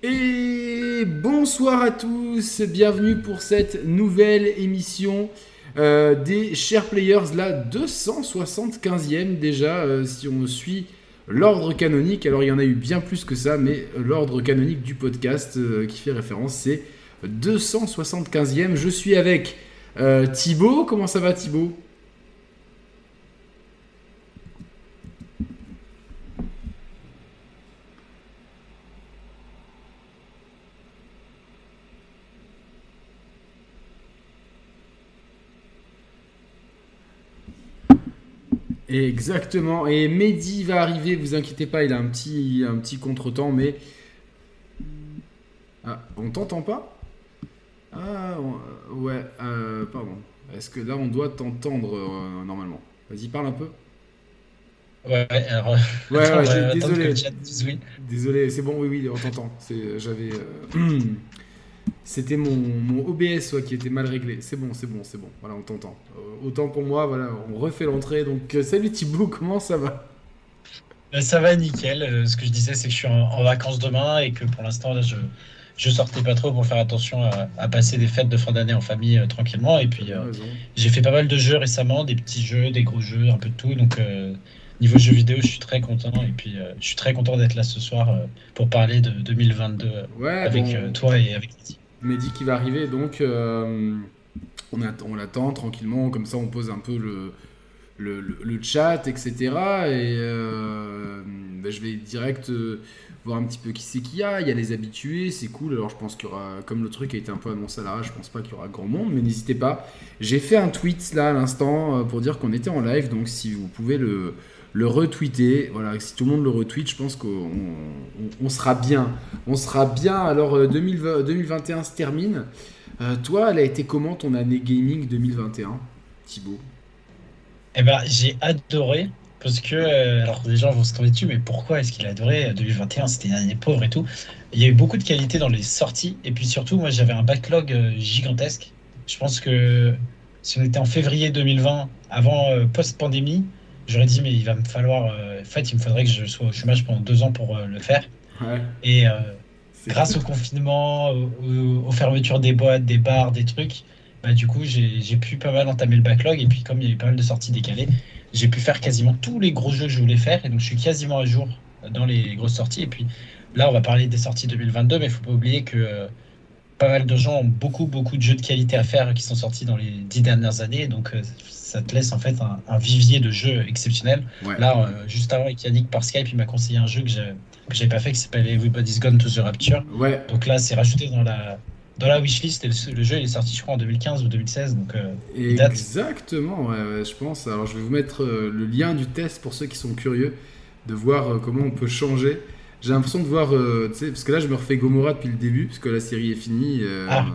Et bonsoir à tous, bienvenue pour cette nouvelle émission euh, des Chers Players, la 275e déjà, euh, si on suit l'ordre canonique. Alors il y en a eu bien plus que ça, mais l'ordre canonique du podcast euh, qui fait référence, c'est 275e. Je suis avec Thibaut, comment ça va Thibaut? Exactement. Et Mehdi va arriver, vous inquiétez pas, il a un petit, un petit contretemps, mais. Ah, on t'entend pas Ah, ouais, euh, pardon. Est-ce que là on doit t'entendre euh, normalement? Vas-y, parle un peu. Ouais, alors. Ouais, ouais, désolé. Désolé, c'est bon, oui, oui, on t'entend. J'avais. C'était mon, mon, OBS qui était mal réglé. C'est bon, c'est bon, c'est bon. Voilà, on t'entend. Euh, autant pour moi, voilà, on refait l'entrée. Donc, euh, salut Thibaut, comment ça va? Euh, Ça va nickel. ce que je disais, c'est que je suis en, vacances demain et que pour l'instant, je, je sortais pas trop pour faire attention à, passer des fêtes de fin d'année en famille tranquillement. Et puis, j'ai fait pas mal de jeux récemment, des petits jeux, des gros jeux, un peu de tout. Donc, niveau jeux vidéo, je suis très content. Et puis, je suis très content d'être là ce soir pour parler de 2022 avec toi et avec Titi. Mehdi qui va arriver, donc euh, on, l'attend tranquillement, comme ça on pose un peu le, chat, etc. Et euh, bah, je vais direct euh, voir un petit peu qui c'est qu'il y a. Il y a les habitués, c'est cool. Alors je pense qu'il y aura, comme le truc a été un peu annoncé à l'arrache, je pense pas qu'il y aura grand monde, mais n'hésitez pas. J'ai fait un tweet là à l'instant pour dire qu'on était en live, donc si vous pouvez le le retweeter. Voilà, si tout le monde le retweet, je pense qu'on sera bien. On sera bien. Alors 2021 euh, se termine. Euh, toi, elle a été comment ton année gaming 2021, Thibaut? Eh ben, j'ai adoré. Parce que, euh, alors les gens vont se tomber dessus, mais pourquoi est-ce qu'il a adoré 2021 C'était une année pauvre et tout. Il y a eu beaucoup de qualité dans les sorties. Et puis surtout, moi, j'avais un backlog gigantesque. Je pense que si on était en février 2020, avant post-pandémie, j'aurais dit, mais il va me falloir. Euh, en fait, il me faudrait que je sois au chômage pendant deux ans pour euh, le faire. Et euh, grâce au confinement, aux, fermetures des boîtes, des bars, des trucs, bah, du coup, j'ai pu pas mal entamer le backlog. Et puis, comme il y avait pas mal de sorties décalées, j'ai pu faire quasiment tous les gros jeux que je voulais faire. Et donc, je suis quasiment à jour dans les grosses sorties. Et puis, là, on va parler des sorties 2022, mais il faut pas oublier que pas mal de gens ont beaucoup, beaucoup de jeux de qualité à faire qui sont sortis dans les dix dernières années. Donc, euh, ça te laisse en fait un, vivier de jeux exceptionnels. Là, euh, juste avant, avec Yannick par Skype, il m'a conseillé un jeu que j'avais pas fait qui s'appelle Everybody's Gone to the Rapture. Ouais. Donc là, c'est rajouté dans la, dans la wishlist. Et le, jeu, il est sorti, je crois, en 2015 ou 2016. Donc, euh, Exactement, je pense. Alors, je vais vous mettre le lien du test pour ceux qui sont curieux de voir comment on peut changer j'ai l'impression de voir, euh, parce que là je me refais Gomorrah depuis le début, parce que la série est finie. Euh, ah.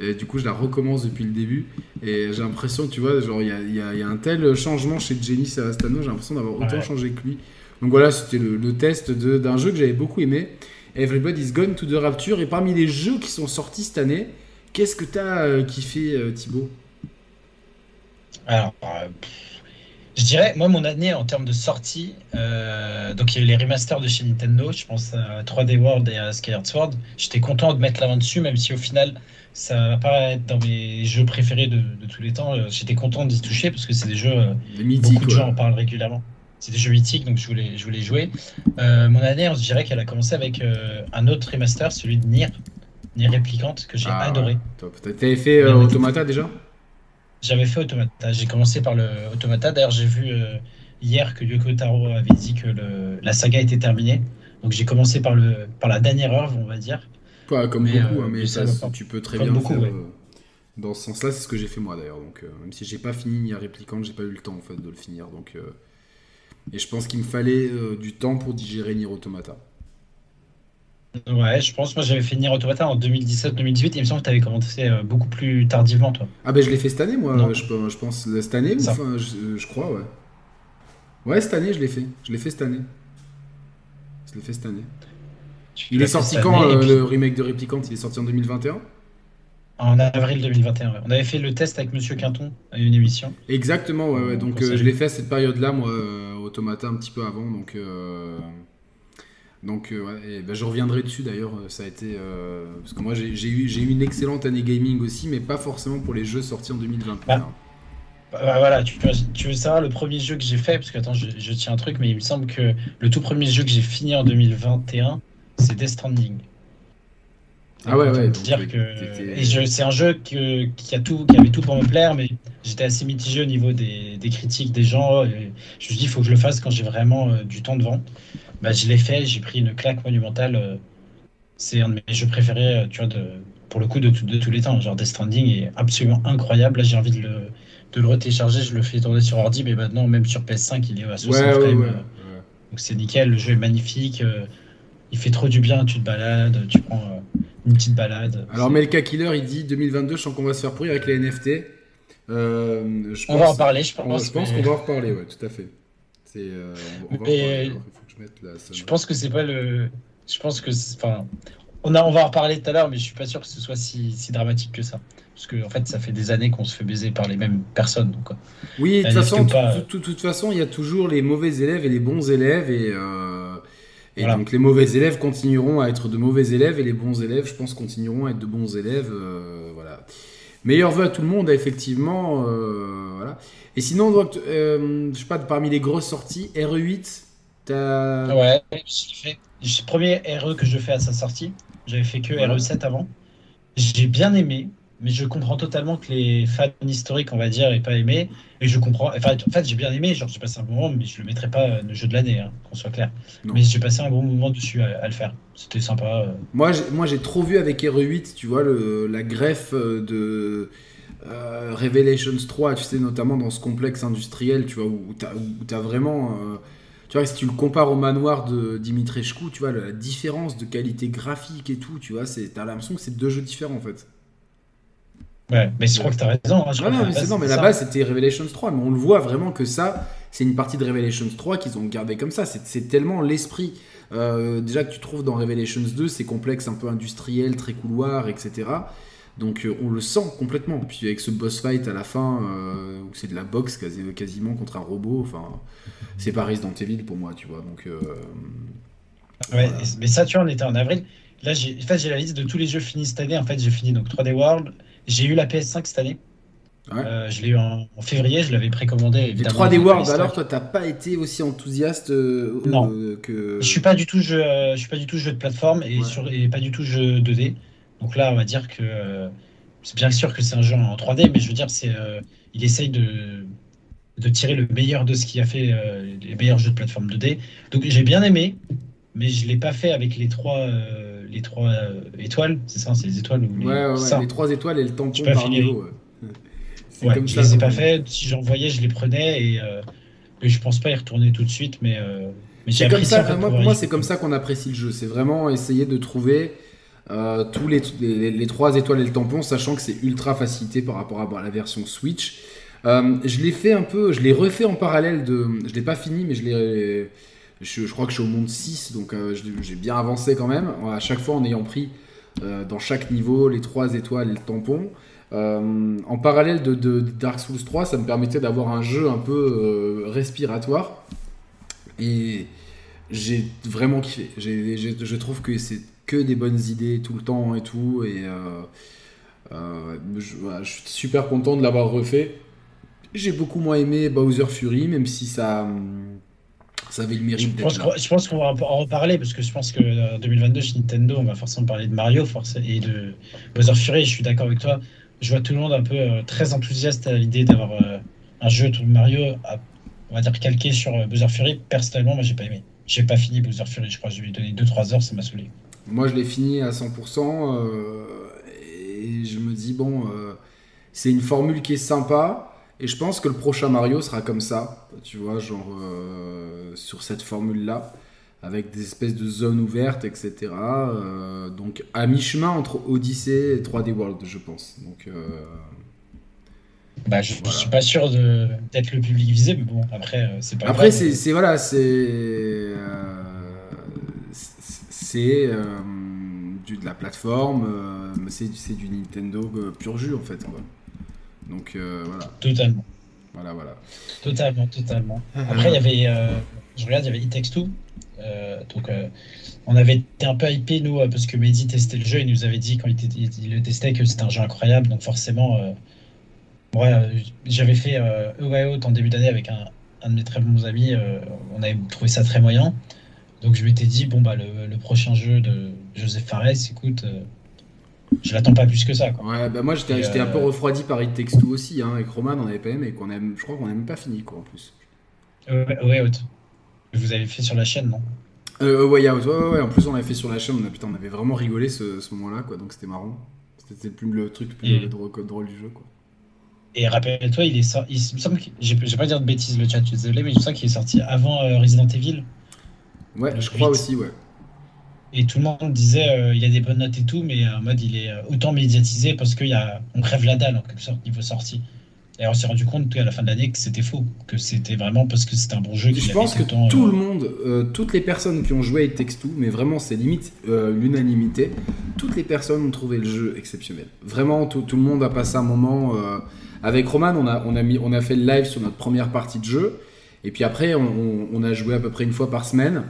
Et du coup, je la recommence depuis le début. Et j'ai l'impression, tu vois, genre, il y a, y a, un tel changement chez Jenny Savastano, j'ai l'impression d'avoir autant changé que lui. Donc voilà, c'était le, le, test d'un jeu que j'avais beaucoup aimé. Everybody's Gone to the Rapture. Et parmi les jeux qui sont sortis cette année, qu'est-ce que tu as euh, kiffé, Thibaut? Alors, je dirais, moi, mon année en termes de sortie, euh, donc il y a eu les remasters de chez Nintendo, je pense à 3D World et à Skyward Sword. J'étais content de mettre la main dessus, même si au final, ça va pas être dans mes jeux préférés de, tous les temps. Euh, j'étais content d'y toucher parce que c'est des jeux, euh, beaucoup de gens en parlent régulièrement. C'est des jeux mythiques, donc je voulais, je voulais jouer. mon année, je dirais qu'elle a commencé avec un autre remaster, celui de Nier, Nier Replicante, que j'ai ah adoré. T'avais fait Automata déjà? J'avais fait Automata. J'ai commencé par le Automata. D'ailleurs, j'ai vu euh, hier que Yoko Taro avait dit que le, la saga était terminée. Donc j'ai commencé par, le, par la dernière heure, on va dire. Pas comme beaucoup, euh, hein, mais ça, tu peux très bien beaucoup, faire, euh, dans ce sens-là, c'est ce que j'ai fait moi d'ailleurs. Donc même si j'ai pas fini Nier Replicant, j'ai pas eu le temps en fait de le finir. Donc et je pense qu'il me fallait du temps pour digérer Nier Automata. Ouais, je pense. Moi, j'avais fait Nier Automata en 2017-2018 et il me semble que tu avais commencé euh, beaucoup plus tardivement, toi. Ah, ben je l'ai fait cette année, moi, je, je, pense. Cette année, enfin, je, crois, ouais. Ouais, cette année, je l'ai fait. Je l'ai fait cette année. Je l'ai fait cette année. Il est sorti quand, euh, le remake de Replicant Il est sorti en 2021 En avril 2021, ouais. On avait fait le test avec Monsieur Quinton à une émission. Exactement, ouais, ouais. Donc, euh, je l'ai fait à cette période-là, moi, Automata, un petit peu avant, donc. Donc, ouais, bah, je reviendrai dessus d'ailleurs. Ça a été. parce que moi, j'ai eu, eu une excellente année gaming aussi, mais pas forcément pour les jeux sortis en 2021. Bah, bah, voilà, tu, tu, veux savoir le premier jeu que j'ai fait? Parce que, attends, je, je, tiens un truc, mais il me semble que le tout premier jeu que j'ai fini en 2021, c'est Death Stranding. Ah ouais, ouais. Dire que... Et c'est un jeu que, qui, a tout, qui avait tout pour me plaire, mais j'étais assez mitigé au niveau des, des critiques des gens. Et je me suis dit, il faut que je le fasse quand j'ai vraiment euh, du temps devant. Bah, je l'ai fait, j'ai pris une claque monumentale. Euh, c'est un de mes jeux préférés, euh, tu vois, de, pour le coup, de, de, tous les temps. Genre, Death Stranding est absolument incroyable. Là, j'ai envie de le, de le. Je le fais tourner sur ordi, mais maintenant, même sur PS5, il est à 60 frames. donc, c'est nickel. Le jeu est magnifique. Il fait trop du bien. Tu te balades, tu prends une petite balade. Alors Melka Killer, il dit 2022, je sens qu'on va se faire pourrir avec les NFT. Euh, je on va en parler, je pense. je pense qu'on va en reparler, ouais, tout à fait. Euh, je, pense que c'est pas le. Je pense que, enfin, on a, on va en reparler tout à l'heure, mais je suis pas sûr que ce soit si, si dramatique que ça. Parce que en fait, ça fait des années qu'on se fait baiser par les mêmes personnes. Donc, oui, de toute façon, toute façon, il y a toujours les mauvais élèves et les bons élèves et. Euh, et donc les mauvais élèves continueront à être de mauvais élèves et les bons élèves, je pense, continueront à être de bons élèves. Euh, voilà. Meilleur vœu à tout le monde, effectivement. Euh, voilà. Et sinon, donc, euh, je sais pas, parmi les grosses sorties, RE8, t'as. Ouais, j'ai fait. Le premier RE que je fais à sa sortie. J'avais fait que RE7 avant. J'ai bien aimé mais je comprends totalement que les fans historiques, on va dire, aient pas aimé. Et je comprends. Enfin, en fait, j'ai bien aimé. Genre, j'ai passé un bon moment, mais je le mettrai pas le jeu de l'année, hein, qu'on soit clair. Mais j'ai passé un bon moment dessus à, le faire. C'était sympa. Euh. Moi, j'ai, moi, j'ai trop vu avec RE8, tu vois, le, la greffe de. Euh, Revelations 3, tu sais, notamment dans ce complexe industriel, tu vois, où tu as, vraiment. Euh, tu vois, si tu le compares au manoir de Dimitrescu, tu vois, la différence de qualité graphique et tout, tu vois, c'est, t'as l'impression que c'est deux jeux différents en fait. Ouais, mais je crois que tu as raison. Hein, non, non, mais, c'est, non, mais la base c'était Revelations 3, mais on le voit vraiment que ça, c'est une partie de Revelations 3 qu'ils ont gardé comme ça. C'est, tellement l'esprit. Euh, déjà que tu trouves dans Revelations 2, c'est complexe un peu industriel, très couloir, etc. Donc euh, on le sent complètement. Puis avec ce boss fight à la fin, euh, où c'est de la boxe quasiment contre un robot, enfin, c'est pas Resident Evil pour moi, tu vois. Donc, ouais, mais ça, tu vois, on était en avril. Là, j'ai, en fait, j'ai la liste de tous les jeux finis cette année. En fait, j'ai fini donc 3D World, j'ai eu la PS5 cette année. Euh, je l'ai eu en, février, je l'avais précommandé. Les 3D World, alors toi, t'as pas été aussi enthousiaste euh, non. que. Je suis pas du tout jeu, je suis pas du tout jeu de plateforme et, sur, et pas du tout jeu 2D. Donc là, on va dire que c'est bien sûr que c'est un jeu en 3D, mais je veux dire, c'est, il essaye de, de tirer le meilleur de ce qu'il a fait les meilleurs jeux de plateforme 2D. Donc j'ai bien aimé, mais je l'ai pas fait avec les trois les trois euh, étoiles, c'est ça, c'est les étoiles les... Ouais, ouais, les trois étoiles et le tampon par niveau. Ouais, comme je les ai pas fait. Si j'en voyais, je les prenais et, euh, je pense pas y retourner tout de suite, mais. Euh, mais c'est comme ça. moi, pour moi, c'est comme ça qu'on apprécie le jeu. C'est vraiment essayer de trouver tous les, les, trois étoiles et le tampon, sachant que c'est ultra facilité par rapport à la version Switch. je l'ai fait un peu, je l'ai refait en parallèle de. Je l'ai pas fini, mais je l'ai je, crois que je suis au monde 6, donc euh, j'ai bien avancé quand même. À chaque fois en ayant pris euh, dans chaque niveau les 3 étoiles et le tampon. Euh, en parallèle de, Dark Souls 3, ça me permettait d'avoir un jeu un peu respiratoire. Et j'ai vraiment kiffé. je trouve que c'est que des bonnes idées tout le temps et tout. Et je, je, suis super content de l'avoir refait. J'ai beaucoup moins aimé Bowser Fury, même si ça, ça avait le mérite je pense, qu'on va en reparler parce que je pense que 2022 chez Nintendo, on va forcément parler de Mario et de Bowser Fury. Je suis d'accord avec toi. Je vois tout le monde un peu euh, très enthousiaste à l'idée d'avoir euh, un jeu de Mario, on va dire calqué sur euh, Bowser Fury. Personnellement, moi, j'ai pas aimé. J'ai pas fini Bowser Fury. Je crois que je lui ai donné 2-3 heures, ça m'a saoulé. Moi, je l'ai fini à 100% et je me dis bon, c'est une formule qui est sympa. Et je pense que le prochain Mario sera comme ça, tu vois, genre euh, sur cette formule-là, avec des espèces de zones ouvertes, etc. Euh, donc à mi-chemin entre Odyssey et 3D World, je pense. Donc, euh, bah, je, ne suis pas sûr d'être le public visé, mais bon, après, c'est pas Après, c'est voilà, c'est. c'est de la plateforme, c'est du Nintendo pur jus, en fait. Donc euh, voilà. Totalement. Voilà, voilà. Totalement, totalement. Après, il y avait, euh, je regarde, il y avait It Takes Two. Euh, donc, euh, on avait été un peu hypé, nous, parce que Mehdi testait le jeu. Il nous avait dit, quand il, était- il- il le testait, que c'était un jeu incroyable. Donc, forcément, euh, ouais, j'avais fait euh, EYO en début d'année avec un, un de mes très bons amis. euh, on avait trouvé ça très moyen. Donc, je m'étais dit, bon, bah, le, le prochain jeu de Joseph Fares, écoute, euh, je l'attends pas plus que ça. Quoi. Ouais, bah moi j'étais un peu euh, refroidi par It Takes Two aussi, hein, avec Roman on avait pas aimé, qu'on aime, je crois qu'on a même pas fini quoi en plus. Ouais, ouais, vous avez fait sur la chaîne, non? Euh, Way Out, ouais, ouais, ouais, en plus on l'avait fait sur la chaîne, on, a, putain, on avait vraiment rigolé ce, ce moment-là quoi, donc c'était marrant. C'était le, plus, le truc le plus Et- drôle, drôle du jeu quoi. Et rappelle-toi, il est sorti. Il me semble que. Je vais pas dire de bêtises, le chat, je suis désolé, mais je sens qu'il est sorti avant euh, Resident Evil. Ouais, je crois aussi, ouais. Et tout le monde disait euh, il y a des bonnes notes et tout, mais euh, en mode il est euh, autant médiatisé parce qu'on crève la dalle en quelque sorte niveau sortie. Et on s'est rendu compte à la fin de l'année que c'était faux, que c'était vraiment parce que c'était un bon jeu. Je pense que autant, tout euh, le monde, euh, toutes les personnes qui ont joué Takes Two, mais vraiment c'est limite euh, l'unanimité, toutes les personnes ont trouvé le jeu exceptionnel. Vraiment, tout, tout le monde a passé un moment. euh, avec Roman, on a, on, a mis, on a fait le live sur notre première partie de jeu, et puis après, on, on- on a joué à peu près une fois par semaine.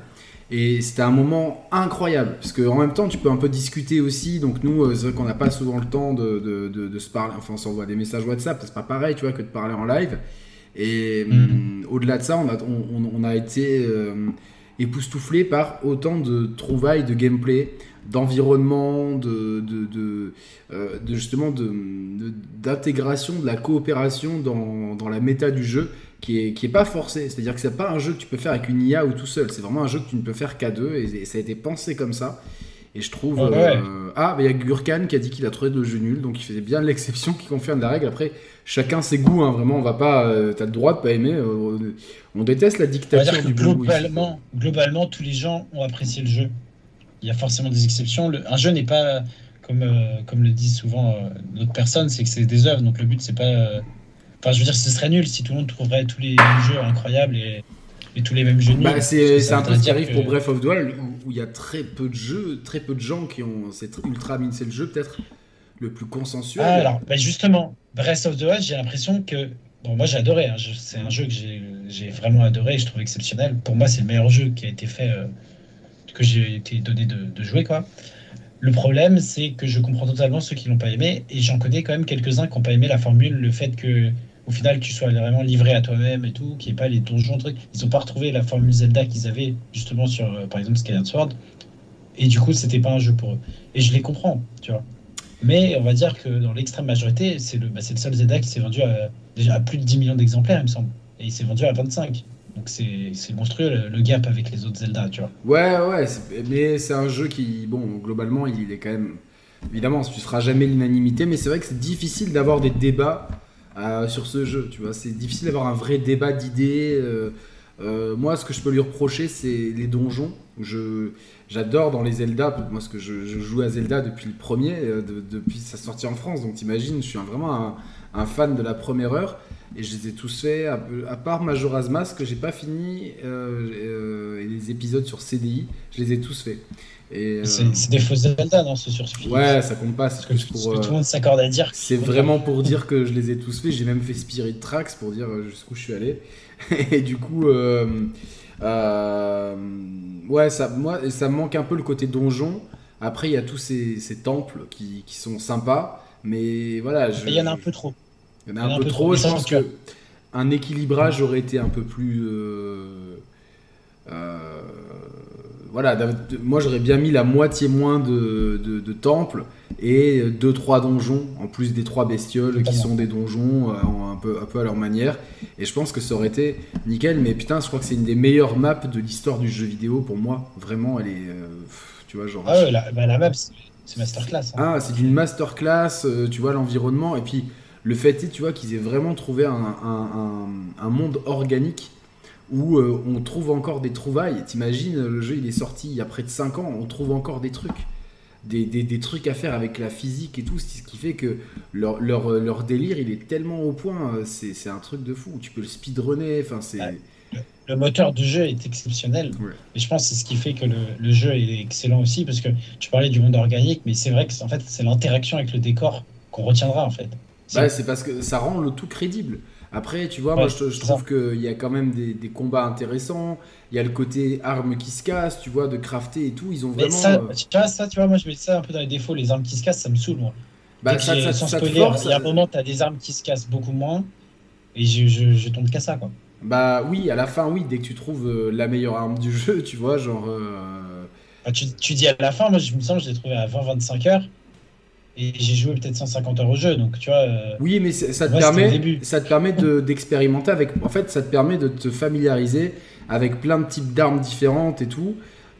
Et c'était un moment incroyable, parce qu'en même temps, tu peux un peu discuter aussi. Donc, nous, euh, c'est vrai qu'on n'a pas souvent le temps de, de- de- de se parler. Enfin, on s'envoie des messages WhatsApp, c'est pas pareil, tu vois, que de parler en live. Et Mhm. hum, au-delà de ça, on a, on, on- on a été euh, époustouflé par autant de trouvailles de gameplay, d'environnement, de, de, de, euh, de justement d'intégration, de, la coopération dans, dans la méta du jeu qui est, qui est pas forcée. C'est-à-dire que c'est pas un jeu que tu peux faire avec une IA ou tout seul. C'est vraiment un jeu que tu ne peux faire qu'à deux et, et ça a été pensé comme ça. Et je trouve. Ah ouais. euh, Ah, mais il y a Gurkan qui a dit qu'il a trouvé le jeu nul, donc il faisait bien l'exception qui confirme la règle. Après, chacun ses goûts, hein, vraiment, on va pas. euh, T'as le droit de pas aimer. euh, on déteste la dictature du globalement, globalement, tous les gens ont apprécié le jeu. Il y a forcément des exceptions. Le- un jeu n'est pas, comme, euh, comme le disent souvent euh, d'autres personnes, c'est que c'est des œuvres. Donc le but, c'est pas. Enfin, je veux dire, ce serait nul si tout le monde trouverait tous les jeux incroyables et, et tous les mêmes jeux nuls. Bah, c'est un peu ce qui arrive que- pour Breath of the Wild où il y a très peu de jeux, très peu de gens qui ont. C'est tr- ultra mine, c'est le jeu peut-être le plus consensuel. Ah, alors, bah, justement, Breath of the Wild, j'ai l'impression que. Bon, moi j'ai adoré, hein. C'est un jeu que j'ai j'ai vraiment adoré et je trouve exceptionnel. Pour moi, c'est le meilleur jeu qui a été fait, euh, que j'ai été donné de, de jouer, quoi. Le problème, c'est que je comprends totalement ceux qui l'ont pas aimé et j'en connais quand même quelques-uns qui n'ont pas aimé la formule, le fait que au final tu sois vraiment livré à toi-même et tout, qu'il n'y ait pas les donjons, trucs. Ils n'ont pas retrouvé la formule Zelda qu'ils avaient justement sur, euh, par exemple, Skyward Sword. Et du coup, c'était pas un jeu pour eux. Et je les comprends, tu vois. Mais on va dire que dans l'extrême majorité, c'est le, bah, le seul Zelda qui s'est vendu à, déjà à plus de 10 millions d'exemplaires, il me semble. Et il s'est vendu à 25. Donc c'est monstrueux le, gap avec les autres Zelda, tu vois. Ouais, ouais, mais c'est un jeu qui, bon, globalement, il est quand même. Évidemment, tu feras jamais l'unanimité, mais c'est vrai que c'est difficile d'avoir des débats euh, sur ce jeu, tu vois. C'est difficile d'avoir un vrai débat d'idées. euh, euh, moi, ce que je peux lui reprocher, c'est les donjons. Je, j'adore dans les Zelda, moi, ce que je, joue à Zelda depuis le premier, de- depuis sa sortie en France. Donc, t'imagines, je suis vraiment un fan de la première heure. Et je les ai tous faits, à, à part Majora's Mask, que j'ai pas fini, euh, euh, et les épisodes sur CDI, je les ai tous faits. Euh, C'est des faux Zelda, non C'est sur ouais, ça compte pas, c'est plus ce pour. que tout le monde s'accorde à dire. c'est vraiment pour dire que je les ai tous faits. J'ai même fait Spirit Tracks pour dire jusqu'où je suis allé. Et du coup, euh, euh, ouais, ça, moi, ça me manque un peu le côté donjon. Après, il y a tous ces, ces temples qui, qui sont sympas. Mais voilà, je, Il y en a un peu trop. Il y en a un, peu, trop. Je pense que un équilibrage aurait été un peu plus. euh, euh, voilà, moi j'aurais bien mis la moitié moins de, de, de temples et 2-3 donjons, en plus des trois bestioles qui sont des donjons euh, un, peu, un peu à leur manière. Et je pense que ça aurait été nickel, mais putain, je crois que c'est une des meilleures maps de l'histoire du jeu vidéo pour moi. Vraiment, elle est. tu vois, genre. Ah ouais, la, bah, la map, c'est masterclass. hein. Ah, c'est d'une masterclass, tu vois, l'environnement. Et puis, le fait est, tu vois, qu'ils aient vraiment trouvé un, un- un- un monde organique où euh, on trouve encore des trouvailles. T'imagines, le jeu, il est sorti il y a près de 5 ans, on trouve encore des trucs. Des, des- des trucs à faire avec la physique et tout, ce qui fait que leur, leur, leur délire, il est tellement au point, euh, c'est un truc de fou. Tu peux le speedrunner, enfin, c'est... Ouais. Le moteur du jeu est exceptionnel. Ouais. Et je pense que c'est ce qui fait que le, le jeu est excellent aussi, parce que tu parlais du monde organique, mais c'est vrai que c'est- en fait, c'est l'interaction avec le décor qu'on retiendra en fait. C'est- Ouais, c'est parce que ça rend le tout crédible. Après, tu vois, moi je, trouve qu'il y a quand même des, des, combats intéressants. Il y a le côté armes qui se cassent, tu vois, de crafter et tout. Ils ont vraiment. Ça, tu vois, ça, tu vois, moi je mets ça un peu dans les défauts. Les armes qui se cassent, ça me saoule, moi. Bah, ça, ça, sans spoiler, il y a un moment, tu as des armes qui se cassent beaucoup moins. Et je, je, je tombe qu'à ça, quoi. Bah oui, à la fin, oui, dès que tu trouves euh, la meilleure arme du jeu, tu vois, genre. Euh, ah, tu, tu, dis à la fin, moi je me sens que je l'ai trouvé à 20-25 heures. Et j'ai joué peut-être 150 heures au jeu, donc tu vois. Euh, oui, mais ça te, permet, ça te permet d'expérimenter avec. En fait, ça te permet de te familiariser avec plein de types d'armes différentes et tout.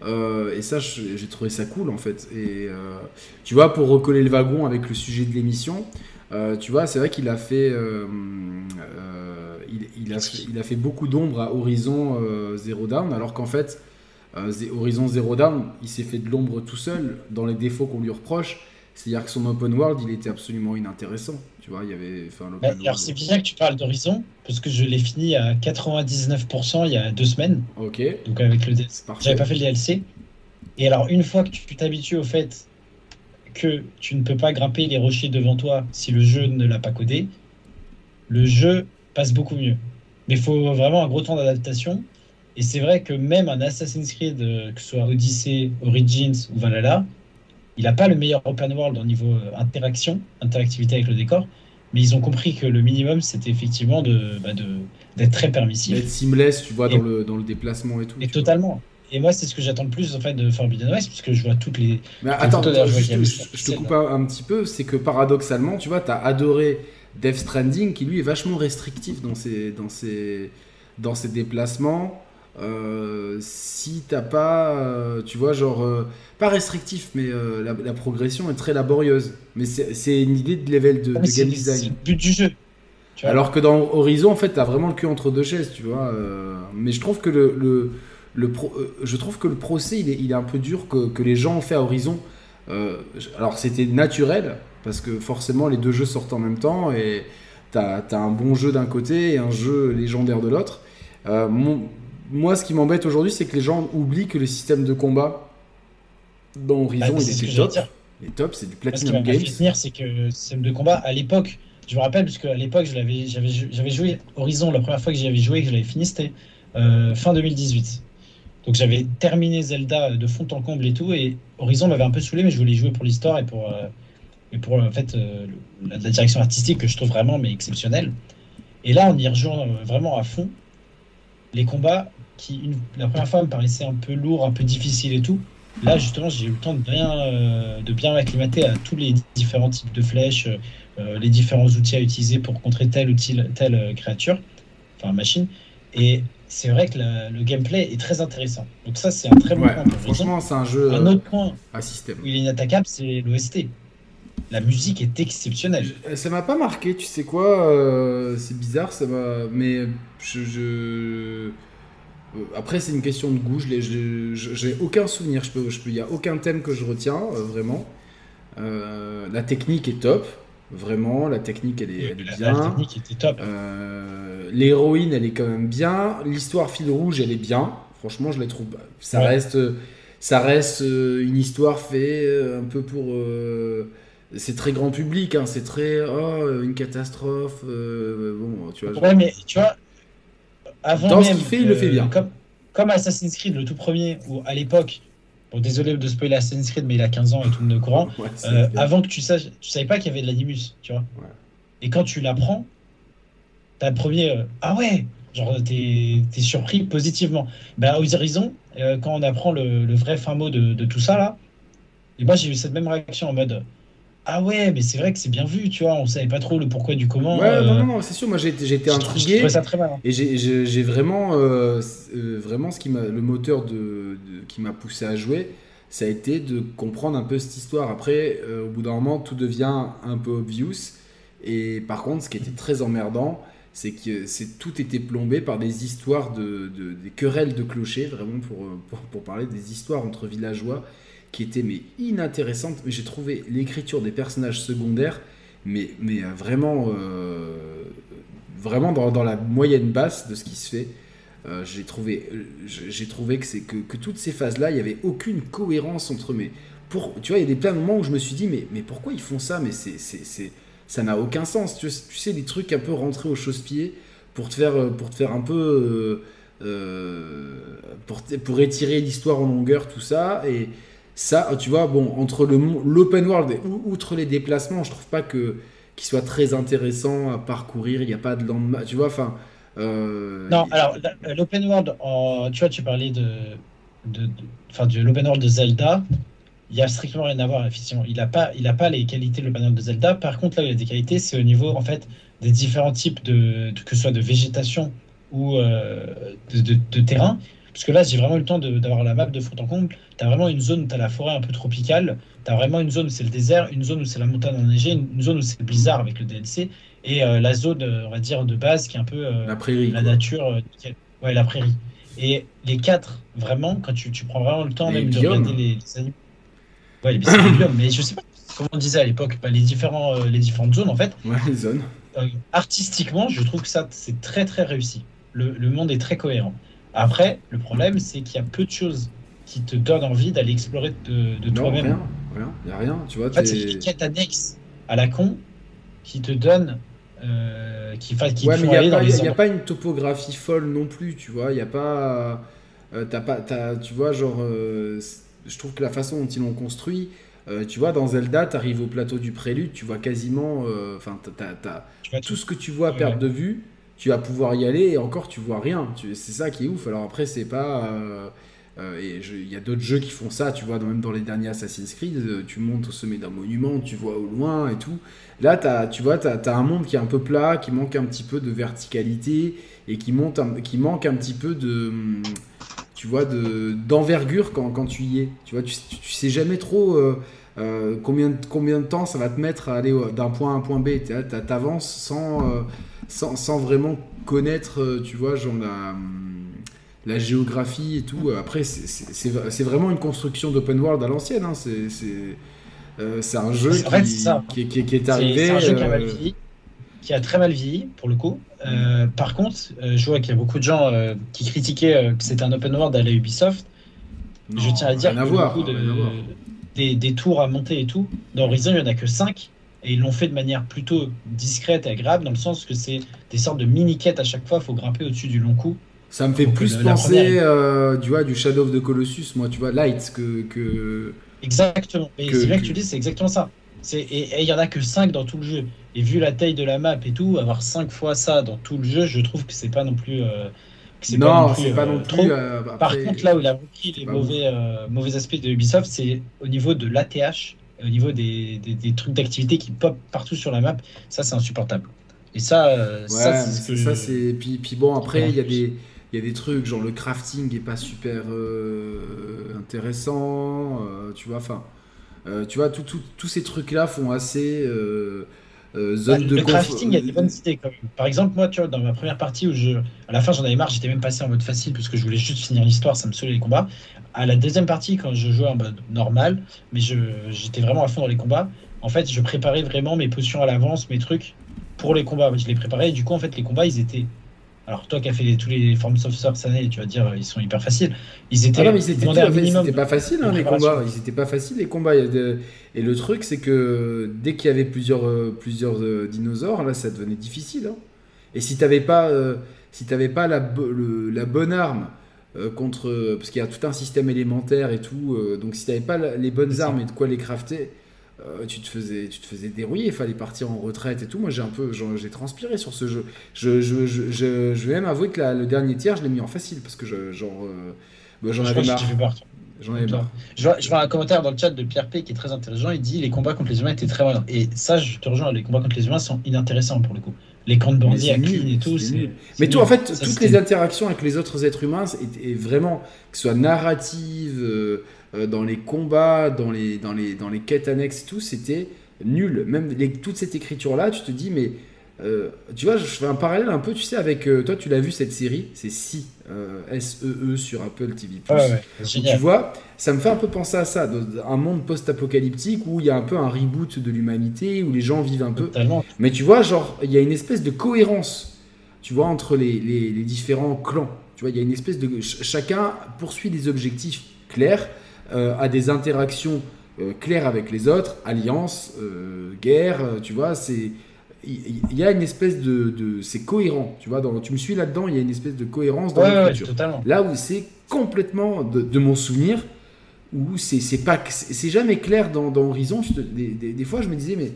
et ça, j'ai trouvé ça cool en fait. Et tu vois, pour recoller le wagon avec le sujet de l'émission, tu vois, c'est vrai qu'il a fait il, a, fait beaucoup d'ombre à Horizon euh, Zero Dawn, alors qu'en fait, euh, Horizon Zero Dawn, il s'est fait de l'ombre tout seul dans les défauts qu'on lui reproche. C'est-à-dire que son open world, il était absolument inintéressant. Tu vois, il y avait. Bah, alors, c'est bien que tu parles d'Horizon, parce que je l'ai fini à 99% il y a deux semaines. Ok. Donc, avec le J'avais pas fait le DLC. Et alors, une fois que tu t'habitues au fait que tu ne peux pas grimper les rochers devant toi si le jeu ne l'a pas codé, le jeu passe beaucoup mieux. Mais il faut vraiment un gros temps d'adaptation. Et c'est vrai que même un Assassin's Creed, euh, que ce soit Odyssey, Origins ou Valhalla, il n'a pas le meilleur open world au niveau euh, interaction, interactivité avec le décor. Mais ils ont compris que le minimum, c'était effectivement de, bah de, d'être très permissif. D'être seamless, tu vois, dans, le, dans le déplacement et tout. Et totalement. Et moi, c'est ce que j'attends le plus en fait de Forbidden West, puisque je vois toutes les. Mais attends, je, te coupe un, petit peu. C'est que paradoxalement, tu vois, tu as adoré Death Stranding qui lui est vachement restrictif dans ses, dans ses, dans ses déplacements. Euh, si t'as pas, euh, tu vois, genre, euh, pas restrictif, mais la, progression est très laborieuse. Mais c'est une idée de level de, de game design. C'est le but du jeu. Alors que dans Horizon, en fait, t'as vraiment le cul entre deux chaises, tu vois. mais je trouve que le, le, le je trouve que le procès, il est, il est un peu dur que, que les gens ont fait à Horizon. alors c'était naturel, parce que forcément les deux jeux sortent en même temps et t'as as un bon jeu d'un côté et un jeu légendaire de l'autre. Euh, moi, ce qui m'embête aujourd'hui, c'est que les gens oublient que le système de combat dans Horizon, bah, il était top. Il est top, c'est du Platinum Games. Ce qui c'est que le système de combat, à l'époque, je me rappelle, parce qu'à l'époque, j'avais joué Horizon, la première fois que j'y avais joué, que je l'avais fini, c'était euh, fin 2018. Donc j'avais terminé Zelda de fond en comble et tout, et Horizon m'avait un peu saoulé, mais je voulais jouer pour l'histoire et pour, euh, et pour en fait euh, la, direction artistique que je trouve vraiment mais exceptionnelle. Et là, on y rejoint euh, vraiment à fond. Les combats qui, la première fois, me paraissaient un peu lourds, un peu difficiles et tout. Là, justement, j'ai eu le temps de bien, euh, de bien m'acclimater à tous les différents types de flèches, les différents outils à utiliser pour contrer telle ou telle, créature, enfin machine. Et c'est vrai que le gameplay est très intéressant. Donc ça, c'est un très bon point. Franchement, c'est un jeu un autre point à système. où il est inattaquable, c'est l'OST la musique est exceptionnelle. ça m'a pas marqué, tu sais quoi euh, C'est bizarre, ça va. Mais je. Euh, après, c'est une question de goût. J'ai aucun souvenir. Il n'y je peux, a aucun thème que je retiens, euh, vraiment. la technique est top. Vraiment, la technique, elle est, bien. La technique était top. L'héroïne, elle est quand même bien. L'histoire fil rouge, elle est bien. Franchement, je la trouve. Ça reste, ça reste une histoire faite un peu pour c'est très grand public, hein, c'est très oh, une catastrophe. Euh, bon, tu vois. Ouais, mais tu vois, avant Dans ce qu'il fait, il le fait bien. Comme, comme Assassin's Creed, le tout premier, où à l'époque, bon, désolé de spoiler Assassin's Creed, mais il a 15 ans et tout le monde est courant. Euh, avant que tu saches, tu savais pas qu'il y avait de l'animus, tu vois. Et quand tu l'apprends, t'as le premier, euh, ah ouais, genre t'es es surpris positivement. Ben, aux Horizon, quand on apprend le, le, vrai fin mot de, de tout ça là, et moi j'ai eu cette même réaction en mode ah ouais, mais c'est vrai que c'est bien vu, tu vois, on savait pas trop le pourquoi du comment. Ouais, non, non, non c'est sûr, moi j'ai été intrigué. ça très mal. Hein. Et j'ai vraiment, euh, euh, vraiment ce qui m'a, le moteur de, qui m'a poussé à jouer, ça a été de comprendre un peu cette histoire. Après, euh, au bout d'un moment, tout devient un peu obvious. Et par contre, ce qui était très emmerdant, c'est que c'est tout était plombé par des histoires de, des querelles de clochers, vraiment pour, pour, pour parler des histoires entre villageois qui était mais inintéressante. J'ai trouvé l'écriture des personnages secondaires, mais, mais euh, vraiment, euh, vraiment dans, la moyenne basse de ce qui se fait. Euh, j'ai trouvé, j'ai trouvé que, que, que, toutes ces phases-là, il n'y avait aucune cohérence entre mes. Pour, tu vois, il y a des plein de moments où je me suis dit, mais, mais pourquoi ils font ça? Mais c'est, ça n'a aucun sens. Tu, sais, les trucs un peu rentrés au chausse-pied pour te faire, pour te faire un peu. Pour, pour étirer l'histoire en longueur, tout ça. Et ça, tu vois, bon, entre l'open world et outre les déplacements, je trouve pas que qu'il soit très intéressant à parcourir. Il n'y a pas de lendemain, tu vois, enfin. Euh, non, alors l'open world, tu vois, tu parlais de, de, de, de l'open world de Zelda. Il y a strictement rien à voir, effectivement. Il n'a pas, il a pas les qualités de l'open world de Zelda. Par contre, là, il a des qualités, c'est au niveau en fait des différents types de, que ce soit de végétation ou euh, de, de, terrain. Parce que là, j'ai vraiment eu le temps d'avoir la map de fond en comble. Tu as vraiment une zone où tu as la forêt un peu tropicale. Tu as vraiment une zone où c'est le désert, une zone où c'est la montagne enneigée, une zone où c'est le blizzard avec le DLC. Et euh, la zone, euh, on va dire, de base qui est un peu la prairie. La nature. ouais, la prairie. Et les quatre, vraiment, quand tu, tu prends vraiment le temps même de regarder les, animaux. Ouais, les biomes. mais je sais pas comment on disait à l'époque, bah, les, différents, les différentes zones en fait. Ouais, les zones. artistiquement, je trouve que ça, c'est très très réussi le, monde est très cohérent. Après, le problème, c'est qu'il y a peu de choses qui te donnent envie d'aller explorer de, de toi-même. Rien, rien, y a rien. Tu vois, en fait, c'est des quêtes annexes à la con qui te donnent. Euh, qui, qui ouais, mais il n'y a, pas une topographie folle non plus, tu vois. Il n'y a pas. Euh, as pas as, tu vois, genre. Euh, je trouve que la façon dont ils l'ont construit. Euh, tu vois, dans Zelda, tu arrives au plateau du prélude, tu vois quasiment. Enfin, tu as, tout ce que tu vois à perte de vue tu vas pouvoir y aller et encore tu vois rien. C'est ça qui est ouf. Alors après, c'est pas. Euh, euh, il y a d'autres jeux qui font ça, tu vois, même dans les derniers Assassin's Creed, euh, tu montes au sommet d'un monument, tu vois au loin et tout. Là, as, tu vois, tu as, un monde qui est un peu plat, qui manque un petit peu de verticalité et qui, monte qui manque un petit peu de. Tu vois, d'envergure quand, quand, tu y es. Tu vois, tu, sais jamais trop. Combien, combien de temps ça va te mettre à aller d'un point A à un point B? Tu avances sans, sans, vraiment connaître, euh, tu vois, genre la, la géographie et tout. Après, c'est vraiment une construction d'open world à l'ancienne. Hein. C'est euh, un jeu qui, qui, qui, est arrivé. C'est un jeu qui a mal euh, vieilli, qui a très mal vieilli pour le coup. par contre, je vois qu'il y a beaucoup de gens qui critiquaient que c'était un open world à la Ubisoft. je tiens à dire a des, des, tours à monter et tout. Dans Horizon, il n'y en a que 5. Et ils l'ont fait de manière plutôt discrète et agréable, dans le sens que c'est des sortes de mini-quêtes à chaque fois, il faut grimper au-dessus du long coup. Ça me fait plus penser euh, tu vois, du Shadow of the Colossus, moi, tu vois, Light, que. que... Exactement. Et c'est bien que tu dis, c'est exactement ça. Et il y en a que 5 dans tout le jeu. Et vu la taille de la map et tout, avoir 5 fois ça dans tout le jeu, je trouve que c'est pas non plus. Euh, non, c'est pas non plus. Euh, Par contre, là où il a repris les mauvais, mauvais aspects de Ubisoft, c'est au niveau de l'ATH au niveau des, des, trucs d'activité qui pop partout sur la map, ça c'est insupportable. Et ça, euh, ça c'est. Ça, c'est... Puis, puis bon, après, il y a des. Il y a des trucs, genre le crafting est pas super euh, intéressant, euh, tu vois, enfin, tu vois, tous ces trucs-là font assez zone bah, de Le crafting, il y a des bonnes idées quand même. Par exemple, moi, tu vois, dans ma première partie où je, à la fin, j'en avais marre, j'étais même passé en mode facile parce que je voulais juste finir l'histoire, ça me saoulait les combats à la deuxième partie, quand je jouais en mode normal, mais j'étais vraiment à fond dans les combats, en fait, je préparais vraiment mes potions à l'avance, mes trucs pour les combats. Je les préparais et du coup, en fait, les combats, ils étaient. Alors, toi qui as fait tous les Forms of Swords cette année, tu vas dire, ils sont hyper faciles. Ils étaient. Ah non, mais c'était pas facile, hein, les combats. Ils étaient pas faciles, les combats. Et le truc, c'est que dès qu'il y avait plusieurs, euh, plusieurs euh, dinosaures, là, ça devenait difficile. Hein. Et si t'avais pas, euh, si pas la, la bonne arme euh, contre parce qu'il y a tout un système élémentaire et tout euh, donc si tu n'avais pas les bonnes armes et de quoi les crafter euh, tu te faisais tu te faisais dérouiller il fallait partir en retraite et tout moi j'ai un peu j'ai transpiré sur ce jeu je, je, je, je, vais même avouer que le dernier tiers je l'ai mis en facile parce que je, genre bah, j'en avais marre J'en ai marre. Je vois, je vois, un commentaire dans le chat de Pierre P qui est très intelligent. Il dit les combats contre les humains étaient très malins. Et ça, je te rejoins, les combats contre les humains sont inintéressants pour le coup les camps de bandits à clean et tout. Mais tout, en fait, toutes les interactions avec les autres êtres humains, est, vraiment, que ce soit narrative, euh, euh, dans les combats, dans les, dans les, dans les quêtes annexes et tout, c'était nul. Même toute cette écriture-là, tu te dis, mais euh, tu vois, je fais un parallèle un peu, tu sais, avec toi, tu l'as vu cette série, c'est Si, S-E-E sur Apple TV. tu vois, ça me fait un peu penser à ça, un monde post-apocalyptique où il y a un peu un reboot de l'humanité, où les gens vivent un peu. Mais tu vois, genre, il y a une espèce de cohérence, tu vois, entre les, les, différents clans. Tu vois, il y a une espèce de. Chacun poursuit des objectifs clairs, euh, a des interactions clair avec les autres, alliance, guerre, tu vois, c'est il y, a une espèce de, c'est cohérent, tu vois. Dans, tu me suis là-dedans, il y a une espèce de cohérence dans l'écriture. là où c'est complètement de, mon souvenir, où c'est pas, c'est jamais clair dans, Horizon. des, fois, je me disais, mais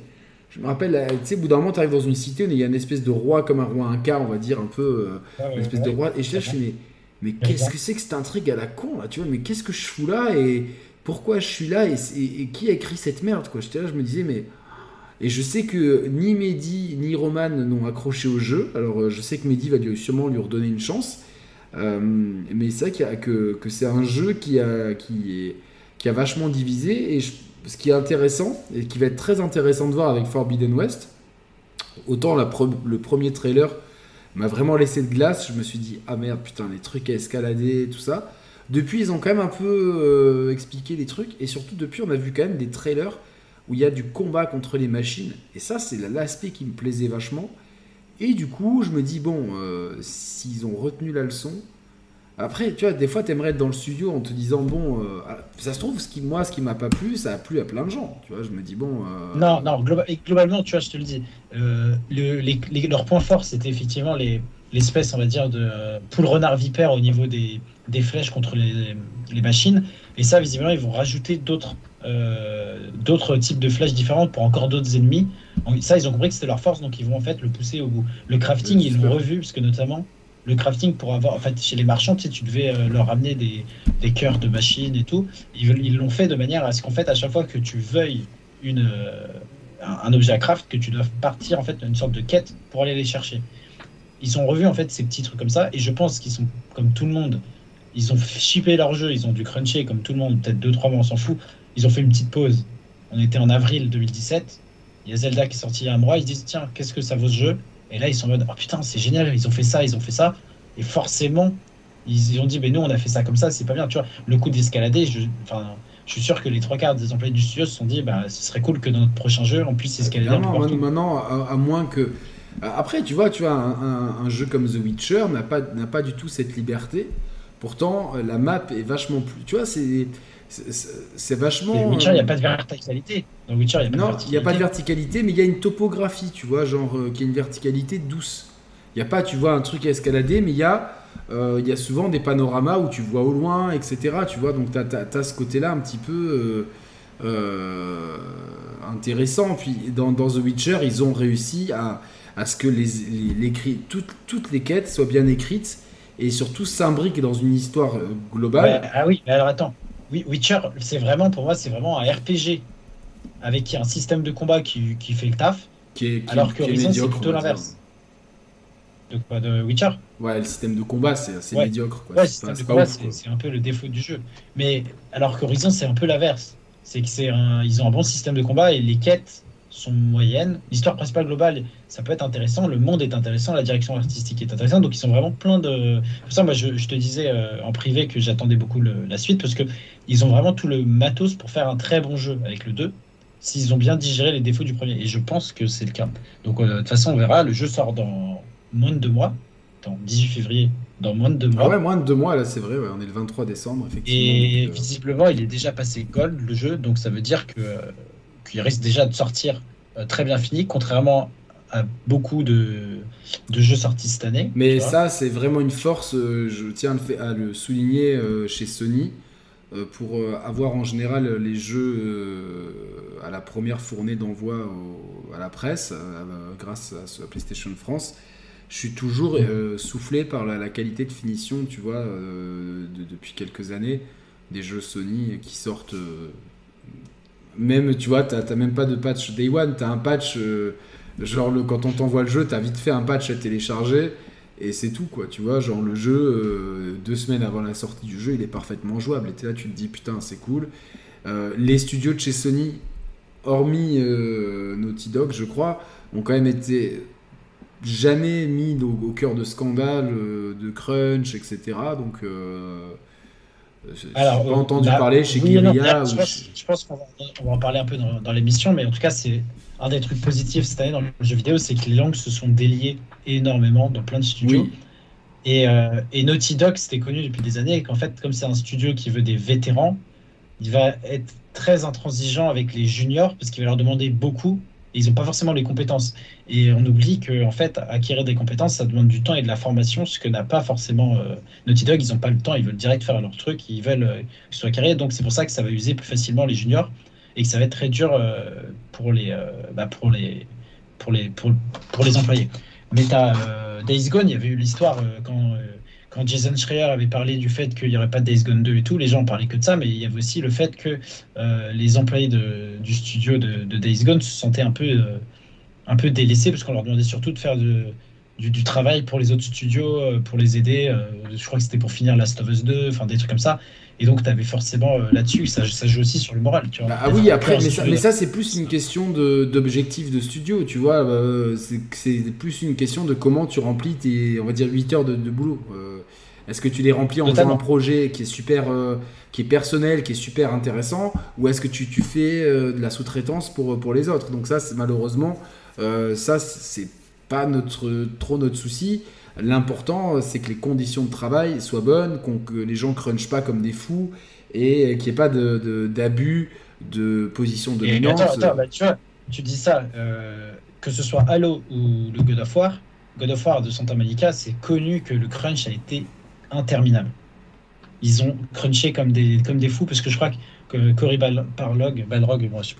je me rappelle, tu sais, au bout d'un moment, tu arrives dans une cité où il y a une espèce de roi comme un roi inca, on va dire un peu, euh, une espèce de roi. Et je cherche, mais mais qu'est-ce que c'est que cette intrigue à la con là, tu vois Mais qu'est-ce que je fous là et pourquoi je suis là et, et, qui a écrit cette merde quoi J'étais là, je me disais, mais et je sais que ni Mehdi ni Roman n'ont accroché au jeu. Alors euh, je sais que Mehdi va sûrement lui redonner une chance. Euh, mais c'est vrai que, que c'est un jeu qui a, qui, est, qui a vachement divisé. Et ce qui est intéressant, et qui va être très intéressant de voir avec Forbidden West, autant la le premier trailer m'a vraiment laissé de glace. Je me suis dit, ah merde, putain, les trucs à escalader, tout ça. Depuis, ils ont quand même un peu euh, expliqué les trucs. Et surtout, depuis, on a vu quand même des trailers où il y a du combat contre les machines. Et ça, c'est l'aspect qui me plaisait vachement. Et du coup, je me dis, bon, euh, s'ils ont retenu la leçon. Après, tu vois, des fois, tu aimerais être dans le studio en te disant, bon, euh, ça se trouve, ce qui, moi, ce qui m'a pas plu, ça a plu à plein de gens. Tu vois, je me dis, bon. Euh, non, non, globalement, tu vois, je te le dis, le, leur point fort, c'était effectivement l'espèce, on va dire, de poule renard vipère au niveau des, des flèches contre les, les, machines. Et ça, visiblement, ils vont rajouter d'autres euh, d'autres types de flèches différentes pour encore d'autres ennemis. Ça, ils ont compris que c'était leur force, donc ils vont en fait le pousser au bout. Le crafting, ils l'ont revu, parce que notamment, le crafting pour avoir, en fait, chez les marchands, tu, tu devais euh, leur amener des, des cœurs de machines et tout. Ils l'ont fait de manière à ce qu'en fait, à chaque fois que tu veuilles euh, un, objet à craft, que tu dois partir en fait une sorte de quête pour aller les chercher. Ils ont revu en fait ces petits trucs comme ça, et je pense qu'ils sont comme tout le monde. Ils ont shippé leur jeu, ils ont dû cruncher comme tout le monde, peut-être 2-3 mois, on s'en fout. Ils ont fait une petite pause. On était en avril 2017. Il y a Zelda qui est sorti il y a un mois. Ils se disent tiens, qu'est-ce que ça vaut ce jeu? Et là, ils sont en mode oh putain, c'est génial. Ils ont fait ça, ils ont fait ça. Et forcément, ils, ont dit mais nous, on a fait ça comme ça, c'est pas bien. Tu vois, le coup d'escalader, je, enfin, je suis sûr que les trois quarts des employés du studio se sont dit bah, ce serait cool que dans notre prochain jeu, on puisse escalader un peu Maintenant, à, moins que. Après, tu vois, tu vois un, un jeu comme The Witcher n'a pas, n'a pas du tout cette liberté. Pourtant, la map est vachement plus. Tu vois, c'est c'est vachement. Dans Witcher, il n'y a pas de verticalité. Dans Witcher, n'y a, non, il n'y a pas de verticalité, mais il y a une topographie, tu vois, genre euh, qui a une verticalité douce. Il n'y a pas, tu vois, un truc à escalader, mais il y a, euh, y a souvent des panoramas où tu vois au loin, etc. Tu vois, donc tu as, ce côté-là un petit peu euh, intéressant. Puis dans, dans, The Witcher, ils ont réussi à, à ce que les, les, toutes, toutes les quêtes soient bien écrites et surtout s'imbriquent dans une histoire globale. ah oui, mais alors attends, oui, Witcher, c'est vraiment, pour moi, c'est vraiment un RPG avec un système de combat qui, qui fait le taf, qui alors que Horizon, c'est plutôt l'inverse. De quoi De Witcher Ouais, le système de combat, c'est assez médiocre. Quoi. Ouais, le système de combat, c'est un peu le défaut du jeu. Mais alors qu'Horizon, c'est un peu l'inverse. C'est que c'est un... ils ont un bon système de combat et les quêtes sont moyennes. L'histoire principale globale, ça peut être intéressant. Le monde est intéressant, la direction artistique est intéressante. Donc ils sont vraiment plein de. Pour ça, moi, je, te disais euh, en privé que j'attendais beaucoup la suite parce que ils ont vraiment tout le matos pour faire un très bon jeu avec le 2 s'ils ont bien digéré les défauts du premier. Et je pense que c'est le cas. Donc euh, de toute façon, on verra. Le jeu sort dans moins de deux mois, dans 18 février, dans moins de deux mois. Ah ouais, moins de deux mois, là, c'est vrai. on est le 23 décembre, effectivement. Et euh, visiblement, il est déjà passé gold le jeu, donc ça veut dire que qu'il risque déjà de sortir euh, très bien fini, contrairement à beaucoup de, de jeux sortis cette année. Mais ça, c'est vraiment une force, je tiens à le souligner chez Sony, pour avoir en général les jeux à la première fournée d'envoi à la presse, grâce à, PlayStation France. Je suis toujours soufflé par la, qualité de finition, tu vois, depuis quelques années, des jeux Sony qui sortent même, tu vois, t'as même pas de patch day one, t'as un patch, euh, genre quand on t'envoie le jeu, t'as vite fait un patch à télécharger, et c'est tout, quoi, tu vois, genre le jeu, euh, deux semaines avant la sortie du jeu, il est parfaitement jouable, et là, tu te dis, putain, c'est cool. Euh, les studios de chez Sony, hormis Naughty Dog, je crois, ont quand même été jamais mis au, au cœur de scandales, de crunch, etc., donc... Alors, pas entendu bah, parler chez Guerilla. je, pense, qu'on va, en parler un peu dans, l'émission, mais en tout cas, c'est un des trucs positifs cette année dans le jeu vidéo, c'est que les langues se sont déliées énormément dans plein de studios. Et, euh, et, Naughty Dog, c'était connu depuis des années, et qu'en fait, comme c'est un studio qui veut des vétérans, il va être très intransigeant avec les juniors parce qu'il va leur demander beaucoup et ils n'ont pas forcément les compétences. Et on oublie que en fait, acquérir des compétences, ça demande du temps et de la formation, ce que n'a pas forcément euh, Naughty Dog. Ils n'ont pas le temps, ils veulent direct faire leur truc, ils veulent euh, que ce soit carré. Donc c'est pour ça que ça va user plus facilement les juniors et que ça va être très dur euh, pour, les, bah, pour, les, pour, les, pour, pour les employés. Mais tu as Days Gone, il y avait eu l'histoire quand quand Jason Schreier avait parlé du fait qu'il n'y aurait pas de Days Gone 2 et tout, les gens parlaient que de ça, mais il y avait aussi le fait que euh, les employés de, du studio de, de, Days Gone se sentaient un peu, euh, un peu délaissés parce qu'on leur demandait surtout de faire de, du, du, travail pour les autres studios, euh, pour les aider. je crois que c'était pour finir Last of Us 2, enfin des trucs comme ça. Et donc, tu avais forcément là-dessus, ça, ça, joue aussi sur le moral. Tu vois. Bah, ah oui, après, mais ça, mais ça c'est plus une question d'objectif de, de, studio, tu vois. c'est plus une question de comment tu remplis tes, on va dire, 8 heures de, boulot. Est-ce que tu les remplis en faisant un projet qui est super, euh, qui est personnel, qui est super intéressant, ou est-ce que tu, tu fais euh, de la sous-traitance pour, pour les autres? Donc ça, c'est malheureusement, euh, ça c'est pas notre trop notre souci. L'important, c'est que les conditions de travail soient bonnes, que les gens crunchent pas comme des fous et qu'il n'y ait pas d'abus de, de, position de dominante. Attends, attends bah, tu vois, tu dis ça, que ce soit Halo ou le God of War, God of War de Santa Monica, c'est connu que le crunch a été interminable. Ils ont crunché comme des, comme des fous parce que je crois que Cory Balrog, Balrog, moi, je,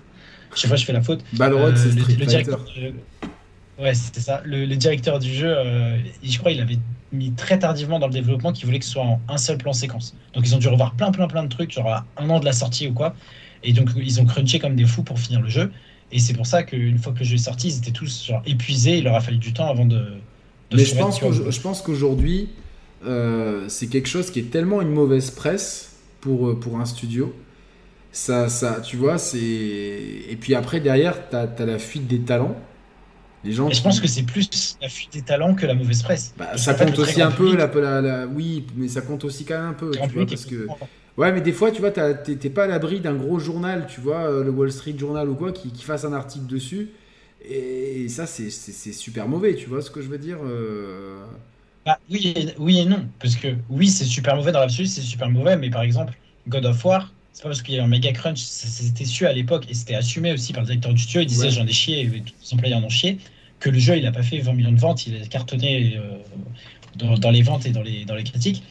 sais pas, je fais la faute. Balrog, c'est euh, le, directeur. Ouais, c'était ça. Le, directeur du jeu, euh, je crois, il avait mis très tardivement dans le développement qu'il voulait que ce soit en un seul plan séquence. Donc ils ont dû revoir plein, plein, plein de trucs, genre un an de la sortie ou quoi. Et donc ils ont crunché comme des fous pour finir le jeu. Et c'est pour ça qu'une fois que le jeu est sorti, ils étaient tous genre, épuisés. Il leur a fallu du temps avant de. Mais je pense, je pense qu'aujourd'hui, euh, c'est quelque chose qui est tellement une mauvaise presse pour, euh, pour un studio. Ça, ça, tu vois, c'est. Et puis après, derrière, tu as, la fuite des talents. Les gens je pense que c'est plus la fuite des talents que la mauvaise presse. Bah, ça compte aussi un peu, la, la, oui, mais ça compte aussi quand même un peu. Tu vois, parce que... Ouais, mais des fois, tu vois, t'es pas à l'abri d'un gros journal, tu vois, euh, le Wall Street Journal ou quoi, qui, qui fasse un article dessus. Et ça, c'est super mauvais, tu vois ce que je veux dire bah, oui, et, oui et non. Parce que oui, c'est super mauvais dans l'absolu, c'est super mauvais. Mais par exemple, God of War, c'est pas parce qu'il y a un méga crunch, c'était su à l'époque et c'était assumé aussi par le directeur du studio. Il disait j'en ai chié et tous les employés en ont chié. Que le jeu, il a pas fait 20 millions de ventes, il a cartonné euh, dans, dans, les ventes et dans les, dans les critiques.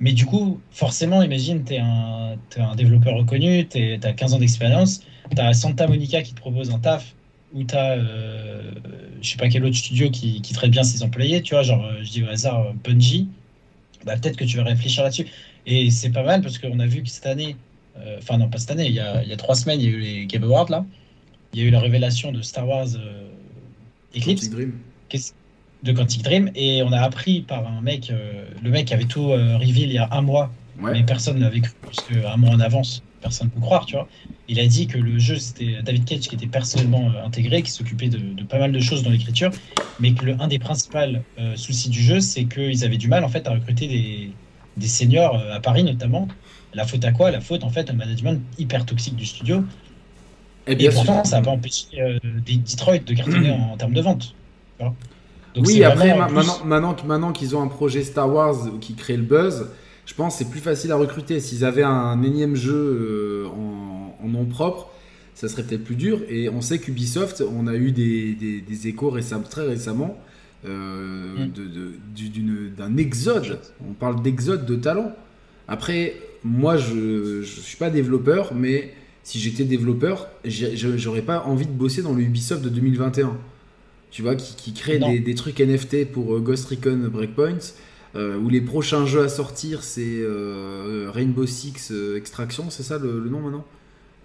Mais du coup, forcément, imagine, tu es, es, un développeur reconnu, tu as 15 ans d'expérience, tu as Santa Monica qui te propose un taf où tu as, euh, je sais pas quel autre studio qui, qui, traite bien ses employés, tu vois, genre, je dis au hasard, euh, Bungie, bah, peut-être que tu vas réfléchir là-dessus. Et c'est pas mal parce qu'on a vu que cette année, euh, enfin, non, pas cette année, il y, a, il y, a, trois semaines, il y a eu les Game Awards, là. Il y a eu la révélation de Star Wars euh, Eclipse. Dream. De Quantic Dream. Et on a appris par un mec, euh, le mec avait tout reveal il y a un mois, mais personne ne l'avait cru, parce qu'un mois en avance, personne ne peut croire, tu vois. Il a dit que le jeu, c'était David Cage qui était personnellement euh, intégré, qui s'occupait de, pas mal de choses dans l'écriture, mais que le, un des principaux euh, soucis du jeu, c'est qu'ils avaient du mal en fait à recruter des, des seniors euh, à Paris notamment. La faute à quoi? La faute en fait au management hyper toxique du studio. Et, bien pourtant, ça n'a pas empêché des Detroit de cartonner en, termes de vente. oui, après, maintenant, maintenant, maintenant qu'ils ont un projet Star Wars qui crée le buzz, je pense que c'est plus facile à recruter. S'ils avaient un énième jeu euh, en, nom propre, ça serait peut-être plus dur. Et on sait qu'Ubisoft, on a eu des, des, échos récemment, très récemment euh, mm. d'un exode. On parle d'exode de talent. Après, moi, je ne suis pas développeur, mais si j'étais développeur, j'aurais pas envie de bosser dans le Ubisoft de 2021. Tu vois, qui, crée des, des, trucs NFT pour euh, Ghost Recon Breakpoints euh, où les prochains jeux à sortir, c'est euh, Rainbow Six Extraction, c'est ça le, nom maintenant?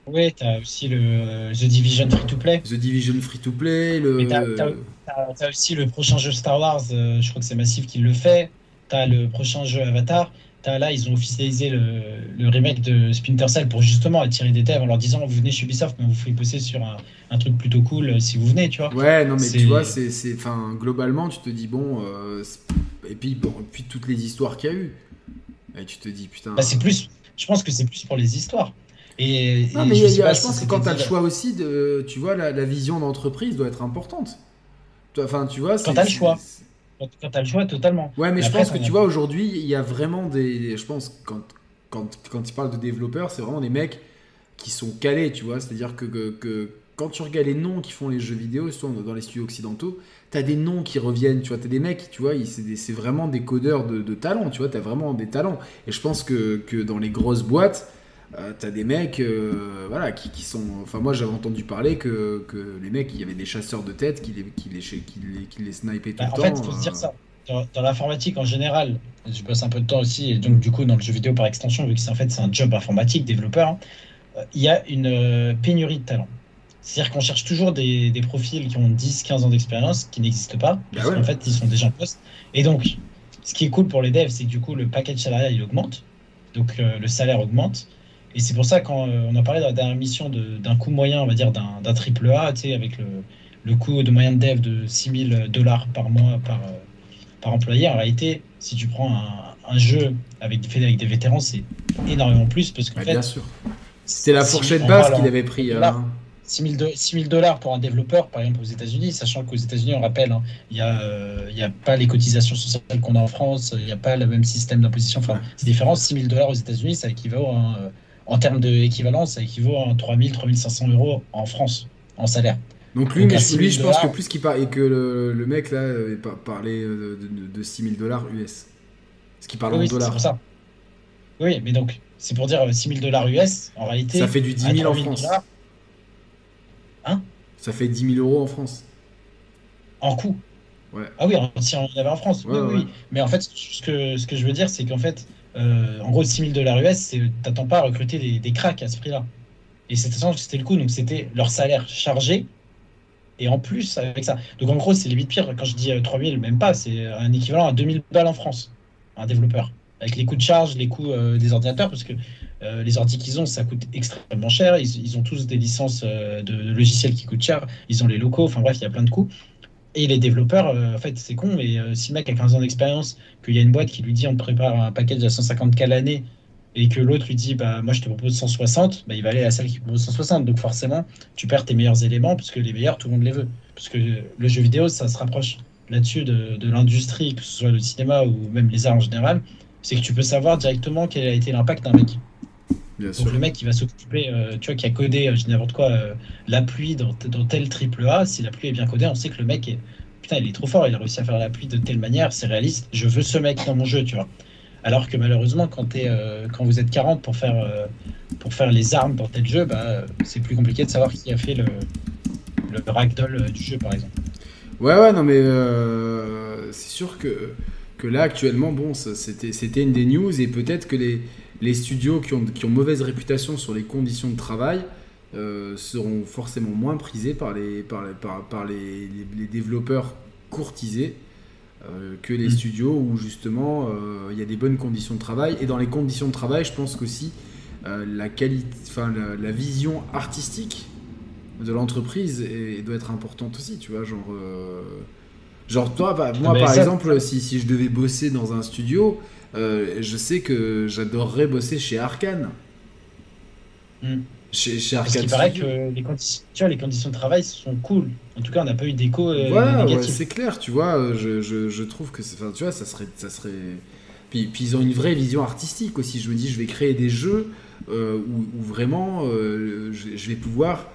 Oui, t'as aussi le The Division Free to Play. The Division Free to Play. Le... t'as, aussi le prochain jeu Star Wars, je crois que c'est Massive qui le fait. T'as le prochain jeu Avatar là, ils ont officialisé le, remake de Splinter Cell pour justement attirer des devs en leur disant vous venez chez Ubisoft, mais on vous fait bosser sur un, truc plutôt cool euh, si vous venez, tu vois. Ouais, non, mais tu vois, c'est, globalement, tu te dis bon, euh, et puis bon, puis toutes les histoires qu'il y a eu, et tu te dis putain. Bah, c'est plus, je pense que c'est plus pour les histoires. Et, non, mais je, pense que quand tu as le choix aussi de, tu vois, la, vision d'entreprise doit être importante. Enfin, tu vois, quand tu as le choix. Quand tu as le choix, totalement. Ouais, mais, je pense que tu vois, aujourd'hui, il y a vraiment des. Je pense, quand, quand, quand tu parles de développeurs, c'est vraiment des mecs qui sont calés, tu vois. C'est-à-dire que, que, quand tu regardes les noms qui font les jeux vidéo, surtout dans les studios occidentaux, t'as des noms qui reviennent, tu vois. T'as des mecs, tu vois, c'est vraiment des codeurs de, de talent, tu vois. T'as vraiment des talents. Et je pense que, que dans les grosses boîtes, euh, t'as des mecs euh, voilà, qui, qui, sont. Enfin, moi j'avais entendu parler que, que, les mecs, il y avait des chasseurs de tête qui les, qui les, qui les, qui les snipaient tout bah, le temps. En fait, il faut se dire ça. Dans, l'informatique en général, je passe un peu de temps aussi, et donc du coup dans le jeu vidéo par extension, vu que c'est en fait c'est un job informatique, développeur, hein, euh, il y a une pénurie de talent. C'est-à-dire qu'on cherche toujours des, des, profils qui ont 10-15 ans d'expérience qui n'existent pas, bah parce qu'en fait ils sont déjà en poste. Et donc, ce qui est cool pour les devs, c'est que du coup le package salarial il augmente, donc le salaire augmente. Et c'est pour ça, quand euh, on a parlé dans la dernière mission d'un coût moyen, on va dire, d'un triple A, avec le, le coût de moyen de dev de 6000 dollars par mois par, euh, par employé, en réalité, si tu prends un, un jeu avec, fait avec des vétérans, c'est énormément plus. Parce qu'en fait, bien sûr. C'était la fourchette basse qu'il avait pris. 6000 hein. dollars pour un développeur, par exemple, aux États-Unis, sachant qu'aux États-Unis, on rappelle, hein, il n'y a, euh, a pas les cotisations sociales qu'on a en France, il n'y a pas le même système d'imposition. Enfin, c'est différent. 6000 dollars aux États-Unis, ça équivaut à un en termes d'équivalence, ça équivaut à 3000, 3500 euros en France, en salaire. Donc lui, mais lui je pense que plus qu'il parle, et que le, mec là parlait euh, de, de, 6000 dollars US. Ce qui parle en dollars. Ça. Oui, mais donc, c'est pour dire 6000 euh, dollars US, en réalité. Ça fait du 10 000 en France. Hein? Ça fait 10 000 euros en France. En coût? Ouais. Ah oui, si on avait en France, oui, oui. Mais en fait, ce que, ce que je veux dire, c'est qu'en fait, euh, en gros, 6000 dollars US, t'attends pas à recruter des, cracks à ce prix-là. Et c'était le coup, donc c'était leur salaire chargé, et en plus avec ça. Donc en gros, c'est limite pire. Quand je dis 3000, euh, même pas, c'est un équivalent à 2000 balles en France, un développeur. Avec les coûts de charge, les coûts euh, des ordinateurs, parce que les ordi qu'ils ont, ça coûte extrêmement cher. Ils, ont tous des licences de, logiciels qui coûtent cher. Ils ont les locaux, enfin bref, il y a plein de coûts. Et les développeurs, euh, en fait, c'est con, mais euh, si le mec a 15 ans d'expérience, qu'il y a une boîte qui lui dit on te prépare un package à 150K l'année, et que l'autre lui dit bah moi je te propose 160, bah, il va aller à celle qui propose 160. Donc forcément, tu perds tes meilleurs éléments, parce que les meilleurs, tout le monde les veut. Parce que le jeu vidéo, ça se rapproche là-dessus de, de l'industrie, que ce soit le cinéma ou même les arts en général, c'est que tu peux savoir directement quel a été l'impact d'un mec. Donc le mec qui va s'occuper, euh, tu vois, qui a codé, euh, je dis n'importe quoi, euh, la pluie dans, dans, tel triple A, si la pluie est bien codée, on sait que le mec est, putain, il est trop fort, il a réussi à faire la pluie de telle manière, c'est réaliste, je veux ce mec dans mon jeu, tu vois. Alors que malheureusement, quand, es, quand vous êtes 40 pour faire, pour faire les armes dans tel jeu, bah, c'est plus compliqué de savoir qui a fait le, le ragdoll du jeu, par exemple. Ouais, ouais, non, mais c'est sûr que, que là, actuellement, bon, c'était une des news et peut-être que les les studios qui ont, qui ont mauvaise réputation sur les conditions de travail euh, seront forcément moins prisés par les, par les, par, les, les, développeurs courtisés euh, que les mm. studios où justement euh, il y a des bonnes conditions de travail. Et dans les conditions de travail, je pense qu'aussi la, qualité, enfin, la, vision artistique de l'entreprise doit être importante aussi, tu vois, genre... Genre toi, bah, moi par exemple, si, si, je devais bosser dans un studio, euh, je sais que j'adorerais bosser chez Arkane. Hmm. Chez, chez Arkane. Parce qu'il paraît que les conditions, tu vois, les conditions de travail sont cool. En tout cas, on n'a pas eu d'écho euh, ouais, c'est clair, tu vois. Euh, je, je, je trouve que, enfin, tu vois, ça serait, ça serait. Puis, puis, ils ont une vraie vision artistique aussi. Je me dis, je vais créer des jeux où, où, vraiment, je, je, vais pouvoir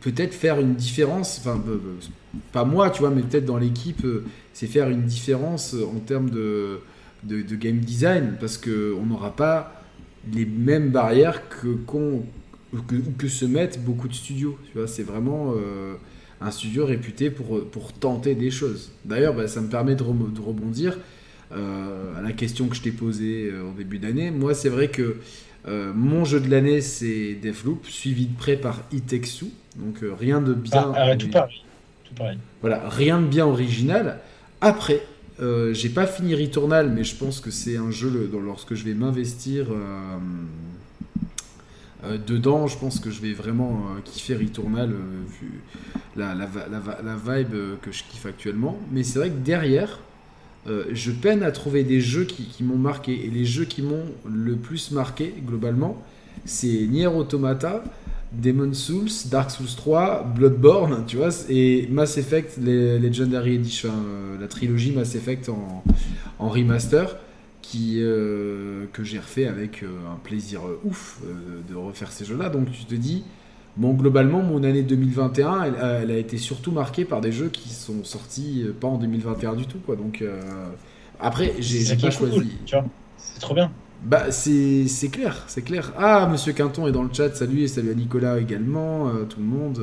peut-être faire une différence. Enfin, pas moi, tu vois, mais peut-être dans l'équipe c'est faire une différence en termes de, de, game design, parce qu'on n'aura pas les mêmes barrières que, que, que, se mettent beaucoup de studios. Tu vois, c'est vraiment euh, un studio réputé pour, pour tenter des choses. D'ailleurs, bah, ça me permet de, de rebondir euh, à la question que je t'ai posée euh, au début d'année. Moi, c'est vrai que mon jeu de l'année, c'est Deathloop, suivi de près par Itexu. Donc rien de bien. Ah, tout pareil. Tout pareil. Voilà, rien de bien original. Après, euh, j'ai pas fini Returnal, mais je pense que c'est un jeu lorsque je vais m'investir euh, euh, dedans, je pense que je vais vraiment kiffer Returnal vu la, la, vibe que je kiffe actuellement. Mais c'est vrai que derrière, je peine à trouver des jeux qui, qui m'ont marqué. Et les jeux qui m'ont le plus marqué, globalement, c'est Nier Automata, Demon Souls, Dark Souls 3, Bloodborne, tu vois, et Mass Effect, les Legendary Edition, euh, la trilogie Mass Effect en, en remaster. qui, euh, que j'ai refait avec euh, un plaisir ouf de refaire ces jeux-là. Donc tu te dis, bon, globalement, mon année 2021, elle, elle, a été surtout marquée par des jeux qui sont sortis pas en 2021 du tout. Quoi. Donc après, j'ai pas choisi. c'est trop bien. Bah, c'est clair, c'est clair. Ah, Monsieur Quinton est dans le chat, salut et salut à Nicolas également, tout le monde.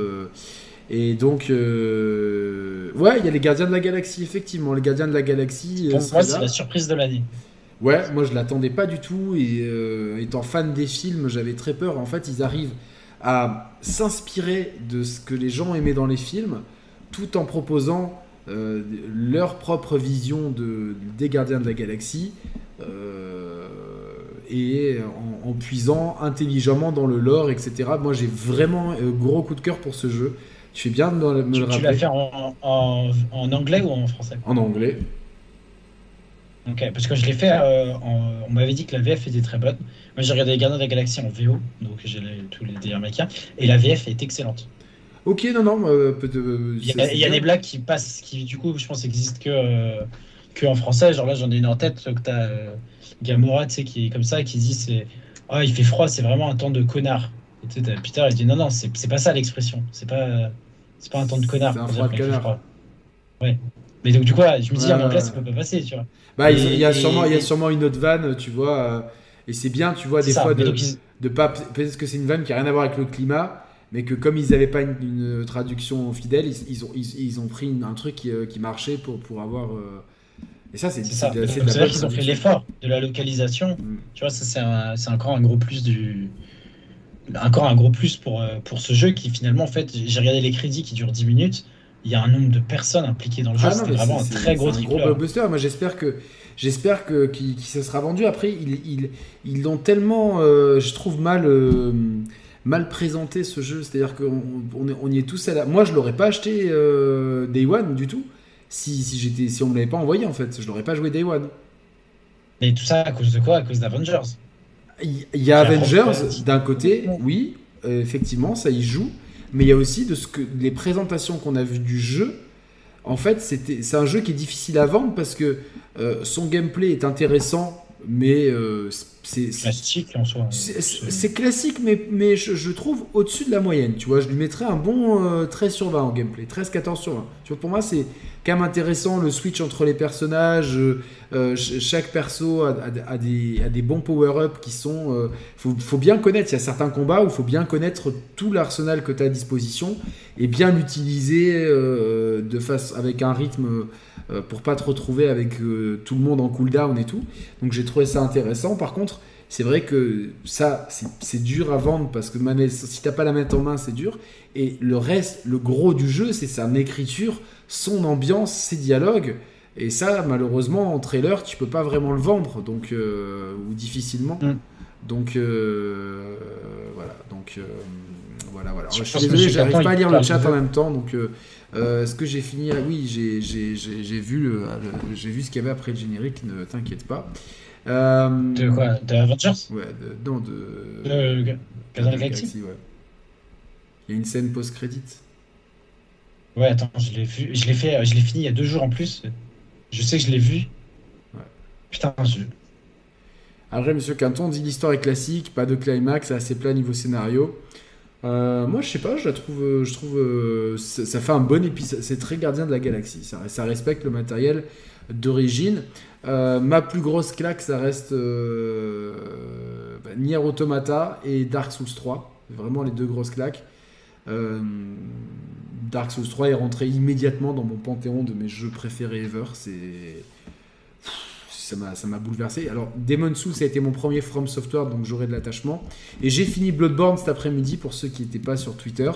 Et donc, euh, ouais, il y a les Gardiens de la Galaxie, effectivement. Les Gardiens de la Galaxie. Pour moi, c'est la surprise de l'année. Ouais, moi je l'attendais pas du tout. Et euh, étant fan des films, j'avais très peur. En fait, ils arrivent à s'inspirer de ce que les gens aimaient dans les films, tout en proposant euh, leur propre vision de, des Gardiens de la Galaxie. Et en, puisant intelligemment dans le lore, etc. Moi j'ai vraiment gros coup de cœur pour ce jeu. Je fais bien de me tu, le rappeler. Tu l'as fait en, en, anglais ou en français? En anglais. Ok, parce que je l'ai fait, euh, on m'avait dit que la VF était très bonne. Moi j'ai regardé les Gardiens de la Galaxie en VO, donc j'ai tous les délires américains, et la VF est excellente. Ok, non, non, euh, Il y a, des blagues qui passent, qui du coup, je pense, existent que, euh, que en français. Genre là, j'en ai une en tête, que t'as Gamora, tu sais, qui est comme ça, qui dit c'est. Ah, il fait froid, c'est vraiment un temps de connard. Et tu sais, Peter, il dit non, non, c'est pas ça l'expression. C'est pas. C'est pas un temps de connard. C'est un froid de connard. Ouais. Mais donc, du coup, je me dis, en anglais, ça peut pas passer, tu vois. Bah, il y, a sûrement, il y a sûrement une autre vanne, tu vois. Euh, et c'est bien, tu vois, des fois, de, de pas. Peut-être que c'est une vanne qui a rien à voir avec le climat, mais que comme ils n'avaient pas une, traduction fidèle, ils, ont, ils, ont pris un truc qui, euh, qui, marchait pour, pour avoir. Euh, et ça, c'est ça. C'est vrai qu'ils ont fait l'effort de la localisation. Mm. Tu vois, ça, c'est encore un gros plus du, encore un gros plus pour, euh, pour ce jeu qui finalement, en fait, j'ai regardé les crédits qui durent 10 minutes. Il y a un nombre de personnes impliquées dans le jeu. Ah C'était vraiment un très gros un gros blockbuster. Moi, j'espère que j'espère que qui, se sera vendu. Après, ils ils l'ont tellement, euh, je trouve mal euh, mal présenté ce jeu. C'est-à-dire qu'on on, on, y est tous à la. Moi, je l'aurais pas acheté Day One du tout. Si, si j'étais si on me l'avait pas envoyé en fait, je l'aurais pas joué Day One. Mais tout ça à cause de quoi? À cause d'Avengers. Il y a Avengers d'un côté, oui, euh, effectivement, ça y joue, mais il y a aussi de ce que les présentations qu'on a vues du jeu. En fait, c'était, c'est un jeu qui est difficile à vendre parce que euh, son gameplay est intéressant, mais euh, c'est classique en soi. C'est classique, mais, mais je, trouve au-dessus de la moyenne. Tu vois, je lui mettrais un bon 13 sur 20 en gameplay, 13-14 sur 20. Tu vois, pour moi, c'est quand même intéressant le switch entre les personnages. Euh, chaque perso a, des, des, bons power-up qui sont. Il euh, faut, bien connaître. Il y a certains combats où il faut bien connaître tout l'arsenal que tu as à disposition et bien l'utiliser euh, de face avec un rythme pour pas te retrouver avec tout le monde en cooldown et tout. Donc j'ai trouvé ça intéressant. Par contre, c'est vrai que ça, c'est dur à vendre parce que si t'as pas la main en main, c'est dur. Et le reste, le gros du jeu, c'est sa écriture, son ambiance, ses dialogues. Et ça, malheureusement, en trailer, tu peux pas vraiment le vendre, donc euh, ou difficilement. Mm. Donc euh, voilà, donc euh, voilà, voilà. Je, suis désolé, j'arrive pas à lire le chat en même temps, donc est-ce que j'ai fini ah Oui, j'ai vu le, j'ai vu ce qu'il y avait après le générique. Ne t'inquiète pas. de quoi De Avengers? Ouais, de, non de. De Galaxy. ouais. Il y a une scène post-crédit. Ouais, attends, je l'ai vu, je l'ai fait, je l'ai fini il y a deux jours en plus. Je sais que je l'ai vu. Putain, je... Après, Monsieur Quinton dit l'histoire est classique, pas de climax, assez plat niveau scénario. Euh, moi, je sais pas, je la trouve, je trouve, euh, ça, fait un bon épisode. C'est très gardien de la galaxie. Ça, respecte le matériel d'origine. Euh, ma plus grosse claque, ça reste bah, Nier Automata et Dark Souls 3. Vraiment les deux grosses claques. Dark Souls 3 est rentré immédiatement dans mon panthéon de mes jeux préférés ever. C'est ça m'a bouleversé. Alors, Demon Souls, ça a été mon premier From Software, donc j'aurai de l'attachement. Et j'ai fini Bloodborne cet après-midi, pour ceux qui n'étaient pas sur Twitter.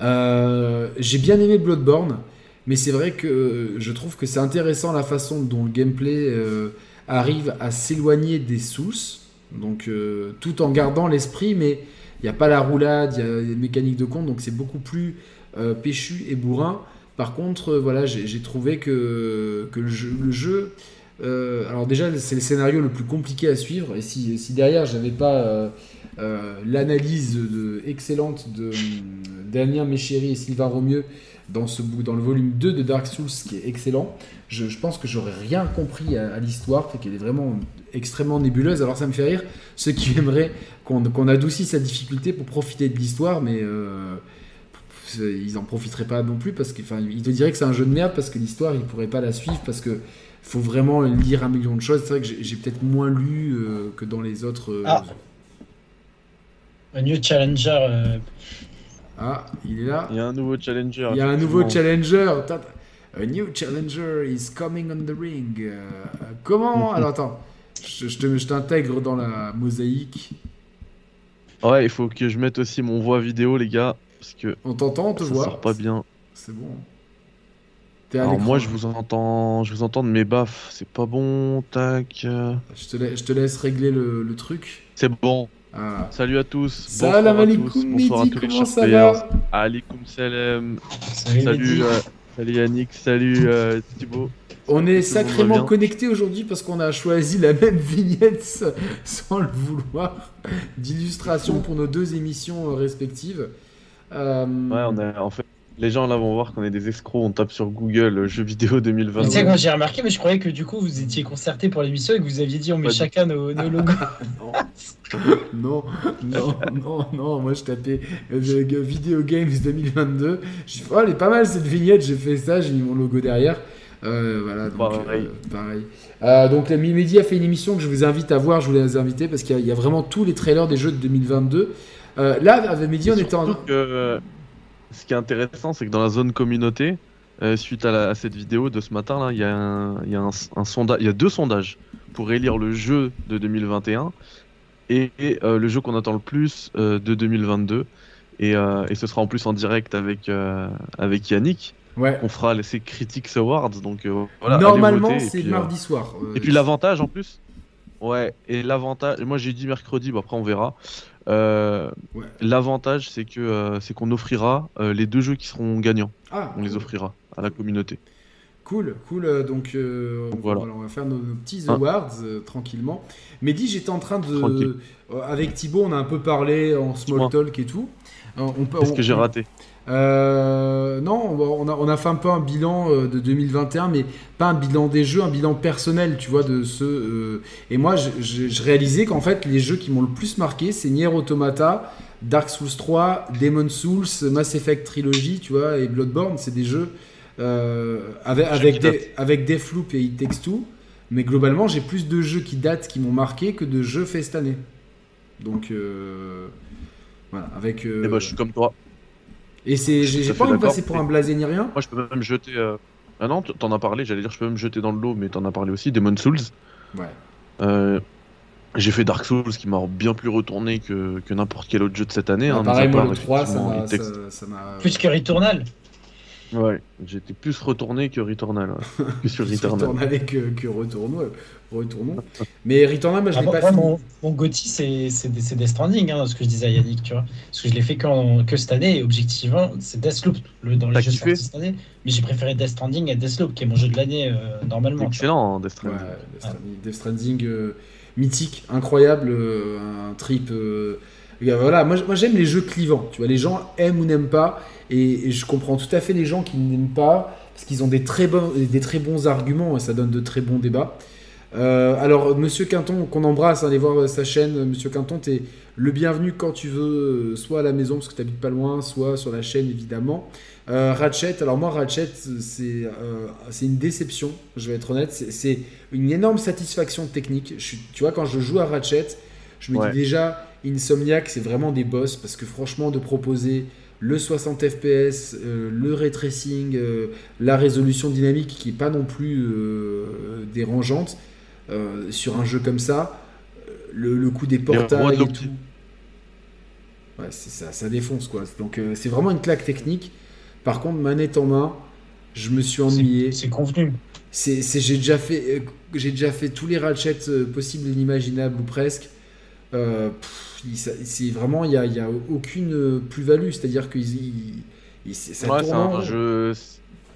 Euh, j'ai bien aimé Bloodborne, mais c'est vrai que je trouve que c'est intéressant la façon dont le gameplay euh, arrive à s'éloigner des Souls, donc euh, tout en gardant l'esprit, mais il n'y a pas la roulade, il y a des mécaniques de compte, donc c'est beaucoup plus euh, péchu et bourrin. Par contre, euh, voilà, j'ai trouvé que, le jeu, euh, alors déjà, c'est le scénario le plus compliqué à suivre. Et si, si derrière, j'avais pas l'analyse de, excellente de, Damien Méchéry et Sylvain Romieux dans, ce, dans le volume 2 de Dark Souls, qui est excellent. Je, pense que j'aurais rien compris à, à l'histoire, qu'elle est vraiment extrêmement nébuleuse. Alors ça me fait rire ceux qui aimeraient qu'on qu'on adoucisse sa difficulté pour profiter de l'histoire, mais euh, ils en profiteraient pas non plus parce qu'ils te diraient que c'est un jeu de merde parce que l'histoire ils pourraient pas la suivre parce que faut vraiment lire un million de choses. C'est vrai que j'ai peut-être moins lu euh, que dans les autres. euh, Ah. Un new challenger. euh, ah, il est là. Il y a un nouveau challenger. Il y a un nouveau challenger. A new challenger is coming on the ring. Euh, comment Alors attends, je, je te- je t'intègre dans la mosaïque. Ouais, il faut que je mette aussi mon voix vidéo, les gars, parce que On t'entend, on te ça voit. sort pas bien. C'est bon. T'es à Alors moi, je vous entends, je vous entends de mes baffes. C'est pas bon. Tac. Je te, la- je te laisse régler le, le truc. C'est bon. Ah. Salut à tous. Salam bonsoir à alaikum, tous, bonsoir à tous les ça va Alaikum salam. Salut, Salut, euh, salut Yannick, salut euh, Thibaut. On est sacrément connectés aujourd'hui parce qu'on a choisi la même vignette sans le vouloir d'illustration pour nos deux émissions euh, respectives. Euh, Ouais, on a, en fait, les gens là vont voir qu'on est des escrocs. On tape sur Google euh, jeux vidéo Mais 2022. Tu sais, quand j'ai remarqué, mais je croyais que du coup vous étiez concertés pour l'émission et que vous aviez dit on met Pas du- chacun nos, nos logos. Non, non, non, non, moi je tapais euh, the- Video Games 2022. Je suis oh, elle est pas mal cette vignette, j'ai fait ça, j'ai mis mon logo derrière. Euh, voilà, donc Pareil. euh, pareil. Euh, donc la Mimedi a fait une émission que je vous invite à voir, je voulais les inviter parce qu'il y a vraiment tous les trailers des jeux de 2022. Euh, là, avec Mehdi, on était en. que, euh, ce qui est intéressant, c'est que dans la zone communauté, euh, suite à, la- à cette vidéo de ce matin, là, il y a, un, y a un, un sonda- il y a deux sondages pour élire le jeu de 2021 et, et, euh, le jeu qu'on attend le plus de 2022. Et, et ce sera en plus en direct avec, avec Yannick. Ouais. On fera les ces Critics Awards. Donc voilà. Normalement, c'est mardi soir. Et puis l'avantage en plus. Ouais, et l'avantage, moi j'ai dit mercredi, bah après on verra. Euh, Ouais. L'avantage c'est que euh, c'est qu'on offrira euh, les deux jeux qui seront gagnants. Ah, On les offrira à la communauté. Cool, cool. Donc, voilà. voilà. on va faire nos, nos petits Hein. awards tranquillement. Mehdi, j'étais en train de. Tranquille. avec Thibaut, on a un peu parlé en small talk et tout. On peut- Qu'est-ce on- que j'ai on- raté? Euh, non, on a, on fait un peu un bilan euh, de 2021, mais pas un bilan des jeux, un bilan personnel, tu vois, de ceux. euh, Et moi, je, je- je réalisais qu'en fait, les jeux qui m'ont le plus marqué, c'est Nier Automata, Dark Souls 3, Demon Souls, Mass Effect Trilogy, tu vois, et Bloodborne. C'est des jeux euh, avec, des- avec Deathloop et It Takes Two. Mais globalement, j'ai plus de jeux qui datent, qui m'ont marqué, que de jeux faits cette année. Donc, euh, voilà, avec. euh, Eh ben, je suis comme toi. Et c'est, Je j'ai pas envie de passer pour un blasé ni rien. Moi je peux même jeter. euh, Ah non, t'en as parlé, j'allais dire je peux même jeter dans le lot, mais t'en as parlé aussi. Demon Souls. Ouais. Euh, J'ai fait Dark Souls qui m'a bien plus retourné que, que n'importe quel autre jeu de cette année. Ah, hein, pareil, moi, part, le 3, ça effectivement, m'a. It Takes- ça- ça m'a- Plus que Returnal. Ouais, j'étais plus retourné que Returnal. ouais. que sur Returnal. Returnal que, que retournons, euh, retournons. Mais Returnal, moi, je Ah, l'ai moi, pas fini. mon, mon Gotti, c'est Death Stranding, hein, ce que je disais à Yannick, tu vois. Parce que je l'ai fait qu'en- que cette année, et objectivement, c'est Deathloop le, dans les jeux sortis cette année. Mais j'ai préféré Death Stranding à Deathloop, qui est mon jeu de l'année euh, normalement. Excellent, hein, Death Ouais, Stranding. Death Stranding, Death Stranding, euh, mythique, incroyable, euh, un trip. Euh, euh, voilà, moi, j'aime les jeux clivants. Tu vois, les gens aiment ou n'aiment pas, et, et je comprends tout à fait les gens qui n'aiment pas parce qu'ils ont des très bons, des très bons arguments et ça donne de très bons débats. Euh, alors, Monsieur Quinton, qu'on embrasse, allez voir euh, sa chaîne. Monsieur Quinton, t'es le bienvenu quand tu veux, euh, soit à la maison parce que tu habites pas loin, soit sur la chaîne évidemment. Euh, Ratchet, alors moi Ratchet, c'est euh, une déception, je vais être honnête, c'est- c'est une énorme satisfaction technique. Je suis, tu vois, quand je joue à Ratchet, je me Ouais. dis déjà, Insomniac, c'est vraiment des boss, parce que franchement, de proposer le 60 FPS, euh, le ray tracing, euh, la résolution dynamique qui est pas non plus euh, dérangeante euh, sur un jeu comme ça, le, le coup des portails et tout. Ouais, c'est ça, ça défonce quoi. Donc euh, c'est vraiment une claque technique. Par contre, manette en main, je me suis ennuyé. C'est convenu. J'ai déjà fait, euh, j'ai déjà fait tous les ratchets euh, possibles et inimaginables ou presque. Euh, c'est vraiment, il y a, y a aucune plus-value. C'est-à-dire que ils, ils- c'est- ça Ouais, tourne c'est en un jeu.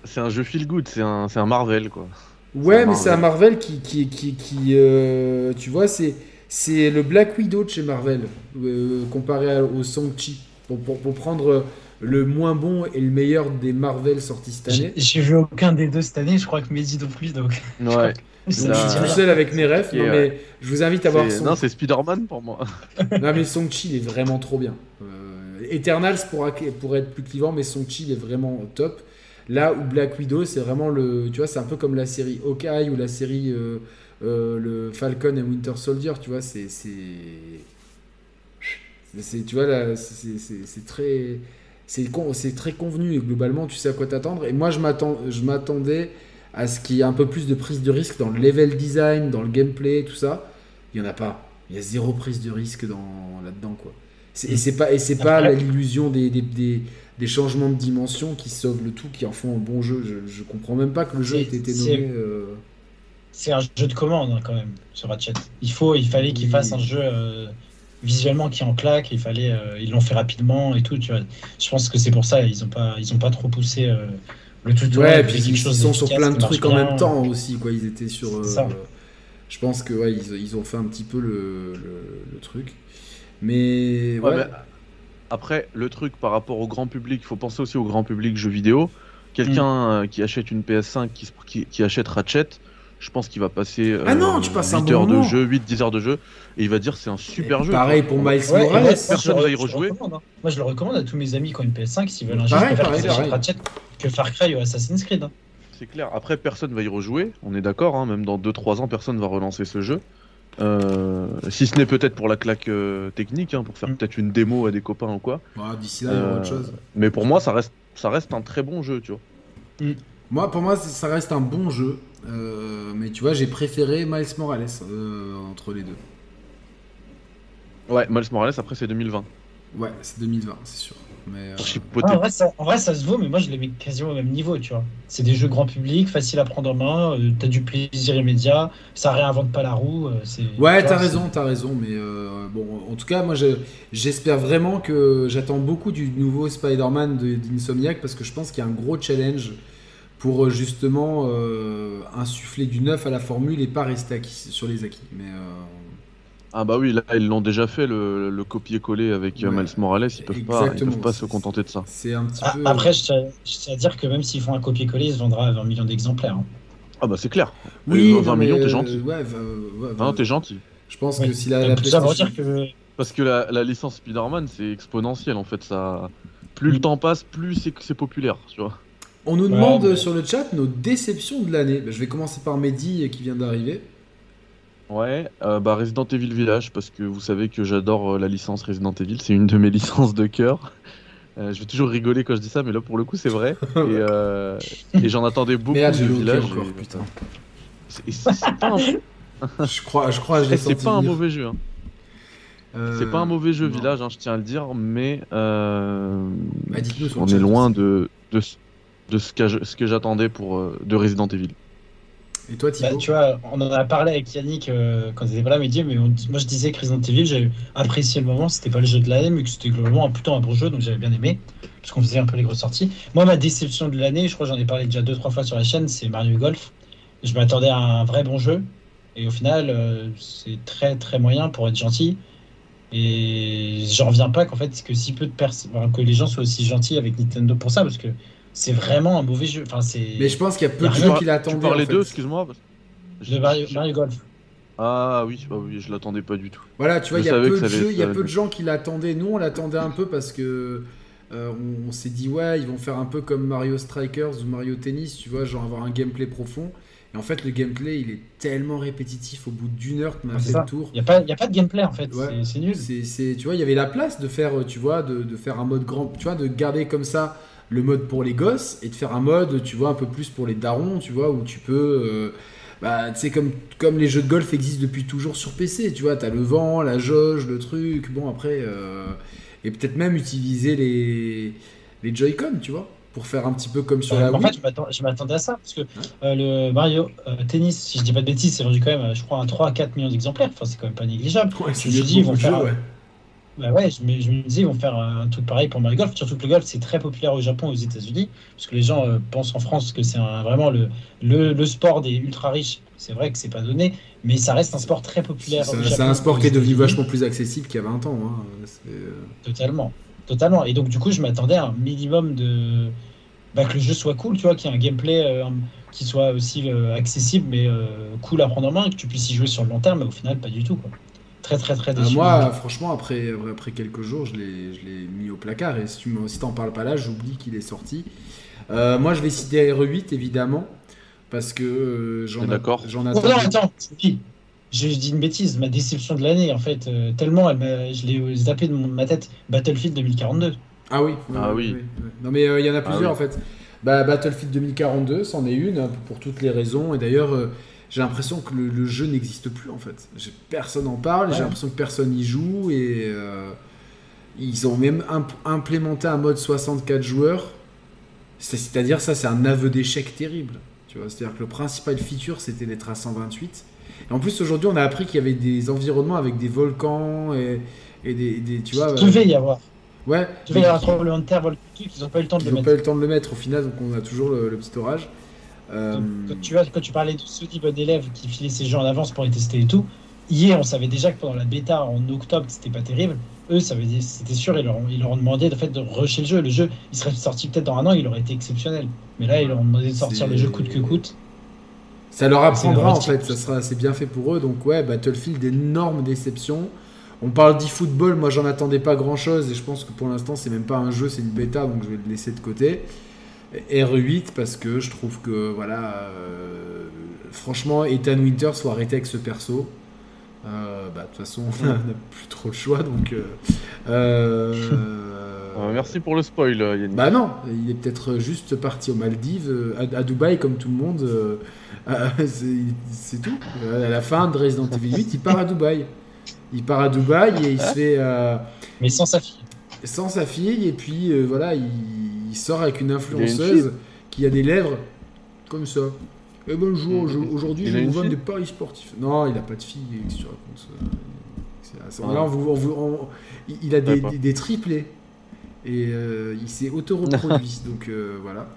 C'est un jeu feel good, c'est un, c'est un Marvel quoi. Ouais, c'est mais c'est un Marvel qui, qui, qui, qui, euh, tu vois, c'est, c'est le Black Widow de chez Marvel euh, comparé à- au Shang-Chi. pour, pour, pour prendre le moins bon et le meilleur des Marvel sortis cette année. J'ai j'ai vu aucun des deux cette année, je crois que Mehdi non plus, donc. Ouais. Je suis tout seul avec mes refs, non, euh, mais je vous invite à voir C'est- son. Non, c'est Spider-Man pour moi. Non, mais Song-Chi, il est vraiment trop bien. Euh, Eternals pourra, pourrait être plus clivant, mais Song-Chi, il est vraiment top. Là où Black Widow, c'est vraiment le. Tu vois, c'est un peu comme la série Hawkeye ou la série euh, euh, le Falcon et Winter Soldier, tu vois, c'est. c'est- Tu vois, là, c'est- très. C'est con- c'est très convenu et globalement, tu sais à quoi t'attendre. Et moi, je m'attends- je m'attendais à ce qu'il y ait un peu plus de prise de risque dans le level design, dans le gameplay, tout ça. Il n'y en a pas. Il y a zéro prise de risque dans là-dedans, quoi. Et c'est pas, et c'est pas l'illusion des, des, des, des changements de dimension qui sauvent le tout, qui en font un bon jeu. Je, je comprends même pas que le jeu ait été c'est- nommé. euh, C'est un jeu de commande hein, quand même sur Ratchet. Il faut, il fallait qu'ils Oui. fassent un jeu euh, visuellement qui en claque. Il fallait, euh, ils l'ont fait rapidement et tout. Tu vois. Je pense que c'est pour ça ils ont pas, ils ont pas trop poussé le tutoriel. Ouais, et puis ils, quelque chose ils sont sur plein de trucs en même temps aussi, quoi. Ils étaient sur. euh, je pense que ouais, ils, ils ont fait un petit peu le, le, le truc. Mais ouais, Ouais, mais Après, le truc par rapport au grand public, il faut penser aussi au grand public jeux vidéo. Quelqu'un euh, qui achète une PS5, qui, se- qui, qui achète Ratchet, je pense qu'il va passer euh, Ah non, tu passes un 8 bon heures de jeu, 8-10 heures de jeu, et il va dire c'est un super Et jeu. Pareil quoi. pour Miles Ouais, Morales. moi, personne moi, va y rejouer. hein. Moi, je le recommande à tous mes amis qui ont une PS5 s'ils veulent un jeu. Pareil, Je pareil. Ratchet que Far Cry ou Assassin's Creed. hein. C'est clair. Après, personne va y rejouer, on est d'accord, hein, même dans 2-3 ans, personne va relancer ce jeu. Euh, si ce n'est peut-être pour la claque euh, technique, hein, pour faire Mm. peut-être une démo à des copains ou quoi. Ah, D'ici là, il y aura Euh, autre chose. Mais pour moi, ça reste, ça reste un très bon jeu, tu vois. Moi, pour moi, ça reste un bon jeu. Euh, mais tu vois, j'ai préféré Miles Morales euh, entre les deux. Ouais, Miles Morales, après, c'est 2020. Ouais, c'est 2020, c'est sûr. Mais euh. Ah, en, vrai, ça, en vrai, ça se vaut, mais moi je les mets quasiment au même niveau, tu vois. C'est des jeux grand public, faciles à prendre en main, euh, t'as du plaisir immédiat, ça réinvente pas la roue. euh, Ouais, t'as raison, t'as raison, mais euh, bon, en tout cas, moi, je- j'espère vraiment que j'attends beaucoup du nouveau Spider-Man de- d'Insomniac parce que je pense qu'il y a un gros challenge pour euh, justement euh, insuffler du neuf à la formule et pas rester acquis, sur les acquis. Mais euh, Ah bah oui, là ils l'ont déjà fait le, le copier-coller avec Ouais, Miles Morales, ils peuvent pas, ils peuvent pas se contenter de ça. c'est un petit Ah, peu. Après, je tiens, à dire que même s'ils font un copier-coller, il se vendra à 20 millions d'exemplaires. hein. Ah bah c'est clair. oui, Euh, 20 non, mais, millions, t'es euh, gentil. Ouais, va- va- va- Ah non, t'es gentil. Je pense Oui. que si la, la Donc, tout ça pour PlayStation- dire que Parce que la, la licence Spider-Man c'est exponentiel en fait, ça. Plus le temps passe, plus c'est c'est populaire, tu vois. On nous Ouais, demande mais- sur le chat nos déceptions de l'année. Bah, je vais commencer par Mehdi qui vient d'arriver. Ouais, euh, bah Resident Evil Village, parce que vous savez que j'adore euh, la licence Resident Evil, c'est une de mes licences de cœur. Euh, je vais toujours rigoler quand je dis ça, mais là pour le coup c'est vrai. Et, euh, et j'en attendais beaucoup Merde, de Village. encore, et- putain. C'est pas, un- Je crois, je crois, je l'ai c'est pas un mauvais jeu. hein. Euh, C'est pas un mauvais jeu non. Village, hein, je tiens à le dire, mais euh, Bah, dites-nous sur le on est loin de, de, ce- de ce que, je- ce que j'attendais pour euh, de Resident Evil. Et toi, Bah, Thibaut tu vois, on en a parlé avec Yannick euh, quand il était pas là, mais dit, mais on- moi je disais que Resident Evil, j'ai apprécié le moment, c'était pas le jeu de l'année, mais que c'était globalement un- plutôt un bon jeu, donc j'avais bien aimé, parce qu'on faisait un peu les grosses sorties. Moi, ma déception de l'année, je crois que j'en ai parlé déjà deux, trois fois sur la chaîne, c'est Mario Golf. Je m'attendais à un vrai bon jeu, et au final, euh, c'est très très moyen pour être gentil. Et j'en reviens pas qu'en fait, que si peu de personnes, que les gens soient aussi gentils avec Nintendo pour ça, parce que c'est vraiment un mauvais jeu. Enfin, c'est Mais je pense qu'il y a peu Y a de gens qui Tu l'attendaient. parlais en fait. d'eux, excuse-moi. de Mario, Mario Golf. Ah oui, bah oui, je l'attendais pas du tout. Voilà, tu vois, il y a peu de jeux, il y a peu de gens qui l'attendaient. Nous, on l'attendait un peu parce que euh, on, on s'est dit ouais, ils vont faire un peu comme Mario Strikers ou Mario Tennis, tu vois, genre avoir un gameplay profond. Et en fait, le gameplay, il est tellement répétitif. Au bout d'une heure, tu m'as fait ça. le tour. Il n'y a, pas- y a pas de gameplay en fait, Ouais. c'est- nul. C'est, c'est- tu vois, il y avait la place de faire, euh, tu vois, de, de faire un mode grand, tu vois, de garder comme ça le mode pour les gosses et de faire un mode, tu vois, un peu plus pour les darons, tu vois, où tu peux, euh, bah, tu sais, comme, comme les jeux de golf existent depuis toujours sur PC, tu vois, t'as le vent, la jauge, le truc, bon, après, euh, et peut-être même utiliser les, les Joy-Con, tu vois, pour faire un petit peu comme sur Euh, la en Wii. fait, je m'attendais à ça parce que euh, le Mario euh, Tennis, si je dis pas de bêtises, c'est vendu quand même, je crois, un 3 à 4 millions d'exemplaires. Enfin, c'est quand même pas négligeable. Je dis, ils vont faire ouais. Bah ouais, je me, je me disais, ils vont faire un truc pareil pour Mario Golf. Surtout que le golf, c'est très populaire au Japon et aux États-Unis. Parce que les gens euh, pensent en France que c'est vraiment le, le, le sport des ultra riches. C'est vrai que c'est pas donné, mais ça reste un sport très populaire. C'est un sport qui est devenu vachement plus accessible qu'il y a 20 ans. hein. Euh, Totalement. totalement. Et donc, du coup, je m'attendais à un minimum de. Bah, que le jeu soit cool, tu vois, qu'il y ait un gameplay euh, qui soit aussi euh, accessible, mais cool à prendre en main, que tu puisses y jouer sur le long terme, mais au final, pas du tout. Quoi. Très, très, très Euh, déçu. moi, franchement, après, après quelques jours, je l'ai je l'ai mis au placard. Et si tu si t'en parles pas là, j'oublie qu'il est sorti. Euh, moi, je vais citer RE8, évidemment. Parce que euh, j'en d'accord j'en Oh attends. non, attends. J'ai dit une bêtise, ma déception de l'année, en fait, euh, tellement elle je l'ai zappé de mon- ma tête, Battlefield 2042. Ah oui. Ah oui. Non mais euh, il y en a plusieurs oui. en fait. Bah, Battlefield 2042, c'en est une pour toutes les raisons. Et d'ailleurs, euh, j'ai l'impression que le, le jeu n'existe plus en fait. Personne en parle. J'ai l'impression que personne y joue et euh, ils ont même imp- implémenté un mode 64 joueurs. C'est- C'est-à-dire ça, c'est un aveu d'échec terrible. Tu vois, c'est-à-dire que le principal feature c'était d'être à 128. Et en plus aujourd'hui, on a appris qu'il y avait des environnements avec des volcans et, et des, des- tu vois. Il devait y avoir. ouais. Il devait y avoir un tremblement de terre, vol- truc, ils n'ont pas eu le temps de Ils le n'ont mettre. pas eu le temps de le mettre au final, donc on a toujours le, le petit orage. Euh, Quand tu, vois, quand tu parlais de Sony bon élève qui filait ses jeux en avance pour les tester et tout, hier on savait déjà que pendant la bêta en octobre c'était pas terrible. Eux, ça veut dire- c'était sûr, ils leur, ont, ils leur ont demandé de, fait, de rusher le jeu. Le jeu, il serait sorti peut-être dans un an, il aurait été exceptionnel. Mais là, ils leur ont demandé de sortir le jeu coûte que coûte. ça leur apprendra en fait, ça sera c'est bien fait pour eux. Donc ouais, Battlefield, énorme déception. On parle d'e-football, moi j'en attendais pas grand chose et je pense que pour l'instant c'est même pas un jeu, c'est une bêta, donc je vais le laisser de côté. RE8 parce que je trouve que voilà, euh, franchement, Ethan Winters faut arrêter avec ce perso. Euh, bah, de toute façon, on n'a plus trop le choix donc. euh, euh, Euh, merci pour le spoil, Yannick. Bah non, il est peut-être juste parti aux Maldives, à, à Dubaï comme tout le monde. euh, euh, c'est tout. À la fin de Resident Evil 8, il part à Dubaï. Il part à Dubaï et il se fait euh, Mais sans sa fille. sans sa fille et puis euh, voilà, il, il sort avec une une influenceuse qui a des lèvres comme ça. Et bonjour, je- aujourd'hui je vous vends des paris sportifs. Non, il a pas de fille, que tu racontes ça. Là, on vous- on vous- on- il- a des, triplés et euh, il s'est auto-reproduit. donc euh, voilà.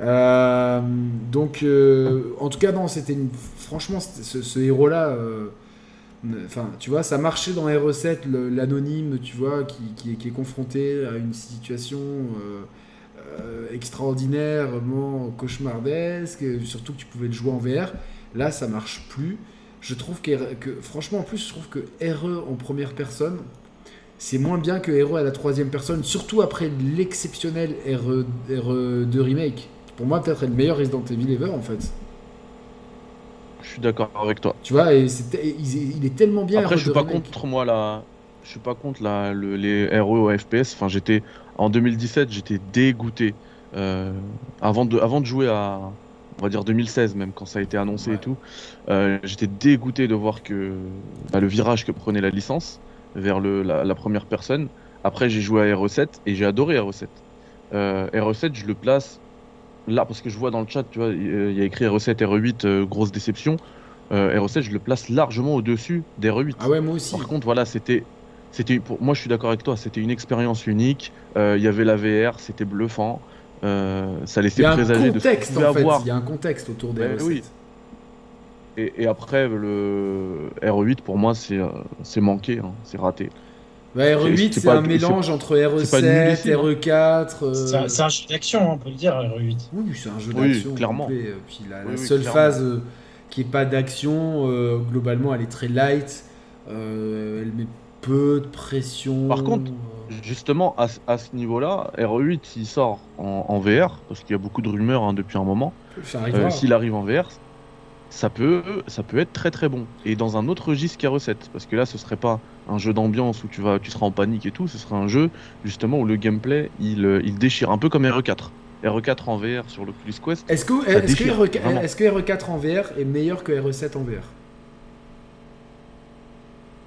Euh, donc, en tout cas, non, c'était une... franchement ce, ce héros-là. Enfin, tu vois, ça marchait dans RE7, le- l'anonyme, tu vois, qui, qui est, qui est confronté à une situation extraordinairement cauchemardesque, surtout que tu pouvais le jouer en VR. Là, ça marche plus. Je trouve que, que- franchement, en plus, je trouve que RE en première personne, c'est moins bien que RE à la troisième personne, surtout après l'exceptionnel RE, RE2 Remake. Pour moi, peut-être est le meilleur Resident Evil ever, en fait. Je suis d'accord avec toi. Tu vois, et il, il est tellement bien. Après, je suis RE2 pas Remake. contre moi la. Je suis pas contre la, le- les RE au FPS. Enfin, j'étais en 2017, j'étais dégoûté. Euh, avant de, avant de jouer à, on va dire 2016 même quand ça a été annoncé Ouais. et tout, euh, j'étais dégoûté de voir que bah, le virage que prenait la licence vers le, la, la première personne. Après, j'ai joué à RE7 et j'ai adoré RE7. Euh, RE7, je le place là parce que je vois dans le chat, tu vois, il y a écrit RE7, RE8, euh, grosse déception. Euh, RE7, je le place largement au-dessus des RE8. Ah ouais, moi aussi. Par contre, voilà, c'était, c'était, pour moi, je suis d'accord avec toi, c'était une expérience unique. Euh, Il y avait la VR, c'était bluffant. Euh, ça Il laissait y a un présager de ce contexte, qu'on pouvait en fait. avoir. Il y a un contexte autour des Ben RE7. oui. Et, et après, le RE8, pour moi, c'est, euh, c'est manqué, hein, c'est raté. Bah, RE8, C'est- c'est un mélange entre c'est pas RE7, nullissime, hein. RE4. euh, C'est un, jeu d'action, hein, on peut le dire, RE8. Oui, c'est un jeu Oui, d'action. clairement. complet. Puis la, la Oui, oui, seule clairement. phase euh, qui est pas d'action, euh, globalement, elle est très light. Euh, elle met peu de pression. Par contre, euh, Justement, à, ce- à ce niveau-là, RE8, s'il sort en, en VR, parce qu'il y a beaucoup de rumeurs hein, depuis un moment, euh, s'il arrive en VR, ça peut, ça peut être très très bon. Et dans un autre registre qu'RE7, parce que là, ce serait pas un jeu d'ambiance où tu, vas, tu seras en panique et tout, ce serait un jeu justement où le gameplay, il, euh, il déchire, un peu comme RE4. RE4 en VR sur l'Oculus Quest. Est-ce que, ça est-ce, que déchire, RE4, vraiment. est-ce que RE4 en VR est meilleur que RE7 en VR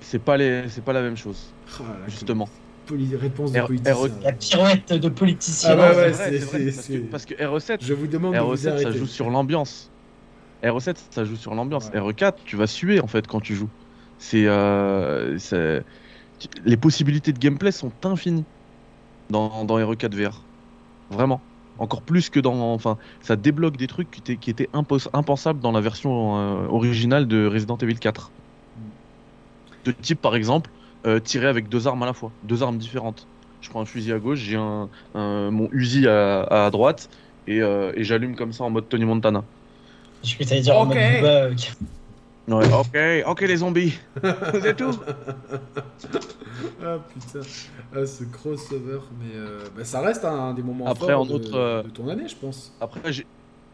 C'est pas, les, c'est pas la même chose, la justement. poli- réponse de R- politicien. RE4. La pirouette de politicien. Ah ouais, c'est vrai, c'est- parce, que, parce que RE7, Je vous demande de vous RE7 ça joue sur l'ambiance. RE7 ça joue sur l'ambiance. Ouais. RE4 tu vas suer en fait quand tu joues. C'est euh, les possibilités de gameplay sont infinies dans, dans RE4 VR. Vraiment. Encore plus que dans enfin ça débloque des trucs qui étaient, qui étaient impos- impensables dans la version euh, originale de Resident Evil 4. De type par exemple euh, tirer avec deux armes à la fois, deux armes différentes. je prends un fusil à gauche, j'ai un, un- mon Uzi à, à droite et, euh, et j'allume comme ça en mode Tony Montana. Je dire en mode euh, Ouais, ok, ok les zombies. Vous êtes où Ah putain, ah, ce crossover, mais euh, bah, ça reste un, des moments Après, forts en de, autre, euh, de ton année, je pense. Après.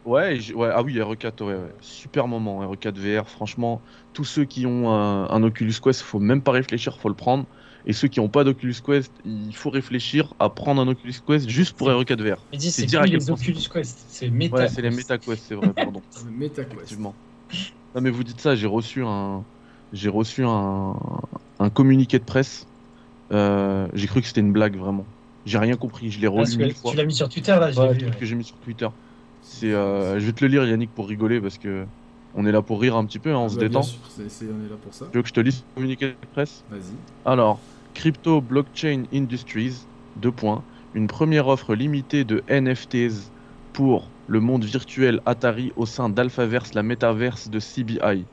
Ouais, ah oui, RE4, ouais, ouais. super moment, RE4 VR, franchement, tous ceux qui ont un, un Oculus Quest, faut même pas réfléchir, faut le prendre. Et ceux qui n'ont pas d'Oculus Quest, il faut réfléchir à prendre un Oculus Quest juste pour RE4 VR. Mais dis, C'est le les principe. Oculus Quest, c'est Meta. Ouais, c'est les MetaQuest, c'est vrai, pardon. MetaQuest. Effectivement. Non, mais vous dites ça, j'ai reçu un. J'ai reçu un, un communiqué de presse. Euh, j'ai cru que c'était une blague, vraiment. J'ai rien compris, je l'ai Ah, relu tu l'as mis sur Twitter là, j'ai Ouais, vu. que j'ai mis sur Twitter. C'est, euh, je vais te le lire, Yannick, pour rigoler parce que on est là pour rire un petit peu, hein, on se Bah, bien détend. sûr, on est là pour ça. Tu veux que je te lise le communiqué de presse? Vas-y. Alors, Crypto Blockchain Industries, deux points, une première offre limitée de NFTs pour le monde virtuel Atari au sein d'Alphaverse, la métaverse de CBI.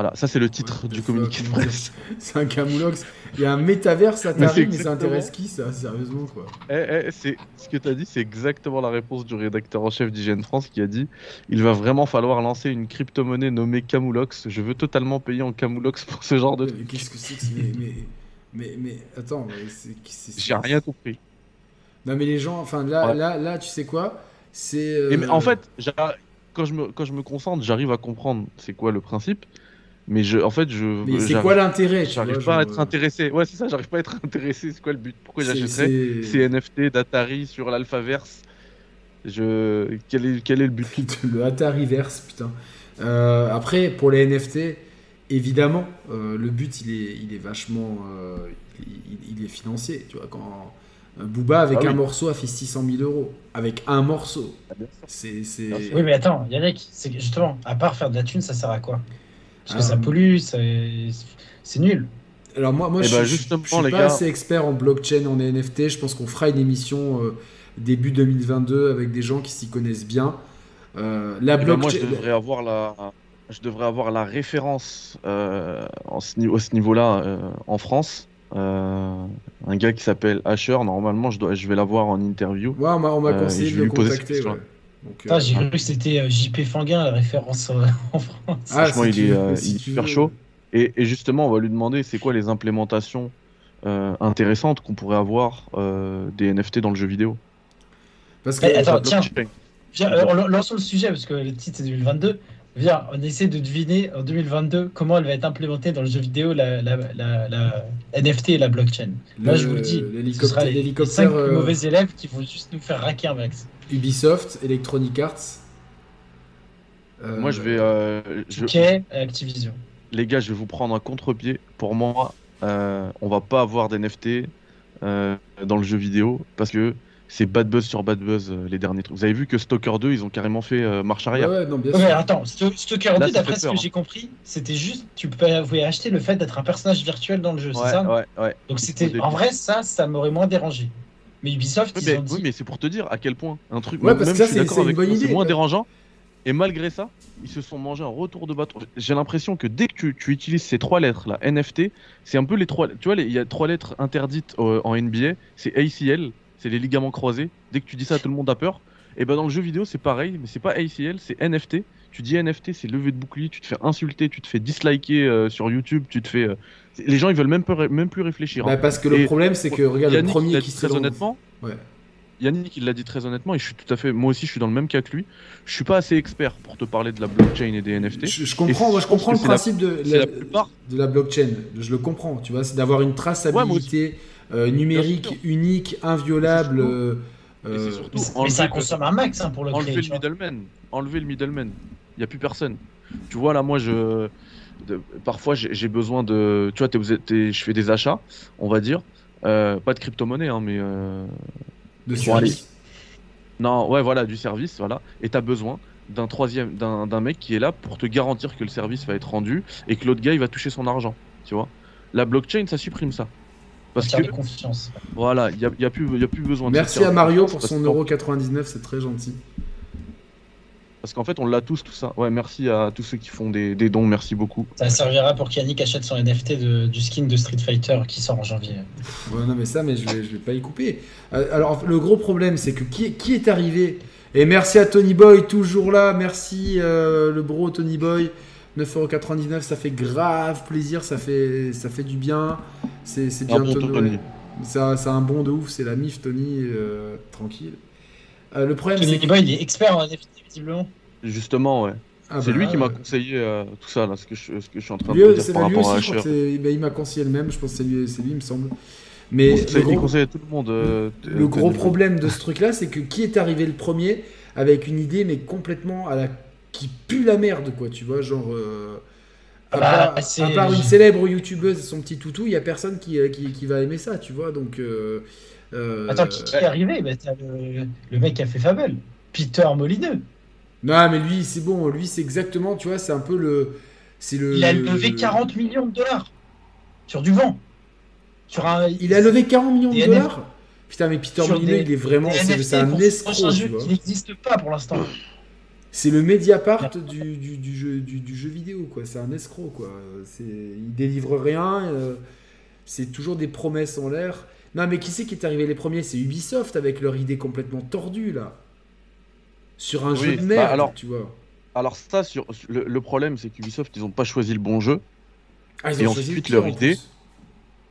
Voilà, ça c'est le titre du communiqué de presse. C'est un camoulox. Il y a un métaverse Mais Atari, c'est mais, ça intéresse qui ça Sérieusement quoi? Eh, eh, c'est ce que tu as dit, c'est exactement la réponse du rédacteur en chef d'IGN France qui a dit il va vraiment falloir lancer une crypto-monnaie nommée Camoulox. Je veux totalement payer en Camoulox pour ce genre de Mais truc. Qu'est-ce que c'est que mais, mais, mais, mais attends, mais c'est. J'ai rien compris. Non mais les gens, enfin là, Ouais. là, là, tu sais quoi? C'est. euh, mais en fait, j'a- quand je me quand je me concentre, j'arrive à comprendre c'est quoi le principe, mais je en fait je mais c'est j'arrive- quoi l'intérêt J'arrive pas à être intéressé. Ouais, c'est ça, j'arrive pas à être intéressé. C'est quoi le but? Pourquoi c'est- j'achèterais c'est- ces NFT d'Atari sur l'Alphaverse? Je quel est quel est le but? Le Atariverse, putain. Euh, après, pour les NFT, évidemment, euh, le but, il est, il est vachement... euh, il, est financier, tu vois. Quand euh, Booba, avec Ah oui. un morceau, a fait 600 000 euros. Avec un morceau. C'est... c'est-. Oui, mais attends, Yannick, c'est que justement, à part faire de la thune, ça sert à quoi? Parce que Ah. ça pollue, ça- c'est nul. Alors moi, moi Eh je, je suis les pas gars- assez expert en blockchain, en NFT. Je pense qu'on fera une émission euh, début 2022 avec des gens qui s'y connaissent bien. Euh, la Eh ben, moi, je blockchain... devrais avoir la, je devrais avoir la référence euh, en ce, à ce niveau-là euh, en France. Euh, un gars qui s'appelle Asher. Normalement, je dois, je vais l'avoir en interview. Ouais, on m'a on m'a Euh, conseillé de le contacter. ouais. Euh, J'ai cru que c'était euh, JP Fanguin, la référence euh, en France. Ah, Franchement, si il tu est, veux, euh, si il est tu super veux. chaud. Et, et justement, on va lui demander c'est quoi les implémentations euh, intéressantes qu'on pourrait avoir euh, des NFT dans le jeu vidéo? Parce que Mais attends, tiens. Viens, euh, lan- lançons le sujet, parce que le titre c'est 2022. Viens, on essaie de deviner en 2022 comment elle va être implémentée dans le jeu vidéo, la, la, la, la NFT et la blockchain. Moi, je vous le dis, ce sera les, les cinq euh, mauvais élèves qui vont juste nous faire raquer un max. Ubisoft, Electronic Arts. euh, Moi, je vais, euh, je- Ok, et Activision. les gars, je vais vous prendre un contre-pied. Pour moi, euh, on va pas avoir d'NFT euh, dans le jeu vidéo parce que c'est bad buzz sur bad buzz euh, les derniers trucs. Vous avez vu que Stalker 2, ils ont carrément fait euh, marche Ouais, arrière. ouais, non, bien Ouais, sûr. mais attends, Stalker Là, 2, ça d'après ce que peur. j'ai compris, c'était juste, tu peux- pouvais acheter le fait d'être un personnage virtuel dans le jeu, c'est ouais, ça ouais, ouais. Donc c'était, en vrai, ça, ça m'aurait moins dérangé. Mais Ubisoft, Oui, ils mais, ont dit, oui, mais c'est pour te dire à quel point un truc. Ouais, même parce que je ça, suis c'est- d'accord avec bonne toi, idée. C'est moins dérangeant. Et malgré ça, ils se sont mangés un retour de bâton. J'ai l'impression que dès que tu, tu utilises ces trois lettres là, NFT, c'est un peu les trois. Tu vois, il y a trois lettres interdites euh, en NBA. C'est ACL, c'est les ligaments croisés. Dès que tu dis ça, tout le monde a peur. Et ben dans le jeu vidéo, c'est pareil, mais c'est pas ACL, c'est NFT. Tu dis NFT, c'est levé de bouclier, tu te fais insulter, tu te fais disliker euh, sur YouTube, tu te fais. euh, Les gens, ils veulent même, même plus réfléchir. Bah, hein. parce que le Et- problème, c'est que, regarde, Yannick, le premier qui très honnêtement. Ouais. Yannick, il l'a dit très honnêtement, et je suis tout à fait, moi aussi, je suis dans le même cas que lui. Je suis pas assez expert pour te parler de la blockchain et des NFT. Je, je comprends, Et moi, je comprends le la- principe de, la plupart. de la blockchain. Je le comprends, tu vois, c'est d'avoir une traçabilité euh, numérique unique, inviolable. surtout mais, ça consomme un max hein, pour le enlever créer. le middleman. Enlever le middleman. Il y a plus personne. Tu vois là, moi, je de- parfois j'ai besoin de, tu vois, t'es- je fais des achats, on va dire, Euh, pas de crypto-monnaie, hein, mais euh, de service. non, ouais, voilà, du service, voilà. Et t'as besoin d'un troisième, d'un d'un mec qui est là pour te garantir que le service va être rendu et que l'autre gars il va toucher son argent. Tu vois. La blockchain, ça supprime ça. Parce que de confiance. voilà, il y a, y a plus, y a plus besoin. de Merci à Mario pour son euro 99, c'est très gentil. Parce qu'en fait, on l'a tous, tout ça. Ouais, merci à tous ceux qui font des, des dons, merci beaucoup. Ça servira pour qu'Yannick achète son NFT de- du skin de Street Fighter qui sort en janvier. Ouais, non, mais ça, mais je vais, je vais pas y couper. Euh, Alors, le gros problème, c'est que qui, qui est arrivé? Et merci à Tony Boy, toujours là. Merci, euh, le bro Tony Boy. 9,99€, ça fait grave plaisir, ça fait, ça fait du bien. C'est Un bientôt bon. Tony. C'est un, c'est un bon de ouf, c'est la mif Tony, euh, tranquille. Euh, le problème, c'est Tony que... Il est expert en NFT, visiblement. Justement, ouais. Ah c'est bah, lui qui m'a euh, conseillé euh, tout ça, là, ce que je, ce que je suis en train Lui, de dire c'est par lui rapport à aussi, je crois Asher. que c'est- bah, il m'a conseillé le même, je pense que c'est lui, c'est lui, il me semble. Mais Bon, le Il gros- tout le monde. euh, Le gros problème de ce truc-là, c'est que qui est arrivé le premier avec une idée, mais complètement à la qui pue la merde, quoi, tu vois, genre. euh, à, Bah, part, c'est- à part une célèbre youtubeuse et son petit toutou, il y a personne qui, euh, qui, qui va aimer ça, tu vois, donc. euh, euh, Attends, qui, qui est arrivé? Bah, le, le mec qui a fait Fable, Peter Molineux. Non, mais lui, c'est bon, lui, c'est exactement, tu vois, c'est un peu le. C'est le. Il a levé 40 millions de dollars sur du vent. Sur un, Il a levé 40 millions de dollars? Putain, mais Peter Molineux, il est vraiment. C'est c'est un escroc, prochain tu jeu vois. qui n'existe pas pour l'instant. C'est le Mediapart du, du, du jeu, du, du jeu vidéo, quoi. C'est un escroc, quoi. Il délivre rien. euh, c'est toujours des promesses en l'air. Non, mais qui c'est qui est arrivé les premiers? C'est Ubisoft avec leur idée complètement tordue, là. Sur un Oui, jeu de bah, merde, alors- tu vois. Alors, ça, sur, le, le problème, c'est qu'Ubisoft, ils ont pas choisi le bon jeu. Ah, Et ont choisi ensuite, leur en idée, plus.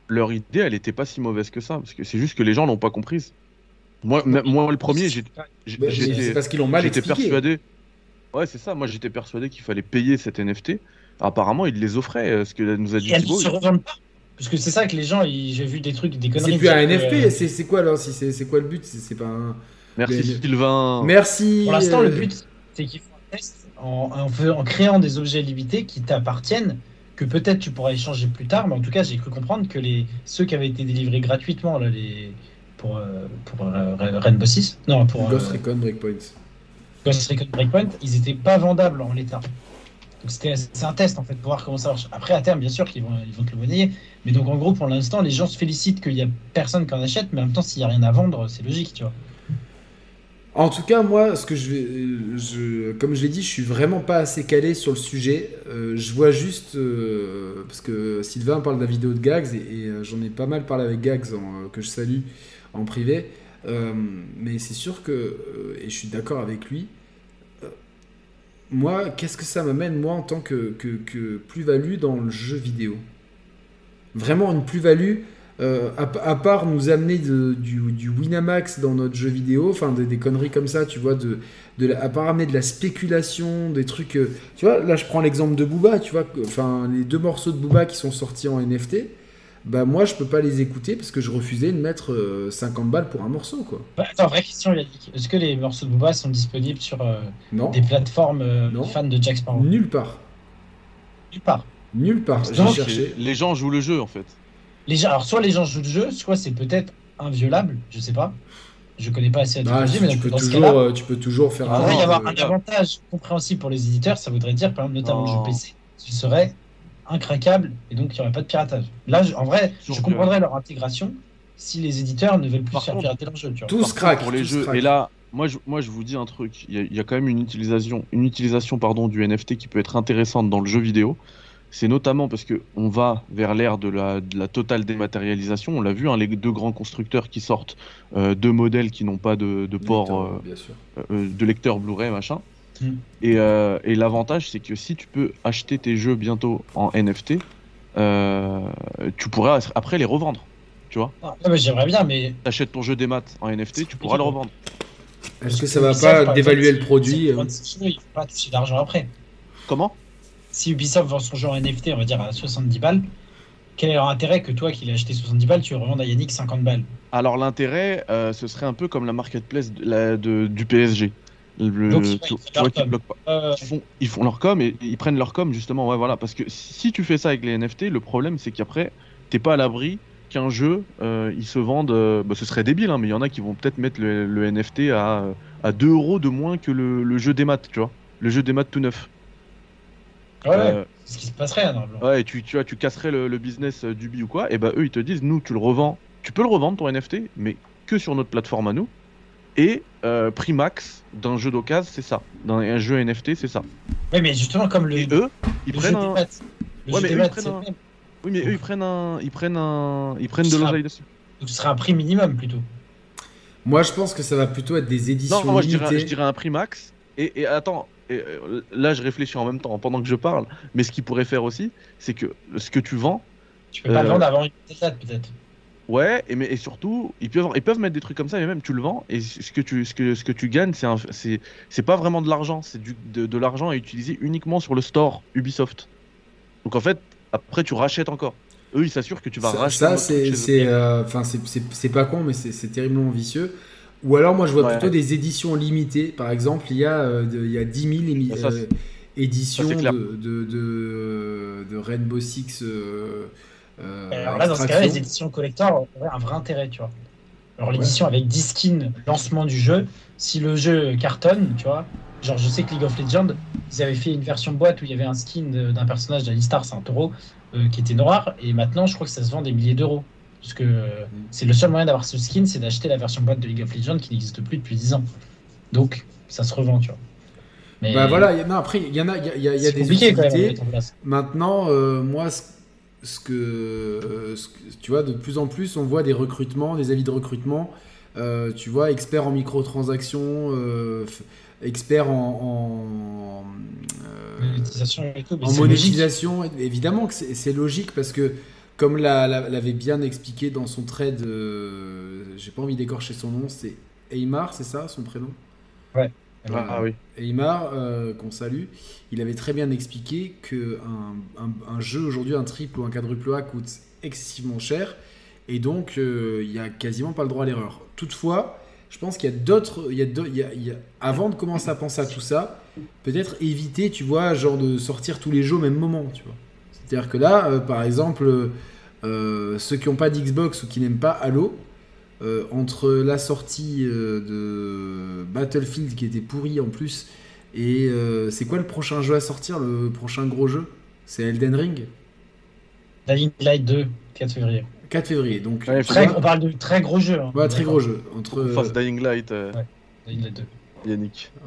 Leur idée, elle était pas si mauvaise que ça. Parce que c'est juste que les gens l'ont pas comprise. Moi, moi le premier, Bah, j'étais parce qu'ils l'ont mal j'étais expliqué. persuadé. Ouais, c'est ça. Moi, j'étais persuadé qu'il fallait payer cet NFT. Apparemment, ils les offraient, euh, ce que nous a dit Thibaut. se revendent pas. Parce que c'est ça que les gens, ils- j'ai vu des trucs, des conneries. C'est plus un NFP, euh, c'est, c'est quoi alors si c'est, c'est quoi le but c'est, c'est pas un... Merci Mais- Sylvain. Merci. Pour l'instant, euh, le but, c'est qu'ils font un test en, en fais- en créant des objets limités qui t'appartiennent, que peut-être tu pourras échanger plus tard, mais en tout cas, j'ai cru comprendre que les, ceux qui avaient été délivrés gratuitement là, les, pour, euh, pour euh, Rainbow Six, non, pour euh, Ghost Recon Breakpoint. Ghost Recon Breakpoint, ils n'étaient pas vendables en l'état. Donc c'était c'est un test en fait pour voir comment ça marche. Après à terme bien sûr qu'ils vont ils vont te le monnayer, mais donc en gros pour l'instant les gens se félicitent qu'il y a personne qui en achète, mais en même temps s'il y a rien à vendre c'est logique tu vois. En tout cas, moi, ce que je vais, je, comme je l'ai dit, je suis vraiment pas assez calé sur le sujet. Euh, je vois juste euh, parce que Sylvain parle de la vidéo de Gags et, euh, j'en ai pas mal parlé avec Gags que je salue en privé. Euh, mais c'est sûr que euh, et je suis d'accord avec lui. euh, moi, qu'est-ce que ça m'amène moi en tant que, que, que plus-value dans le jeu vidéo? Vraiment une plus-value à, part nous amener du, Winamax dans notre jeu vidéo, enfin des, des conneries comme ça, tu vois, de, de la- à part amener de la spéculation, des trucs. tu vois, là je prends l'exemple de Booba, tu vois, enfin les deux morceaux de Booba qui sont sortis en NFT, bah moi je peux pas les écouter parce que je refusais de mettre euh, 50 balles pour un morceau, quoi. Bah, attends vraie question Yannick, est-ce que les morceaux de Booba sont disponibles sur euh, Non, des plateformes euh, Non. fans de Jack Sparrow? Nulle part. Nulle part. Nulle part. J'ai cherché. les gens jouent le jeu en fait. Les gens, alors soit les gens jouent le jeu, soit c'est peut-être inviolable, je sais pas. Je connais pas assez la technologie, tu, mais tu donc peux dans ce toujours, euh, tu peux toujours faire il pourrait y un. avoir euh, un avantage compréhensible pour les éditeurs, ça voudrait dire par exemple notamment Non. le jeu PC, qui serait incraquable et donc il n'y aurait pas de piratage. Là, je- en vrai, je comprendrais leur intégration si les éditeurs ne veulent plus Par faire contre- pirater leur jeu. Tu vois. Tous craquent pour les jeux. Et là, moi je, moi je vous dis un truc. Il y, a- il y a quand même une utilisation, une utilisation pardon, du NFT qui peut être intéressante dans le jeu vidéo. C'est notamment parce que on va vers l'ère de la, de la totale dématérialisation. On l'a vu, hein, les deux grands constructeurs qui sortent euh, deux modèles qui n'ont pas de, de port Lecteur, euh, euh, de lecteur Blu-ray machin. Mm. Et, euh, et l'avantage c'est que si tu peux acheter tes jeux bientôt en NFT, euh, tu pourras après les revendre. Tu vois, Ah, mais J'aimerais bien, mais t'achètes ton jeu des maths en NFT, tu pourras le revendre. Est-ce que ça va Ubisoft, pas dévaluer le produit euh, ne vont pas toucher d'argent après. Comment Si Ubisoft vend son jeu en NFT, on va dire à 70 balles, quel est leur intérêt que toi qui l'as acheté 70 balles, tu le revendes à Yannick 50 balles? Alors l'intérêt, euh, ce serait un peu comme la marketplace de la- de- du PSG. Le, Donc, tu, ils tu font vois leur qu'ils com. bloquent pas. Euh, Ils font, ils font leur com et ils prennent leur com justement. Ouais, voilà. Parce que si tu fais ça avec les NFT, le problème c'est qu'après, t'es pas à l'abri qu'un jeu, euh, il se vende. euh, bah, ce serait débile, hein, mais il y en a qui vont peut-être mettre le, le NFT à, à 2 euros de moins que le, le jeu des maths, tu vois. Le jeu des maths tout neuf. ouais, Euh, c'est ce qui se passerait hein. Ouais, tu, tu vois, tu casserais le, le business d'Ubi ou quoi, et bah eux ils te disent, nous tu le revends, tu peux le revendre ton NFT, mais que sur notre plateforme à nous. Et euh, prix max d'un jeu d'occasion, c'est ça. Dans un jeu NFT, c'est ça. Oui, mais justement, comme le, Et eux, ils le prennent jeu un. des maths. Le Ouais, jeu mais des eux, ils maths, prennent c'est un- le même. Oui, mais eux, ils prennent un. Ils prennent un. Ils prennent de l'oseille dessus. Donc ce sera un prix minimum plutôt. Moi, je pense que ça va plutôt être des éditions Non, moi je dirais, limitées. je dirais un prix max. Et, et attends, et, euh, là je réfléchis en même temps pendant que je parle. Mais ce qu'ils pourraient faire aussi, c'est que ce que tu vends, Tu peux pas Euh, le vendre avant une date peut-être. Ouais, et, mais, et surtout, ils peuvent, ils peuvent mettre des trucs comme ça, mais même tu le vends, et ce que tu, ce que, ce que tu gagnes, c'est un- c'est c'est pas vraiment de l'argent, c'est du- de, de l'argent à utiliser uniquement sur le store Ubisoft. Donc en fait, après tu rachètes encore. Eux, ils s'assurent que tu vas Ça, racheter. ça, c'est, euh, enfin, c'est, c'est, c'est pas con, mais c'est, c'est terriblement vicieux. Ou alors, moi, je vois Ouais. plutôt des éditions limitées. Par exemple, il y a, euh, de- il y a 10 000 émi- Ah, ça, euh, éditions ça, de, de, de, Rainbow Six. euh, Alors là, dans ce cas-là, les éditions collector auraient un vrai intérêt, tu vois. Alors l'édition avec 10 skins, lancement du jeu, si le jeu cartonne, tu vois, genre je sais que League of Legends, ils avaient fait une version boîte où il y avait un skin d'un personnage d'Alistar, c'est un taureau, euh, qui était noir, et maintenant je crois que ça se vend des milliers d'euros. Parce que euh, c'est le seul moyen d'avoir ce skin, c'est d'acheter la version boîte de League of Legends qui n'existe plus depuis 10 ans. Donc ça se revend, tu vois. Mais Bah voilà, il y a, après, il y en a, il y a, il y a- il y a c'est des compliqué quand même à utilités. place. Maintenant, euh, moi, ce, ce que, euh, ce que- tu vois, de plus en plus, on voit des recrutements, des avis de recrutement. euh, tu vois, expert en microtransactions, euh, f- expert en, en, euh, Monétisation et tout, mais en c'est logique. monétisation. Évidemment que c'est logique parce que, comme la- la- l'avait bien expliqué dans son trade, j'ai pas envie d'écorcher son nom, c'est Aymar, c'est ça son prénom? Ah, ah oui. Euh, qu'on salue, il avait très bien expliqué que un, un- un jeu aujourd'hui, un triple ou un quadruple A coûte excessivement cher et donc euh, il n'y a quasiment pas le droit à l'erreur. Toutefois, je pense qu'il y a d'autres, il y a d'au- il y a- il y a- avant de commencer à penser à tout ça, peut-être éviter, tu vois, genre de sortir tous les jeux au même moment, tu vois. C'est-à-dire que là, euh, par exemple, euh, ceux qui n'ont pas d'Xbox ou qui n'aiment pas Halo, euh, entre la sortie euh, de Battlefield qui était pourri en plus et euh, c'est quoi le prochain jeu à sortir, le prochain gros jeu? C'est Elden Ring? Dying Light 2, 4 février. 4 février, donc Ouais, Très, on parle de très gros jeu. Hein. ouais, très gros jeu. Entre, fasse Dying Light, euh, Dying Light 2. Yannick.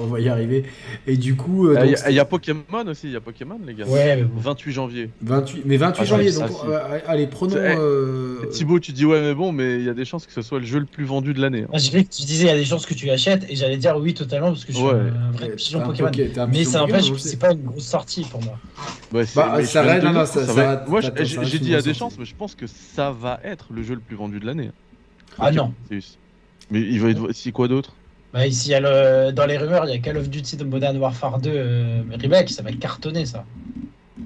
on, va, y arriver. Et du coup, euh, Il donc, y, a Pokémon aussi, il y a Pokémon, les gars. Ouais, mais bon. 28 janvier. 28, mais 28 Ah, janvier, donc euh, allez, prenons. C'est- eh, euh, Thibaut, tu dis ouais, mais bon, mais il y a des chances que ce soit le jeu le plus vendu de l'année. hein. Que tu disais il y a des chances que tu l'achètes et j'allais dire oui totalement parce que je suis Ouais. un vrai pigeon Pokémon. Poké- t'es un Mais ça n'empêche que c'est pas une grosse sortie pour moi. Ouais, c'est- Bah, ça reste- non, non, dire, ça- ça ça va va- être- Moi, j'ai- dit il y a des chances, mais je pense que ça va être le jeu le plus vendu de l'année. Ah non. C'est- Mais il va être. Si quoi d'autre? Bah, ici, il y a le... dans les rumeurs, il y a Call of Duty de Modern Warfare 2 euh, remake, ça va cartonner ça.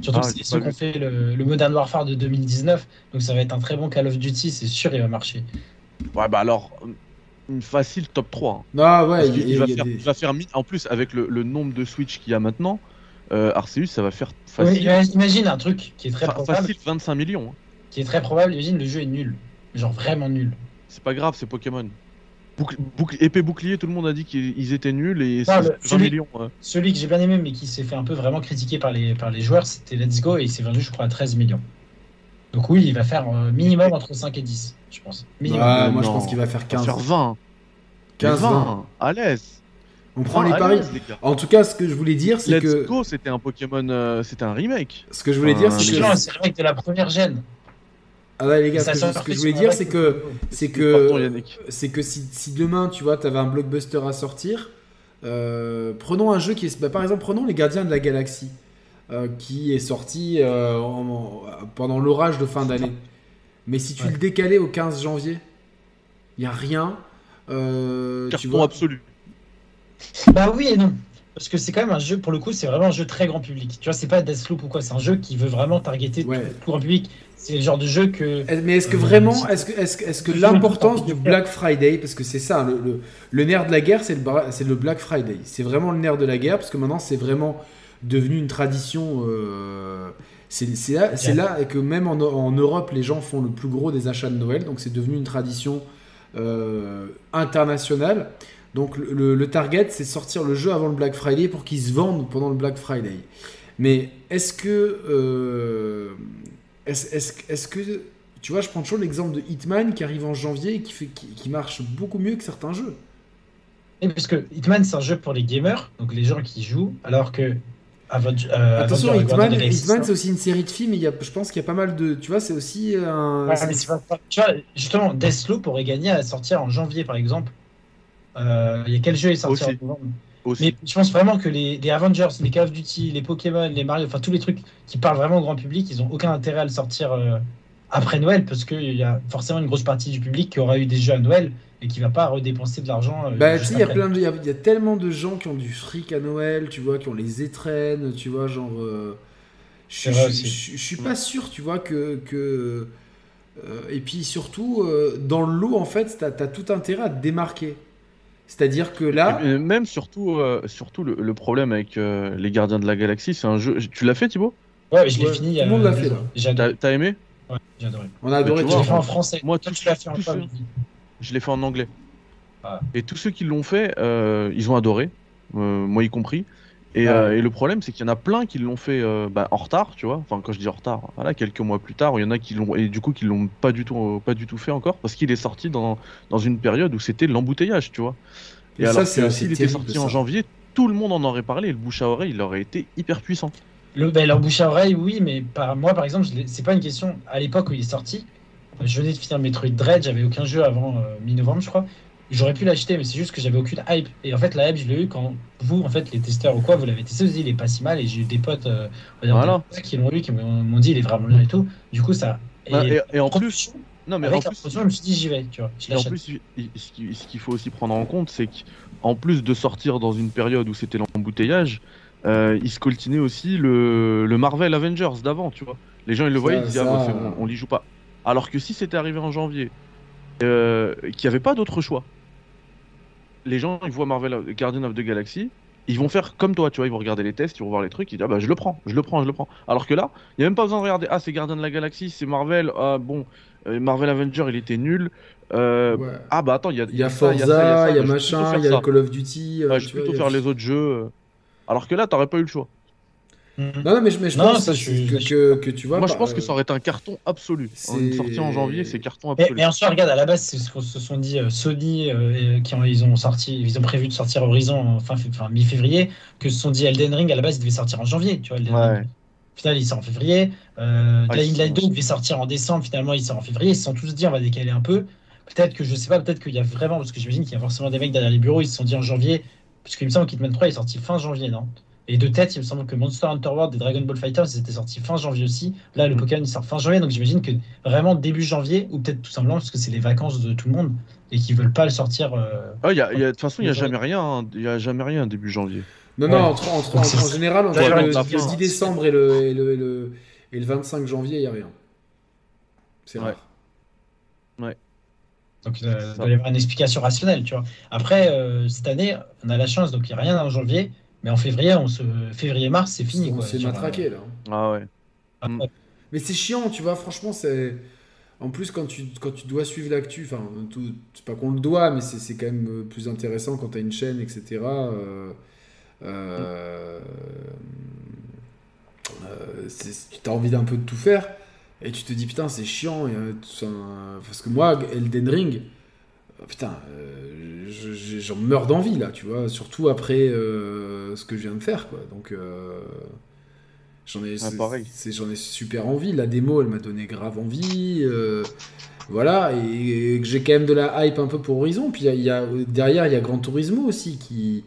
Surtout Ah, que c'est ceux qui ont fait le, le Modern Warfare de 2019, donc ça va être un très bon Call of Duty, c'est sûr, il va marcher. Ouais, bah alors, une facile top 3. hein. Non, ouais, il, va, faire, des- il va faire mi- En plus, avec le, le nombre de Switch qu'il y a maintenant, euh, Arceus, ça va faire facile. imagine- imagine un truc qui est très fa- probable, facile 25 millions. hein. qui est très probable, imagine le jeu est nul. Genre vraiment nul. C'est pas grave, c'est Pokémon. Épée bouclier, tout le monde a dit qu'ils ils étaient nuls et Non, c'est le- 20 celui- millions. ouais. Celui que j'ai bien aimé, mais qui s'est fait un peu vraiment critiquer par les, par les joueurs, c'était Let's Go et il s'est vendu, je crois, à 13 millions. Donc oui, il va faire euh, minimum entre 5 et 10, je pense. Minimum. Euh, moi je pense qu'il va faire On va 15. faire 20. 15, 20. À l'aise. On prend les paris. l'aise, les gars. En tout cas, ce que je voulais dire, c'est Let's que Go, c'était un Pokémon, euh, c'était un remake. ce que je voulais dire, Ah, c'est mais que c'est le mec de la première gêne. Ah ouais, les gars, ce que, je- sort ce que sorti je voulais dire, c'est que c'est que Yannick. c'est que si, si demain, tu vois, tu avais un blockbuster à sortir, euh, prenons un jeu qui est, bah, par exemple, prenons les Gardiens de la Galaxie, euh, qui est sorti euh, en- en- pendant l'orage de fin d'année. Mais si tu Ouais. le décalais au 15 janvier, il y a rien. euh, tu Carton vois. absolu. Bah oui et non. Parce que c'est quand même un jeu, pour le coup, c'est vraiment un jeu très grand public. Tu vois, c'est pas Deathloop ou quoi, c'est un jeu qui veut vraiment targeter Ouais. tout, tout grand public. C'est le genre de jeu que. Est- Mais est-ce que Euh, vraiment, c'est- est-ce que, est-ce est-ce que l'importance du. Black Friday, parce que c'est ça, le, le, le nerf de la guerre, c'est le, c'est le Black Friday. C'est vraiment le nerf de la guerre, parce que maintenant, c'est vraiment devenu une tradition. euh, c'est c'est là, c'est là que même en, en Europe, les gens font le plus gros des achats de Noël, donc c'est devenu une tradition euh, internationale. Donc le, le- le target, c'est sortir le jeu avant le Black Friday pour qu'il se vende pendant le Black Friday. Mais est-ce que, euh, est-ce, que tu vois, je prends toujours l'exemple de Hitman qui arrive en janvier et qui, fait, qui, qui marche beaucoup mieux que certains jeux. Et parce que Hitman, c'est un jeu pour les gamers, donc les gens qui jouent, alors que. Euh, Attention, Avenger Hitman, Hitman c'est aussi une série de films, et il y a, je pense qu'il y a pas mal de. Tu vois, c'est aussi un. Ouais, mais pas- tu vois, justement, Deathloop aurait gagné à sortir en janvier, par exemple. Euh, Il y a quel jeu est sorti Aussi. en novembre? Aussi. Mais je pense vraiment que les, les Avengers, les Call of Duty, les Pokémon, les Mario, enfin tous les trucs qui parlent vraiment au grand public, ils ont aucun intérêt à le sortir euh, après Noël parce qu'il y a forcément une grosse partie du public qui aura eu des jeux à Noël et qui va pas redépenser de l'argent. euh, Bah, tu sais, il y a après. plein de, il y a, y a tellement de gens qui ont du fric à Noël, tu vois, qui ont les étrennes, tu vois, genre. euh, je je- je- je- suis pas sûr, tu vois, que. que euh, et puis surtout, dans le lot, en fait, t'as as tout intérêt à te démarquer. C'est-à-dire que là. Et- même surtout, euh, surtout le, le problème avec euh, les Gardiens de la Galaxie, c'est un jeu. Tu l'as fait, Thibaut? Ouais, mais je l'ai Ouais, fini. tout il y a le monde l'a deux fait, là. J'ai. T'as aimé? Ouais, j'ai adoré. On a adoré. tu l'ai fait en français. moi, Toi, tout- tu l'as fait en Mehdi Je l'ai fait en anglais. Ah. Et tous ceux qui l'ont fait, euh, ils ont adoré, euh, moi y compris. Et, Ouais. euh, et le problème, c'est qu'il y en a plein qui l'ont fait euh, bah, en retard, tu vois. Enfin, quand je dis en retard, voilà, quelques mois plus tard, il y en a qui l'ont et du coup qui l'ont pas du tout, euh, pas du tout fait encore parce qu'il est sorti dans, dans une période où c'était l'embouteillage, tu vois. Et, Et ça, alors c'est s'il était sorti en ça. janvier, tout le monde en aurait parlé. Et le bouche à oreille, il aurait été hyper puissant. Le, ben, leur bouche à oreille, oui, mais par, moi, par exemple, c'est pas une question. À l'époque où il est sorti, je venais de finir Metroid Dread, j'avais aucun jeu avant euh, mi-novembre, je crois. J'aurais pu l'acheter, mais c'est juste que j'avais aucune hype. Et en fait, la hype, je l'ai eu quand vous, en fait, les testeurs ou quoi, vous l'avez testé, vous dites, il est pas si mal. Et j'ai eu des potes, euh, on Voilà. des qui l'ont eu, qui m'ont dit, il est vraiment bien et tout. Du coup, ça. Ah, Et, et en plus, non mais en avec plus, je me suis dit, j'y vais, tu vois. Je Et en plus, ce qui- ce qu'il faut aussi prendre en compte, c'est qu'en plus de sortir dans une période où c'était l'embouteillage, euh, il se coltinait aussi le, le Marvel Avengers d'avant, tu vois. Les gens, ils le voyaient, ils disaient, ah, ça, bon, on l'y joue pas. Alors que si c'était arrivé en janvier, euh, qu'il n'y avait pas d'autre choix, les gens, ils voient Marvel Guardian of the Galaxy, ils vont faire comme toi, tu vois, ils vont regarder les tests, ils vont voir les trucs, ils disent, ah bah je le prends, je le prends, je le prends. Alors que là, il n'y a même pas besoin de regarder, ah c'est Guardian de la Galaxie, c'est Marvel, ah bon, euh, Marvel Avenger, il était nul. Euh, Ouais. ah bah attends, il y a, y Forza, il y a machin, il y a ça. Call of Duty. euh, Ouais, je vais plutôt faire les autres jeux. Alors que là, t'aurais pas eu le choix. Mhm. Non, non, mais je, mais je Non, pense ça, que, je suis- que, je suis que, que tu vois. Moi, je bah, pense que euh, ça aurait été un carton absolu. c'est- Une sortie en janvier, c'est carton Mais, absolu. mais en soi, regarde, à la base, c'est ce qu'on se sont dit euh, Sony, euh, qui ont, ils ont sorti, ils ont prévu de sortir Horizon en fin, fin mi-février, que se sont dit Elden Ring, à la base, il devait sortir en janvier, tu vois. Elden Ouais. Ring. Au final, il sort en février. Euh, Ah, Dying Light sont- 2 devait sortir en décembre, finalement, il sort en février. Ils se sont tous dit, on va décaler un peu. Peut-être que, je sais pas, peut-être qu'il y a vraiment, parce que j'imagine qu'il y a forcément des mecs derrière les bureaux, ils se sont dit en janvier, parce qu'il me semble qu'Hitman 3 est sorti fin janvier, non? Et de tête, il me semble que Monster Hunter World et Dragon Ball Fighters, ils étaient sortis fin janvier aussi. Là, le Mm. Pokémon, il sort fin janvier, donc j'imagine que vraiment début janvier, ou peut-être tout simplement parce que c'est les vacances de tout le monde et qu'ils veulent pas le sortir. euh, Ah, y a- y a- de toute façon, il n'y a Ouais. jamais rien. hein. Il y a jamais rien début janvier. Non, Ouais. non, entre, entre- en, en général, entre le, le fin. 10 décembre et le, et le, et le, et le 25 janvier, il n'y a rien. C'est Ouais. rare. Donc il doit Ça. doit y avoir une explication rationnelle, tu vois. Après, euh, cette année, on a la chance, donc il n'y a rien en janvier, mais en février, on se... février-mars, c'est fini. On s'est matraqué là. Ah ouais. euh, Mais c'est chiant, tu vois, franchement, c'est. En plus, quand tu, quand tu dois suivre l'actu, enfin, tout- c'est pas qu'on le doit, mais c'est c'est quand même euh, plus intéressant quand tu as une chaîne, etc. euh, euh, euh, c'est- tu as envie d'un peu de tout faire, et tu te dis, putain, c'est chiant. et, euh, tout ça, euh, parce que moi, Elden Ring, euh, putain, euh, je- je- j'en meurs d'envie, là, tu vois, surtout après euh, ce que je viens de faire, quoi. Donc. euh, J'en ai, j'en ai super envie. La démo, elle m'a donné grave envie. euh, voilà, et, et que j'ai quand même de la hype un peu pour Horizon. Puis il y a- y a, derrière, il y a Gran Turismo aussi qui.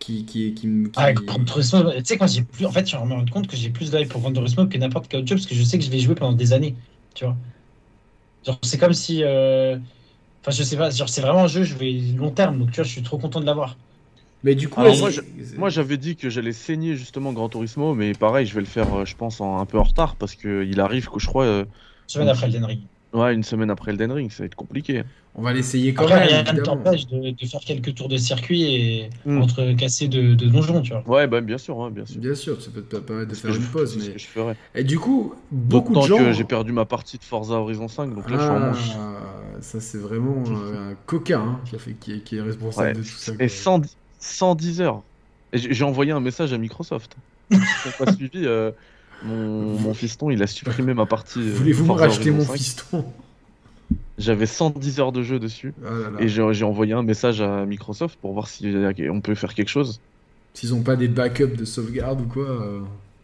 qui, qui, qui, Ah, Gran Turismo, tu sais, quand j'ai plus. En fait, je me rends compte que j'ai plus d'œil pour Gran Turismo que n'importe quel autre jeu parce que je sais que je vais jouer pendant des années, tu vois. Genre, c'est comme si. Enfin, je sais pas, genre, c'est vraiment un jeu, je vais long terme, donc tu vois, je suis trop content de l'avoir. Mais du coup, Alors, moi, j'avais dit que j'allais saigner justement Gran Turismo, mais pareil, je vais le faire, euh, je pense, en- un peu en retard parce que il arrive que je crois, euh, Semaine après Elden Ring. Ouais, une semaine après Elden Ring, ça va être compliqué. on va l'essayer quand Après, même. rien ne t'empêche de, de faire quelques tours de circuit et Mm. entre casser de, de donjons, tu vois. Ouais, bah bien sûr, ouais, bien sûr. Bien sûr, ça peut te permettre de faire une je- pause. ce que je ferais. Et du coup, beaucoup de gens. que j'ai perdu ma partie de Forza Horizon 5, donc là je suis en Ah, manche. ça, c'est vraiment euh, un coquin hein, qui, a fait, qui, est, qui est responsable Ouais. de tout ça. Et quoi. 110, 110 heures. Et j'ai envoyé un message à Microsoft. Ils n'ont pas suivi. euh, Mon, mon fiston, il a supprimé ma partie. euh, Voulez-vous me racheter mon Horizon 5. fiston? J'avais 110 heures de jeu dessus. Ah là là. Et j'ai envoyé un message à Microsoft pour voir si euh, on peut faire quelque chose. S'ils ont pas des backups de sauvegarde ou quoi. euh,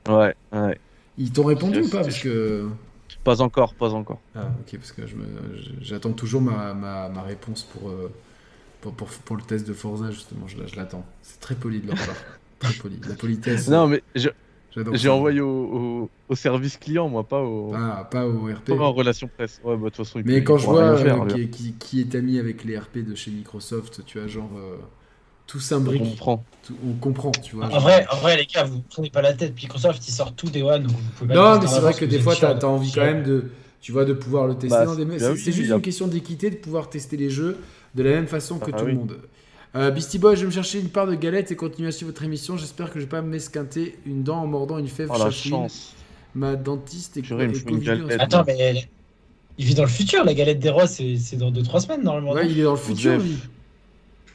Ouais, ouais. Ils t'ont répondu ou pas Parce que. Pas encore, pas encore. Ah, ok, parce que je me- je- j'attends toujours ma, ma, ma réponse pour, euh, pour, pour, pour le test de Forza, justement. Je, je l'attends. C'est très poli de leur part. très poli. La politesse. Non, mais je- j'ai envoyé au, au- au service client, moi, pas au. Ah, pas au RP. pas en relation presse. Ouais, bah, de toute façon, Mais quand je vois faire, euh, qui, qui- qui est ami avec les RP de chez Microsoft, tu vois, genre. euh, tout on s'imbrique. comprend. tout- on comprend, tu vois. En genre. vrai, en vrai, les gars, vous prenez pas la tête. Microsoft, ils sortent tout des One. donc vous pouvez pas Non, mais c'est vrai que des fois, t'as as envie quand même de, tu vois, de pouvoir le tester. Bah, des... C'est oui, juste a- une question d'équité de pouvoir tester les jeux de la même façon que Ah tout oui. le monde. Euh, Beastie Boy, je vais me chercher une part de galette et continuer à suivre votre émission. J'espère que je vais pas m'esquinter une dent en mordant une fève Oh la chance. Ma dentiste est, une galette. Attends, mais il vit dans le futur. La galette des rois, c'est dans 2-3 semaines normalement. Ouais, il est dans le futur, Osef. lui.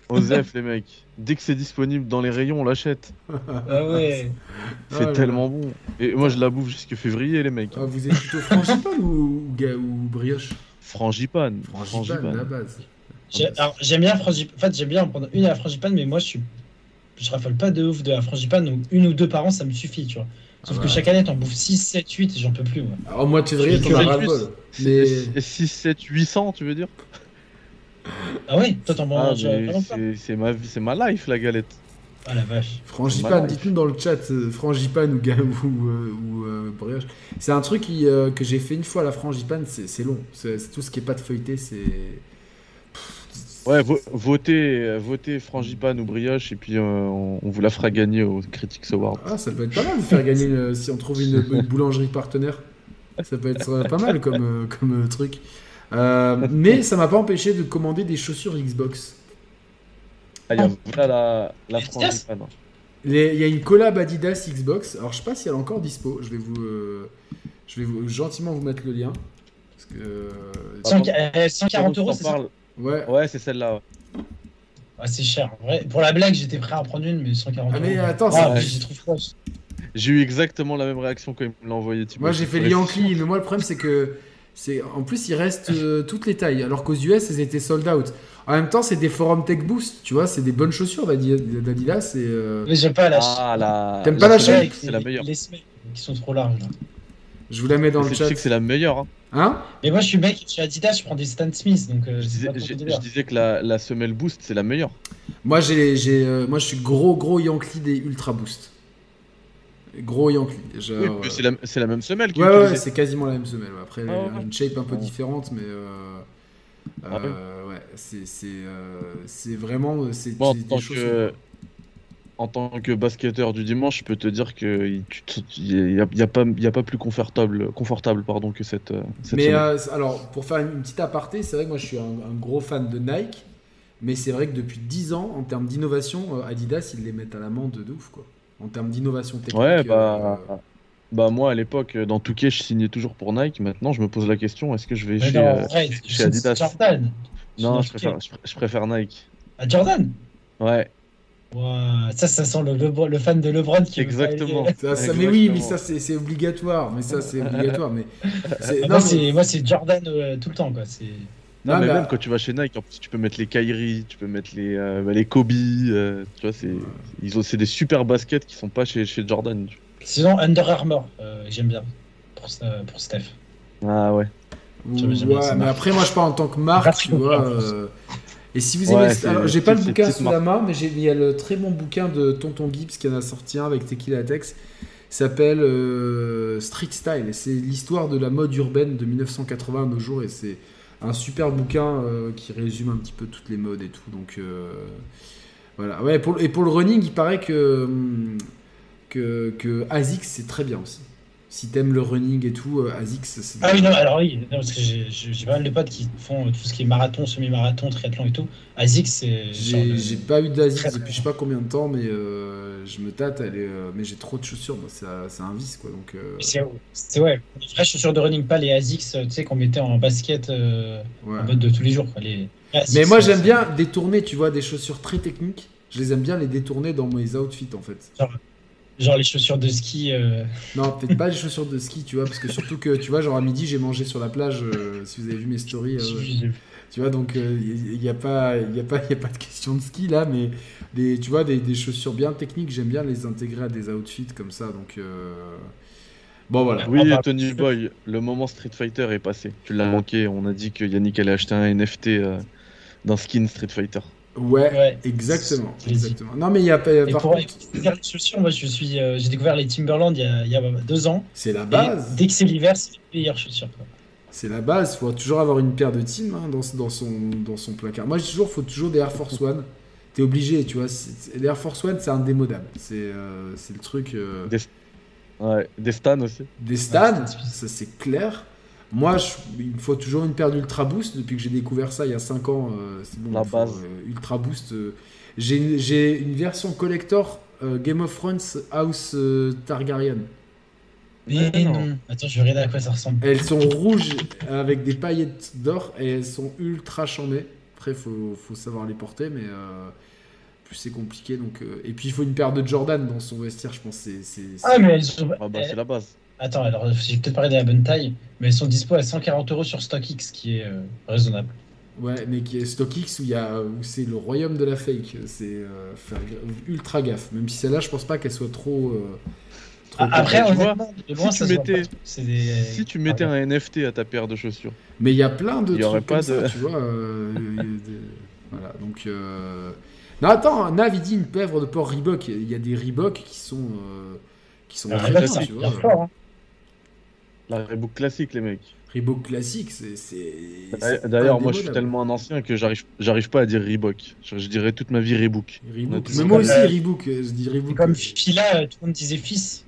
Osef, les mecs. Dès que c'est disponible dans les rayons, on l'achète. Ah ouais. C'est tellement bon. Et moi, je la bouffe jusqu'à février, les mecs. Ah, vous êtes plutôt frangipane ou, ou, brioche? Frangipane. Frangipane, la base. J'aime bien frangipane. En fait, j'aime bien en prendre une à la frangipane, mais moi, je suis. Je raffole pas de ouf de la frangipane, donc une ou deux par an, ça me suffit, tu vois. Sauf Ah que chaque année, t'en bouffes 6, 7, 8, j'en peux plus, moi. Alors, au mois de février, t'en as ras le curieux. bol. Mais... 6, 7, 800, tu veux dire? Ah ouais Toi, t'en Ah, vraiment pas c'est- C'est ma vie, c'est ma life, la galette. Ah la vache. Frangipane, dites-nous dans le chat, euh, frangipane ou, ou, euh, ou euh, brioche. C'est un truc qui, euh, que j'ai fait une fois, la frangipane, c'est c'est long. C'est tout ce qui est pas de feuilleté, c'est... Ouais, vo- votez, euh, votez frangipane ou brioche, et puis euh, on, on vous la fera gagner au Critics Award. Ah, ça peut être pas mal de faire gagner euh, si on trouve une, une boulangerie partenaire. Ça peut être euh, pas mal comme, comme truc. Euh, mais ça m'a pas empêché de commander des chaussures Xbox. Ah, il y a voilà la, la frangipane. Les- Il y a une collab Adidas Xbox. Alors je sais pas si elle est encore dispo. Je vais vous, euh, je vais vous gentiment vous mettre le lien. Parce que euh, Ah, Cent- bon. euh, 140 Pendant euros, c'est ça? Ouais. Ouais, c'est celle-là. ouais. Ah, c'est cher. vrai. Pour la blague, j'étais prêt à en prendre une, mais 140 Ah, mais euros. attends, Ah, j'ai trop froid. J'ai eu exactement la même réaction quand il me l'a envoyé. Moi j'ai fait le Yankee, mais moi le problème c'est que c'est en plus il reste euh, toutes les tailles, alors qu'aux US elles étaient sold out. En même temps c'est des forums Tech Boost, tu vois, c'est des bonnes chaussures d'Adi- d'Adidas euh, Mais j'aime pas la Ah, la. T'aimes pas la shape C'est la meilleure. Les semelles qui sont trop larges. là. Je vous la mets dans le chat. Tu sais que c'est la meilleure. Hein. Hein Mais moi, je suis mec, je suis Adidas, je prends des Stan Smith, donc euh, Je, disais, je disais que la, la semelle boost, c'est la meilleure. Moi j'ai j'ai euh, moi je suis gros gros Yankee des Ultra Boost. Gros Yankee. Genre, Oui, mais c'est la, c'est la même semelle qui Ouais, est ouais, c'est quasiment la même semelle. Après, elle Ah a une shape un peu Ouais. différente, mais euh, Ah ouais. euh, ouais, c'est c'est euh, c'est vraiment c'est Bon, en tant que, en tant que basketteur du dimanche, je peux te dire qu'il n'y a, y a pas, y a pas plus confortable, confortable pardon, que cette, euh, cette Mais euh, alors, pour faire une petite aparté, c'est vrai que moi je suis un, un gros fan de Nike, mais c'est vrai que depuis 10 ans, en termes d'innovation, euh, Adidas ils les mettent à l'amende de ouf quoi. En termes d'innovation technique. Ouais, bah, euh, bah moi à l'époque, dans Touquet, je signais toujours pour Nike. Maintenant, je me pose la question est-ce que je vais Mais chez. non, euh, en vrai, chez c'est Adidas? Jordan. Non, je préfère, je, pr- je préfère Nike. À Jordan? Ouais, Ouah, Ça, ça sent le, Lebron- le fan de LeBron qui exactement. aller- ça, ça- mais oui, mais Exactement. ça c'est c'est obligatoire. Mais ça c'est obligatoire. Mais c'est- Ah, non, moi, mais- c'est moi, c'est Jordan euh, tout le temps, quoi. C'est Non, Non, mais même euh, quand tu vas chez Nike, en plus, tu peux mettre les Kyrie, tu peux mettre les, euh, bah, les Kobe. euh, tu vois, c'est, ils ont, c'est des super baskets qui sont pas chez, chez Jordan. tu Sinon, Under Armour, euh, j'aime bien pour, pour Steph. Ah ouais. Ouais, mais après, moi, je parle en tant que marque, tu vois. euh, Et si vous Ouais, aimez. c'est- Alors, j'ai pas le bouquin sous la main, mais il y a le très bon bouquin de Tonton Gibbs qui en a sorti un avec Tequila Tex. Il s'appelle euh, Street Style. Et c'est l'histoire de la mode urbaine de 1980 à nos jours. Et c'est un super bouquin euh, qui résume un petit peu toutes les modes et tout. Donc. euh, Voilà. Ouais, pour, et pour le running, il paraît que. hum, Que, que ASICS, c'est très bien aussi. Si t'aimes le running et tout, euh, ASICS, c'est. Ah oui, non, alors oui, non, parce que j'ai- pas mal de potes qui font tout ce qui est marathon, semi-marathon, triathlon et tout. ASICS, c'est. J'ai pas eu d'Asics depuis je sais pas combien de temps, mais euh, je me tâte. Elle est, euh, mais j'ai trop de chaussures, moi, c'est un- vice quoi. Donc, euh, C'est ouais, les vraies chaussures de running, pas les ASICS, tu sais, qu'on mettait en basket ouais. en mode de tous les jours. Quoi. Les... ASICS, Mais moi j'aime bien détourner, tu vois, des chaussures très techniques. Je les aime bien les détourner dans mes outfits en fait. Genre les chaussures de ski. euh, Non, peut-être pas les chaussures de ski, tu vois, parce que surtout que, tu vois, genre à midi, j'ai mangé sur la plage, euh, si vous avez vu mes stories, euh, tu vois, donc il n'y a, pas- y a, pas- y a pas de question de ski là, mais des, tu vois, des, des chaussures bien techniques, j'aime bien les intégrer à des outfits comme ça, donc... euh, Bon, voilà. Oui, On parle- Tony Boy, le moment Street Fighter est passé. Tu l'as manqué. On a dit que Yannick allait acheter un NFT euh, d'un skin Street Fighter. Ouais, Ouais. exactement. Non, mais il y a pas... Et Par pour contre, les chaussures, moi je suis, euh, j'ai découvert les Timberland il y a, il y a deux ans. c'est la Et base. dès que c'est l'hiver, c'est les meilleures chaussures. C'est la base, il faut toujours avoir une paire de teams hein, dans, dans, son, dans son placard. Moi, je dis toujours, faut toujours des Air Force One. T'es obligé, tu vois. Les Air Force One, c'est indémodable. C'est euh, c'est le truc. euh, Des, ouais, des Stan aussi. Des Stan, Ouais, ça c'est clair. Moi, je- il me faut toujours une paire d'Ultra Boost. Depuis que j'ai découvert ça il y a 5 ans, euh, c'est bon. La faut, base. euh, Ultra Boost. euh, j'ai une, version collector euh, Game of Thrones House euh, Targaryen. Mais Ouais, non. non. Attends, je vais regarder à quoi ça ressemble. Elles sont rouges avec des paillettes d'or et elles sont ultra chambées. Après, faut, faut savoir les porter, mais euh, plus c'est compliqué. Donc, euh, et puis, il faut une paire de Jordan dans son vestiaire, je pense. C'est, Ah, mais elles sont. Ah bah, c'est la base. Attends, alors j'ai peut-être parlé de la bonne taille, mais elles sont dispo à 140 euros sur StockX, qui est euh, raisonnable. Ouais, mais qui est StockX où, il y a, où c'est le royaume de la fake. C'est euh, faire ultra gaffe. Même si celle-là, je pense pas qu'elle soit trop. euh, trop Ah, Après, tu vois, honnêtement, de loin, si ça tu voit mettais- pas des- Si tu mettais un NFT à ta paire de chaussures, Mais il y a plein de y trucs aurait comme pas ça, tu vois. euh, il y a des- Voilà, donc. euh, Non, attends, Nav, il dit une pèvre de port Reebok. Il y a des Reebok qui sont. euh, qui sont Ah, très bien, tu bien vois. fort, hein. La Reebok classique, les mecs. Reebok classique, c'est. D'ailleurs, moi je suis tellement un ancien que j'arrive j'arrive pas à dire Reebok. Je, je dirais toute ma vie Reebok. Reebok. C'est Mais moi aussi, la- Reebok. euh, Je dis Reebok. Comme Fila, euh, tout le monde disait fils.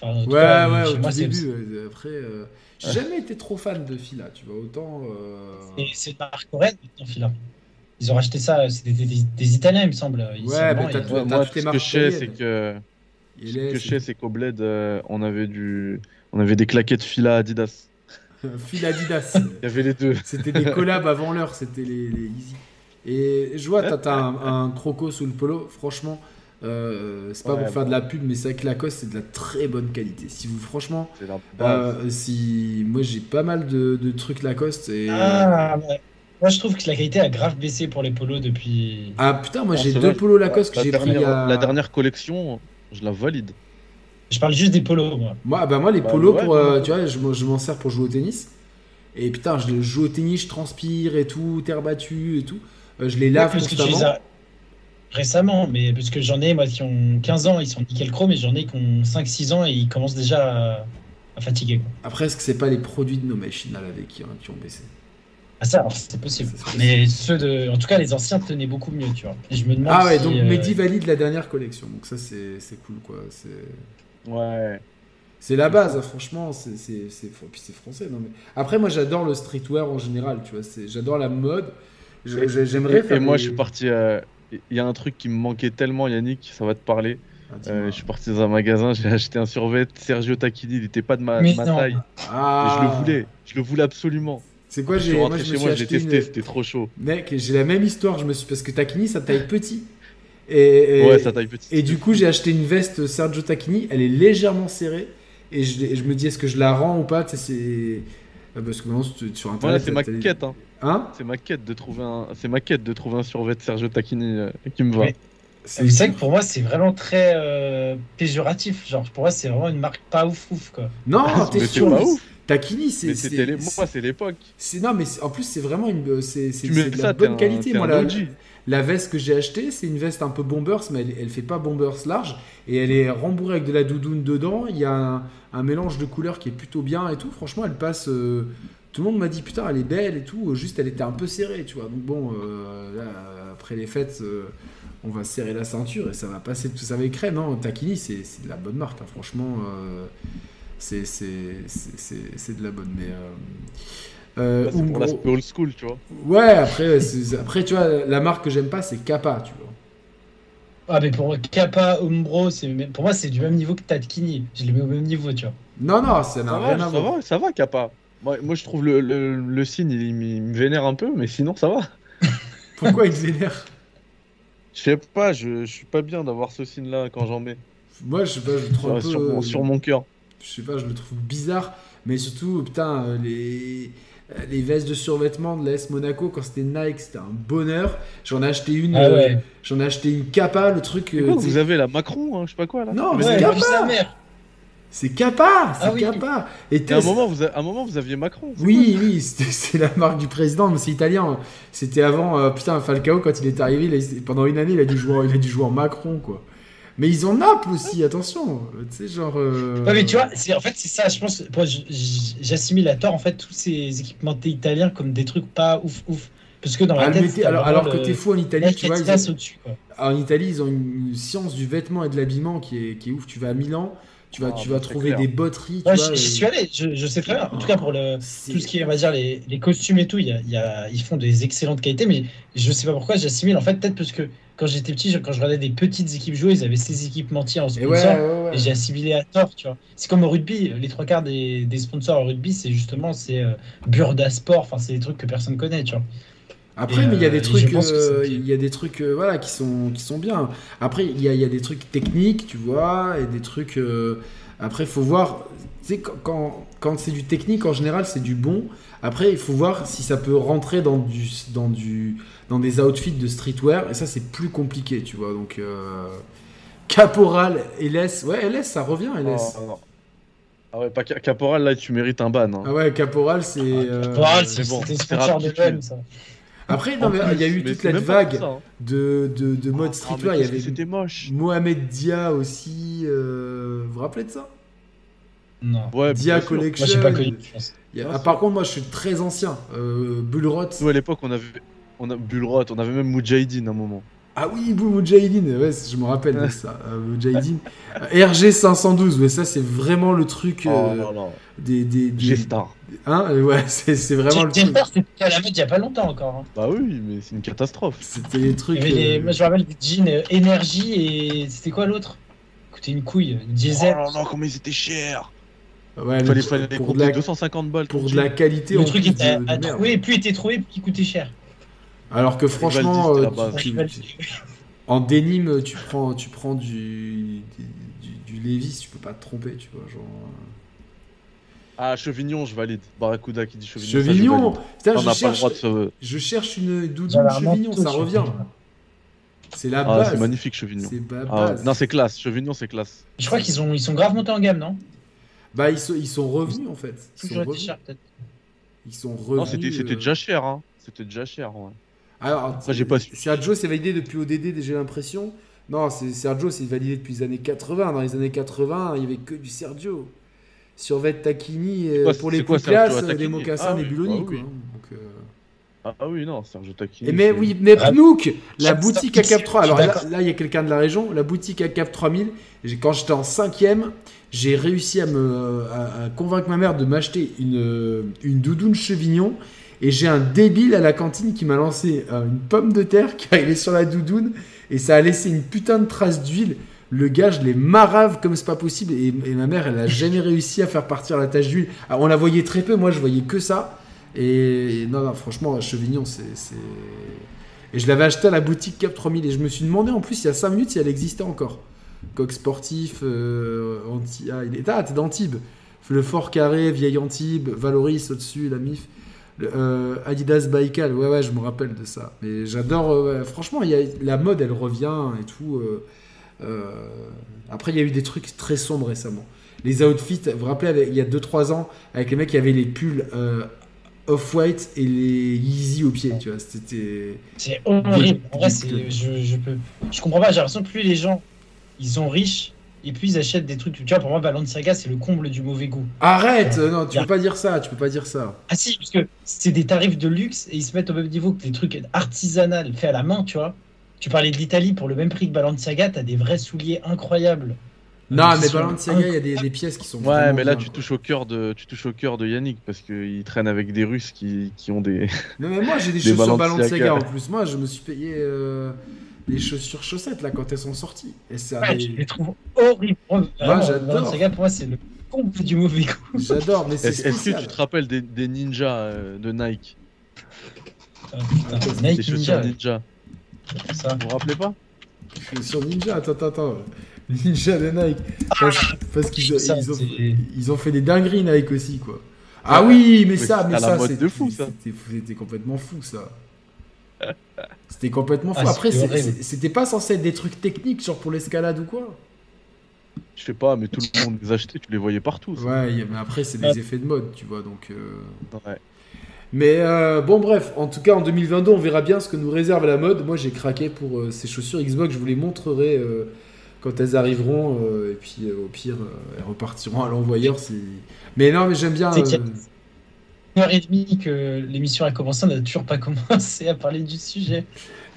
Enfin, tout Ouais, cas, ouais, au tout moi, c'est- début. ouais, Après, euh, j'ai jamais été trop fan de Fila, tu vois. Autant. euh, c'est- une marque coréenne maintenant, Fila. Ils ont racheté ça, euh, c'était des, des- des Italiens, il me semble. Ouais, mais t'as tout- Ouais, moi, les ce que je sais, c'est que ce que je sais, c'est qu'au bled, on avait du, on avait des claquettes Fila Adidas. Fila Adidas. Il y avait les deux. C'était des collabs avant l'heure, c'était les, les Easy. Et je vois, t'as- un, un croco sous le polo, franchement, euh, c'est pas Ouais, pour faire de la pub, mais c'est avec Lacoste, c'est de la très bonne qualité. Si vous, franchement, euh, si moi j'ai pas mal de, de trucs Lacoste et. Ah, ouais. Moi, je trouve que la qualité a grave baissé pour les polos depuis. Ah putain, moi Non, j'ai deux vrai. polos Lacoste que j'ai pris. à- la dernière collection, je la valide. Je parle juste des polos, moi. Moi, bah moi les Bah, polos, ouais, pour, ouais, euh, ouais. tu vois, je, m'en- je m'en sers pour jouer au tennis. Et putain, je joue au tennis, je transpire et tout, terre battue et tout. Euh, je les lave parce que tu constamment. les as récemment, mais parce que j'en ai, moi, qui ont 15 ans, ils sont nickel chrome, et j'en ai qui ont 5-6 ans et ils commencent déjà à, à fatiguer. Quoi. Après, est-ce que c'est pas les produits de nos machines à laver qui, qui ont baissé? Ah, ça, alors, c'est possible. Mais ceux de. En tout cas, les anciens tenaient beaucoup mieux, tu vois. Et je me demande. Ah ouais, si, donc euh, Mehdi valide la dernière collection. Donc ça, c'est c'est cool, quoi. Ouais. C'est la base, hein, franchement. c'est c'est- c'est- Puis c'est français. Non, mais... Après, moi, j'adore le streetwear en général, tu vois. c'est- J'adore la mode. Je- je- J'aimerais Et, faire et moi, des- je suis parti. euh, Il y a un truc qui me manquait tellement, Yannick, ça va te parler. Ah. Euh, je suis parti dans un magasin, j'ai acheté un survêt Sergio Tacchini, il était pas de ma, taille. Ah. Et je le voulais, je le voulais absolument. C'est quoi, je suis j'ai moi, rentré je chez me moi, suis je l'ai acheté testé, une... c'était trop chaud. Mec, j'ai la même histoire. Je me suis parce que Tacchini, ça taille petit. Et, et- Ouais, ça taille petit. Et du coup, j'ai acheté une veste Sergio Tacchini. Elle est légèrement serrée. Et je, l'ai- je me dis, est-ce que je la rends ou pas? Tu sais, c'est Ah, parce que maintenant sur internet. c'est ma quête, hein. Hein? C'est ma quête de trouver un, c'est ma quête de trouver un survêt de Sergio Tacchini euh, qui me va. Mais- C'est vrai que pour moi, c'est vraiment très euh, péjoratif. Genre, pour moi, c'est vraiment une marque pas ouf ouf, quoi. Non, t'es Mais c'est sûr pas ouf. Tacchini, c'est. Mais c'est- c'était les... c'est- moi, c'est l'époque. c'est- Non, mais en plus, c'est vraiment une. C'est c'est- de la t'es bonne qualité. t'es Moi, la. La veste que j'ai achetée, c'est une veste un peu bombers, mais elle, elle fait pas bombers large. Et elle est rembourrée avec de la doudoune dedans. Il y a un, mélange de couleurs qui est plutôt bien et tout. Franchement, elle passe. euh, Tout le monde m'a dit putain, elle est belle et tout. Juste, elle était un peu serrée, tu vois. Donc bon, euh, après les fêtes, euh, on va serrer la ceinture et ça va passer tout ça avec crème. Non, Tacchini, c'est de la bonne marque. hein. Franchement, c'est de la bonne. Mais euh, c'est pour l'aspect old school, tu vois. Ouais, après, après, tu vois, la marque que j'aime pas, c'est Kappa, tu vois. Ah, mais pour Kappa, Umbro, pour moi, c'est du même niveau que Tatkini. Je les mets au même niveau, tu vois. Non, non, ça n'a rien va, à ça voir. va, ça va, Kappa. Moi, moi, je trouve le, le, le signe, il, il me vénère un peu, mais sinon, ça va. Pourquoi il te vénère? Je sais pas, je, je suis pas bien d'avoir ce signe-là quand j'en mets. Moi, je sais pas, je le trouve un peu. sur, mon, sur mon cœur. Je sais pas, je le trouve bizarre. Mais surtout, putain, euh, les, les vestes de survêtement de l'AS Monaco, quand c'était Nike, c'était un bonheur. J'en ai acheté une. Ah euh, ouais. J'en ai acheté une Kappa, le truc. Euh, quoi, vous avez la Macron, hein, je sais pas quoi là. Non, Mais Ouais, c'est Kappa. C'est Kappa C'est Ah oui. Kappa Et Et à un moment, vous a- à un moment, vous aviez Macron. Oui, oui, c'était- c'est la marque du président, mais c'est italien. C'était avant, euh, putain, Falcao, quand il est arrivé, il a- pendant une année, il a dû jouer, il a dû jouer en Macron, quoi. Mais ils ont Naples aussi, attention. Tu sais, genre. euh, Ouais, mais tu vois, en fait c'est ça. Je pense, j'assimile à tort en fait tous ces équipementiers italiens comme des trucs pas ouf ouf. Parce que dans la Ah, tête, alors, que t'es fou en Italie, tu vois, ils ont- au-dessus, quoi. en Italie, ils ont une science du vêtement et de l'habillement qui est, qui est ouf. Tu vas à Milan, tu vas, Ah, tu bah, vas c'est trouver clair. des botteries. Ouais, j'y suis allé, je, je sais très bien. En tout cas, pour le, tout ce qui est, on va dire, les, les costumes et tout, il y a, il y a- ils font des excellentes qualités, mais je sais pas pourquoi j'assimile. En fait, peut-être parce que quand j'étais petit, quand je regardais des petites équipes jouer, ils avaient ces équipementiers en Et sponsor. ouais, ouais, ouais. Et j'ai assimilé à tort, tu vois. C'est comme au rugby, les trois quarts des, des sponsors au rugby, c'est justement c'est euh, Burda Sport, enfin c'est des trucs que personne connaît, tu vois. Après, Et, mais il y a euh, des et je trucs, euh, il y a des trucs, euh, voilà, qui sont, qui sont bien. Après, il y a, y a des trucs techniques, tu vois, et des trucs. euh, Après, il faut voir. Tu sais, quand, quand, quand c'est du technique, en général, c'est du bon. Après, il faut voir si ça peut rentrer dans du, dans du, dans des outfits de streetwear. Et ça, c'est plus compliqué, tu vois. Donc, euh, Caporal, LS, ouais, LS, ça revient, LS. Oh. Ah ouais, pas Ca- Caporal, là, tu mérites un ban. hein. Ah ouais, Caporal, c'est. euh, Caporal, c'est bon, de ça. Après, non, mais il y a eu Mais toute la vague ça, hein. de, de, de mode Ah, streetwear. Il y avait C'était moche. Mohamed Dia aussi. euh, Vous vous rappelez de ça? Non. Ouais, Dia. Collection. Moi, j'ai pas connu, je pense. Il y a- Ah, ah, par contre, moi, je suis très ancien. Euh, Bullrot. Nous, à l'époque, on avait. On a Bulrot, on avait même Mujahideen à un moment. Ah oui, Bou Mujahideen. Ouais, je me rappelle de ça. Euh, Mujahideen. Euh, RG 512. Ouais, ça, c'est vraiment le truc euh, Oh non, non. des. des, des- G-Star. Hein euh, Ouais, c'est c'est vraiment le truc. Que c'était à la mode il y a pas longtemps encore. hein. Bah oui, mais c'est une catastrophe. C'était les Il trucs. y avait les- euh, Moi, je me rappelle des jeans euh, énergie et c'était quoi l'autre? Écoutez, une couille, Oh diesel. là là, comment ils étaient chers ouais, fallait, fallait pour, de la, 250 balles. pour de la jean. qualité le truc était à, à trouver, plus il était trouvé, plus il coûtait cher. Alors que franchement, euh, tu- En dénime, tu prends, tu prends du, du, du, du Levi's, tu peux pas te tromper, tu vois. Genre... Ah, Chevignon, je valide. Barracuda qui dit Chevignon. ça, je Chevignon. Putain, On je n'a pas le cherche, droit de se. je cherche une doudoune Chevignon, ça revient. C'est la Ah, base. c'est magnifique, Chevignon. Ah, non, c'est classe. Chevignon, c'est classe. Je crois qu'ils ont, ils sont grave montés en gamme, non? Bah, ils sont, ils sont revenus en fait. Ils sont revenus. cher, peut-être. Ils sont revenus. Non, c'était c'était euh, déjà cher. Hein. C'était déjà cher. Ouais. Alors, Après, j'ai pas su. Sergio, c'est validé depuis ODD, j'ai l'impression. Non, c'est Sergio, c'est validé depuis les années 80. Dans les années 80, il y avait que du Sergio. Survêt Tacchini, euh, pour les Sergio les mocassins, Ah les oui, Buloni, quoi. oui. Donc, euh, Ah, ah oui, non, Sergio Tacchini. Et mais oui, mais Ah, Pnouk, la boutique à Cap 3. Je suis Alors là, il y a quelqu'un de la région. La boutique à Cap 3000. j'ai- Quand j'étais en cinquième, j'ai réussi à me à, à convaincre ma mère de m'acheter une, une doudoune chevignon. Et j'ai un débile à la cantine qui m'a lancé euh, une pomme de terre qui arrivait sur la doudoune. Et ça a laissé une putain de trace d'huile. Le gars, je l'ai marave comme c'est pas possible. Et, ma mère, elle a jamais réussi à faire partir la tache d'huile. Alors, on la voyait très peu. Moi, je voyais que ça. Et, non, non, franchement, Chevignon, c'est- Et je l'avais acheté à la boutique Cap 3000. Et je me suis demandé en plus, il y a 5 minutes, si elle existait encore. Coq sportif, euh, anti... ah, il est... ah, t'es d'Antibes. Le Fort Carré, Vieille Antibes, Valoris au-dessus, la MIF. Euh, Adidas Baïkal, ouais, ouais, je me rappelle de ça. Mais j'adore, euh, franchement, y a... la mode, elle revient et tout. euh, Après, il y a eu des trucs très sombres récemment. Les outfits, vous vous rappelez, il y a 2-3 ans, avec les mecs qui avaient les pulls off-white et les Yeezy au pied, tu vois. C'était. C'est horrible. En vrai, je, je peux, je comprends pas. J'ai l'impression que plus les gens, ils sont riches et puis ils achètent des trucs. Tu vois, pour moi, Balenciaga, c'est le comble du mauvais goût. Arrête euh, Non, tu peux pas dire ça, tu peux pas dire ça. Ah si, parce que c'est des tarifs de luxe et ils se mettent au même niveau que des trucs artisanaux faits à la main, tu vois. Tu parlais de l'Italie pour le même prix que Balenciaga, t'as des vrais souliers incroyables. Non, mais Balenciaga, il y a des, des pièces qui sont. Ouais, mais là, bien, tu touches au cœur de, tu touches au cœur de Yannick parce qu'il traîne avec des Russes qui, qui ont des. Non, mais moi j'ai des Des chaussures Balenciaga. Balenciaga en plus. Moi, je me suis payé euh, des chaussures chaussettes là quand elles sont sorties. Et c'est Ouais, des- je les trouve horribles. Vraiment, j'adore. Balenciaga, pour moi, c'est le comble du mauvais goût. J'adore, mais c'est Est-ce est-ce que tu te rappelles des, des ninjas euh, de Nike Ah, putain, Des Nike chaussures Ninja, ninja ça. Vous vous rappelez pas Sur Ninja, attends, attends, attends. Ninja de Nike. Parce, parce qu'ils ils ils ont fait des dingueries Nike aussi, quoi. Ah oui, mais Mais ça, mais ça, C'était complètement fou, ça. C'était complètement fou. Ah, Après, c'était pas censé être des trucs techniques, genre pour l'escalade ou quoi Je sais pas, mais tout le monde les achetait, tu les voyais partout. ça. Ouais, mais après, c'est des effets de mode, tu vois, donc... euh, Ouais. Mais euh, bon, bref, en tout cas, en 2022, on verra bien ce que nous réserve la mode. Moi, j'ai craqué pour euh, ces chaussures Xbox. Je vous les montrerai euh, quand elles arriveront. euh, et puis, euh, au pire, euh, elles repartiront à l'envoyeur. si- Mais non, mais j'aime bien. Heure et demie que l'émission a commencé, on n'a toujours pas commencé à parler du sujet.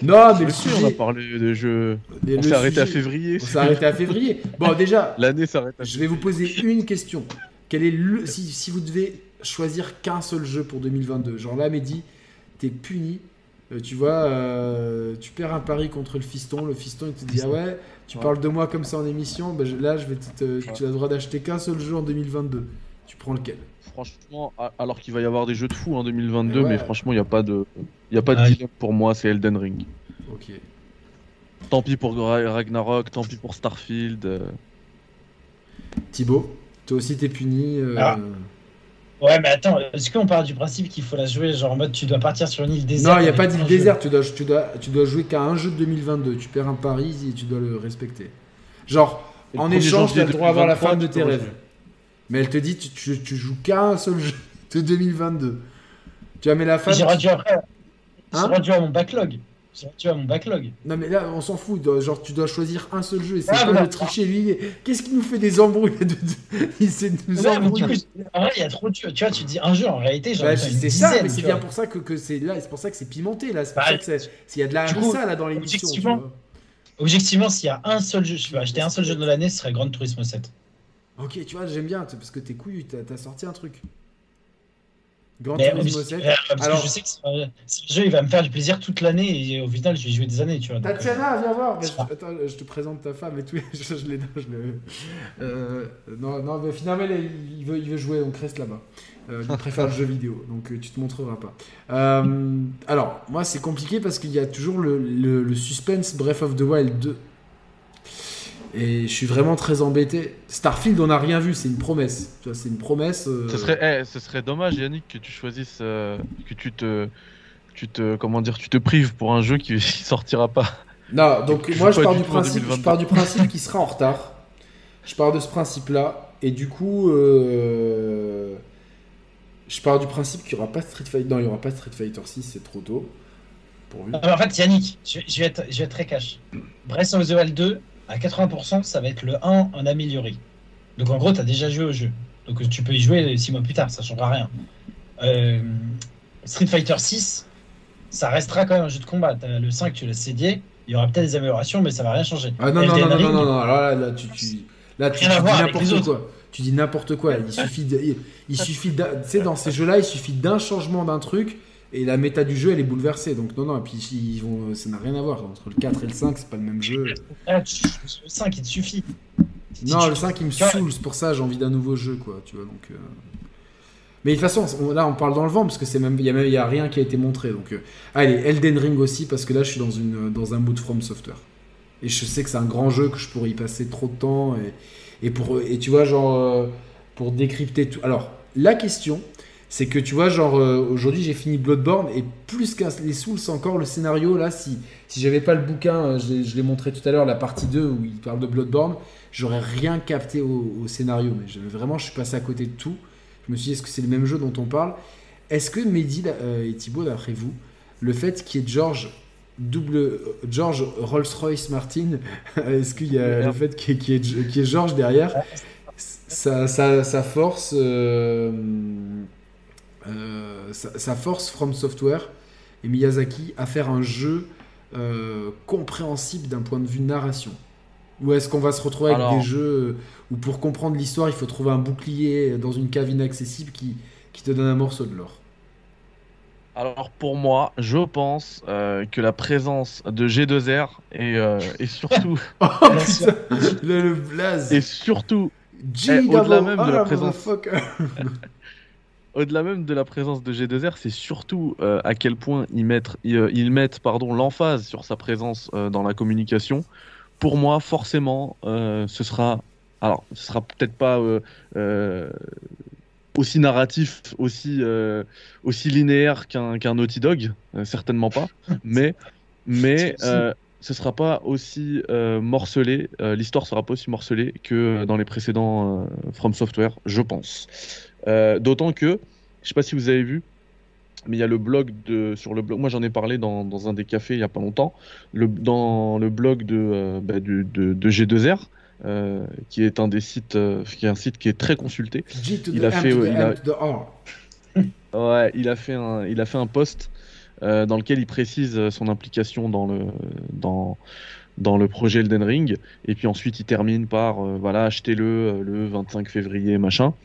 Non, mais le si, on a sujet. parlé de jeux. mais On s'est arrêté à sujet- février. On s'est arrêté à février. Bon, déjà, L'année s'arrête je vais vous poser une question. Quel est le si, si vous devez choisir qu'un seul jeu pour 2022, genre là, Mehdi, t'es puni. Euh, tu vois, euh, tu perds un pari contre le fiston. Le fiston, il te dit Ah ouais, tu Ouais. parles de moi comme ça en émission. bah, je- là, je vais te, te- tu as le droit d'acheter qu'un seul jeu en 2022. Tu prends lequel? Franchement, alors qu'il va y avoir des jeux de fou en 2022, Ouais. mais franchement, il n'y a pas de, il y a pas de dilemme pour moi, c'est Elden Ring. Ok. Tant pis pour Ra- Ragnarok, tant pis pour Starfield. euh, Thibaut, toi aussi, t'es puni. euh, Ah. Ouais, mais attends, est-ce qu'on part du principe qu'il faut la jouer genre en mode tu dois partir sur une île déserte Non, il n'y a pas d'île jeu désert. Tu dois, tu, dois, tu dois jouer qu'à un jeu de 2022. Tu perds un pari et tu dois le respecter. Genre, Et en 1er échange, tu as le droit d'avoir la 2023, femme de tes rêves. Mais elle te dit, tu, tu, tu joues qu'à un seul jeu de 2022. Tu as mis la femme. J'ai rendu après. Hein rendu à mon backlog. J'ai rendu à mon backlog. Non, mais là, on s'en fout. Genre, tu dois choisir un seul jeu et c'est Ah, pas non. tricher. Lui, qu'est-ce qui nous fait des embrouilles de- Il de nous Ouais, coup, en vrai, il y a trop de jeux. Tu vois, tu dis un jeu, en réalité, Bah, c'est ça, mais c'est bien pour ça que, que c'est là, c'est pour ça que c'est pimenté là. C'est pour Bah, ça que c'est- s'il y a de la coup, harissa là dans l'émission. objectivement, s'il y a un seul jeu, je vais acheter un seul jeu de l'année, ce serait Gran Turismo 7. Ok, tu vois, j'aime bien parce que t'es couillu, t'as sorti un truc. Grand Mais 7. euh, parce Alors- que je sais que ce jeu, il va me faire du plaisir toute l'année et au final, je vais jouer des années, tu vois. donc, euh, Tatiana, viens voir. Mais je, attends, je te présente ta femme et tout. Je, je l'ai. euh, non, non, mais finalement, il, veut, il veut jouer. Donc reste là-bas. Euh, il préfère le jeu vidéo, donc euh, tu te montreras pas. Euh, alors, moi, c'est compliqué parce qu'il y a toujours le, le- le suspense Breath of the Wild 2. Et je suis vraiment très embêté. Starfield, on n'a rien vu, c'est une promesse. C'est une promesse. euh, Ce serait, eh, ce serait dommage, Yannick, que tu choisisses, euh, que tu te, tu te, comment dire, tu te prives pour un jeu qui, qui sortira pas. Non, donc Je moi je pars, du principe, je 2022. pars du principe qu'il sera en retard. Je pars de ce principe-là. Et du coup, euh, je pars du principe qu'il n'y aura pas Street Fighter. Non, il n'y aura pas Street Fighter 6, c'est trop tôt. Pourvu. Mais en fait, Yannick, je, je vais être, je vais être très cash. Breath of the Wild 2, à 80%, ça va être le 1 en amélioré. Donc en gros, tu as déjà joué au jeu. Donc tu peux y jouer 6 mois plus tard, ça changera rien. Euh, Street Fighter 6, ça restera quand même un jeu de combat. T'as le 5, tu l'as cédié. Il y aura peut-être des améliorations, mais ça va rien changer. Ah non, non, non, non, Ring, non, non, alors là, là, tu, tu, là, tu, Rien à tu dis n'importe quoi. Tu dis n'importe quoi. Il suffit, de- il, il suffit, tu sais, dans ces jeux-là, il suffit d'un changement d'un truc et la méta du jeu, elle est bouleversée. Donc non, non, et puis ils vont, ça n'a rien à voir. Entre le 4 et le 5, c'est pas le même jeu. Ah, le 5, il te suffit. Non, le 5 il me saoule, c'est pour ça j'ai envie d'un nouveau jeu quoi, tu vois donc. euh. Mais de toute façon, on- là on parle dans le vent parce que c'est même il y a même il y a rien qui a été montré donc. euh, Allez, Elden Ring aussi parce que là je suis dans une dans un mood From Software et je sais que c'est un grand jeu que je pourrais y passer trop de temps et, et pour et tu vois genre euh, pour décrypter tout. Alors la question c'est que tu vois genre euh, aujourd'hui j'ai fini Bloodborne et plus qu'un les Souls encore le scénario là si si j'avais pas le bouquin euh, je l'ai- montré tout à l'heure la partie 2 où il parle de Bloodborne j'aurais rien capté au, scénario, mais vraiment, je suis passé à côté de tout. Je me suis dit, est-ce que c'est le même jeu dont on parle? Est-ce que Mehdi euh, et Thibaut, d'après vous, le fait qu'il y ait George double George Rolls-Royce Martin, est-ce qu'il y a le fait qu'il y, ait- George derrière, ça, force, ça, ça force From Software et Miyazaki à faire un jeu euh, compréhensible d'un point de vue narration. Ou est-ce qu'on va se retrouver avec Alors- des jeux où pour comprendre l'histoire, il faut trouver un bouclier dans une cave inaccessible qui, qui te donne un morceau de l'or Alors pour moi, je pense euh, que la présence de G2R et, euh, et surtout Oh putain Le, le blaze. et surtout au-delà même de la présence. au-delà même de la présence de G2R, c'est surtout euh, à quel point ils mettent ils, euh, ils mettent pardon l'emphase sur sa présence euh, dans la communication pour moi, forcément, euh, ce sera. Alors, ce sera peut-être pas aussi narratif, aussi, aussi linéaire qu'un Naughty Dog, certainement pas. Mais, mais ce sera pas aussi morcelé, l'histoire sera pas aussi morcelée que dans les précédents From Software, je pense. Euh, D'autant que, je sais pas si vous avez vu, mais il y a le blog de sur le blog. Moi, j'en ai parlé dans, dans un des cafés il y a pas longtemps. Le, dans le blog de, euh, bah, du- de, de G2R, euh, qui est un des sites, euh, qui est un site qui est très consulté. Il a fait, il a-. Ouais, il fait un, il a fait un post dans lequel il précise son implication dans le, dans, dans le projet Elden Ring. Et puis ensuite, il termine par, euh, voilà, achetez-le euh, le 25 février, machin.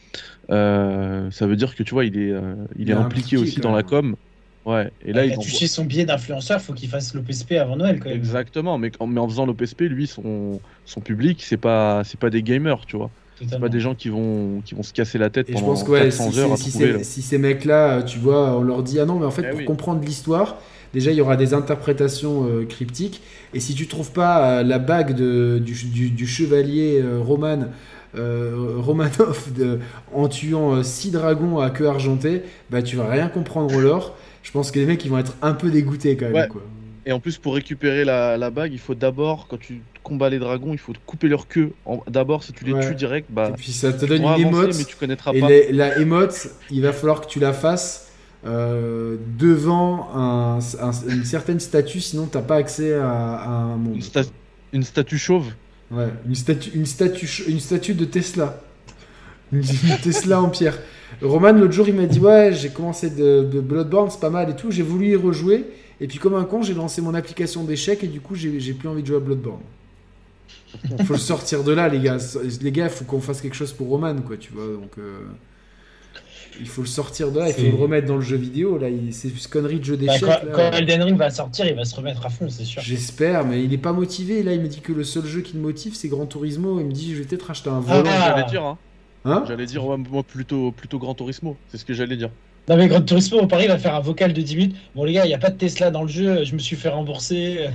Euh, ça veut dire que tu vois, il est, euh, il Il est impliqué impliqué, aussi dans la com. Ouais. Et là, il il a touché son billet d'influenceur, faut qu'il fasse l'OPSP avant Noël quand même. Exactement, mais, en- mais en faisant l'OPSP, lui, son, son public, c'est pas, c'est pas des gamers, tu vois. C'est pas des gens qui vont, qui vont se casser la tête Et je pendant pense que ouais, 400 si, heures à si trouver. ces mecs-là, tu vois, on leur dit ah non, mais en fait, Eh pour oui. comprendre l'histoire, déjà il y aura des interprétations euh, cryptiques. Et si tu trouves pas euh, la bague de, du, du- du chevalier euh, Roman. euh, Romanov de- en tuant 6 dragons à queue argentée, bah tu vas rien comprendre au lore. Je pense que les mecs ils vont être un peu dégoûtés quand même. Ouais. Quoi. Et en plus, pour récupérer la, la bague, il faut d'abord, quand tu combats les dragons, il faut couper leur queue. D'abord, si tu les Ouais. tues direct, bah, Et puis ça te donne une avancer, émote. mais tu connaîtras Et pas. les- la émote, il va falloir que tu la fasses euh, devant un- un- une certaine statue, sinon t'as pas accès à, à un monde. Une, sta- une statue chauve. Ouais, une statue, une statue, une statue de Tesla. Une, une Tesla en pierre. Roman, l'autre jour, il m'a dit Ouais, j'ai commencé de, de Bloodborne, c'est pas mal et tout. J'ai voulu y rejouer. Et puis, comme un con, j'ai lancé mon application d'échecs et du coup, j'ai j'ai plus envie de jouer à Bloodborne. faut le sortir de là, les gars. Les gars, faut qu'on fasse quelque chose pour Roman, quoi, tu vois. Donc, euh, il faut le sortir de là, il faut le remettre dans le jeu vidéo. Là, il- c'est une connerie de jeu Bah, d'échecs. quand, Elden Ring va sortir, il va se remettre à fond, c'est sûr. J'espère, mais il est pas motivé. Là, il me dit que le seul jeu qui le motive, c'est Gran Turismo. Il me dit, je vais peut-être acheter un Ah, volant. J'allais dire, hein. Hein J'allais dire, moi, plutôt, plutôt Gran Turismo. C'est ce que j'allais dire. Non mais Gran Turismo au Paris va faire un vocal de 10 minutes. Bon les gars, il n'y a pas de Tesla dans le jeu, je me suis fait rembourser.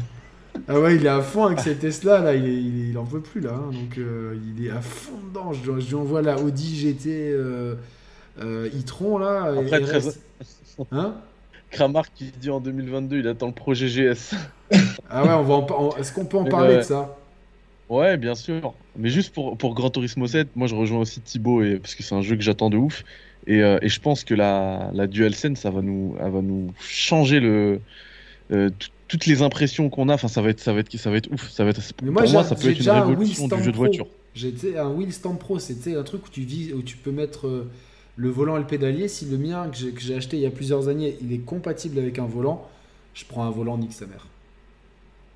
Ah ouais, il est à fond avec ses Tesla, là. Il, est- il, est- il en peut plus, là. hein. Donc, euh, il est à fond dedans. Je, je lui envoie la Audi GT euh, euh, e-tron, là. Après, et très- reste- Hein Kramar qui dit en 2022, il attend le projet GS. Ah ouais, on va en est-ce qu'on peut en Mais parler ouais. de ça Ouais, bien sûr. Mais juste pour, pour Gran Turismo 7, moi je rejoins aussi Thibaut et, parce que c'est un jeu que j'attends de ouf. Et, euh, et je pense que la, la DualSense, ça va nous, elle va nous changer le, euh, toutes les impressions qu'on a. Enfin, ça va être, ça va être, ça va être ouf. Ça va être, Mais moi, pour moi, ça peut être une déjà un révolution du jeu de voiture. J'ai tu sais, un Wheel Stand Pro, c'était un truc où tu, vis, où tu peux mettre euh, le volant et le pédalier. Si le mien, que j'ai- acheté il y a plusieurs années, il est compatible avec un volant, je prends un volant, nique sa mère.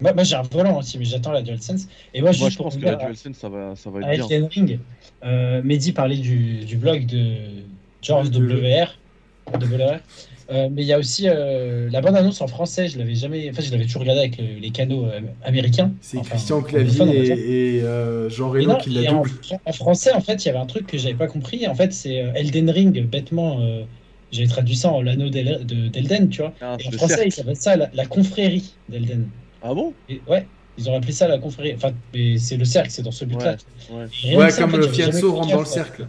Moi, moi, j'ai un volant aussi, mais j'attends la DualSense. Et moi, Moi, juste je pour pense que la DualSense, ça va, ça va être à bien. Ring, euh, Mehdi parlait du, du blog de George De- WR. de WR. Euh, mais il y a aussi euh, la bande annonce en français, je l'avais jamais, enfin je l'avais toujours regardé avec le- les canaux euh, américains. C'est Enfin, Christian Clavier et, et, euh, Jean Reno qui l'a en, double. en français, en fait, il y avait un truc que j'avais pas compris. En fait, c'est Elden Ring, bêtement, euh, j'avais traduit ça en l'anneau d'El- de- d'Elden, tu vois. Ah, Et en français, ils s'appellent ça la, la confrérie d'Elden. Ah bon? Et ouais, ils ont appelé ça la confrérie. Enfin, mais c'est le cercle, c'est dans ce but-là. Ouais. Ça, en comme fait, le Fianso rentre dans le cercle.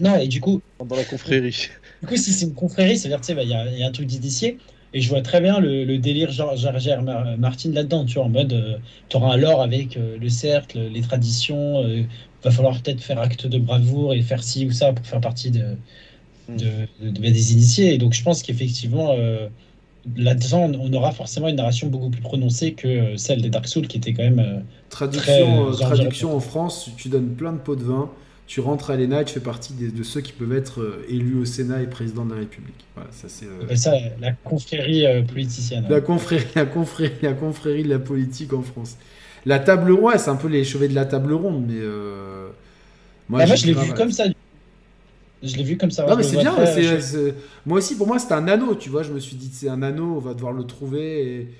Non, et du coup, Dans la confrérie. Du coup si c'est une confrérie, c'est-à-dire, tu sais, bah, il y, a- il y a un truc d'initié. Et je vois très bien le, le délire George George R. R. Martin là-dedans, tu vois, en mode, tu auras un lore avec euh, le cercle, les traditions, euh, va falloir peut-être faire acte de bravoure et faire ci ou ça pour faire partie de, Mm. de, de- de- des initiés. Et donc, je pense qu'effectivement, euh, là-dedans, on aura forcément une narration beaucoup plus prononcée que euh, celle des Dark Souls, qui était quand même. euh, Traduction, Très, euh, euh, traduction en France, tu donnes plein de pots de vin, tu rentres à l'ENA et tu fais partie des- de ceux qui peuvent être euh, élus au Sénat et président de la République. Voilà, ça c'est. euh, ça la confrérie euh, politicienne. La confrérie, la, confrérie, la confrérie de la politique en France. La table ronde, ouais, c'est un peu les chevets de la table ronde, mais. euh, Bah, moi, je l'ai vu comme ça. Je l'ai vu comme ça. Non, mais c'est bien. Moi aussi, pour moi, c'était un anneau, tu vois. Je me suis dit, c'est un anneau, on va devoir le trouver.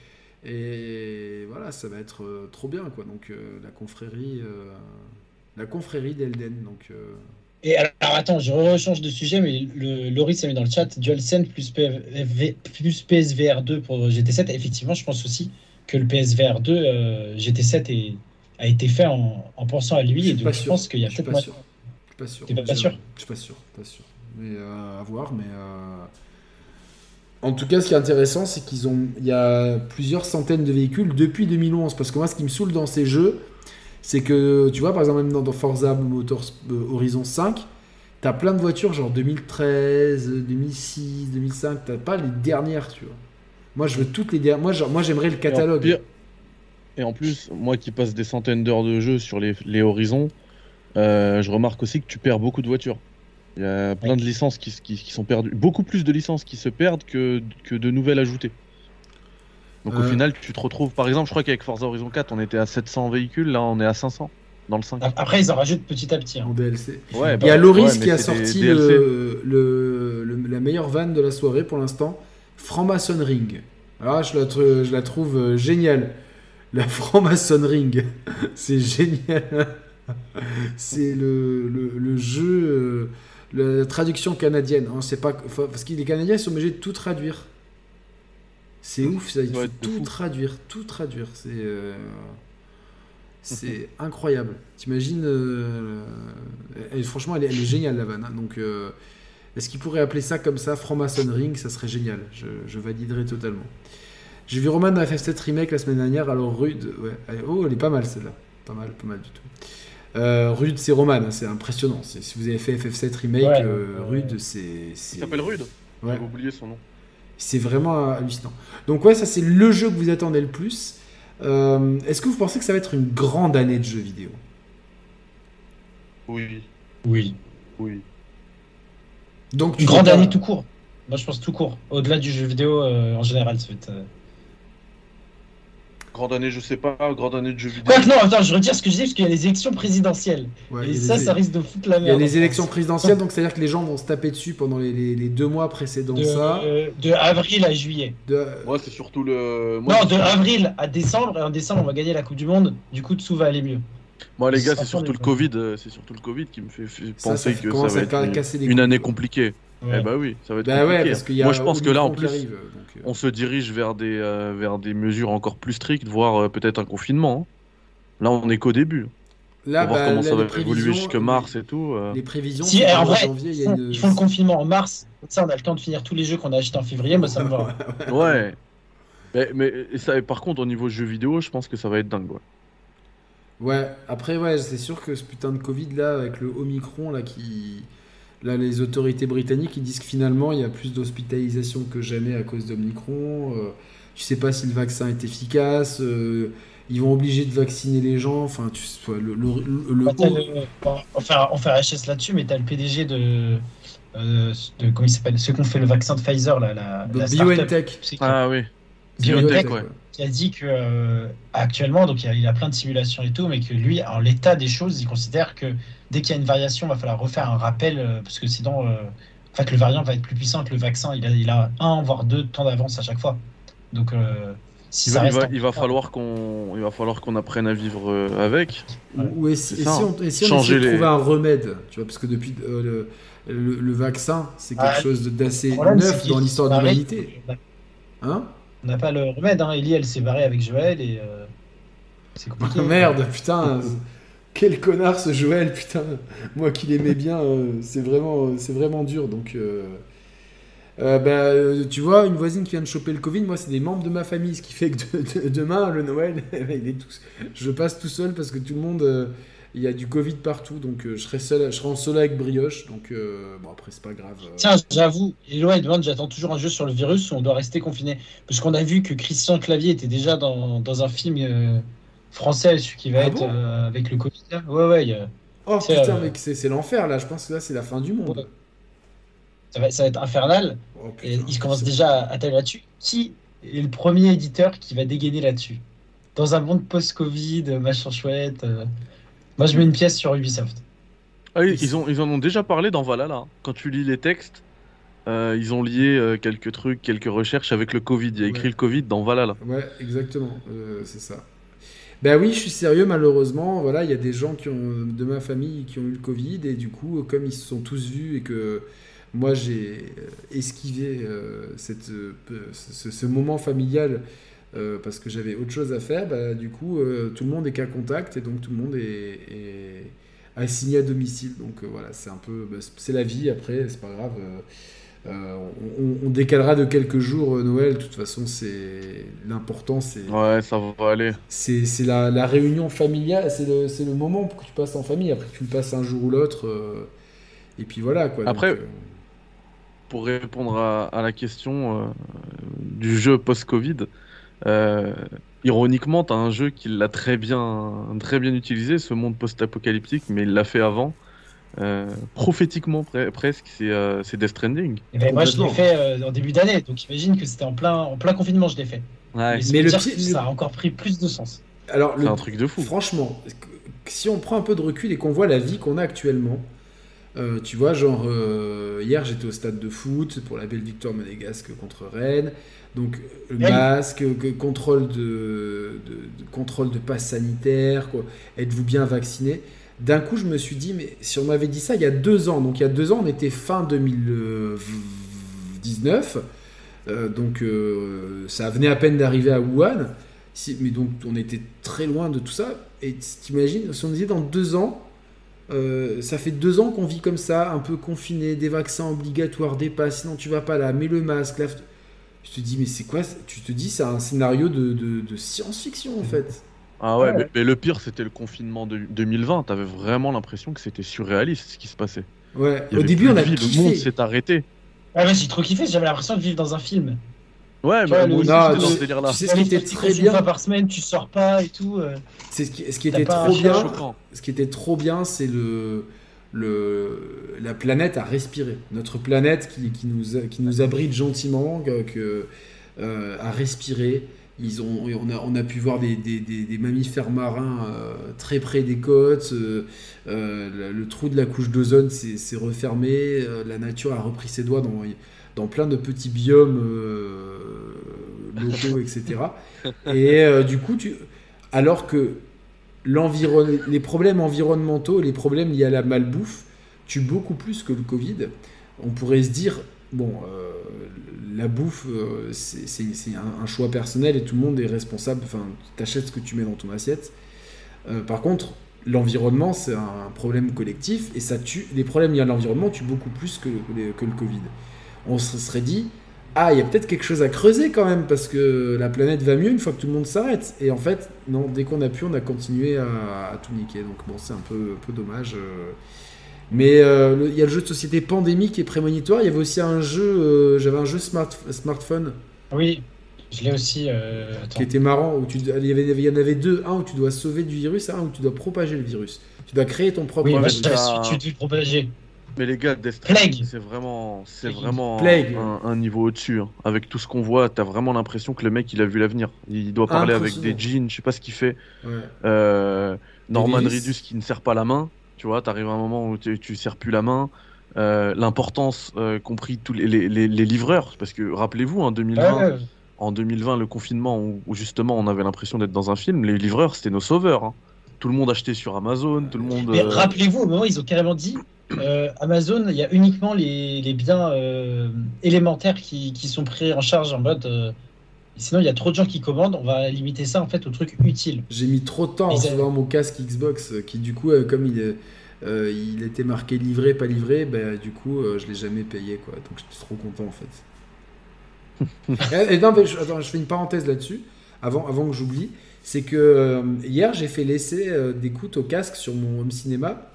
Et, et voilà, ça va être trop bien, quoi. Donc, la confrérie. La confrérie d'Elden. Donc, euh, Et alors, attends, je rechange de sujet, mais le, Loris a mis dans le chat DualSense plus, PV plus PSVR 2 pour GT7. Effectivement, je pense aussi que le PSVR 2 euh, GT7 est- a été fait en, en pensant à lui. Je Et suis donc, pas je sûr. pense qu'il y a Je suis peut-être pas sûr. Je suis pas sûr. T'es pas Je- sûr? Je suis pas sûr, pas sûr. Mais euh, à voir, mais. euh, En tout cas, ce qui est intéressant, c'est qu'ils ont. Il y a plusieurs centaines de véhicules depuis 2011. Parce que moi, ce qui me saoule dans ces jeux, c'est que, tu vois, par exemple, même dans, dans Forza Motors euh, Horizon 5, t'as plein de voitures, genre 2013, 2006, 2005. T'as pas les dernières, tu vois. Moi, je veux toutes les dernières. Moi, genre, moi j'aimerais le Et en catalogue. pire- Et en plus, moi qui passe des centaines d'heures de jeu sur les, les horizons, euh, je remarque aussi que tu perds beaucoup de voitures. Il y a plein de licences qui, qui- qui sont perdues. Beaucoup plus de licences qui se perdent que, que de nouvelles ajoutées. Donc au Euh. final, tu te retrouves, par exemple, je crois qu'avec Forza Horizon 4, on était à 700 véhicules, là on est à 500 dans le 5. Après, ils en rajoutent petit à petit. hein. En DLC. Ouais, Il y a bah, Loris ouais, qui a des sorti le, le- le- la meilleure vanne de la soirée pour l'instant, franc-maçon ring. Alors je la, tr- je la trouve euh, géniale. La franc-maçon ring, c'est génial. c'est le, le- le jeu, euh, la traduction canadienne. On sait pas, parce que les Canadiens ils sont obligés de tout traduire. C'est ouf, ça, il doit faut tout fou. traduire, tout traduire. C'est euh, c'est incroyable. T'imagines euh, elle- franchement, elle est, elle est géniale la vanne. hein. Donc, euh, est-ce qu'il pourrait appeler ça comme ça, franc-maçon ring Ça serait génial. Je, je validerais totalement. J'ai vu Roman dans FF7 Remake la semaine dernière. Alors, Rude, ouais. elle- Oh, elle est pas mal celle-là. Pas mal, pas mal du tout. Euh, Rude, c'est Roman, hein, c'est impressionnant. C'est- Si vous avez fait FF7 Remake, Ouais. euh, Rude, c'est. c'est- Il s'appelle Rude Ouais. J'ai oublié son nom. C'est vraiment hallucinant. Donc ouais, ça c'est le jeu que vous attendez le plus. Euh, Est-ce que vous pensez que ça va être une grande année de jeux vidéo? Oui, Oui. oui. Donc tu Une grande année tout court. Moi, je pense tout court. Au-delà du jeu vidéo, euh, en général, ça va être. euh, Grande année, je sais pas, grande année de jeux vidéo. Non, attends, je retire ce que je dis parce qu'il y a les élections présidentielles. Ouais, et ça, les- ça risque de foutre la Il y merde. a les élections présidentielles, donc c'est-à-dire que les gens vont se taper dessus pendant les, les- les deux mois précédant De, ça. euh, de avril à juillet. De- Moi, c'est surtout le. Moi, non, de avril à décembre. Et en décembre, on va gagner la Coupe du Monde. Du coup, dessous va aller mieux. Moi, les gars, c'est surtout le Covid, euh, c'est surtout le Covid qui me fait, fait Ça, penser ça que ça commence va à être une, année compliquée. Ouais. Eh bah oui, ça va être Bah compliqué. ouais, parce qu'il y a Moi, je pense que là, en plus, arrive, donc, euh, on se dirige vers des, euh, vers des mesures encore plus strictes, voire euh, peut-être un confinement. hein. Là, on est qu'au début. Là, on va voir bah, comment là, ça va évoluer jusque mars et tout. euh. Les prévisions, Si, en vrai, janvier, il y a une... Ils font le confinement en mars. Comme ça, on a le temps de finir tous les jeux qu'on a achetés en février. Moi, ça me va. Ouais. Mais, mais et ça, par contre, au niveau jeux vidéo, je pense que ça va être dingue. ouais. Ouais, après, ouais, c'est sûr que ce putain de Covid là, avec le Omicron là, qui. Là, les autorités britanniques ils disent que finalement il y a plus d'hospitalisation que jamais à cause d'Omicron. Euh, tu sais pas si le vaccin est efficace. euh, ils vont obliger de vacciner les gens. Enfin, tu sais, le, le, le- le Bah, on fait, on fait un HS là-dessus, mais t'as le PDG de, euh, de comment il s'appelle, ceux qui ont fait le vaccin de Pfizer, là, la, start-up, BioNTech. tu Ah oui. BioNTech, ouais. Qui a dit que euh, actuellement, donc il y, a, il a plein de simulations et tout, mais que lui, en l'état des choses, il considère que dès qu'il y a une variation, il va falloir refaire un rappel, euh, parce que sinon, euh, en fait, le variant va être plus puissant que le vaccin. Il a, il a un voire deux temps d'avance à chaque fois. Donc, euh, si Il ça va, il reste va- en- il va falloir qu'on, il va falloir qu'on apprenne à vivre avec. Ou- ou et si, et si on, et si on Changer essaie de les- trouver un remède, tu vois, parce que depuis euh, le, le, le vaccin, c'est quelque Ah, chose de- d'assez neuf dans l'histoire de l'humanité. Hein? On n'a pas le remède. Hein. Ellie, elle s'est barrée avec Joël et euh, c'est compliqué. Merde, putain, quel connard ce Joël, putain. Moi qui l'aimais bien, euh, c'est vraiment, c'est vraiment dur. Donc, euh, euh, bah, euh, tu vois, une voisine qui vient de choper le Covid, moi c'est des membres de ma famille, ce qui fait que de- de- demain le Noël, il est tout, je passe tout seul parce que tout le monde, euh, il y a du Covid partout, donc euh, je serai seul, je serai en solo avec brioche. Donc euh, bon après c'est pas grave. euh. Tiens, j'avoue, Eloi demande j'attends toujours un jeu sur le virus où on doit rester confiné? Parce qu'on a vu que Christian Clavier était déjà dans, dans un film français, celui qui va Ah être bon? avec le Covid. Ouais, ouais, a- Oh putain, mec, c'est l'enfer là. Je pense que là c'est la fin du monde. Ouais. ça, va, ça va être infernal. Oh, Et putain, c'est- déjà à, là-dessus. Qui est le premier éditeur qui va dégainer là-dessus? Dans un monde post-Covid, machin chouette. Moi, je mets une pièce sur Ubisoft. Ah oui, ils, ont, ils en ont déjà parlé dans Valhalla. Quand tu lis les textes, euh, ils ont lié euh, quelques trucs, quelques recherches avec le Covid. Il y a écrit Ouais. le Covid dans Valhalla. Ouais, exactement, euh, c'est ça. Ben oui, je suis sérieux, malheureusement. Voilà, il y a des gens qui ont, de ma famille qui ont eu le Covid, et du coup, comme ils se sont tous vus et que moi j'ai esquivé euh, cette, euh, ce moment familial euh, parce que j'avais autre chose à faire, bah, du coup, euh, tout le monde est qu'à contact et donc tout le monde est, est assigné à domicile. Donc euh, voilà, c'est un peu, bah, c'est- la vie. Après, c'est pas grave. on, on décalera de quelques jours Noël. De toute façon, c'est l'important, c'est Ouais, ça va aller. c'est la, la réunion familiale, c'est le, moment pour que tu passes en famille. Après, tu le passes un jour ou l'autre. et puis voilà quoi. Après- Donc, Pour répondre à, à la question du jeu post-Covid, euh, ironiquement, tu as un jeu qui l'a très bien, très bien utilisé, ce monde post-apocalyptique, mais il l'a fait avant. Euh, prophétiquement pre- presque, c'est euh, c'est Death Stranding. Et ben, moi, je l'ai fait euh, en début d'année, donc imagine que c'était en plein, en plein confinement, je l'ai fait. Ouais, Mais, le dire pire- que ça a encore pris plus de sens. alors, c'est le, un truc de fou. Franchement, si on prend un peu de recul et qu'on voit la vie qu'on a actuellement, euh, tu vois, genre, euh, hier j'étais au stade de foot pour la belle victoire monégasque contre Rennes. Donc, Rennes. masque, que- contrôle de, de- de- contrôle de passe sanitaire, êtes-vous bien vacciné? D'un coup, je me suis dit, mais si on m'avait dit ça il y a deux ans, donc il y a deux ans, on était fin 2019, euh, donc euh, ça venait à peine d'arriver à Wuhan. Si- mais donc on était très loin de tout ça. Et t'imagines, si on disait dans deux ans, euh, ça fait deux ans qu'on vit comme ça, un peu confiné, des vaccins obligatoires, des passes, sinon tu vas pas là, mets le masque. Là, je te dis, mais c'est quoi Tu te dis, c'est un scénario de, de- de science-fiction en fait. Ah ouais, Ouais. Mais, mais le pire, c'était le confinement de 2020. T'avais vraiment l'impression que c'était surréaliste ce qui se passait. Ouais, au début on a vie, kiffé. Le monde s'est arrêté. Ah ouais, j'ai trop kiffé, j'avais l'impression de vivre dans un film. Ouais, Tu mais aussi, Non, j'étais dans tu- ce délire-là. tu sais ce qui était très Une bien, fois par semaine, tu sors pas et tout. euh. c'est ce qui, ce qui T'as était trop bien. choquant. ce qui était trop bien, c'est le, le, la planète à respirer. Notre planète qui, qui, nous, a- qui nous abrite gentiment, que, que, euh, à respirer. Ils ont, on, a, on a pu voir des, des, des- des mammifères marins euh, très près des côtes. euh, euh, le, le trou de la couche d'ozone s'est refermé. euh, la nature a repris ses doigts dans, dans plein de petits biomes euh, locaux, etc. Et euh, du coup, tu, alors que les problèmes environnementaux, les problèmes liés à la malbouffe tuent beaucoup plus que le Covid. On pourrait se dire, bon, euh, la bouffe, euh, c'est un, choix personnel et tout le monde est responsable. Enfin, t'achètes ce que tu mets dans ton assiette. Euh, par contre, l'environnement, c'est un problème collectif et ça tue. Les problèmes liés à l'environnement tuent beaucoup plus que, que le Covid. On se serait dit, ah, il y a peut-être quelque chose à creuser quand même, parce que la planète va mieux une fois que tout le monde s'arrête. Et en fait, non, dès qu'on a pu, on a continué à, à tout niquer. Donc bon, c'est un peu, un peu dommage. euh. Mais euh, il y a le jeu de société pandémique et prémonitoire. Il y avait aussi un jeu, euh, j'avais un jeu smart, smartphone Oui, je l'ai aussi. euh, qui était marrant, où tu, il, y avait, il y en avait deux, un où tu dois sauver du virus, un où tu dois propager le virus. Tu dois créer ton propre Oui, moi, virus. su, tu te propager. Mais les gars, Death. Stranding, c'est vraiment, c'est vraiment un, un niveau au-dessus. hein. Avec tout ce qu'on voit, t'as vraiment l'impression que le mec, il a vu l'avenir. Il doit parler avec des jeans, je sais pas ce qu'il fait. Ouais. Euh, Norman. Reedus qui ne serre pas la main. Tu vois, t'arrives à un moment où tu, tu serres plus la main. Euh, L'importance, euh, compris tous les, les- les- les livreurs, parce que rappelez-vous, en 2020, Ouais, ouais. en 2020, le confinement où, où justement on avait l'impression d'être dans un film, les livreurs c'était nos sauveurs. hein. Tout le monde achetait sur Amazon, tout le monde. Mais euh, rappelez-vous, au moment où ils ont carrément dit euh, Amazon, il y a uniquement les, les biens euh, élémentaires qui, qui sont pris en charge en mode. euh, sinon, il y a trop de gens qui commandent, on va limiter ça en fait aux trucs utiles. J'ai mis trop de temps à Ils recevoir mon casque Xbox qui du coup euh, comme il, euh, était marqué livré pas livré bah, du coup euh, je l'ai jamais payé quoi donc j'étais trop content en fait. et, et non mais je, attends, je fais une parenthèse là-dessus avant, avant que j'oublie c'est que euh, hier j'ai fait l'essai euh, d'écoute au casque sur mon home cinéma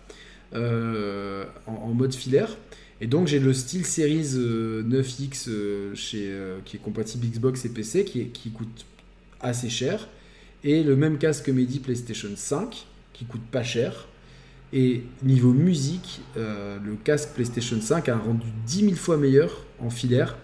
euh, en, mode filaire et donc j'ai le Steel Series euh, 9X euh, chez, euh, qui est compatible Xbox et PC qui, qui coûte assez cher et le même casque que Mehdi PlayStation 5 qui coûte pas cher. Et niveau musique, le casque PlayStation 5 a un rendu 10 000 fois meilleur en filaire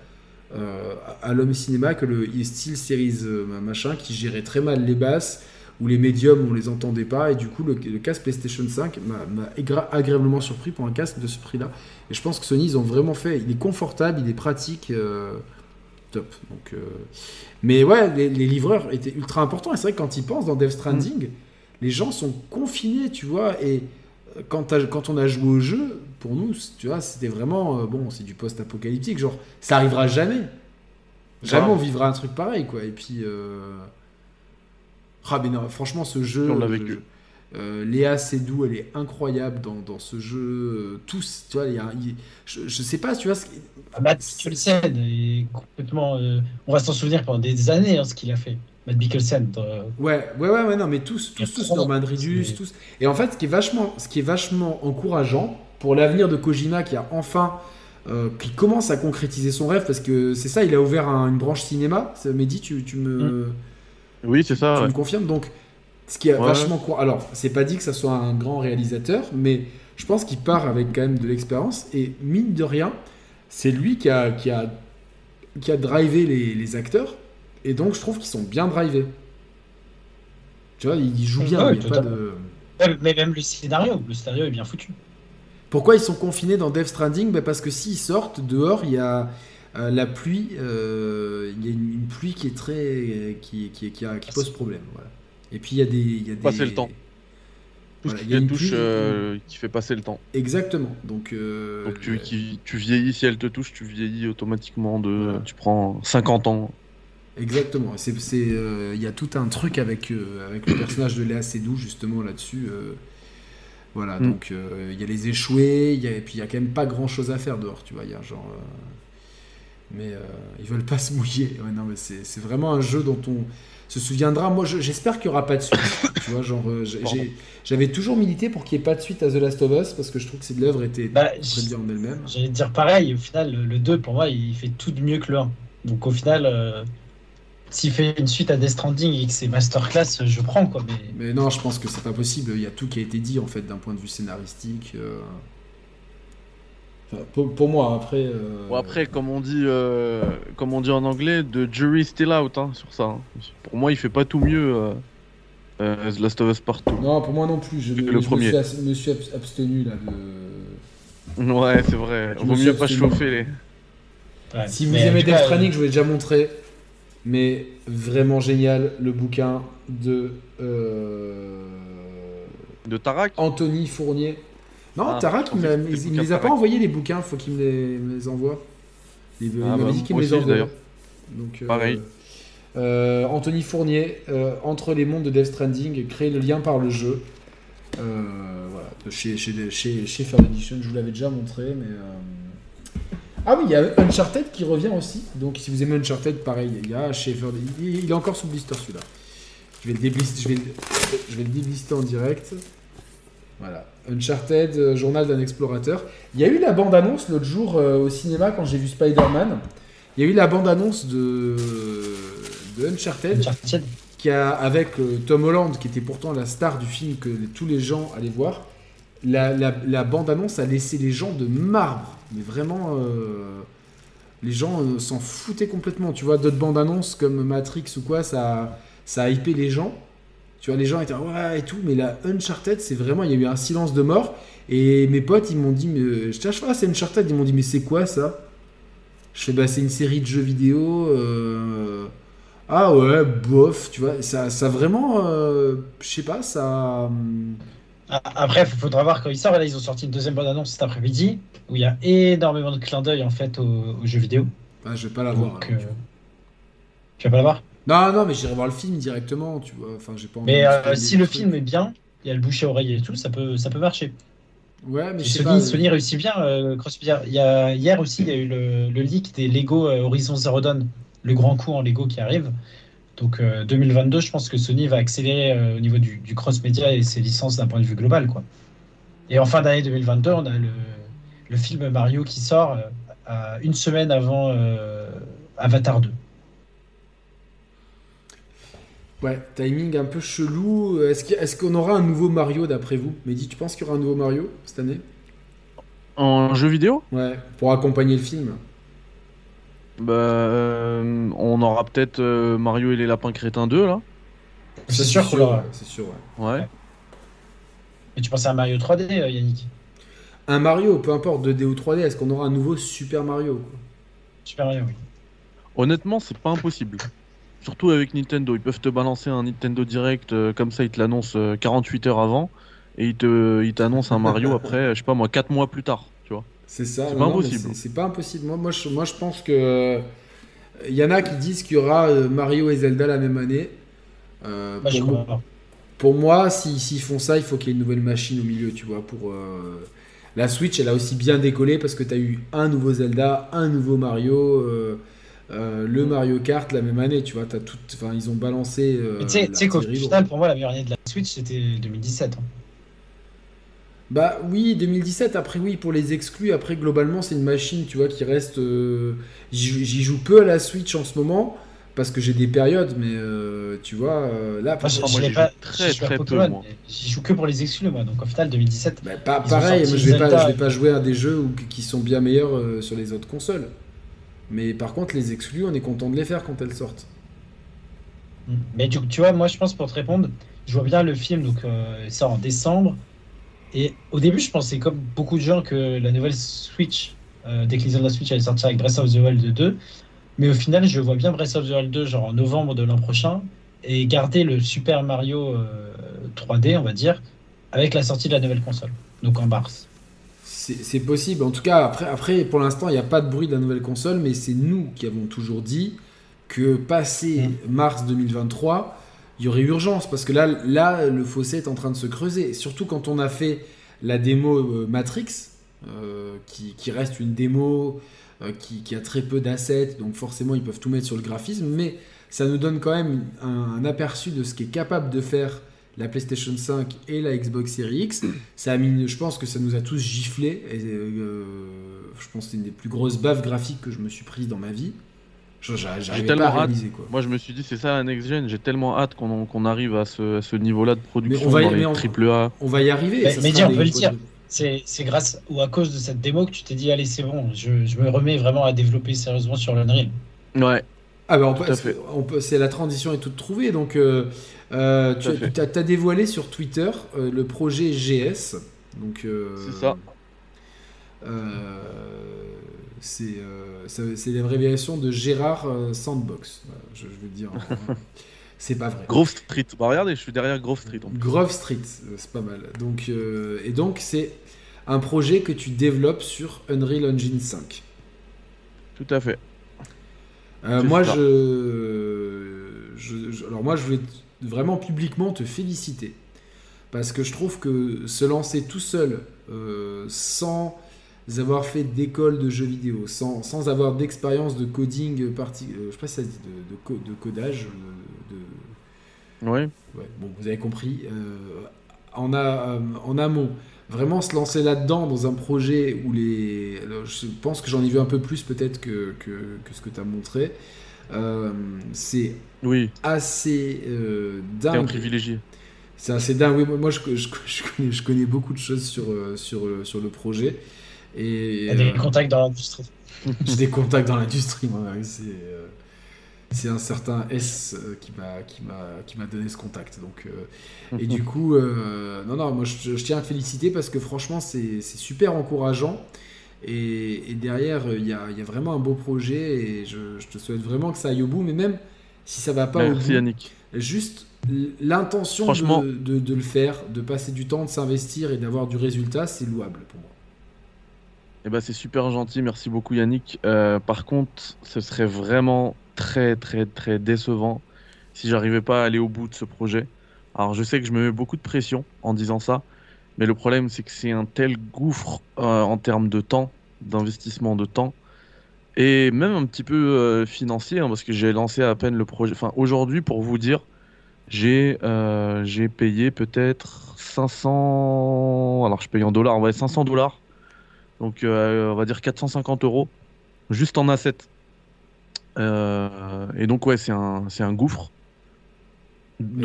euh, à l'homme cinéma que le Steel Series euh, machin qui gérait très mal les basses ou les médiums on les entendait pas et du coup le, le casque PlayStation 5 m'a agréablement surpris pour un casque de ce prix là et je pense que Sony ils ont vraiment fait il est confortable il est pratique euh, top donc euh, mais ouais, les, les livreurs étaient ultra importants. Et c'est vrai que quand ils pensent dans Death Stranding, les gens sont confinés, tu vois. Et quand, on a joué au jeu, pour nous, tu vois, c'était vraiment euh, bon, c'est du post-apocalyptique. Genre, ça arrivera jamais. Jamais on vivra un truc pareil, quoi. Et puis. Euh... Ah, mais non, franchement, ce jeu. On l'a vécu. Euh, Léa Seydoux, elle est incroyable dans, dans ce jeu. Tous, tu vois, il y a, il- je, je sais pas, tu vois. ce Ah, Matt Mikkelsen est complètement. euh, on va s'en souvenir pendant des années hein, ce qu'il a fait. Matt Mikkelsen. dans- Ouais, ouais, ouais, ouais, non, mais tous, tous, tous, Norman tous. Et en fait, ce qui est vachement, ce qui est vachement encourageant pour l'avenir de Kojima, qui a enfin, euh, qui commence à concrétiser son rêve, parce que c'est ça, il a ouvert un- une branche cinéma. Ça, Mehdi, tu, tu me, Oui, c'est ça. tu ouais. me confirmes? Donc, ce qui est Ouais. vachement, alors, c'est pas dit que ça soit un grand réalisateur, mais je pense qu'il part avec quand même de l'expérience. Et mine de rien, c'est lui qui a, qui a, qui a drivé les, les acteurs. Et donc, je trouve qu'ils sont bien drivés. Tu vois, ils jouent bien. Ouais, il y a pas de... Mais même le scénario, le scénario est bien foutu. Pourquoi ils sont confinés dans Death Stranding? Bah, Parce que s'ils sortent, dehors, il y a euh, la pluie. euh, il y a une, une pluie qui est très. qui, qui, qui, a- qui pose problème. Voilà. Et puis, il y a des. il Y a des... Passer le temps. Tout Voilà, ce il qui y a une touche pluie- euh, qui fait passer le temps. Exactement. Donc, euh, Donc tu, le- qui- tu vieillis, si elle te touche, tu vieillis automatiquement de. Voilà. Tu prends 50 ans. Exactement. C'est, euh, il y a tout un truc avec, euh, avec le personnage de Léa Seydoux, justement, là-dessus. euh, voilà, Mm. donc il y a les échoués, y a, et puis il y a quand même pas grand-chose à faire dehors, tu vois. Il y a genre. mais ils veulent pas se mouiller. Ouais, non, mais c'est, vraiment un jeu dont on se souviendra. Moi, je- j'espère qu'il y aura pas de suite. tu vois, genre, j'avais toujours milité pour qu'il n'y ait pas de suite à The Last of Us, parce que je trouve que c'est- l'œuvre était Bah, très bien en elle-même. J'allais dire pareil, au final, le- le 2, pour moi, il fait tout de mieux que le 1. Donc au final, s'il fait une suite à Death Stranding et que c'est masterclass, je prends quoi. Mais Mais non, je pense que c'est pas possible. Il y a tout qui a été dit en fait d'un point de vue scénaristique. euh. Enfin, pour, pour moi, après. euh, Bon, après, comme on dit, euh, comme on dit en anglais, the jury still out hein, sur ça. hein. Pour moi, il fait pas tout mieux. Euh, euh, The Last of Us Partout. Non, pour moi non plus. Je, Le je premier. Me suis, me suis abs- abstenu là de. Ouais, c'est vrai. Vaut mieux pas chauffer les. ouais. Si vous aimez Death Stranding, je vous l'ai déjà montré. Mais vraiment génial, le bouquin de euh, De Tarak Anthony Fournier. Non, Ah, Tarak, il, m'a- il- il le me les a pas envoyés les bouquins, faut qu'il me les, me les envoie. Il, il Ah, m'avait bah, dit qu'il me les envoie. d'ailleurs. Donc, euh, Pareil. euh, Anthony Fournier, entre les mondes de Death Stranding, créer le lien par le jeu. Voilà, de chez, chez, chez, chez Fair Edition, je vous l'avais déjà montré, mais. Ah oui, il y a Uncharted qui revient aussi. Donc si vous aimez Uncharted, pareil, il y a Fair il, il est encore sous blister celui-là. Je vais le déblister, je vais, le- je vais le déblister en direct. Voilà. Uncharted, euh, journal d'un explorateur. Il y a eu la bande-annonce l'autre jour euh, au cinéma quand j'ai vu Spider-Man. Il y a eu la bande-annonce de, de Uncharted Uncharted, qui a, avec euh, Tom Holland, qui était pourtant la star du film que tous les gens allaient voir, la, la- bande-annonce a laissé les gens de marbre. Mais vraiment, euh, les gens euh, s'en foutaient complètement. Tu vois, d'autres bandes-annonces comme Matrix ou quoi, ça, ça a hypé les gens. Tu vois, les gens étaient ouais et tout, mais la Uncharted, c'est vraiment, il y a eu un silence de mort. Et mes potes, ils m'ont dit, mais je cherche pas, c'est Uncharted. Ils m'ont dit, mais c'est quoi ça? Je fais, bah, c'est une série de jeux vidéo. euh, Ah ouais, bof, tu vois, ça, ça vraiment, euh, je sais pas, ça. Ah, Après, il faudra voir quand il sort. Et là, ils ont sorti une deuxième bande-annonce cet après-midi où il y a énormément de clins d'œil en fait aux, aux jeux vidéo. ah, je vais pas la voir. Donc, alors, euh, tu vas pas la voir? Non, non, mais j'irai voir le film directement, tu vois. Enfin, j'ai pas envie Mais euh, si le film est bien, il y a le bouche à oreille et tout, ça peut, ça peut marcher. Ouais, mais Sony, pas. euh, Sony réussit bien. euh, Crossfire. Il y a, hier aussi, il y a eu le, le leak des Lego Horizon Zero Dawn, le grand coup en Lego qui arrive. Donc euh, 2022, je pense que Sony va accélérer euh, au niveau du, du cross-média et ses licences d'un point de vue global. Quoi. Et en fin d'année 2022, on a le, le film Mario qui sort euh, à une semaine avant euh, Avatar 2. Ouais, timing un peu chelou. Est-ce qu'on aura un nouveau Mario d'après vous? Mehdi, tu penses qu'il y aura un nouveau Mario cette année? En jeu vidéo? Ouais, pour accompagner le film. Bah, euh, on aura peut-être euh, Mario et les lapins crétins 2 là. C'est sûr qu'on l'aura. ouais, C'est sûr, ouais. Ouais. Et tu pensais à Mario 3D, euh, Yannick? Un Mario, peu importe 2D ou 3D, est-ce qu'on aura un nouveau Super Mario quoi? Super Mario, oui. Honnêtement, c'est pas impossible. Surtout avec Nintendo, ils peuvent te balancer un Nintendo Direct euh, comme ça, ils te l'annoncent euh, 48 heures avant et ils te, ils t'annoncent un Mario après, je sais pas moi, 4 mois plus tard. C'est ça, C'est pas non, impossible. c'est- pas impossible. Moi, moi, je, moi, je pense que Il y en a qui disent qu'il y aura euh, Mario et Zelda la même année. Euh, je pour, crois moi, pas. pour moi, si- s'ils font ça, il faut qu'il y ait une nouvelle machine au milieu, tu vois. Pour euh, la Switch, elle a aussi bien décollé parce que tu as eu un nouveau Zelda, un nouveau Mario, euh, euh, le Mario Kart la même année, tu vois. T'as tout, enfin, ils ont balancé. euh, Mais tu sais- qu'au final, pour moi, la meilleure année de la Switch, c'était 2017. hein. Bah oui, 2017, après oui, pour les exclus, après globalement c'est une machine, tu vois, qui reste... euh, J'y joue- joue peu à la Switch en ce moment, parce que j'ai des périodes, mais euh, tu vois, euh, là, Moi, j'y pas- joue très, joue très peu, Pokémon, moi. mais J'y joue que pour les exclus, moi. Donc au final, 2017. Bah, pas- pareil, moi, je vais, pas, je vais pas jouer à des jeux où- qui sont bien meilleurs euh, sur les autres consoles. Mais par contre, les exclus, on est content de les faire quand elles sortent. Mais du coup, tu vois, moi, je pense pour te répondre, je vois bien le film, donc euh, il sort en décembre. Et au début, je pensais, comme beaucoup de gens, que la nouvelle Switch, euh, les de la Switch allait sortir avec Breath of the Wild 2. Mais au final, je vois bien Breath of the Wild 2, genre en novembre de l'an prochain, et garder le Super Mario euh, 3D, on va dire, avec la sortie de la nouvelle console, donc en mars. C'est possible. En tout cas, après, après pour l'instant, il n'y a pas de bruit de la nouvelle console, mais c'est nous qui avons toujours dit que passé mars 2023, il y aurait urgence. Parce que là, là, le fossé est en train de se creuser. Surtout quand on a fait la démo euh, Matrix, euh, qui, qui reste une démo euh, qui, a très peu d'assets, donc forcément, ils peuvent tout mettre sur le graphisme, mais ça nous donne quand même un, aperçu de ce qu'est capable de faire la PlayStation 5 et la Xbox Series X. Ça a mis, je pense que ça nous a tous giflé. Je pense que c'est une des plus grosses baffes graphiques que je me suis prise dans ma vie. Je- j'a- J'arrivais tellement pas à hâte. quoi. Moi, je me suis dit, c'est ça la next gen. J'ai tellement hâte qu'on arrive à ce, niveau-là de production Mais on va y- dans mais les on- triple A. On va y arriver. Mais- dis, on peut le dire. de- C'est c'est grâce ou à cause de cette démo que tu t'es dit, allez, c'est bon, je, je me remets vraiment à développer sérieusement sur l'Unreal. Ouais, Ah ben on Tout peut, on c'est la transition est toute trouvée. Donc euh, euh, tu as, dévoilé sur Twitter euh, le projet GS. Donc euh, C'est ça. Euh, c'est euh, c'est l'abréviation de Gérard euh, Sandbox. Voilà, je, je veux dire. en- c'est pas vrai. Grove Street. Bah, regardez, je suis derrière Grove Street. en plus. Grove Street, euh, c'est pas mal. Donc, euh, et donc, c'est un projet que tu développes sur Unreal Engine 5. Tout à fait. Euh, moi, je, je- je- alors moi, je voulais vraiment publiquement te féliciter parce que je trouve que se lancer tout seul, euh, sans avoir fait d'école de jeux vidéo, sans, sans avoir d'expérience de coding parti, euh, je sais pas si ça se dit de, de co- de codage, de- de, Ouais. Ouais, bon, vous avez compris. Euh, en, a, euh, en amont, vraiment se lancer là-dedans dans un projet où les. alors, je pense que j'en ai vu un peu plus peut-être que, que, que ce que tu as montré. Euh, c'est Oui, assez euh, t'es un dingue. privilégié. C'est assez dingue. Oui, moi, je, je- je connais, je connais beaucoup de choses sur, euh, sur, euh, sur le projet. Et Il y a des euh, contacts dans l'industrie. j'ai des contacts dans l'industrie, moi. C'est euh, c'est un certain S euh, qui m'a qui m'a qui m'a donné ce contact. Donc euh, et du coup, euh, non non, moi je, je tiens à te féliciter parce que franchement c'est c'est super encourageant. Et, et derrière, il y, a, il y a vraiment un beau projet et je, je te souhaite vraiment que ça aille au bout. Mais même si ça va pas au bout, Yannick. juste l'intention Franchement- de, de- de le faire, de passer du temps, de s'investir et d'avoir du résultat, c'est louable pour moi. Eh ben, c'est super gentil, merci beaucoup Yannick. Euh, par contre, ce serait vraiment très très très décevant si j'arrivais pas à aller au bout de ce projet. Alors je sais que je me mets beaucoup de pression en disant ça, mais le problème c'est que c'est un tel gouffre euh, en termes de temps, d'investissement de temps, et même un petit peu euh, financier, hein, parce que j'ai lancé à peine le projet. Enfin aujourd'hui, pour vous dire, j'ai j'ai payé peut-être 500, alors je paye en dollars, on va dire 500 dollars donc, euh, on va dire 450 euros, juste en assets. Euh, et donc, ouais, c'est un, c'est un gouffre.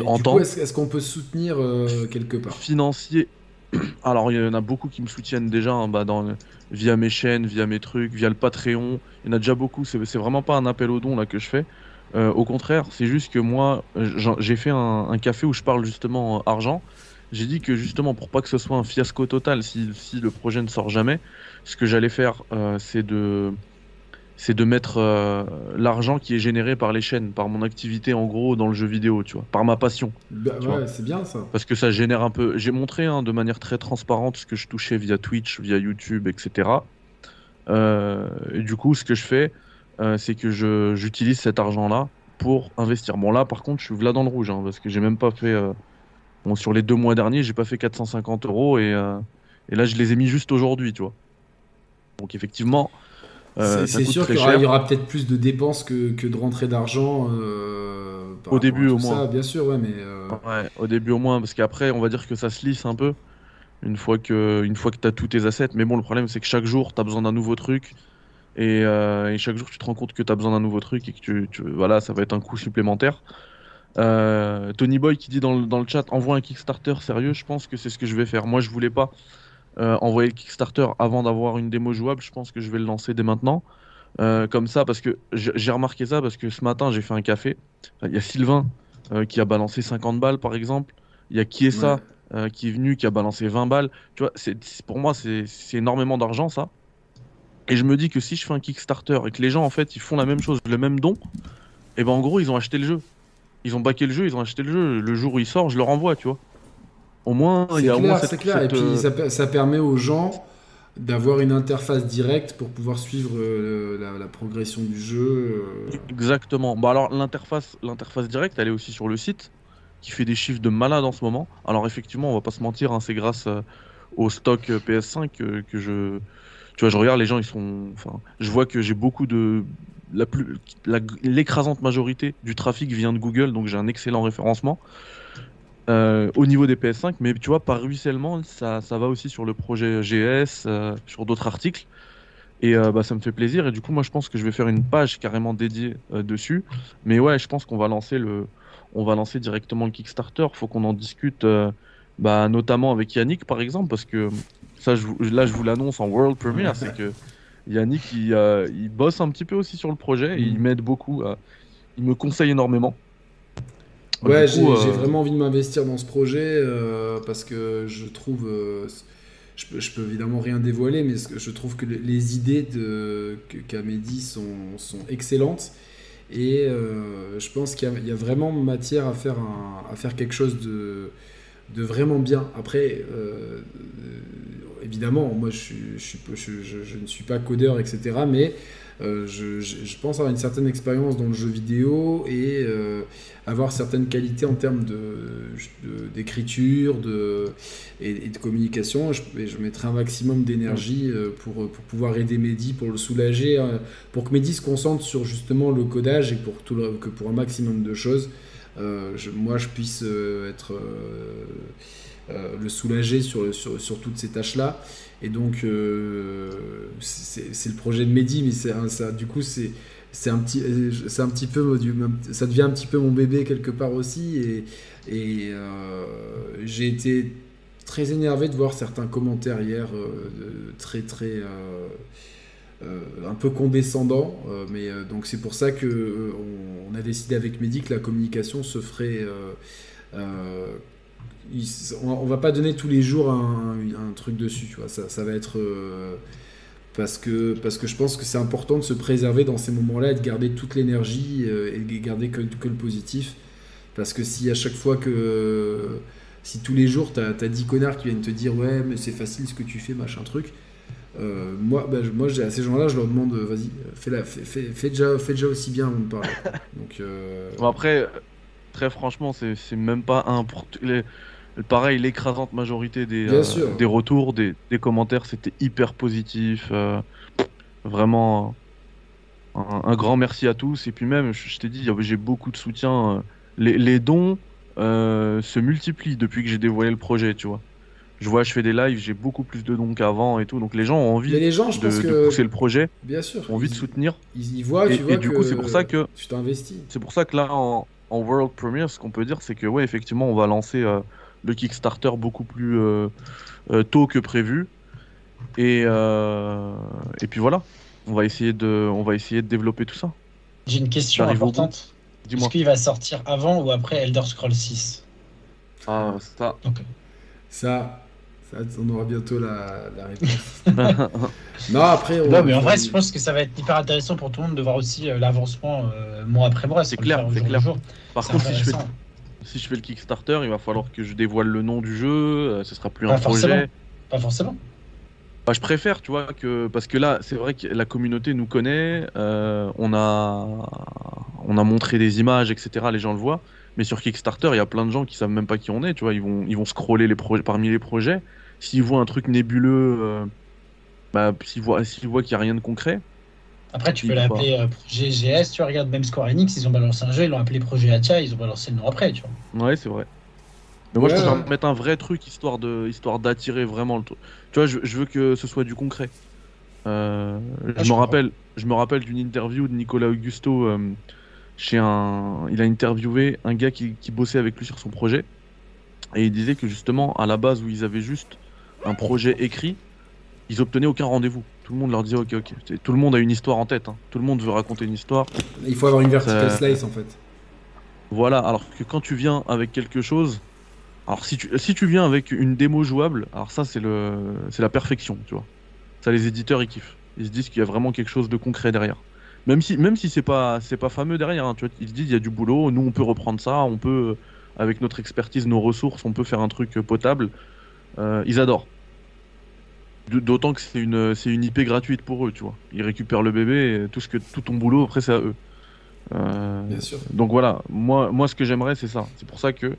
En du temps coup, est-ce est-ce qu'on peut soutenir euh, quelque part? Financier. Alors, il y en a beaucoup qui me soutiennent déjà hein, bah, dans, via mes chaînes, via mes trucs, via le Patreon. Il y en a déjà beaucoup. C'est c'est vraiment pas un appel au don là que je fais. Euh, au contraire, c'est juste que moi, j'ai fait un, un café où je parle justement argent. J'ai dit que justement, pour pas que ce soit un fiasco total, si, si le projet ne sort jamais, ce que j'allais faire, euh, c'est de, c'est de mettre euh, l'argent qui est généré par les chaînes, par mon activité en gros dans le jeu vidéo, tu vois, par ma passion. Bah, ouais, c'est bien ça. Parce que ça génère un peu. J'ai montré hein, de manière très transparente ce que je touchais via Twitch, via YouTube, etc. Euh, et du coup, ce que je fais, euh, c'est que j'utilise cet argent-là pour investir. Bon, là, par contre, je suis là dans le rouge, hein, parce que j'ai même pas fait. Bon, sur les deux mois derniers, j'ai pas fait 450 euros et, euh, et là, je les ai mis juste aujourd'hui, tu vois. Donc, effectivement, euh, C'est sûr qu'il y aura, cher. il y aura peut-être plus de dépenses que, que de rentrées d'argent. euh, Au début, au moins. Ça, bien sûr, ouais, mais. Ouais, au début au moins, parce qu'après, on va dire que ça se lisse un peu une fois que, une fois que tu as tous tes assets. Mais bon, le problème, c'est que chaque jour, tu as besoin d'un nouveau truc. Et, et chaque jour, tu te rends compte que tu as besoin d'un nouveau truc et que tu, tu- voilà, ça va être un coût supplémentaire. Euh, Tony Boy qui dit dans le, dans le chat envoie un Kickstarter sérieux, je pense que c'est ce que je vais faire. Moi, je voulais pas euh, envoyer le Kickstarter avant d'avoir une démo jouable. Je pense que je vais le lancer dès maintenant. Euh, comme ça, parce que j'ai remarqué ça, parce que ce matin, j'ai fait un café. Il y a Sylvain qui a balancé 50 balles, par exemple. Il y a Kiesa ouais. euh, qui est venu, qui a balancé 20 balles. Tu vois, c'est, pour moi, c'est, c'est énormément d'argent, ça. Et je me dis que si je fais un Kickstarter et que les gens, en fait, ils font la même chose, le même don, et ben en gros, ils ont acheté le jeu. Ils ont backé le jeu, ils ont acheté le jeu. Le jour où il sort, je le renvoie, tu vois. Au moins, il y a au moins clair, cette, c'est clair. Et puis euh, ça, per- ça permet aux gens d'avoir une interface directe pour pouvoir suivre euh, la, la progression du jeu. euh. Exactement. Bah alors l'interface, l'interface directe, elle est aussi sur le site, qui fait des chiffres de malade en ce moment. Alors effectivement, on va pas se mentir, hein, c'est grâce euh, au stock euh, PS5 que, que je, tu vois, je regarde les gens, ils sont, enfin, je vois que j'ai beaucoup de, l'écrasante majorité du trafic vient de Google, donc j'ai un excellent référencement. euh, au niveau des PS5, mais tu vois, par ruissellement, ça, ça va aussi sur le projet GS, euh, sur d'autres articles. Et euh, bah, ça me fait plaisir. Et du coup, moi, je pense que je vais faire une page carrément dédiée dessus. Mais ouais, je pense qu'on va lancer le, on va lancer directement le Kickstarter. Faut qu'on en discute, bah, notamment avec Yannick, par exemple, parce que ça, là, je vous l'annonce en world premiere, c'est que Yannick, il, euh, il bosse un petit peu aussi sur le projet. Et il Mhm. m'aide beaucoup. il me conseille énormément. Ouais, Du j'ai euh, vraiment envie de m'investir dans ce projet euh, parce que je trouve. euh, je, peux, je peux évidemment rien dévoiler, mais je trouve que le- les idées qu'a Mehdi sont, sont excellentes. Et euh, je pense qu'il y, a- il y a vraiment matière à faire, un- à faire quelque chose de, de vraiment bien. Après, euh, évidemment, moi je, ne suis pas codeur, etc. Mais euh, je, pense avoir une certaine expérience dans le jeu vidéo et euh, avoir certaines qualités en termes de- de- d'écriture de, et, de communication. Je, je mettrai un maximum d'énergie pour, pour pouvoir aider Mehdi, pour le soulager, euh, pour que Mehdi se concentre sur justement le codage et pour que pour un maximum de choses, je- moi je puisse euh, être euh, euh, le soulager sur, sur, sur toutes ces tâches-là. Et donc, euh, c'est le projet de Mehdi, mais ça, du coup, c'est un petit, euh, un petit peu, ça devient un petit peu mon bébé quelque part aussi. Et, euh, j'ai été très énervé de voir certains commentaires hier, euh, très très euh, euh, un peu condescendants. euh, mais euh, donc c'est pour ça que euh, on, a décidé avec Mehdi que la communication se ferait. euh, euh, on, va pas donner tous les jours un, truc dessus, tu vois. Ça, va être euh, parce que parce que je pense que c'est important de se préserver dans ces moments-là et de garder toute l'énergie euh, et de garder que, que le positif. Parce que si à chaque fois que si tous les jours t'as as 10 connards qui viennent te dire ouais mais c'est facile ce que tu fais machin truc, euh, moi bah, je- moi à ces gens-là je leur demande euh, vas-y fais, la, fais, fais- fais déjà fais déjà aussi bien avant de parler. Donc euh, Bon, après, très franchement, c'est même pas un. pour- les- Pareil, l'écrasante majorité des, euh, des retours, des, des commentaires, c'était hyper positif. euh, vraiment, un, un grand merci à tous. Et puis même, je, je t'ai dit, j'ai beaucoup de soutien. euh, Les, les dons euh, se multiplient depuis que j'ai dévoilé le projet, tu vois. Je vois, je fais des lives, j'ai beaucoup plus de dons qu'avant et tout. Donc les gens ont envie mais les gens je de, pense de que pousser le projet, bien sûr ont envie de soutenir. Ils y voient, Et- tu vois et du que coup, c'est pour ça que- tu t'investis. C'est pour ça que là, en, en World Premiere, ce qu'on peut dire, c'est que, ouais, effectivement, on va lancer euh, le Kickstarter beaucoup plus euh, euh, tôt que prévu. Et, euh, et puis voilà, on va, essayer de, on va essayer de développer tout ça. J'ai une question importante. Est-ce qu'il va sortir avant ou après Elder Scrolls 6 Ah, ça. Donc, Ça, ça, on aura bientôt la, la réponse. non, après, on, Non, mais en vrai, je pense que ça va être hyper intéressant pour tout le monde de voir aussi euh, l'avancement euh, mois après mois. C'est clair, c'est clair. jour. Par contre, si je, fais, si je fais le Kickstarter, il va falloir que je dévoile le nom du jeu, euh, ce sera plus Pas un projet. forcément. Pas forcément. Bah, je préfère, tu vois, que parce que là, c'est vrai que la communauté nous connaît, euh, on a on a montré des images, etc. Les gens le voient, mais sur Kickstarter, il y a plein de gens qui savent même pas qui on est, tu vois, ils vont ils vont scroller les projets parmi les projets, s'ils voient un truc nébuleux, euh, bah s'ils voient s'ils voient qu'il y a rien de concret. Après, tu peux l'appeler euh, projet GS, tu regardes même Square Enix, ils ont balancé un jeu, ils l'ont appelé projet Atia, ils ont balancé le nom après, tu vois. Ouais, c'est vrai. Mais moi, je préfère mettre un vrai truc histoire de histoire d'attirer vraiment le truc. Tu vois, je, je veux que ce soit du concret. Euh, Ah, je je me rappelle, je me rappelle d'une interview de Nicolas Augusto euh, chez un. Il a interviewé un gars qui, qui bossait avec lui sur son projet et il disait que justement à la base où ils avaient juste un projet écrit, ils obtenaient aucun rendez-vous. Tout le monde leur disait ok ok. Tout le monde a une histoire en tête. hein. Tout le monde veut raconter une histoire. Il faut avoir une vertical Ça- slice en fait. Voilà, alors que quand tu viens avec quelque chose, alors si tu, si tu viens avec une démo jouable, alors ça c'est le c'est la perfection, tu vois. Ça les éditeurs ils kiffent. Ils se disent qu'il y a vraiment quelque chose de concret derrière. Même si même si c'est pas c'est pas fameux derrière, hein, tu vois, ils se disent il y a du boulot, nous on peut reprendre ça, on peut avec notre expertise, nos ressources, on peut faire un truc potable. Euh, ils adorent. D'autant que c'est une c'est une IP gratuite pour eux, tu vois. Ils récupèrent le bébé, et tout ce que tout ton boulot après c'est à eux. Euh, Bien sûr. donc voilà, moi, moi ce que j'aimerais c'est ça. C'est pour ça que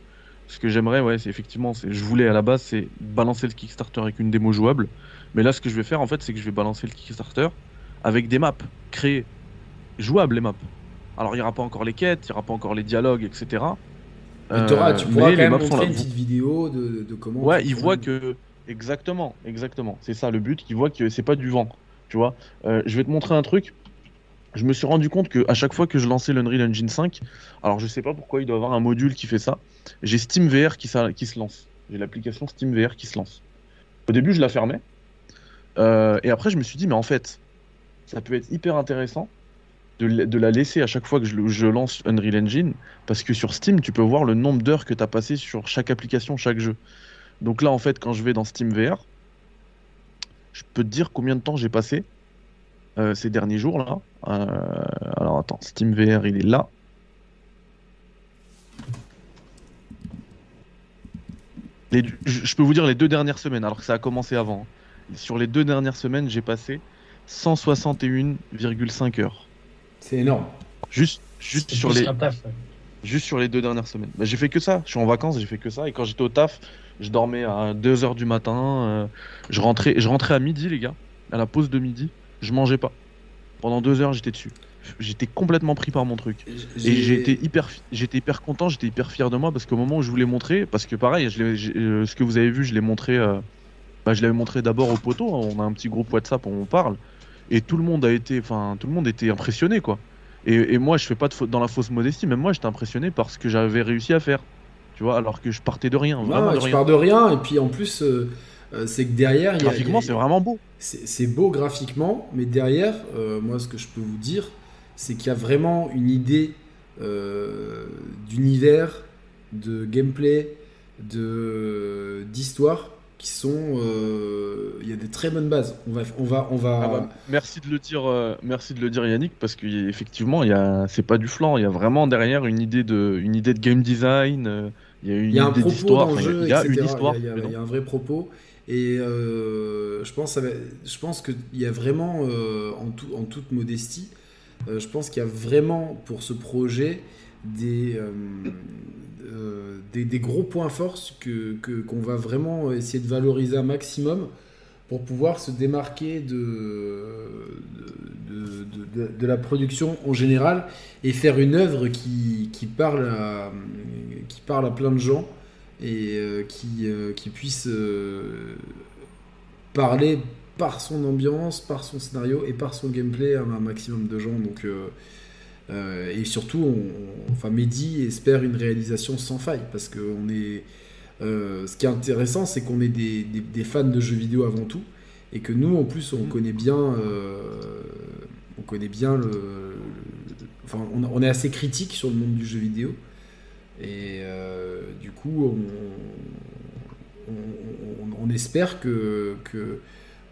ce que j'aimerais, ouais, c'est effectivement, c'est, je voulais à la base, c'est balancer le Kickstarter avec une démo jouable. Mais là, ce que je vais faire en fait, c'est que je vais balancer le Kickstarter avec des maps créées, jouables les maps. Alors il n'y aura pas encore les quêtes, il n'y aura pas encore les dialogues, etc. Mais t'auras- Euh, tu pourras mais quand même montrer une petite vidéo de, de comment. Ouais, tu ils voient que exactement, exactement. C'est ça le but. Ils voient que c'est pas du vent. Tu vois. Euh, je vais te montrer un truc. Je me suis rendu compte que à chaque fois que je lançais l'Unreal Engine 5, alors je sais pas pourquoi il doit avoir un module qui fait ça. J'ai SteamVR qui, se lance. J'ai l'application SteamVR qui se lance. Au début, je la fermais. Euh, et après, je me suis dit, mais en fait, ça peut être hyper intéressant de, la- laisser à chaque fois que je lance Unreal Engine. Parce que sur Steam, tu peux voir le nombre d'heures que tu as passé sur chaque application, chaque jeu. Donc là, en fait, quand je vais dans Steam VR, je peux te dire combien de temps j'ai passé euh, ces derniers jours là. Euh, alors attends, Steam VR, il est là. Les- je je peux vous dire les deux dernières semaines, alors que ça a commencé avant. hein. Sur les deux dernières semaines, j'ai passé 161,5 heures. C'est énorme. Juste, sur les, qu'un taf, ouais. Juste sur les deux dernières semaines. Bah, j'ai fait que ça. Je suis en vacances, j'ai fait que ça. Et quand j'étais au taf, je dormais à 2h du matin. euh, je, rentrais, je rentrais à midi, les gars. À la pause de midi. Je mangeais pas. Pendant deux heures, j'étais dessus. J'étais complètement pris par mon truc. Et été hyper, j'étais hyper content, j'étais hyper fier de moi parce qu'au moment où je voulais montrer, parce que pareil, je l'ai- j'ai- euh, ce que vous avez vu, je l'ai montré, euh, bah, je l'avais montré d'abord au poteau. hein. On a un petit groupe WhatsApp où on parle et tout le monde a été, enfin, tout le monde était impressionné quoi. Et, et moi, je fais pas de faute dans la fausse modestie, même moi, j'étais impressionné par ce que j'avais réussi à faire. Tu vois, alors que je partais de rien, vraiment de rien. pars de rien, et puis en plus, euh, euh, c'est que derrière, il y a- Graphiquement, c'est vraiment beau. c'est c'est beau graphiquement, mais derrière, euh, moi, ce que je peux vous dire, c'est qu'il y a vraiment une idée euh, d'univers, de gameplay, de d'histoire qui sont. euh, Il y a des très bonnes bases. On va, on va, on va. Ah bah, merci de le dire, euh, merci de le dire Yannick, parce qu'effectivement, il y a, c'est pas du flan, il y a vraiment derrière une idée de, une idée de game design, euh, il y a une Il y a un idée propos d'histoire, dans le enfin, jeu, il y a etc. une histoire. Il y a, il y un vrai propos. Et euh, je pense, je pense qu'il y a vraiment, euh, en, tout- en toute modestie, euh, je pense qu'il y a vraiment pour ce projet des, euh, des, gros points forts que, que- qu'on va vraiment essayer de valoriser un maximum pour pouvoir se démarquer de, de, la production en général et faire une œuvre qui, qui, parle, à, qui parle à plein de gens et euh, qui, euh, qui puisse parler par son ambiance, par son scénario et par son gameplay à un maximum de gens. Donc, euh, et surtout, on, on- enfin, Mehdi espère une réalisation sans faille parce que on est, euh, ce qui est intéressant, c'est qu'on est des, des- des fans de jeux vidéo avant tout et que nous, en plus, on Mhm. connaît bien, euh, on connaît bien le, le- enfin, on, on est assez critique sur le monde du jeu vidéo et du coup, on- on espère que, que-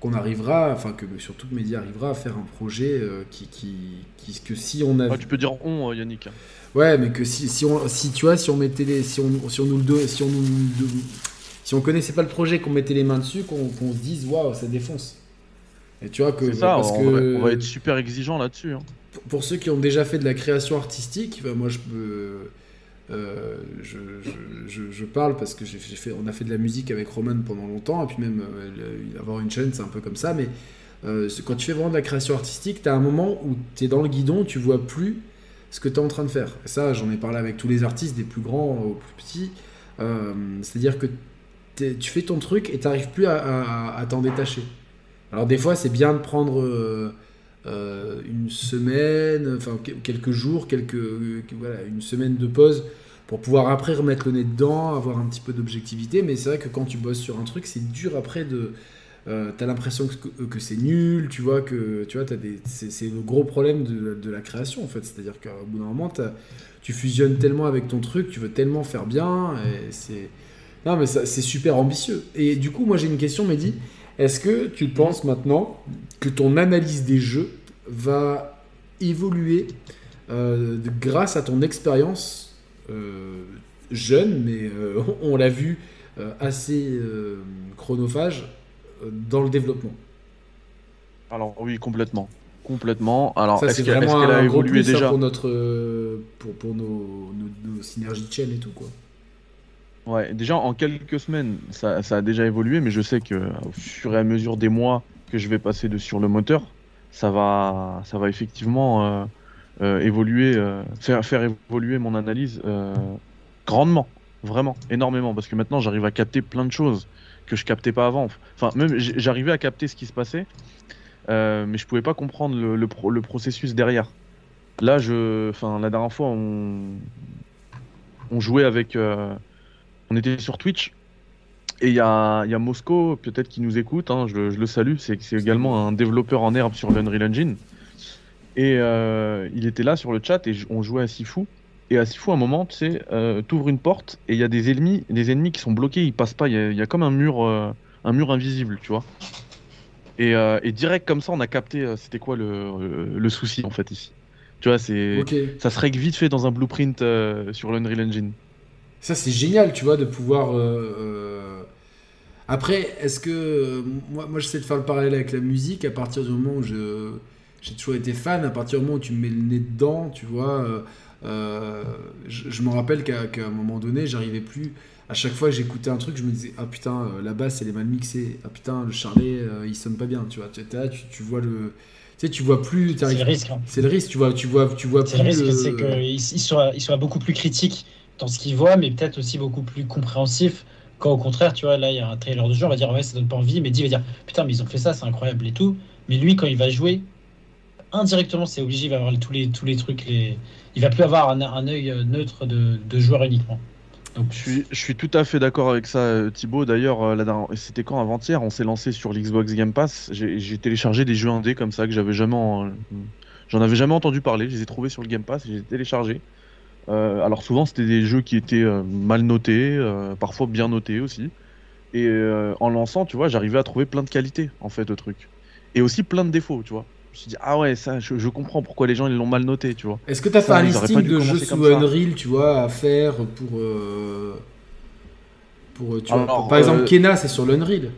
qu'on arrivera, enfin que surtout que Mehdi arrivera à faire un projet euh, qui, qui, qui- que si on a Ah, tu peux dire on, euh, Yannick. Ouais, mais que si, si, on, si tu vois, si on mettait les, si on, si on nous le si on nous, si on connaissait pas le projet, qu'on mettait les mains dessus, qu'on qu'on se dise waouh, ça défonce. Et tu vois que C'est ça, parce on, que va, on va être super exigeant là-dessus. hein. pour- pour ceux qui ont déjà fait de la création artistique, bah, moi je peux. Euh, je, parle parce que j'ai fait, on a fait de la musique avec Roman pendant longtemps, et puis même euh, le- avoir une chaîne, c'est un peu comme ça, mais euh, quand tu fais vraiment de la création artistique, tu as un moment où tu es dans le guidon, tu vois plus ce que tu es en train de faire. Ça, j'en ai parlé avec tous les artistes, des plus grands aux plus petits. Euh, C'est-à-dire que tu fais ton truc et tu plus à t'en détacher. Alors des fois, c'est bien de prendre euh, une semaine, enfin que- quelques jours, quelques, euh, voilà, une semaine de pause pour pouvoir après remettre le nez dedans, avoir un petit peu d'objectivité. Mais c'est vrai que quand tu bosses sur un truc, c'est dur après de... Euh, t'as l'impression que, que c'est nul, tu vois, que tu vois, t'as des, c'est, le gros problème de, la création en fait. C'est-à-dire qu'au bout d'un moment, tu fusionnes tellement avec ton truc, tu veux tellement faire bien, et c'est. Non, mais c'est super ambitieux. Et du coup, moi j'ai une question, Mehdi. Est-ce que tu penses maintenant que ton analyse des jeux va évoluer euh, grâce à ton expérience euh, jeune, mais euh, on l'a vu assez chronophage dans le développement? Alors oui, complètement. Complètement. Alors, Ça, c'est vraiment a un gros plus ça, déjà? pour, notre, pour, pour nos, nos, nos synergies de chaîne et tout. quoi. Ouais, déjà en quelques semaines, ça, ça a déjà évolué, mais je sais que au fur et à mesure des mois que je vais passer de, sur le moteur, ça va, ça va effectivement euh, euh, évoluer, euh, faire, faire évoluer mon analyse euh, grandement, vraiment, énormément, parce que maintenant j'arrive à capter plein de choses que je captais pas avant. Enfin, même j'arrivais à capter ce qui se passait, euh, mais je pouvais pas comprendre le, le, pro- le processus derrière. Là, je, enfin, la dernière fois, on, on jouait avec. On était sur Twitch et il y a, y a Mosco, peut-être qui nous écoute, hein, je, le- je le salue, c'est également un développeur en herbe sur l'Unreal Engine. Et euh, il était là sur le chat et on jouait à Sifu. Et à Sifu, à un moment, tu sais, euh, t'ouvres une porte et il y a des ennemis, des ennemis qui sont bloqués, ils passent pas. Il y a, il y a comme un mur, euh, un mur invisible, tu vois. Et, et direct comme ça, on a capté c'était quoi le, souci en fait ici. Tu vois, c'est ça se règle vite fait dans un blueprint sur l'Unreal Engine. Ça, c'est génial, tu vois, de pouvoir. euh, euh, Après, est-ce que. euh, Moi, moi j'essaie de faire le parallèle avec la musique à partir du moment où je. J'ai toujours été fan, à partir du moment où tu me mets le nez dedans, tu vois. euh, je, je me rappelle qu'à qu'à un moment donné, j'arrivais plus. À chaque fois que j'écoutais un truc, je me disais Ah putain, la basse elle est mal mixée. Ah putain, le charlet euh, il sonne pas bien, tu vois. Tu, là, tu, tu vois le. Tu sais, tu vois plus. C'est le risque. hein. C'est le risque, tu vois, tu vois, tu vois C'est le plus. risque, le- c'est qu'il il soit, il soit beaucoup plus critique dans ce qu'il voit, mais peut-être aussi beaucoup plus compréhensif. Quand au contraire, tu vois, là, il y a un trailer de jeu, on va dire, ouais, ça donne pas envie, mais dit va dire, putain, mais ils ont fait ça, c'est incroyable et tout. Mais lui, quand il va jouer, indirectement, c'est obligé, il va avoir tous les, tous les trucs, les... il va plus avoir un, un œil euh, neutre de, de joueur uniquement. Donc, Je suis, je suis tout à fait d'accord avec ça, euh, Thibaut. D'ailleurs, euh, c'était quand avant-hier, on s'est lancé sur l'Xbox Game Pass. J'ai téléchargé des jeux indés comme ça que j'avais jamais, en- j'en avais jamais entendu parler. Je les ai trouvés sur le Game Pass et j'ai téléchargé. Euh, alors souvent, c'était des jeux qui étaient euh, mal notés, euh, parfois bien notés aussi. Et euh, en lançant, tu vois, j'arrivais à trouver plein de qualités en fait au truc, et aussi plein de défauts, tu vois. Je me suis dit ah ouais, ça, je, je comprends pourquoi les gens ils l'ont mal noté, tu vois. Est-ce que tu as fait un listing de jeux sous. Unreal, tu vois, à faire pour. euh, pour, tu vois, Alors, par exemple, Kena, c'est sur l'Unreal.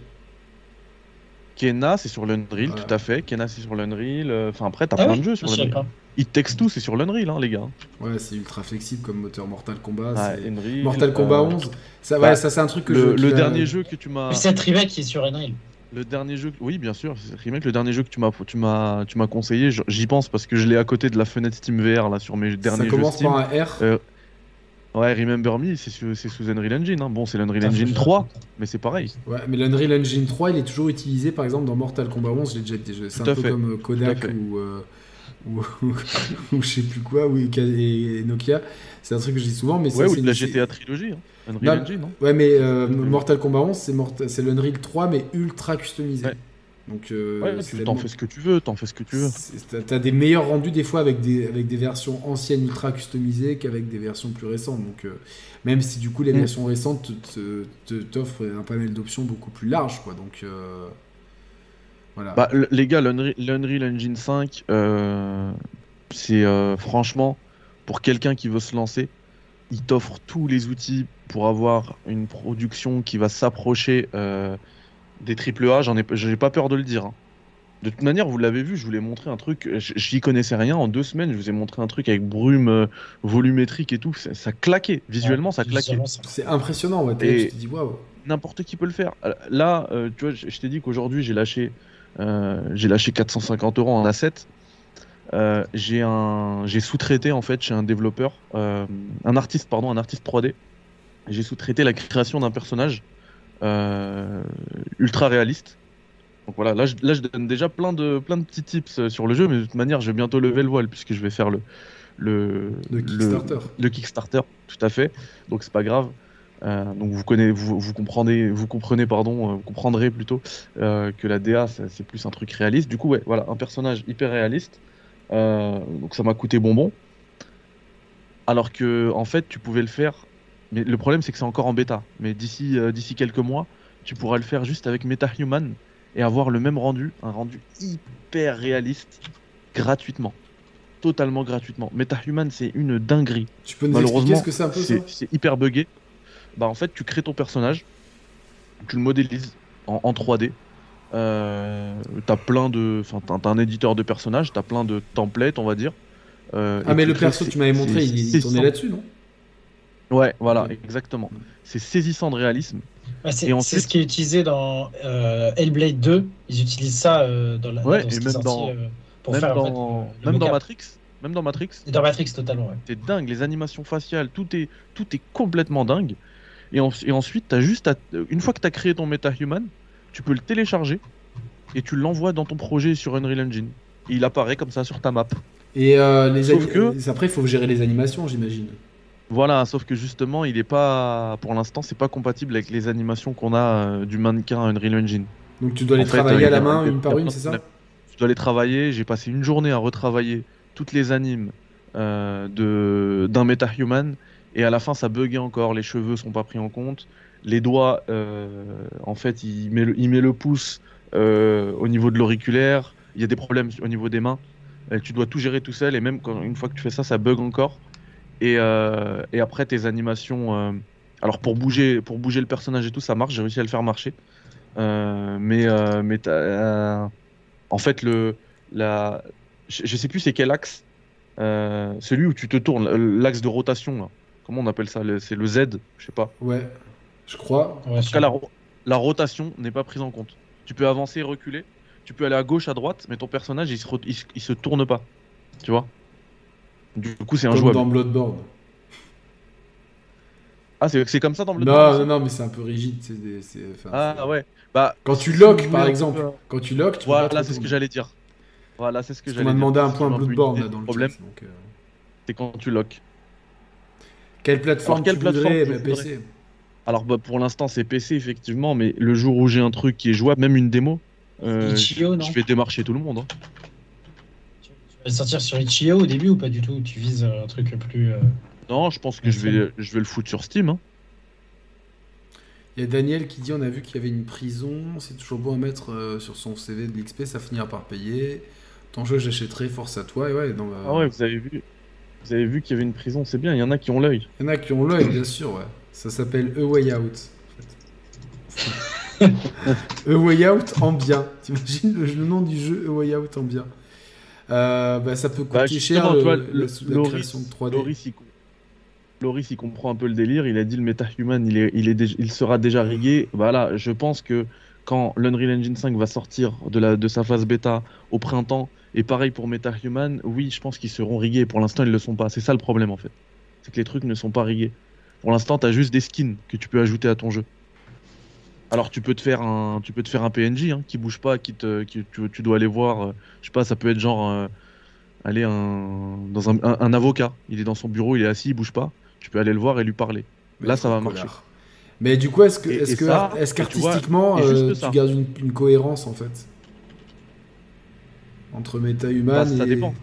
Kena, c'est sur l'Unreal, Voilà. tout à fait. Kena, c'est sur l'Unreal. Enfin, après, t'as ah plein de jeux sur je savais l'Unreal. It Takes Two, c'est sur l'Unreal, hein, les gars. Ouais, c'est ultra flexible comme moteur Mortal Kombat. C'est- Unreal, Mortal Kombat euh, 11. Ça, bah, ouais, ça c'est un truc que je. Le, qui le dernier jeu que tu m'as. Mais cette remake qui est sur Unreal. Le dernier jeu, oui, bien sûr, c'est remake. Le dernier jeu que tu m'as, tu m'as, tu m'as conseillé, j'y pense parce que je l'ai à côté de la fenêtre Steam VR là sur mes Ça derniers jeux commence Steam. par un R. Euh, Ouais, Remember Me, c'est, su- c'est sous Unreal Engine. hein. Bon, c'est l'Unreal Engine faut 3, mais c'est pareil. Ouais, mais l'Unreal Engine 3, il est toujours utilisé par exemple dans Mortal Kombat 11. Je l'ai déjà dit. C'est Tout un peu fait. comme euh, Kodak Tout ou, euh, ou, ou je sais plus quoi, ou et, Nokia. C'est un truc que je dis souvent, mais Ouais, ça, ou c'est de la GTA trilogie. hein. Unreal Non, Engine, non Ouais, mais euh, Mortal Kombat 11, c'est Mort- c'est l'Unreal 3, mais ultra customisé. Ouais. Donc, euh, Ouais, tu t'en fais ce que tu veux, t'en fais ce que tu veux. t'as- des meilleurs rendus des fois avec des, avec des versions anciennes ultra customisées qu'avec des versions plus récentes. Donc, euh, même si du coup les Mm. versions récentes te- te- te- t'offrent un panel d'options beaucoup plus large, quoi. Donc, euh, voilà. Bah, le- les gars, l'Unreal Engine 5, euh, c'est euh, franchement, pour quelqu'un qui veut se lancer, il t'offre tous les outils pour avoir une production qui va s'approcher euh, des AAA. J'en ai, j'ai pas peur de le dire. hein. De toute manière, vous l'avez vu, je vous l'ai montré un truc, j'y connaissais rien. En deux semaines, je vous ai montré un truc avec brume volumétrique et tout. Ça, ça claquait. Visuellement, ça claquait. C'est impressionnant, ouais. Et- Tu te dis waouh. N'importe qui peut le faire. Là, euh, tu vois, je je t'ai dit qu'aujourd'hui, j'ai lâché, euh, j'ai lâché 450 euros en asset. Euh, j'ai sous-traité en fait chez un développeur, euh, un artiste, pardon, un artiste 3D. J'ai sous-traité la création d'un personnage euh, ultra réaliste. Donc voilà, là je, là je donne déjà plein de, plein de petits tips euh, sur le jeu, mais de toute manière, je vais bientôt lever le voile puisque je vais faire le, le, Le Kickstarter. le Kickstarter, tout à fait. Donc c'est pas grave. Euh, donc vous connaissez, vous, vous comprenez, vous comprenez pardon, euh, vous comprendrez plutôt euh, que la DA c'est plus un truc réaliste. Du coup ouais, voilà, un personnage hyper réaliste. Euh, donc ça m'a coûté bonbon. Alors que en fait tu pouvais le faire, mais le problème c'est que c'est encore en bêta. Mais d'ici d'ici quelques mois, tu pourras le faire juste avec MetaHuman et avoir le même rendu, un rendu hyper réaliste, gratuitement, totalement gratuitement. MetaHuman c'est une dinguerie. Tu peux nous expliquer Malheureusement, ce que c'est un peu c'est hyper buggé. Bah en fait, tu crées ton personnage, tu le modélises en, en 3D. Euh, t'as plein de, enfin t'as un éditeur de personnages, t'as plein de templates, on va dire. Euh, Ah, mais le crées- perso que tu m'avais montré, il, il tournait là-dessus, non? Ouais, voilà, exactement. C'est saisissant de réalisme. C'est ensuite- ce qui est utilisé dans euh, Hellblade 2. Ils utilisent ça euh, dans la Ouais, dans ce et même sorti, dans- euh, pour même faire en dans, fait, même dans. Matrix, même dans Matrix, Et dans Matrix totalement. Ouais. c'est dingue. Les animations faciales, tout est, tout est complètement dingue. Et, en- et ensuite, as juste à- une fois que tu as créé ton MetaHuman, tu peux le télécharger et tu l'envoies dans ton projet sur Unreal Engine. Et il apparaît comme ça sur ta map. Et euh, les Sauf ani- que- Après, il faut gérer les animations, j'imagine. Voilà, sauf que justement, il est pas, pour l'instant, c'est pas compatible avec les animations qu'on a euh, du mannequin Unreal Engine. Donc tu dois les fait, travailler euh, à la main, une par une, c'est ça. Je dois les travailler. J'ai passé une journée à retravailler toutes les animes euh, de d'un MetaHuman et à la fin, ça buguait encore. Les cheveux sont pas pris en compte. Les doigts, euh, en fait, il met le, il met le pouce euh, au niveau de l'auriculaire. Il y a des problèmes au niveau des mains. Euh, tu dois tout gérer tout seul et même une fois que tu fais ça, ça bug encore. Et, après tes animations, alors pour bouger, pour bouger le personnage et tout, ça marche. J'ai réussi à le faire marcher. Mais mais en fait le la, je, je sais plus c'est quel axe. Celui où tu te tournes, l'axe de rotation. là. Comment on appelle ça C'est le Z, je sais pas. Ouais, je crois. En tout cas, la, ro- la rotation n'est pas prise en compte. Tu peux avancer et reculer. Tu peux aller à gauche, à droite, mais ton personnage, il se, il, se- il se tourne pas. Tu vois? Du coup, c'est Comme injouable. dans Bloodborne. Ah, c'est c'est comme ça dans le Non, non, non, mais c'est un peu rigide. des- enfin, Ah, ouais. Bah, Quand tu vous par exemple, peu- quand tu lock, tu Voilà, c'est ce que j'allais dire. Voilà, c'est ce que j'allais qu'on m'a dire. demandé un point Bloodborne là, dans le problème, euh, c'est quand tu lock. Quelle plateforme Alors, quelle tu plateforme voudrais tu voudrais PC. Alors, bah, pour l'instant, c'est PC, effectivement, mais le jour où j'ai un truc qui est jouable, même une démo, euh, Itch.io, non je vais démarcher tout le monde. hein. Tu vas le sortir sur Itch.io au début ou pas du tout? Tu vises euh, un truc plus. euh, Non, je pense que je vais, je vais le foutre sur Steam. hein. Il y a Daniel qui dit on a vu qu'il y avait une prison, c'est toujours bon à mettre euh, sur son CV de l'XP, ça finira par payer. Ton jeu j'achèterai, force à toi. Et ouais, dans la- Ah ouais, vous avez vu, vous avez vu qu'il y avait une prison, c'est bien. Il y en a qui ont l'œil. Il y en a qui ont l'œil, bien sûr, ouais. Ça s'appelle A Way Out. en fait. A Way Out en bien. T'imagines le, le nom du jeu A Way Out en bien? Euh, bah, Ça peut coûter Bah, cher le- vois, la, le- la Loris- création de 3D. Loris, il, com- Loris, il comprend un peu le délire. Il a dit le MetaHuman, il, est, il, est déjà- il sera déjà rigué. Voilà, je pense que quand l'Unreal Engine 5 va sortir de, la, de sa phase bêta au printemps, et pareil pour MetaHuman, oui, je pense qu'ils seront rigués. Pour l'instant, ils le sont pas. C'est ça le problème en fait. C'est que les trucs ne sont pas rigués. Pour l'instant, tu as juste des skins que tu peux ajouter à ton jeu. Alors tu peux te faire un, tu peux te faire un PNJ hein, qui bouge pas, qui te, qui, tu, tu dois aller voir. euh, je sais pas, ça peut être genre, euh, aller un, dans un, un- un avocat. Il est dans son bureau, il est assis, il bouge pas. Tu peux aller le voir et lui parler. Mais Là, ça va marcher. Mais du coup, est-ce que, est-ce et que, ça, est-ce tu vois, qu'artistiquement, euh, tu gardes une, une cohérence en fait? Entre MetaHuman Bah, ça et. dépend.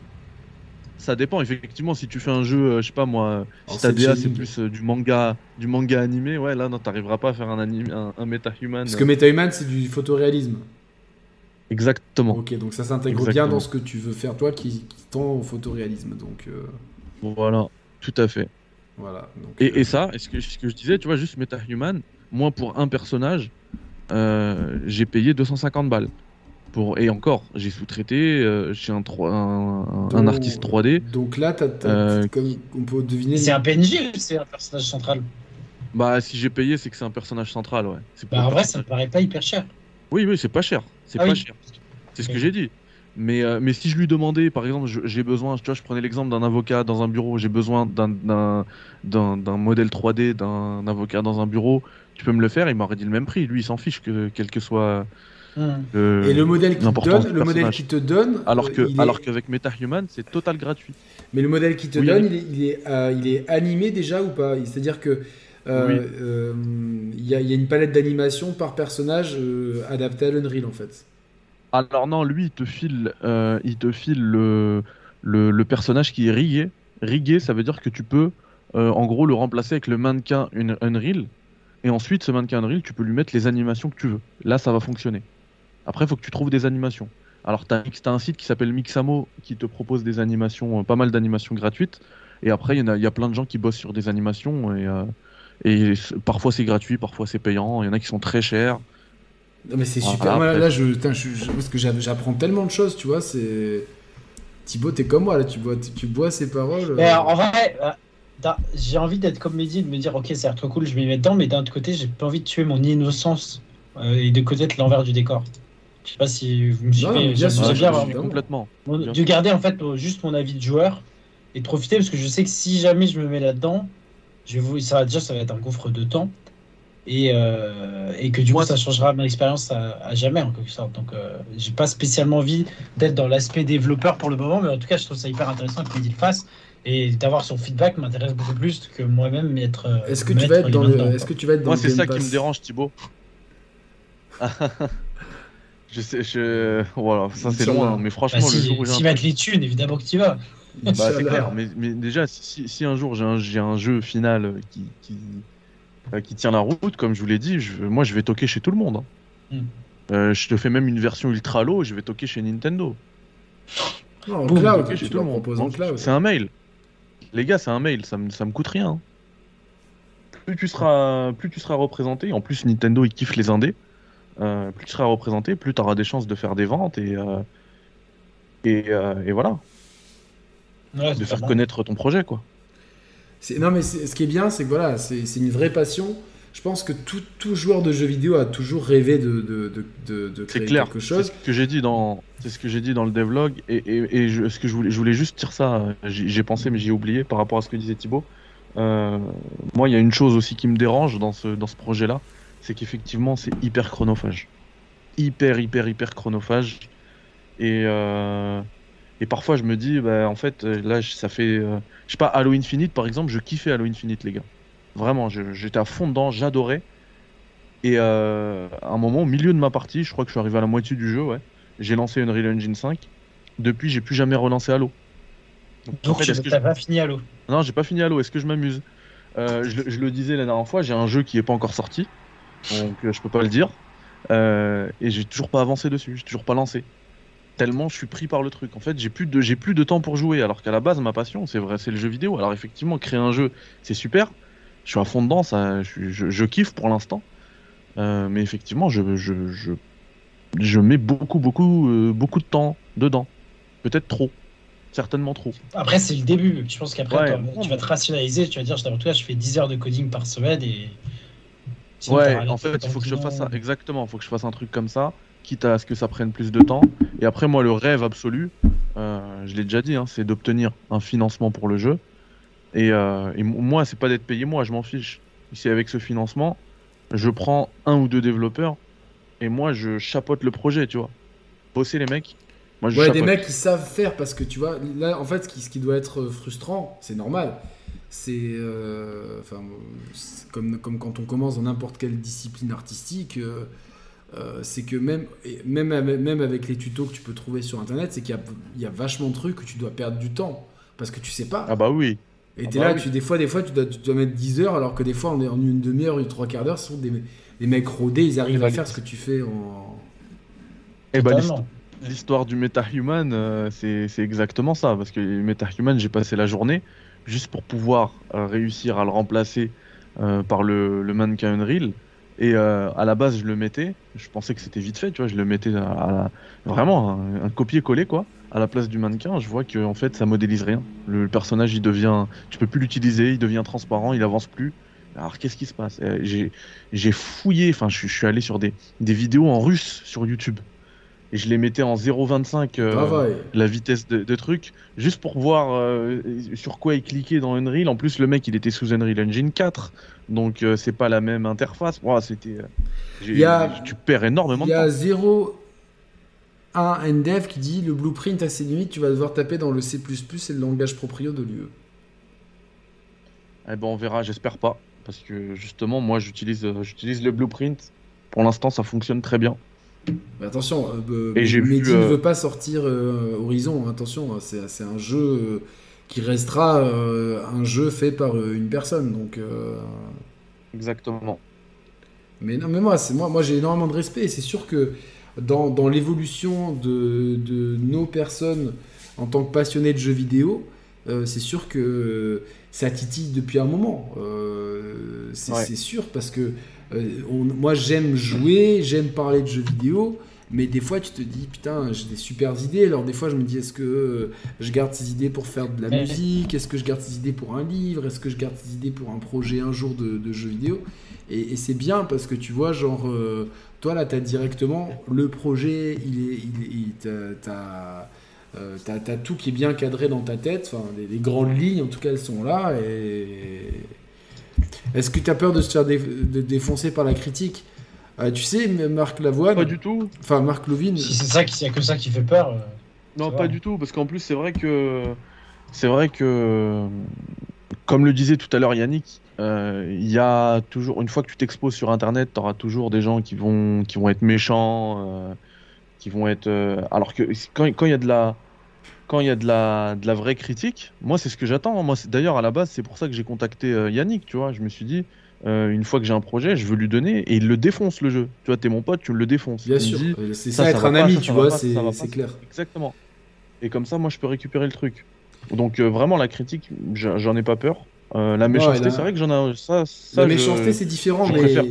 Ça dépend effectivement si tu fais un jeu, euh, je sais pas moi, si ta DA c'est plus euh, du manga, du manga animé, ouais là non t'arriveras pas à faire un anime, un, un MetaHuman. Parce que MetaHuman, c'est du photoréalisme. Exactement. Ok, donc ça s'intègre bien dans ce que tu veux faire toi qui, qui tend au photoréalisme. Donc euh, Voilà, tout à fait. voilà. Donc, Et, euh, et ça, est-ce que, ce que je disais, tu vois, juste MetaHuman, moi pour un personnage, euh, j'ai payé 250 balles. Pour... Et encore, j'ai sous-traité euh, chez un, artiste 3D. Donc là, t'as- t'as- Euh, comme on peut deviner. C'est un PNJ ou c'est un personnage central Bah, si j'ai payé, c'est que c'est un personnage central, ouais. Bah, en vrai, ça me paraît pas hyper cher. Oui, oui, c'est pas cher. C'est Ah pas oui. cher. C'est ce que j'ai dit. Mais, euh, mais si je lui demandais, par exemple, je- j'ai besoin, tu vois, je prenais l'exemple d'un avocat dans un bureau, j'ai besoin d'un- d'un d'un- d'un modèle 3D, d'un avocat dans un bureau, tu peux me le faire, il m'aurait dit le même prix. Lui, il s'en fiche que quel que soit Hmm. le. Et le modèle qui te donne, du le modèle personnage. qui te donne, Alors euh, que, est- alors qu'avec MetaHuman, c'est total gratuit. mais le modèle qui te Oui, donne, oui. il est, il est, euh, il est animé déjà ou pas? C'est-à-dire que euh, Oui. euh, il y, a, il y a une palette d'animation par personnage euh, adaptée à l'Unreal en fait. Alors non, lui, il te file, euh, il te file le, le, le personnage qui est rigué. Rigué, ça veut dire que tu peux, euh, en gros, le remplacer avec le mannequin Un- Unreal. Et ensuite, ce mannequin Unreal, tu peux lui mettre les animations que tu veux. Là, ça va fonctionner. Après, il faut que tu trouves des animations. Alors, tu as, un site qui s'appelle Mixamo qui te propose des animations, euh, pas mal d'animations gratuites. Et après, il y, en a- il y a plein de gens qui bossent sur des animations. Et, euh, et parfois, c'est gratuit, parfois, c'est payant. Il y en a qui sont très chers. Non, mais c'est super. Moi, après- là, je, putain, je, je- parce que j'a- j'apprends tellement de choses, tu vois. C'est Thibaut, t'es comme moi là. Tu bois, tu, tu bois ces paroles. Mais euh, en vrai, euh, d'un- j'ai envie d'être comme Mehdi et de me dire, ok, ça a l'air trop cool, je vais m'y mettre dedans, mais d'un autre côté, j'ai pas envie de tuer mon innocence euh, et de connaître l'envers du décor. Je sais pas si vous me Non, suivez. bien sûr, Ouais, j'aime je bien complètement. de garder en fait euh, juste mon avis de joueur et de profiter parce que je sais que si jamais je me mets là-dedans, je vais vous, ça va déjà ça va être un gouffre de temps et, euh, et que du Moi, coup ça changera mon expérience à, à jamais en quelque sorte. Donc euh, j'ai pas spécialement envie d'être dans l'aspect développeur pour le moment, mais en tout cas je trouve ça hyper intéressant que Mehdi le fasse et d'avoir son feedback m'intéresse beaucoup plus que moi-même être. euh, Est-ce que tu vas mettre être dans le, est-ce que tu vas être dans Moi, le c'est ça qui me dérange, Thibaut. je sais, je. Voilà, ça c'est loin, mais franchement, Bah, le si jour où j'ai un mettent les thunes, évidemment que tu vas. Bah, c'est clair, mais, mais déjà, si, si un jour j'ai un, j'ai un jeu final qui, qui, euh, qui tient la route, comme je vous l'ai dit, je- moi je vais toquer chez tout le monde. hein. Hmm. Euh, je te fais même une version ultra low, je vais toquer chez Nintendo. Non, en Boum, cloud, chez tu tout le en cloud. C'est un mail. Les gars, c'est un mail, ça me, ça me coûte rien. hein. Plus tu seras, plus tu seras représenté, en plus Nintendo il kiffe les indés, euh, plus tu seras représenté, plus tu auras des chances de faire des ventes et, euh, et, euh, et voilà, Ouais, de c'est faire mal. connaître ton projet quoi. C'est- Non, mais c'est- ce qui est bien, c'est que voilà, c'est c'est une vraie passion. Je pense que tout, tout joueur de jeux vidéo a toujours rêvé de, de, de, de, de C'est créer clair. quelque C'est chose. ce que j'ai dit dans, c'est ce que j'ai dit dans le devlog et, et, et je, ce que je voulais, je voulais juste dire ça. j'ai pensé mais j'ai oublié par rapport à ce que disait Thibaut. Euh, moi, il y a une chose aussi qui me dérange dans ce dans ce projet-là, c'est qu'effectivement c'est hyper chronophage, hyper hyper hyper chronophage et euh, et parfois je me dis bah en fait euh, là ça fait euh, je sais pas Halo Infinite par exemple, je kiffais Halo Infinite les gars. Vraiment, j'étais à fond dedans, j'adorais. Et euh, à un moment, au milieu de ma partie, je crois que je suis arrivé à la moitié du jeu, ouais. J'ai lancé Unreal Engine 5. Depuis, j'ai plus jamais relancé Halo. Donc, en Donc fait, tu n'as pas fini l'eau. Non, j'ai pas fini Halo. Est-ce que je m'amuse? Euh, je, le- je le disais la dernière fois, j'ai un jeu qui est pas encore sorti, donc euh, je peux pas le dire. Euh, et j'ai toujours pas avancé dessus, j'ai toujours pas lancé. Tellement je suis pris par le truc. En fait, j'ai plus de j'ai plus de temps pour jouer. Alors qu'à la base, ma passion, c'est vrai, c'est le jeu vidéo. Alors effectivement, créer un jeu, c'est super. Je suis à fond dedans, ça, je, suis- je, je kiffe pour l'instant. Euh, mais effectivement, je, je, je, je mets beaucoup, beaucoup, euh, beaucoup de temps dedans. Peut-être trop, certainement trop. Après, c'est le début. Je pense qu'après, Ouais, tu vas te rationaliser. Tu vas dire, en tout cas, je fais 10 heures de coding par semaine et. Sinon, Ouais, en fait, il faut que je fasse ça. Exactement, il faut que je fasse un truc comme ça, quitte à ce que ça prenne plus de temps. Et après, moi, le rêve absolu, euh, je l'ai déjà dit, hein, c'est d'obtenir un financement pour le jeu. Et, euh, et moi, c'est pas d'être payé, moi, je m'en fiche. Si avec ce financement, je prends un ou deux développeurs et moi, je chapote le projet, tu vois. Bosser les mecs. Moi, je Ouais, chapote. des mecs qui savent faire parce que tu vois, là, en fait, ce qui, ce qui doit être frustrant, c'est normal. C'est euh, enfin, comme, comme quand on commence dans n'importe quelle discipline artistique, euh, euh, c'est que même, même, avec- même avec les tutos que tu peux trouver sur internet, c'est qu'il y a, il y a vachement de trucs que tu dois perdre du temps parce que tu sais pas. Ah bah oui. Et Ah t'es bah là, oui. tu, des fois, des fois tu, dois, tu dois mettre 10 heures alors que des fois, on est en une demi-heure, une trois quarts d'heure, ce sont des, des mecs rodés, ils arrivent bah, à faire ce que tu fais en. Et bah, Totalement. L'histoire du MetaHuman, euh, c'est c'est exactement ça. Parce que MetaHuman, j'ai passé la journée juste pour pouvoir euh, réussir à le remplacer euh, par le, mannequin Unreal. Et euh, à la base, je le mettais. Je pensais que c'était vite fait, tu vois. Je le mettais vraiment un, copier-coller, quoi. À la place du mannequin, je vois que en fait, ça modélise rien. Le, personnage, il devient, tu peux plus l'utiliser, il devient transparent, il avance plus. Alors qu'est-ce qui se passe? J'ai fouillé, enfin, je, suis- allé sur des vidéos en russe sur YouTube. Et je les mettais en 0,25 euh, Travail. la vitesse de, de truc, juste pour voir euh, sur quoi il cliquait dans Unreal. En plus, le mec, il était sous Unreal Engine 4, donc euh, c'est pas la même interface. C'était. Tu perds énormément Il y a temps. 0 1 NDev qui dit le blueprint a ses limites, tu vas devoir taper dans le C++ et le langage proprio de l'UE. Eh ben, on verra, j'espère pas. Parce que justement, moi, j'utilise j'utilise le blueprint. Pour l'instant, ça fonctionne très bien. Mais attention, euh, Et euh, ne veut pas sortir euh, Horizon, attention, hein, c'est c'est un jeu euh, qui restera euh, un jeu fait par euh, une personne. Donc, euh, Exactement. Mais non, mais moi, c'est moi, moi j'ai énormément de respect. et C'est sûr que dans, dans l'évolution de, de nos personnes en tant que passionnés de jeux vidéo, euh, c'est sûr que ça titille depuis un moment. Euh, c'est Ouais. sûr parce que euh, on- moi j'aime jouer, j'aime parler de jeux vidéo. Mais des fois, tu te dis, putain, j'ai des super idées. Alors, des fois, je me dis, est-ce que euh, je garde ces idées pour faire de la Ouais. musique? Est-ce que je garde ces idées pour un livre? Est-ce que je garde ces idées pour un projet un jour de, de jeu vidéo? Et, et c'est bien parce que tu vois, genre, euh, toi là, tu as directement le projet, il est. Il, il- t'as- t'as, euh, t'as- t'as tout qui est bien cadré dans ta tête, enfin, les, les grandes lignes en tout cas, elles sont là. Et... Est-ce que tu as peur de se faire dé- de défoncer par la critique? Euh, Tu sais, Marc Lavoine, Pas du tout. enfin Marc Lovin, Si c'est ça, a que ça qui fait peur. euh, Non, pas du tout, parce qu'en plus, c'est vrai que. C'est vrai que. Comme le disait tout à l'heure Yannick, euh, il y a toujours. Une fois que tu t'exposes sur Internet, tu auras toujours des gens qui vont, qui vont être méchants, euh, qui vont être. euh, alors que quand quand il y a de la. Quand il y a de la, de la vraie critique, moi c'est ce que j'attends. Moi, c'est- d'ailleurs à la base c'est pour ça que j'ai contacté euh, Yannick. Tu vois, je me suis dit euh, une fois que j'ai un projet, je veux lui donner et il le défonce le jeu. Tu vois, t'es mon pote, tu le défonces. bien Il sûr, euh, c'est ça, ça, être un pas, ami, ça, tu vois, c'est clair. Exactement. Et comme ça, moi, je peux récupérer le truc. Donc, euh, vraiment, la critique, j'en ai pas peur. Euh, la méchanceté, là- c'est vrai que j'en ai. Ça, ça, La je- méchanceté, c'est différent, je mais. préfère.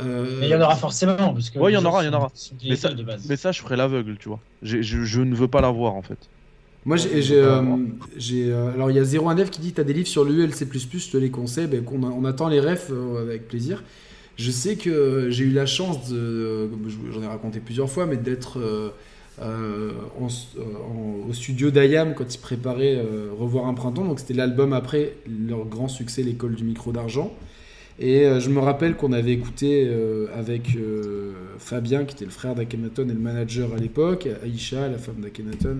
euh, Mais il y en aura forcément. Parce que Ouais, il y en aura, il y en aura. Mais ça, de base. mais ça, je ferai l'aveugle, tu vois. Je, je ne veux pas l'avoir, en fait. Moi, j'ai, pas euh, euh, alors il y a 01dev qui dit t'as des livres sur l'ULC++, je te les conseille, ben, on attend les refs euh, avec plaisir. Je sais que j'ai eu la chance, de, j'en ai raconté plusieurs fois, mais d'être euh, en- en- au studio d'Ayam quand ils préparaient euh, Revoir un printemps, donc c'était l'album après leur grand succès, l'école du micro d'argent. Et euh, je me rappelle qu'on avait écouté avec Fabien, qui était le frère d'Akhenaton et le manager à l'époque, Aïcha, la femme d'Akhenaton,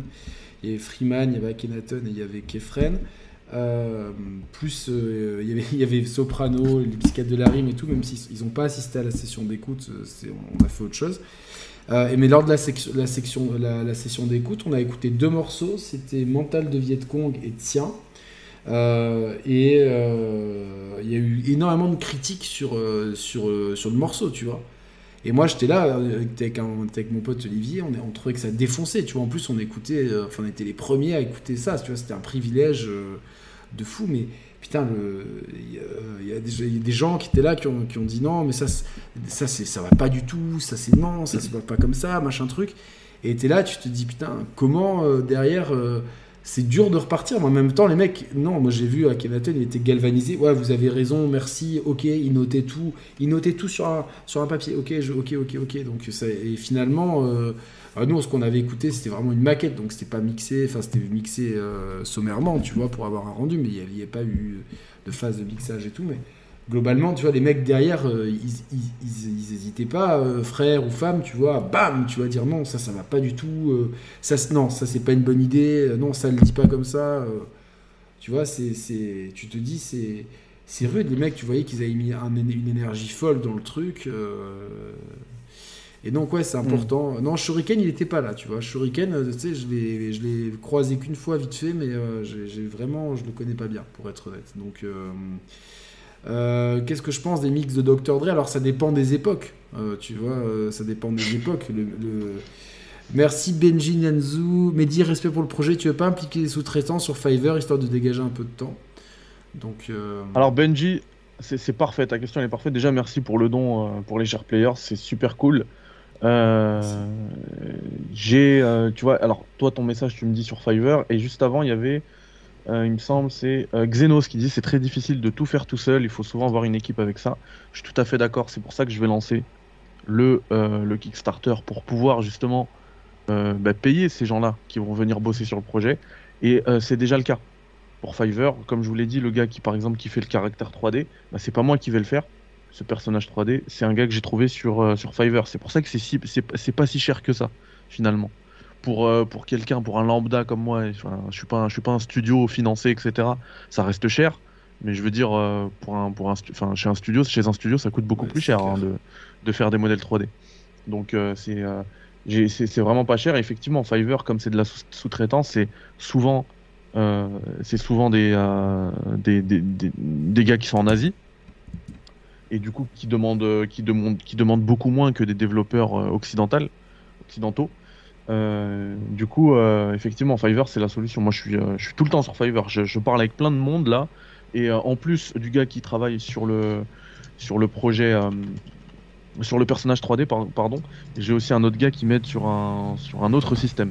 il y avait Freeman, il y avait Akhenaton et il y avait Kefren. Euh, plus euh, il, y avait, Soprano, les de la rime et tout, même s'ils n'ont pas assisté à la session d'écoute, euh, on a fait autre chose. Euh, mais lors de la, la, la, session d'écoute, on a écouté deux morceaux, c'était Mental de Viet Cong et Tien. Euh, et il y a eu énormément de critiques sur, sur, sur le morceau, tu vois. Et moi, j'étais là euh, avec, avec mon pote Olivier, on, trouvait que ça défonçait, tu vois. En plus, on écoutait, euh, enfin, on était les premiers à écouter ça, tu vois. C'était un privilège euh, de fou, mais putain, il y, a- des- gens qui étaient là qui ont, dit non, mais ça, ça, ça va pas du tout, ça c'est non, ça se passe pas comme ça, machin truc. Et t'es là, tu te dis putain, comment derrière. C'est dur de repartir, mais en même temps, les mecs, non, moi j'ai vu à Kenaton, il était galvanisé. Ouais, vous avez raison, merci, ok, il notait tout, il notait tout sur un, sur un papier, ok, je, ok, ok, ok. Donc, ça, et finalement, euh, ah, nous, ce qu'on avait écouté, c'était vraiment une maquette, donc c'était pas mixé, enfin, c'était mixé euh, sommairement, tu vois, pour avoir un rendu, mais il n'y avait pas eu de phase de mixage et tout, mais globalement, tu vois, les mecs derrière, euh, ils, ils, hésitaient pas, euh, frère ou femme, tu vois, bam, tu vas dire non, ça, ça va pas du tout, euh, ça, non, ça, c'est pas une bonne idée, non, ça le dit pas comme ça, tu vois, c'est, c'est, tu te dis, c'est, c'est rude, les mecs, tu voyais qu'ils avaient mis un- une énergie folle dans le truc, et donc, ouais, c'est important. Non, Shuriken, il était pas là, tu vois. Shuriken, tu sais, je l'ai, je l'ai croisé qu'une fois vite fait, mais j'ai, j'ai vraiment, je le connais pas bien, pour être honnête. Donc, euh, qu'est-ce que je pense des mix de Dr. Dre? Alors, ça dépend des époques, euh, tu vois, euh, ça dépend des époques. Le, le- Merci Benji Nanzu. Mehdi, respect pour le projet. Tu veux pas impliquer les sous-traitants sur Fiverr histoire de dégager un peu de temps? Donc, Alors Benji, c'est parfait, ta question elle est parfaite. Déjà, merci pour le don pour les chers players, c'est super cool. Euh, j'ai, euh, tu vois, alors toi, ton message, tu me dis sur Fiverr, et juste avant, il y avait, il me semble, c'est Xenos qui dit c'est très difficile de tout faire tout seul, il faut souvent avoir une équipe avec ça. Je suis tout à fait d'accord, c'est pour ça que je vais lancer le, le Kickstarter pour pouvoir justement bah, payer ces gens-là qui vont venir bosser sur le projet, et c'est déjà le cas pour Fiverr, comme je vous l'ai dit, le gars qui par exemple qui fait le caractère 3D, bah, c'est pas moi qui vais le faire. Ce personnage 3D, c'est un gars que j'ai trouvé sur, euh, sur Fiverr. C'est pour ça que c'est si, pas si cher que ça finalement. Pour, euh, pour quelqu'un, pour un lambda comme moi, enfin, je suis pas je suis pas un studio financé, etc. Ça reste cher, mais je veux dire euh, pour un pour un enfin, chez un studio, chez un studio, ça coûte beaucoup plus cher hein, de, de, faire des modèles 3D. Donc c'est c'est vraiment pas cher. effectivement, Fiverr, comme c'est de la sous-traitance, c'est souvent euh, c'est souvent euh, des, des, des, des, gars qui sont en Asie et du coup qui demandent, qui demandent, qui demandent beaucoup moins que des développeurs euh, occidentaux. Occidentaux. du coup, effectivement, Fiverr c'est la solution. Moi, je suis, je suis tout le temps sur Fiverr. Je, je, parle avec plein de monde là, et en plus du gars qui travaille sur le sur le projet, sur le personnage 3D, pardon, j'ai aussi un autre gars qui m'aide sur un sur un autre système.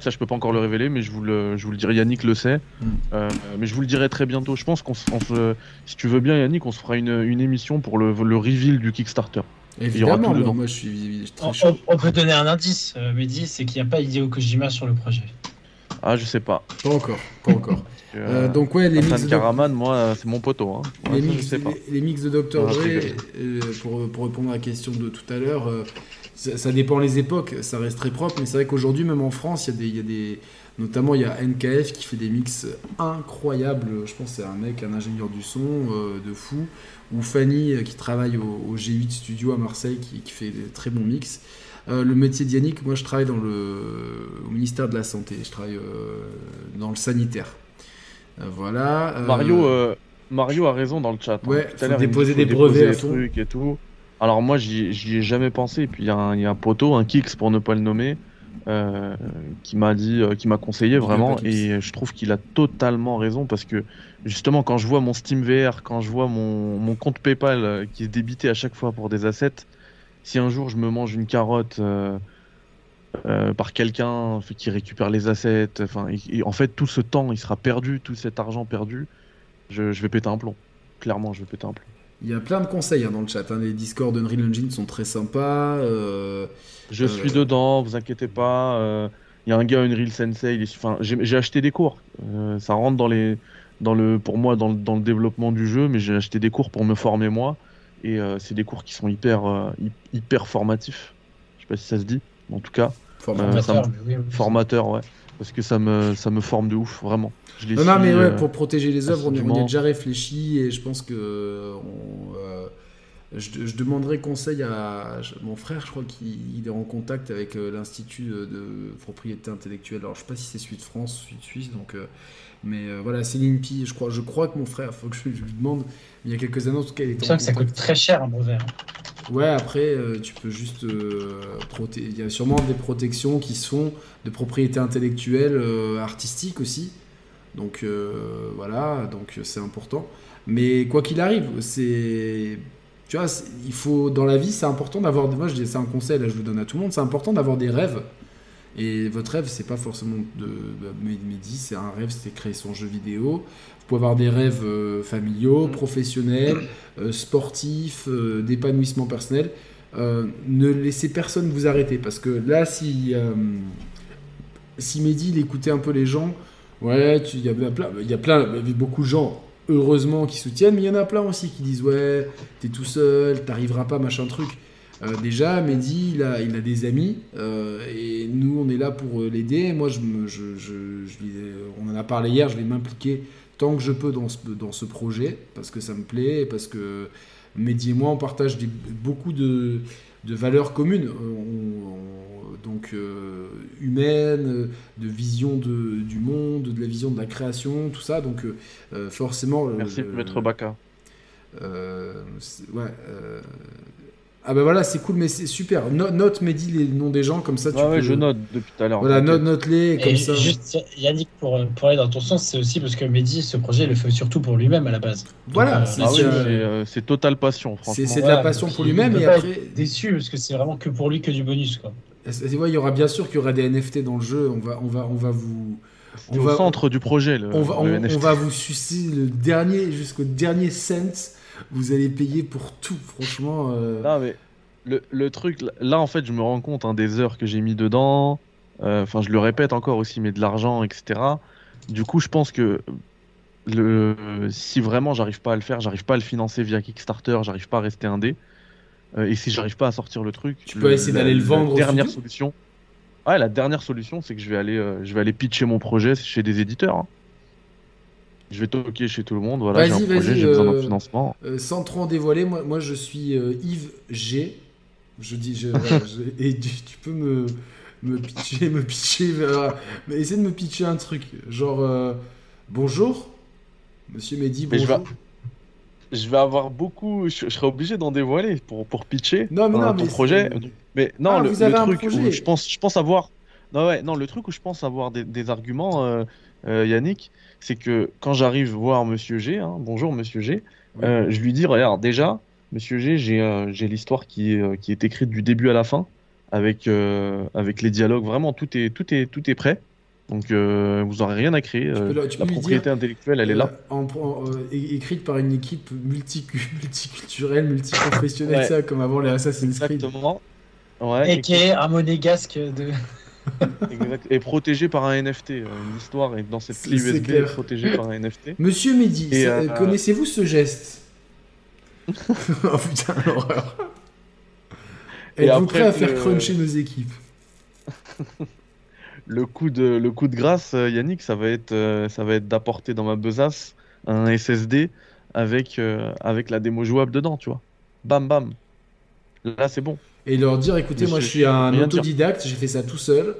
Ça, je peux pas encore le révéler, mais je vous le, je vous le dirai. Yannick le sait. Mm. Euh, mais je vous le dirai très bientôt. Je pense qu'on se, si tu veux bien, Yannick, on se fera une, une émission pour le, le reveal du Kickstarter. Évidemment, moi, je suis très chaud. On, peut donner un indice, euh, Mehdi, c'est qu'il n'y a pas Hideo Kojima sur le projet. Ah, je sais pas. Pas encore, pas encore. Euh, euh, donc ouais, les mix de Karaman, moi, c'est mon poteau. Hein. les, mix, les, mix, de Dr. Dre, pour, pour, répondre à la question de tout à l'heure, ça, dépend les époques, ça reste très propre, mais c'est vrai qu'aujourd'hui, même en France, il y, a des, il y a des. Notamment, il y a NKF qui fait des mix incroyables. Je pense que c'est un mec, un ingénieur du son euh, de fou. Ou Fanny euh, qui travaille au, G8 Studio à Marseille qui, qui fait des très bons mix. Euh, le métier d'Yannick, moi je travaille dans le, au ministère de la Santé, je travaille dans le sanitaire. voilà. Mario, Mario a raison dans le chat. Hein. Ouais, faut déposer des brevets trucs et tout. Alors moi, j'y ai jamais pensé. Et puis il y, a un poteau, un Kix pour ne pas le nommer, euh, qui m'a dit, euh, qui m'a conseillé vraiment. Et je trouve qu'il a totalement raison parce que justement, quand je vois mon Steam VR, quand je vois mon, compte PayPal euh, qui est débité à chaque fois pour des assets, si un jour je me mange une carotte par quelqu'un qui récupère les assets, enfin, en fait tout ce temps, il sera perdu, tout cet argent perdu, je, je vais péter un plomb. Clairement, je vais péter un plomb. Il y a plein de conseils hein, dans le chat. Hein. Les Discord Unreal Engine sont très sympas. Euh, je euh, suis dedans, vous inquiétez pas. Euh, il y a un gars Unreal Sensei. Enfin, j'ai acheté des cours. ça rentre dans les, dans le, pour moi dans le, dans le développement du jeu, mais j'ai acheté des cours pour me former moi. Et c'est des cours qui sont hyper, hyper formatifs. Je sais pas si ça se dit, en tout cas. Formateur, formateur ouais. Parce que ça me, ça me forme de ouf, vraiment non, mais ouais, euh, pour protéger les œuvres, on, y a déjà réfléchi et je pense que euh, je, demanderai conseil à mon frère, je crois qu'il est en contact avec euh, l'Institut de propriété intellectuelle. Alors je sais pas si c'est Suite France, Suite Suisse, donc mais voilà, c'est l'INPI. Je crois, je crois que mon frère, faut que je, lui demande. Il y a quelques années, en tout cas, il est. que ça coûte très cher un brevet. Hein. Ouais, après, tu peux juste Il y a sûrement des protections qui sont de propriété intellectuelle artistique aussi. Donc euh, voilà, donc c'est important. Mais quoi qu'il arrive, c'est tu vois, il faut dans la vie, c'est important d'avoir. Moi, c'est un conseil, là, je vous donne à tout le monde. C'est important d'avoir des rêves. Et votre rêve, c'est pas forcément de bah, Mehdi, c'est un rêve, c'est créer son jeu vidéo. Pouvez avoir des rêves euh, familiaux, mm. professionnels, euh, sportifs, d'épanouissement personnel. ne laissez personne vous arrêter parce que là, si si Mehdi il écoutait un peu les gens, Ouais, il y a plein, il y a plein, beaucoup de gens heureusement qui soutiennent, mais il y en a plein aussi qui disent ouais, t'es tout seul, t'arriveras pas, machin truc. Euh, déjà, Mehdi, il a, il a des amis euh, et nous, on est là pour euh, l'aider. Moi, je, je, je, on en a parlé hier, je vais m'impliquer tant que je peux dans ce, dans ce projet parce que ça me plaît, parce que Mehdi et moi, on partage beaucoup de, de valeurs communes. On, donc euh, humaine, de vision de, du monde, de la vision de la création, tout ça. Donc euh, forcément. Merci, Maître Baka. ouais. Ah bah voilà, c'est cool, mais c'est super. No- note, Mehdi, les noms des gens, comme ça tu Ouais, ouais, peux... je note depuis tout à l'heure. Voilà, note, note-les, Et comme ça. juste, Yannick, pour, pour aller dans ton sens, c'est aussi parce que Mehdi, ce projet, il le fait surtout pour lui-même à la base. Voilà, euh, c'est- Ah euh, euh, totale passion, franchement. c'est de la passion pour lui-même, et après... déçu parce que c'est vraiment que pour lui que du bonus, quoi. Et ouais, il y aura bien sûr qu'il y aura des NFT dans le jeu, on va, on va, on va vous... On au va- centre du projet, le, On va, le on, NFT. on va vous sucer le dernier, jusqu'au dernier cent, vous allez payer pour tout, franchement. euh, Non, mais le, le truc, là- en fait, je me rends compte hein, des heures que j'ai mis dedans. euh, Enfin, je le répète encore aussi, mais de l'argent, etc. Du coup, je pense que le, si vraiment j'arrive pas à le faire, j'arrive pas à le financer via Kickstarter, j'arrive pas à rester indé. euh, et si j'arrive pas à sortir le truc, Tu peux essayer la- d'aller le la vendre au Dernière solution. Ouais, la dernière solution, c'est que je vais aller, je vais aller pitcher mon projet chez des éditeurs. hein. Je vais toquer chez tout le monde. Voilà, j'ai un projet, j'ai besoin euh, d'un financement. euh, sans trop en dévoiler, moi, moi je suis euh, Yves G. Je dis, je, voilà, je- et tu, tu peux me, me pitcher, me pitcher, euh, mais essaie de me pitcher un truc, genre euh, bonjour, Monsieur Mehdi, bonjour. vais- Je vais avoir beaucoup. Je, je serai obligé d'en dévoiler pour, pour pitcher Non, mais euh, non, ton mais projet. Mais non, Ah, le, truc où je pense, je pense avoir. Non, ouais, non, le truc où je pense avoir des, des arguments, euh, euh, Yannick, c'est que quand j'arrive voir Monsieur G, hein, bonjour Monsieur G, Oui. euh, je lui dis, regarde, déjà, Monsieur G, j'ai euh, j'ai l'histoire qui est, euh, qui est écrite du début à la fin, avec, euh, avec les dialogues, vraiment, tout est, tout est, tout est prêt. Donc, euh, vous n'aurez rien à créer. euh, peux la- tu propriété dire, intellectuelle, elle est là. En- en- é- écrite par une équipe multi multiculturelle, multiprofessionnelle, Ouais. ça, comme avant les Assassin's Creed. Exactement. Ouais, Et qui est un monégasque de. Exact. Et protégé par un NFT. euh, Une histoire est dans cette clé USB protégée par un NFT. Monsieur Mehdi, c'est- euh, connaissez-vous ce geste Oh putain, l'horreur. Êtes-vous prêt à faire le- cruncher nos équipes Le coup de, le coup de grâce, euh, Yannick, ça va être, euh, ça va être d'apporter dans ma besace un SSD avec, euh, avec la démo jouable dedans, tu vois. Bam, bam. Là, c'est bon. Et leur dire, écoutez, Mais moi je- je suis un autodidacte, j'ai fait ça tout seul.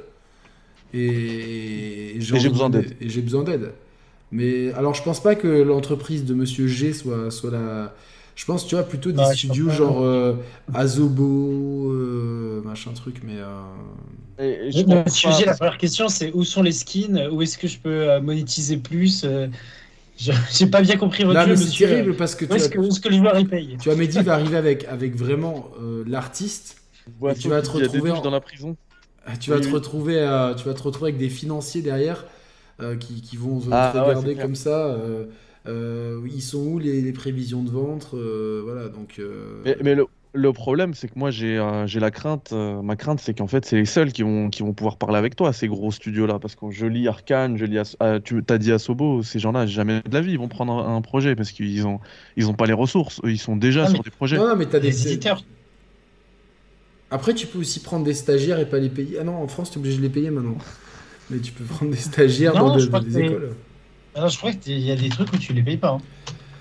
Et, Et j'ai besoin de- d'aide. Et j'ai besoin d'aide. Mais alors, je pense pas que l'entreprise de Monsieur G soit, soit la. Je pense, tu vois, plutôt des Ouais, studios genre euh, Azobo, euh, machin truc, mais. euh, Et, je pense sujet, pas- la première question, c'est où sont les skins? Où est-ce que je peux euh, monétiser plus? Je- J'ai pas bien compris votre Non, jeu, c'est monsieur. terrible parce que Où tu est-ce que, que le joueur il paye tu vois, Mehdi va arriver avec, avec vraiment euh, l'artiste. Tu vas te des retrouver en- dans la prison. Ah, Tu vas Oui, te oui. retrouver, euh, tu vas te retrouver avec des financiers derrière euh, qui, qui vont te Ah, ouais, regarder comme ça. euh, euh, ils sont où les, les prévisions de vente euh, Voilà, donc. euh, Mais, mais le, le problème, c'est que moi, j'ai euh, la crainte. euh, ma crainte, c'est qu'en fait, c'est les seuls qui vont, qui vont pouvoir parler avec toi, ces gros studios-là. Parce que je lis Arkane, je lis. As- tu t'as dit Asobo, ces gens-là, jamais de la vie, ils vont prendre un, un projet parce qu'ils ont, ils ont pas les ressources. Eux, ils sont déjà sur mais- des projets. Non, non, mais t'as des. Les éditeurs. Après, tu peux aussi prendre des stagiaires et pas les payer. Ah non, en France, tu es obligé de les payer maintenant. Mais tu peux prendre des stagiaires Non, dans de- des écoles. Alors, je crois qu'il y a des trucs où tu les payes pas. hein.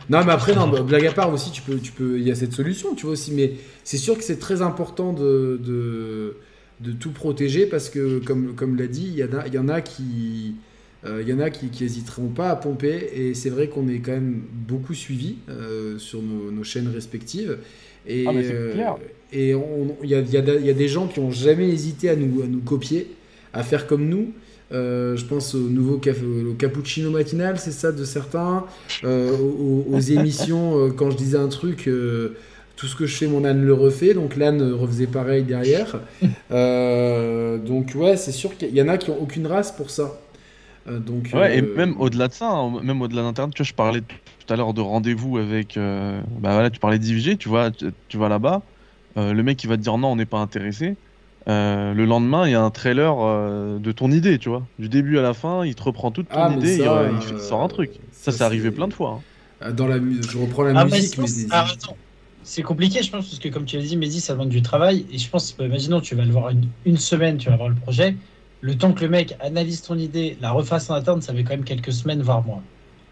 Non, mais après, non, bah, blague à part aussi, tu peux, tu peux, il y a cette solution, tu vois aussi. Mais c'est sûr que c'est très important de, de, de tout protéger parce que, comme, comme l'a dit, il y en a, y en a qui, euh, il y en a qui, qui hésiteront pas à pomper. Et c'est vrai qu'on est quand même beaucoup suivi euh, sur nos, nos chaînes respectives. Et, Ah, mais c'est euh, clair. et il y a, il y a- il y a des gens qui ont jamais hésité à nous, à nous copier, à faire comme nous. Euh, je pense au nouveau caf- au cappuccino matinal, c'est ça de certains. Euh, aux, aux émissions, euh, quand je disais un truc, euh, tout ce que je fais, mon âne le refait. Donc l'âne refaisait pareil derrière. Euh, donc ouais, c'est sûr qu'il y en a qui ont aucune race pour ça. Euh, donc Ouais, et même au-delà de ça, hein, même au-delà d'Internet, tu vois, je parlais tout à l'heure de rendez-vous avec. euh, bah voilà, tu parlais d'IVG, tu vois, tu, tu vas là-bas, euh, le mec il va te dire non, on n'est pas intéressé. Euh, le lendemain, il y a un trailer euh, de ton idée, tu vois. Du début à la fin, il te reprend toute ton Ah, idée, il, ça, euh, il fait- il sort un truc. Ça, c'est arrivé plein de fois. hein. Dans la, mu- je reprends la Ah, musique, mais c'est- des- ah, attends. C'est compliqué, je pense, parce que comme tu l'as dit, Mehdi, ça demande du travail. Et je pense, bah, imaginons, tu vas le voir une, une semaine, tu vas voir le projet. Le temps que le mec analyse ton idée, la refasse en interne, ça fait quand même quelques semaines, voire mois.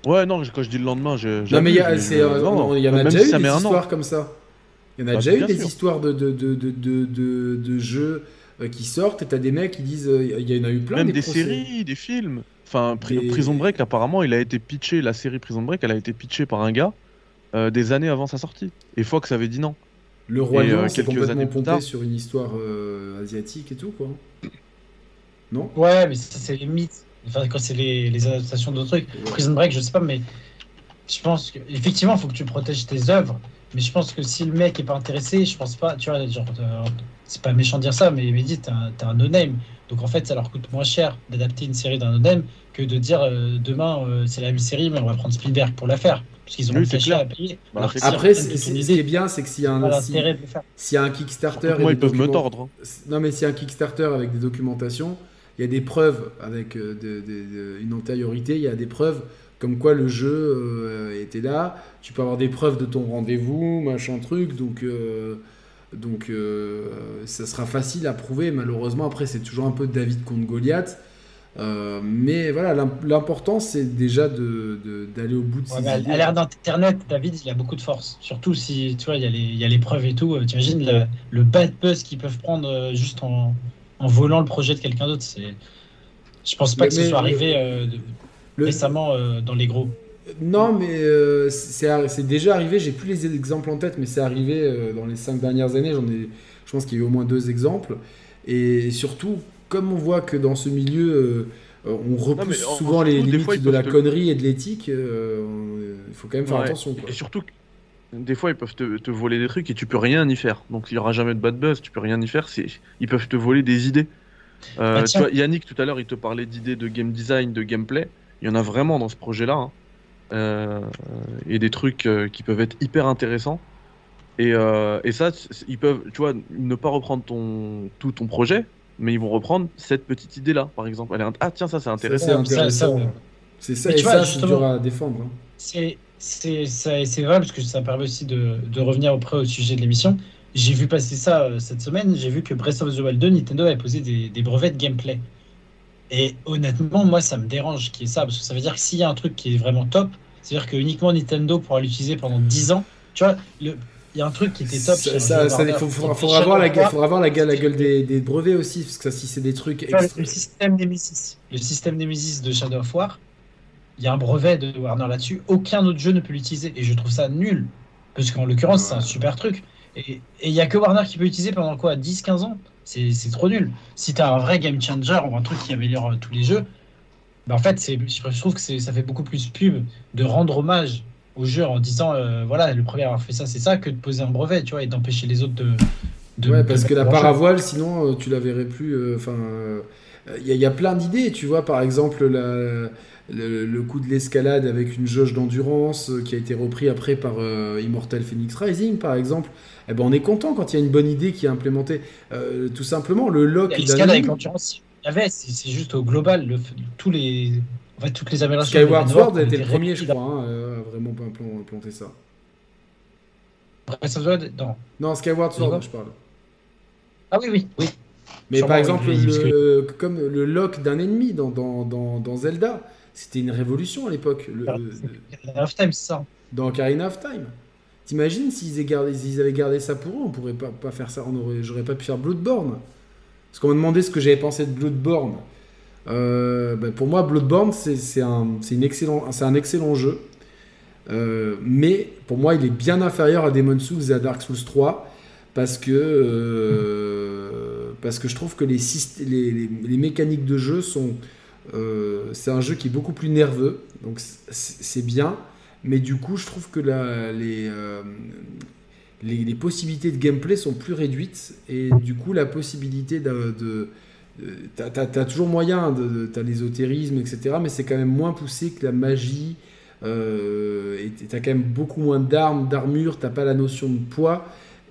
Ouais, non, quand je dis le lendemain, je. Non, mais il y, a- je- euh, non, non, il y en a déjà si eu ça des histoires comme ça. Il y en a Bah, déjà eu des sûr. histoires de, de, de, de, de, de- de jeux euh, qui sortent et t'as des mecs qui disent. euh, Il y en a eu plein Même des, séries, des films. Enfin, Des- Prison Break, apparemment, il a été pitché, la série Prison Break, elle a été pitchée par un gars euh, des années avant sa sortie. Et Fox avait dit non. Le Roi Lion, c'est quelques complètement pompé tard- sur une histoire euh, asiatique et tout, quoi. Non? Ouais, mais c'est les mythes. Enfin, quand c'est les, les adaptations d'autres trucs. Prison Break, je sais pas, mais je pense que effectivement, il faut que tu protèges tes œuvres. Mais je pense que si le mec est pas intéressé, je pense pas, tu vois, genre, euh, c'est pas méchant de dire ça, mais Mehdi, t'as un, t'as un no-name. Donc en fait, ça leur coûte moins cher d'adapter une série d'un no-name que de dire euh, demain euh, c'est la même série, mais on va prendre Spielberg pour la faire. Parce qu'ils ont Oui, le à payer. Bah, Après, ce idée, qui est bien, c'est que s'il y a un, si- de faire. y a un Kickstarter, moi, ils peuvent me tordre. Non, mais s'il y a un Kickstarter avec des documentations, il y a des preuves avec euh, de- de- de- une antériorité, il y a des preuves comme quoi le jeu euh, était là. Tu peux avoir des preuves de ton rendez-vous, machin truc, donc, euh, donc euh, ça sera facile à prouver. Malheureusement, après, c'est toujours un peu David contre Goliath. Mais voilà, l'im- l'important c'est déjà d'aller au bout de Ouais, à- l'ère d'Internet, David, il a beaucoup de force. Surtout si, tu vois, il y a les, il y a les preuves et tout. Tu imagines le, le bad buzz qu'ils peuvent prendre juste en, en volant le projet de quelqu'un d'autre. C'est, je pense pas Mais- que ce mais soit le- arrivé euh, Le- récemment euh, dans les gros. Non, mais euh, c'est déjà arrivé. J'ai plus les exemples en tête, mais c'est arrivé euh, dans les cinq dernières années. J'en ai, je pense qu'il y a eu au moins deux exemples. Et surtout, comme on voit que dans ce milieu, on repousse en- souvent les limites fois, de la te- connerie et de l'éthique, euh, il faut quand même faire Ouais. attention. quoi. Et surtout, des fois, ils peuvent te, te voler des trucs et tu peux rien y faire. Donc, il y aura jamais de bad buzz, tu peux rien y faire. Ils peuvent te voler des idées. Euh, Bah, tu vois, Yannick, tout à l'heure, il te parlait d'idées de game design, de gameplay. Il y en a vraiment dans ce projet-là. hein. Euh, et des trucs euh, qui peuvent être hyper intéressants. Et, euh, et ça, ils peuvent, tu vois, ne pas reprendre ton, tout ton projet, mais ils vont reprendre cette petite idée-là, par exemple. Elle est int- ah, tiens, ça, c'est intéressant. C'est ça- ça, ça, et tu vois, ça, c'est dur à défendre. hein. C'est, c'est, vrai parce que ça permet aussi de, de revenir auprès au sujet de l'émission. J'ai vu passer ça euh, cette semaine. J'ai vu que Breath of the Wild 2, Nintendo avait posé des, des brevets de gameplay. Et honnêtement, moi, ça me dérange qu'il y ait ça parce que ça veut dire que s'il y a un truc qui est vraiment top, c'est-à-dire que uniquement Nintendo pourra l'utiliser pendant 10 ans. Tu vois, le- il y a un truc qui était top. Ça- chez ça- Warner, ça- il faudra, faudra voir la, gueule- faudra voir la, gueule- la gueule des, des brevets aussi, parce que ça, si c'est des trucs extra- le système Nemesis, le système Nemesis de Shadow of War, il y a un brevet de Warner là-dessus. Aucun autre jeu ne peut l'utiliser et je trouve ça nul. Parce qu'en l'occurrence, c'est un super truc. Et il y a que Warner qui peut l'utiliser pendant quoi 10-15 ans? C'est c'est trop nul. Si tu as un vrai game changer ou un truc qui améliore euh, tous les jeux, bah en fait, je trouve que ça fait beaucoup plus pub de rendre hommage au jeu en disant euh, voilà, le premier à avoir fait ça, c'est ça, que de poser un brevet, tu vois, et d'empêcher les autres de. de ouais, de parce que la leur part jeu. à voile, sinon, euh, tu la verrais plus. euh, il y a plein d'idées, tu vois. Par exemple, la- le, le coup de l'escalade avec une jauge d'endurance euh, qui a été repris après par euh, Immortal Phoenix Rising, par exemple. Eh ben, on est content quand il y a une bonne idée qui est implémentée. Euh, tout simplement, le lock l'escalade avec l'endurance, il y avait, c'est juste au global, le, tous les, en fait, toutes les améliorations. Skyward Sword Nova a été ont le premier, je crois, hein, à vraiment pas plan- planter ça. non. Non, Skyward Sword, je parle. Ah oui, oui, oui. Mais Sûrement, par exemple, oui, comme le lock d'un ennemi dans, dans, dans, dans Zelda, c'était une révolution à l'époque. Le- Alors, le- Half Time, c'est ça. dans Ocarina of Time. T'imagines s'ils avaient gardé ça pour eux, on pourrait pas, pas faire ça. On aurait, j'aurais pas pu faire Bloodborne. Parce qu'on m'a demandé ce que j'avais pensé de Bloodborne. Euh, ben, pour moi, Bloodborne, c'est un, excellent, un excellent jeu. Euh, mais pour moi, il est bien inférieur à Demon's Souls et à Dark Souls 3 parce que, euh, parce que je trouve que les, syst- les, les- les mécaniques de jeu sont. Euh, c'est un jeu qui est beaucoup plus nerveux, donc c'est- bien. Mais du coup, je trouve que la- les, euh, les, les possibilités de gameplay sont plus réduites. Et du coup, la possibilité de. T'as toujours moyen, t'as l'ésotérisme, etc. Mais c'est quand même moins poussé que la magie. euh, et t'as quand même beaucoup moins d'armes, d'armure, t'as pas la notion de poids.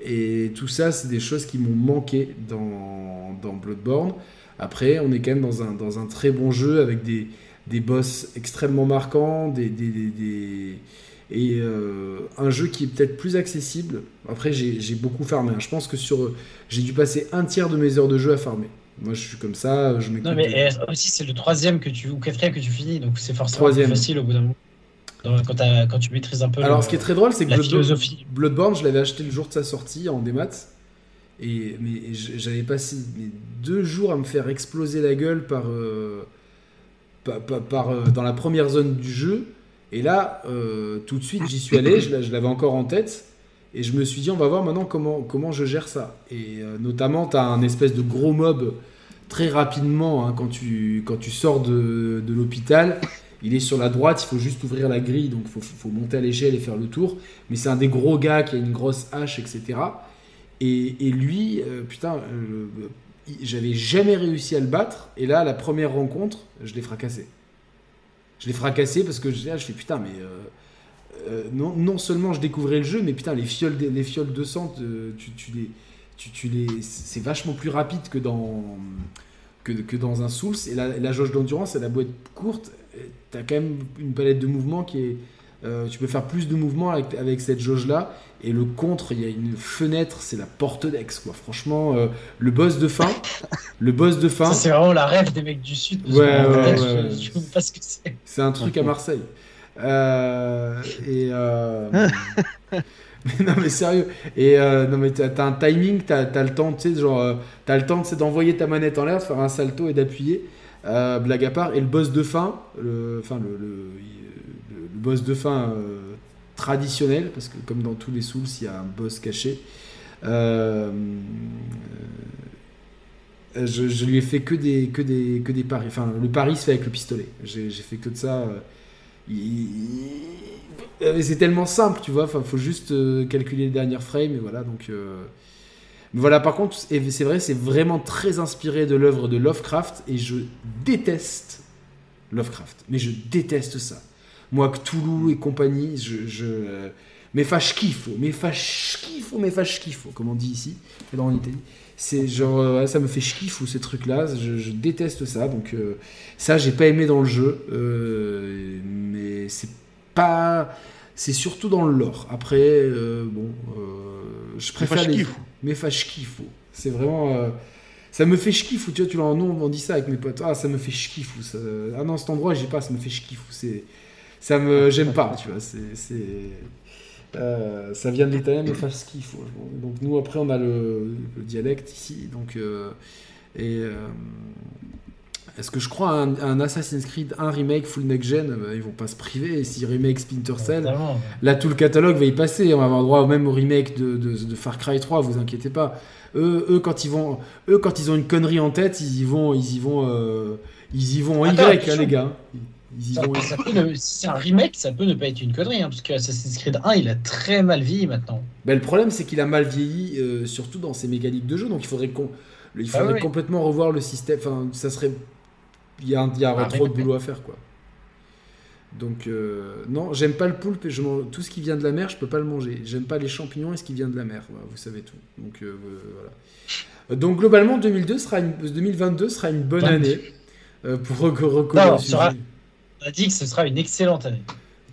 Et tout ça, c'est des choses qui m'ont manqué dans Bloodborne. Après, on est quand même dans un, dans un très bon jeu avec des, des boss extrêmement marquants, des, des, des- et euh, un jeu qui est peut-être plus accessible. Après, j'ai beaucoup farmé. hein. Je pense que sur, j'ai dû passer un tiers de mes heures de jeu à farmer. Moi, je suis comme ça, je m'écoute. Non, mais euh, aussi, c'est le troisième que tu, ou quatrième que tu finis, donc c'est forcément Troisième. plus facile au bout d'un moment. Quand, tu maîtrises un peu Alors, le- ce qui est très drôle, c'est que. Bloodborne, je l'avais acheté le jour de sa sortie en démat. Et mais j'avais passé mais deux jours à me faire exploser la gueule par, euh, par, euh, dans la première zone du jeu. Et là, euh, tout de suite, j'y suis allé. Je, l'a- je l'avais encore en tête. Et je me suis dit, on va voir maintenant comment, comment je gère ça. Et notamment, tu as un espèce de gros mob très rapidement hein, quand, tu, quand tu sors de, de l'hôpital. Il est sur la droite, il faut juste ouvrir la grille, donc il faut, faut, monter à l'échelle et faire le tour. Mais c'est un des gros gars qui a une grosse hache, etc. Et, lui, euh, putain, euh, j'avais jamais réussi à le battre. Et là, la première rencontre, je l'ai fracassé. Je l'ai fracassé parce que je, je fais putain, mais euh, non, seulement je découvrais le jeu, mais putain, les fioles, les fioles tu, les, tu, les, c'est vachement plus rapide que dans, que, que dans un Souls. Et la, la jauge d'endurance, elle a beau être courte, tu as quand même une palette de mouvements qui est. Euh, tu peux faire plus de mouvements avec, avec cette jauge-là. Et le contre, il y a une fenêtre, c'est la porte d'ex, quoi. Franchement, euh, le boss de fin. le boss de fin. c'est vraiment la rêve des mecs du Sud. Ouais, ouais, ouais, je, je, sais pas ce que c'est. C'est un truc à Marseille. Euh, et. mais non, mais sérieux. Et non, mais t'as as un timing, t'as as le temps, tu sais, genre, t'as le temps d'envoyer ta manette en l'air, de faire un salto et d'appuyer. Euh, blague à part. Et le boss de fin, le, enfin, le boss de fin euh, traditionnel, parce que comme dans tous les Souls, il y a un boss caché. Euh, je, je, lui ai fait que des, que des, que des paris. Enfin, le pari se fait avec le pistolet. J'ai fait que de ça. C'est tellement simple, tu vois. Enfin, faut juste calculer les dernières frames et voilà. Donc, voilà, par contre, c'est vrai, c'est vraiment très inspiré de l'œuvre de Lovecraft et je déteste Lovecraft. Mais je déteste ça. Moi, Cthulhu et compagnie, je. je mais fâche kiffo, mais fâche kiffo, mais fâche kiffo, comme on dit ici, dans l'Italie. C'est genre, euh, ça me fait ou ces trucs-là, je, je, déteste ça. Donc, euh, ça, j'ai pas aimé dans le jeu. Euh, mais c'est pas. C'est surtout dans le lore. Après, euh, bon, je préfère les. Mais fâche kiffo. C'est vraiment. Ça me fait schkiffou, tu vois, tu l'as nom, on dit ça avec mes potes. Ah, ça me fait schkiffou. Ça... Ah non, cet endroit, j'ai pas, ça me fait schkiffou. C'est, ça me, j'aime pas, tu vois. C'est. Euh, ça vient de l'italien, mais fâche schkiffou. Donc nous, après, on a le, le dialecte ici, donc euh, et est-ce que je crois à un, un, Assassin's Creed, un remake full next gen bah, Ils vont pas se priver. Et si remake Splinter Cell, là tout le catalogue va y passer. On va avoir droit même au remake de, de, de, Far Cry 3. Vous inquiétez pas. Eux, eux, quand ils vont, eux, quand ils ont une connerie en tête, ils y vont, ils y vont, euh, ils y vont en Attends, Y, hein, les gars. Ça, ça ne, si c'est un remake, ça peut ne pas être une connerie, hein, parce que Assassin's Creed 1, il a très mal vieilli maintenant. Ben, le problème, c'est qu'il a mal vieilli, euh, surtout dans ses mécaniques de jeu. Donc il faudrait, qu'on, il faudrait ah, oui, complètement revoir le système. Enfin, ça serait il y a, il y a ah, trop de boulot à faire quoi. Donc euh, non, j'aime pas le poulpe et je tout ce qui vient de la mer, je peux pas le manger. J'aime pas les champignons et ce qui vient de la mer, voilà, vous savez tout. Donc euh, voilà. Donc globalement 2002 sera une, 2022 sera une bonne année pour reconnaître. On a dit que ce sera une excellente année.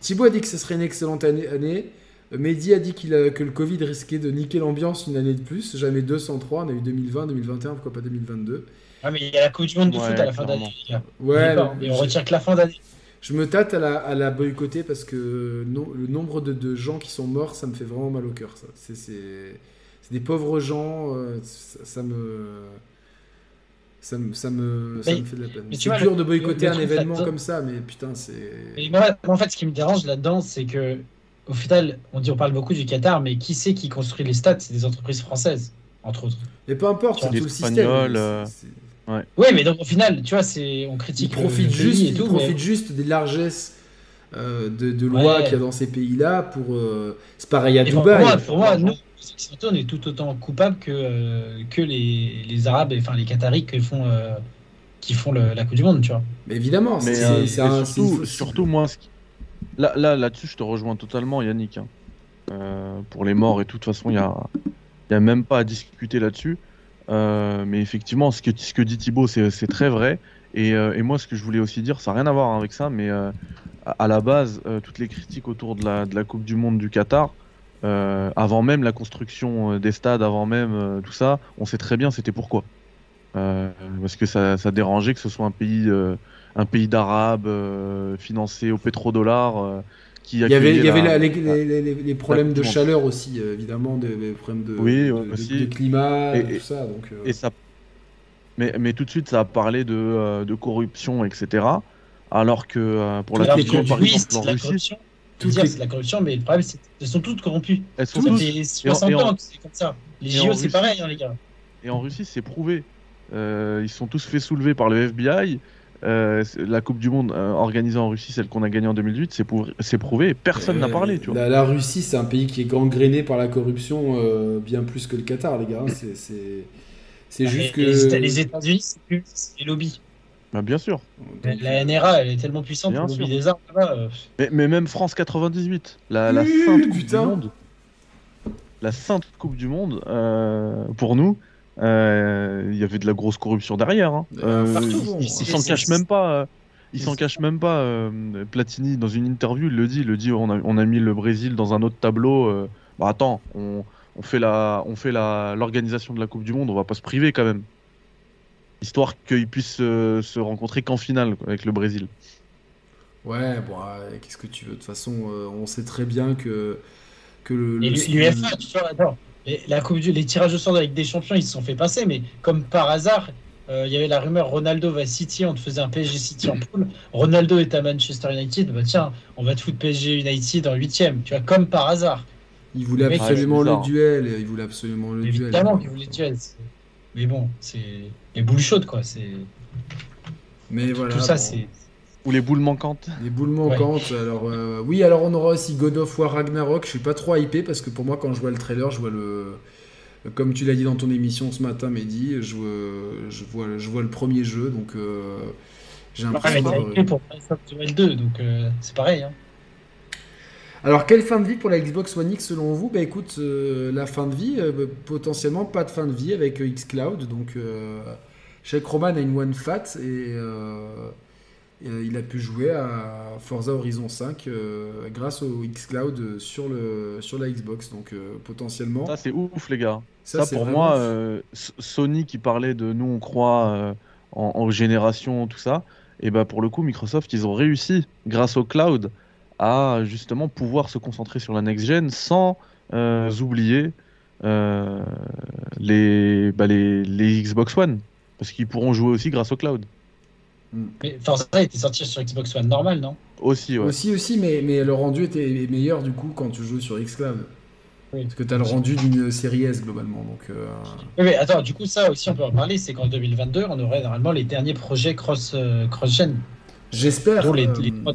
Thibaut a dit que ce serait une excellente année. Mehdi a dit a, que le Covid risquait de niquer l'ambiance une année de plus. Jamais 203, on a eu 2020, 2021, pourquoi pas 2022. Ah, mais il y a la Coupe du Monde de ouais, foot à la fin d'année. Ouais, mais, on retient que la fin d'année. Je me tâte à la, à la boycotter parce que le nombre de, de, gens qui sont morts, ça me fait vraiment mal au cœur. C'est des pauvres gens, euh, ça, ça, me. Ça me, ça me, ça mais, me fait de la peine. C'est dur le, de boycotter un événement comme ça, mais putain, c'est. Moi, en fait, ce qui me dérange là-dedans, c'est que, au final, on dit on parle beaucoup du Qatar, mais qui c'est qui construit les stades? C'est des entreprises françaises, entre autres. Et peu importe, c'est tout le système. Euh... Ouais. Oui, mais donc au final, tu vois, c'est on critique. Ils profitent juste, et tout, ils profitent mais... juste des largesses euh, de, de lois ouais. qu'il y a dans ces pays-là pour. Euh... C'est pareil à et Dubaï. Pour moi, pour moi nous, on est tout autant coupables que euh, que les, les Arabes, enfin les Qataris qui font euh, qui font le, la Coupe du Monde, tu vois. Mais évidemment, mais c'est surtout, surtout moi, là là là-dessus, je te rejoins totalement, Yannick. Hein. pour les morts et tout, de toute façon, il y a il y a même pas à discuter là-dessus. Euh, mais effectivement, ce que, ce que dit Thibaut, c'est très vrai. Et, euh, et, moi, ce que je voulais aussi dire, ça n'a rien à voir avec ça, mais euh, à, la base, euh, toutes les critiques autour de la, de la, Coupe du Monde du Qatar, euh, avant même la construction des stades, avant même tout ça, on sait très bien c'était pourquoi. parce que ça, ça, dérangeait que ce soit un pays, un pays d'arabes financé au pétrodollar il y avait, il y avait la, les, les, les, les, problèmes de chaleur aussi, euh, évidemment, des, des, problèmes de, oui, de, aussi. de, climat, et, tout ça. Donc, euh... et ça mais, mais, tout de suite, ça a parlé de, euh, de corruption, etc. Alors que euh, pour la question, par exemple, en Russie. Toutes dire c'est de la corruption, mais le problème, c'est qu'elles sont toutes corrompues. Elles sont Ça toutes- fait 60 et en- ans que c'est comme ça. Les JO, c'est pareil, hein, les gars. Et en Russie, c'est prouvé. Euh, ils sont tous fait soulever par le FBI. Euh, la Coupe du Monde euh, organisée en Russie, celle qu'on a gagnée en 2008, c'est pour- c'est prouvé et personne n'a parlé. Tu vois. La, la Russie, c'est un pays qui est gangréné par la corruption euh, bien plus que le Qatar, les gars. hein. C'est- C'est c'est juste que. Les, les Éta- les États-Unis, c'est plus les lobbies. Bah, bien sûr. Donc, La NRA, elle est tellement puissante pour lobby des armes là-bas. euh, Mais, mais même France 98, la, la Oui, sainte Coupe du Monde, la sainte Coupe du Monde, euh, pour nous, euh, il y avait de la grosse corruption derrière. hein. Partout, bon. ils C'est- s'en cachent même pas. euh, Ils s'en cachent même pas. euh, Platini, dans une interview, il le dit. Il le dit on a, on a mis le Brésil dans un autre tableau. euh, bah attends, on, on fait la, on fait la, l'organisation de la Coupe du Monde. On va pas se priver quand même. Histoire qu'ils puissent euh, se rencontrer qu'en finale quoi, avec le Brésil. Ouais, bon, ouais, qu'est-ce que tu veux De toute façon, euh, on sait très bien que, que le. Et le- l'UEFA, tu vois, attends, les, la coupe du, les tirages au sort avec des champions, ils se sont fait passer, mais comme par hasard, euh, il y avait la rumeur Ronaldo va à City, on te faisait un PSG City en poule. Ronaldo est à Manchester United, bah tiens, on va te foutre PSG United en huitième, tu vois, comme par hasard. Il voulait absolument le duel. Il voulait absolument le duel. Évidemment qu'ils voulaient tuer. c'est- Mais bon, c'est les boules chaudes, quoi. C'est Mais voilà. tout ça, bon. c'est. Ou les boules manquantes. Les boules manquantes. Alors, euh, oui, alors on aura aussi God of War Ragnarok. Je suis pas trop hypé parce que pour moi, quand je vois le trailer, je vois le. Comme tu l'as dit dans ton émission ce matin, Mehdi, je vois, je vois, je vois le premier jeu. Donc, euh, j'ai Ouais, l'impression. été pour Breath of the Wild 2, donc euh, c'est pareil. Hein. Alors, quelle fin de vie pour la Xbox One X selon vous Bah écoute, euh, la fin de vie, euh, potentiellement pas de fin de vie avec euh, Xcloud. Donc, Sheikh Roman a une One Fat et, il a pu jouer à Forza Horizon 5 euh, grâce au Xcloud sur, le, sur la Xbox. Donc, potentiellement, Ça, c'est ouf, les gars. ça, pour moi, Sony qui parlait de nous, on croit en, en génération, tout ça, et bah pour le coup, Microsoft, ils ont réussi, grâce au cloud, à justement pouvoir se concentrer sur la next-gen sans euh, oublier euh, les, bah, les, les Xbox One. Parce qu'ils pourront jouer aussi grâce au cloud. Mais Forza était sorti sur Xbox One normal, non? Aussi, ouais. Aussi, aussi, mais, mais le rendu était meilleur du coup quand tu joues sur Xcloud. Oui. Parce que tu as le rendu d'une série S globalement. Donc, euh, Oui, mais attends, du coup, ça aussi, on peut en parler. C'est qu'en 2022, on aurait normalement les derniers projets cross, euh, cross-gen j'espère. Les- euh,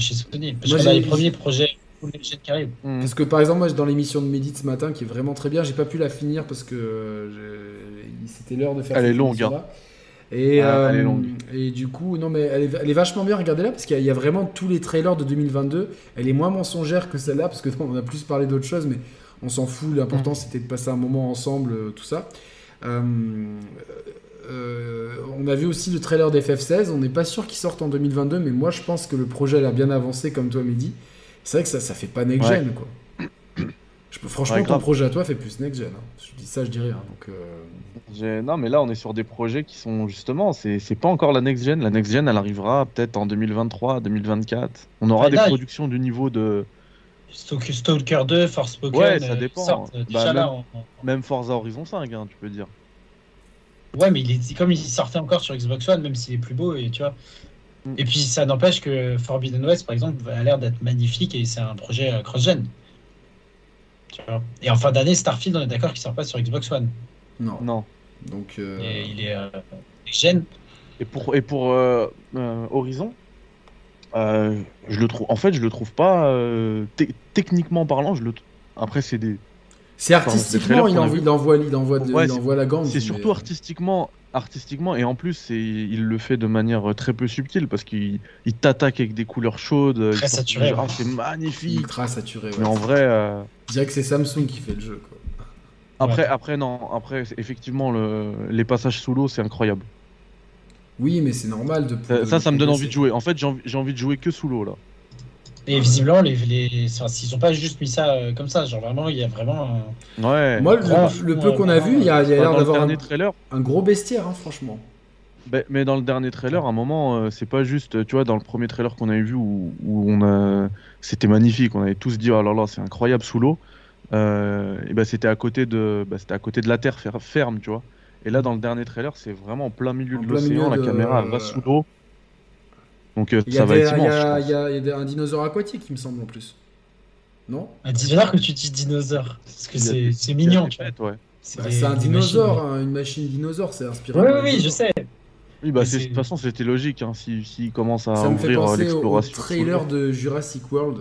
chez Sony. Parce Moi, j'ai- les premiers projets full next-gen qui arrivent. Mm. Parce que par exemple, moi dans l'émission de Mehdi de ce matin, qui est vraiment très bien, j'ai pas pu la finir parce que euh, c'était l'heure de faire Elle cette est longue, hein. Et, Ah, elle est euh, longue. et du coup, non mais elle est, elle est vachement bien, regardez-la, parce qu'il y, a- il y a vraiment tous les trailers de 2022. Elle est moins mensongère que celle-là, parce que on a plus parlé d'autres choses, mais on s'en fout. L'important c'était de passer un moment ensemble, euh, tout ça. Euh, euh, on a vu aussi le trailer d'FF16. On n'est pas sûr qu'il sorte en 2022, mais moi je pense que le projet a bien avancé, comme toi, Mehdi. C'est vrai que ça, ça fait pas next-gen, quoi. Je peux, franchement, Ouais, ton projet à toi fait plus next-gen. hein. Je dis ça, je dis rien. Donc, euh, Non, mais là, on est sur des projets qui sont justement, c'est pas encore la next-gen. La next-gen, elle arrivera peut-être en 2023, 2024. On aura Mais des là, il- productions du niveau de. Stalker, Stalker 2, Forspoken, Ouais, ça euh, dépend. sortent, euh, Bah, là, Même Forza Horizon 5, hein, tu peux dire. Ouais, mais il est, comme il sortait encore sur Xbox One, même s'il est plus beau, et tu vois. Mm. Et puis ça n'empêche que Forbidden West, par exemple, a l'air d'être magnifique et c'est un projet euh, cross-gen. Tu vois. Et en fin d'année, Starfield, on est d'accord qu'il sort pas sur Xbox One. non. Non. Donc, euh, Et il est euh, gen. Et pour, et pour euh, euh, Horizon, euh, je le trouve. En fait, je le trouve pas. euh, te- techniquement parlant, je le. Après, c'est des. C'est artistiquement, c'est il, envoie, il envoie, il envoie, de- Ouais, il envoie la gangue. C'est mais- surtout artistiquement, artistiquement, et en plus, il le fait de manière très peu subtile parce qu'il il t'attaque avec des couleurs chaudes. Très saturé, Ah, ouais. c'est magnifique. ultra saturé. ouais. Mais en vrai, euh, Je dirais que c'est Samsung qui fait le jeu. Quoi. après, Ouais. après non, après effectivement le, les passages sous l'eau, c'est incroyable. Oui, mais c'est normal de. Ça, ça, ça me donne envie de jouer. En fait, j'ai envie, j'ai envie de jouer que sous l'eau là. Et visiblement, les, les, enfin, s'ils ont pas juste mis ça euh, comme ça, genre vraiment, il y a vraiment. un- Ouais. Moi, le, peu euh, qu'on a vu, il y a, a Bah, l'air dans le d'avoir un, dernier trailer, un gros bestiaire, hein, franchement. Ben, mais dans le dernier trailer, à un moment, euh, c'est pas juste, tu vois, dans le premier trailer qu'on avait vu où, où on a, c'était magnifique, on avait tous dit oh là là, c'est incroyable sous l'eau. Euh, et ben c'était à côté de, bah, c'était à côté de la terre fer- ferme, tu vois. Et là, dans le dernier trailer, c'est vraiment en plein milieu En de l'océan, la de- caméra va sous l'eau. Donc euh, Il y ça a, va des- être il y immense. il y a- y un dinosaure aquatique, il me semble en plus. Non? Un dinosaure que tu dis dinosaure. Parce que c'est mignon, tu vois. ouais. Bah, C'est un des dinosaure, machines. hein, une machine dinosaure, c'est inspiré. Oui, oui, je sais. Oui, bah de toute façon, c'était logique. Hein, S'il s'il commence à Ça ouvrir euh, l'exploration. trailer de Jurassic World.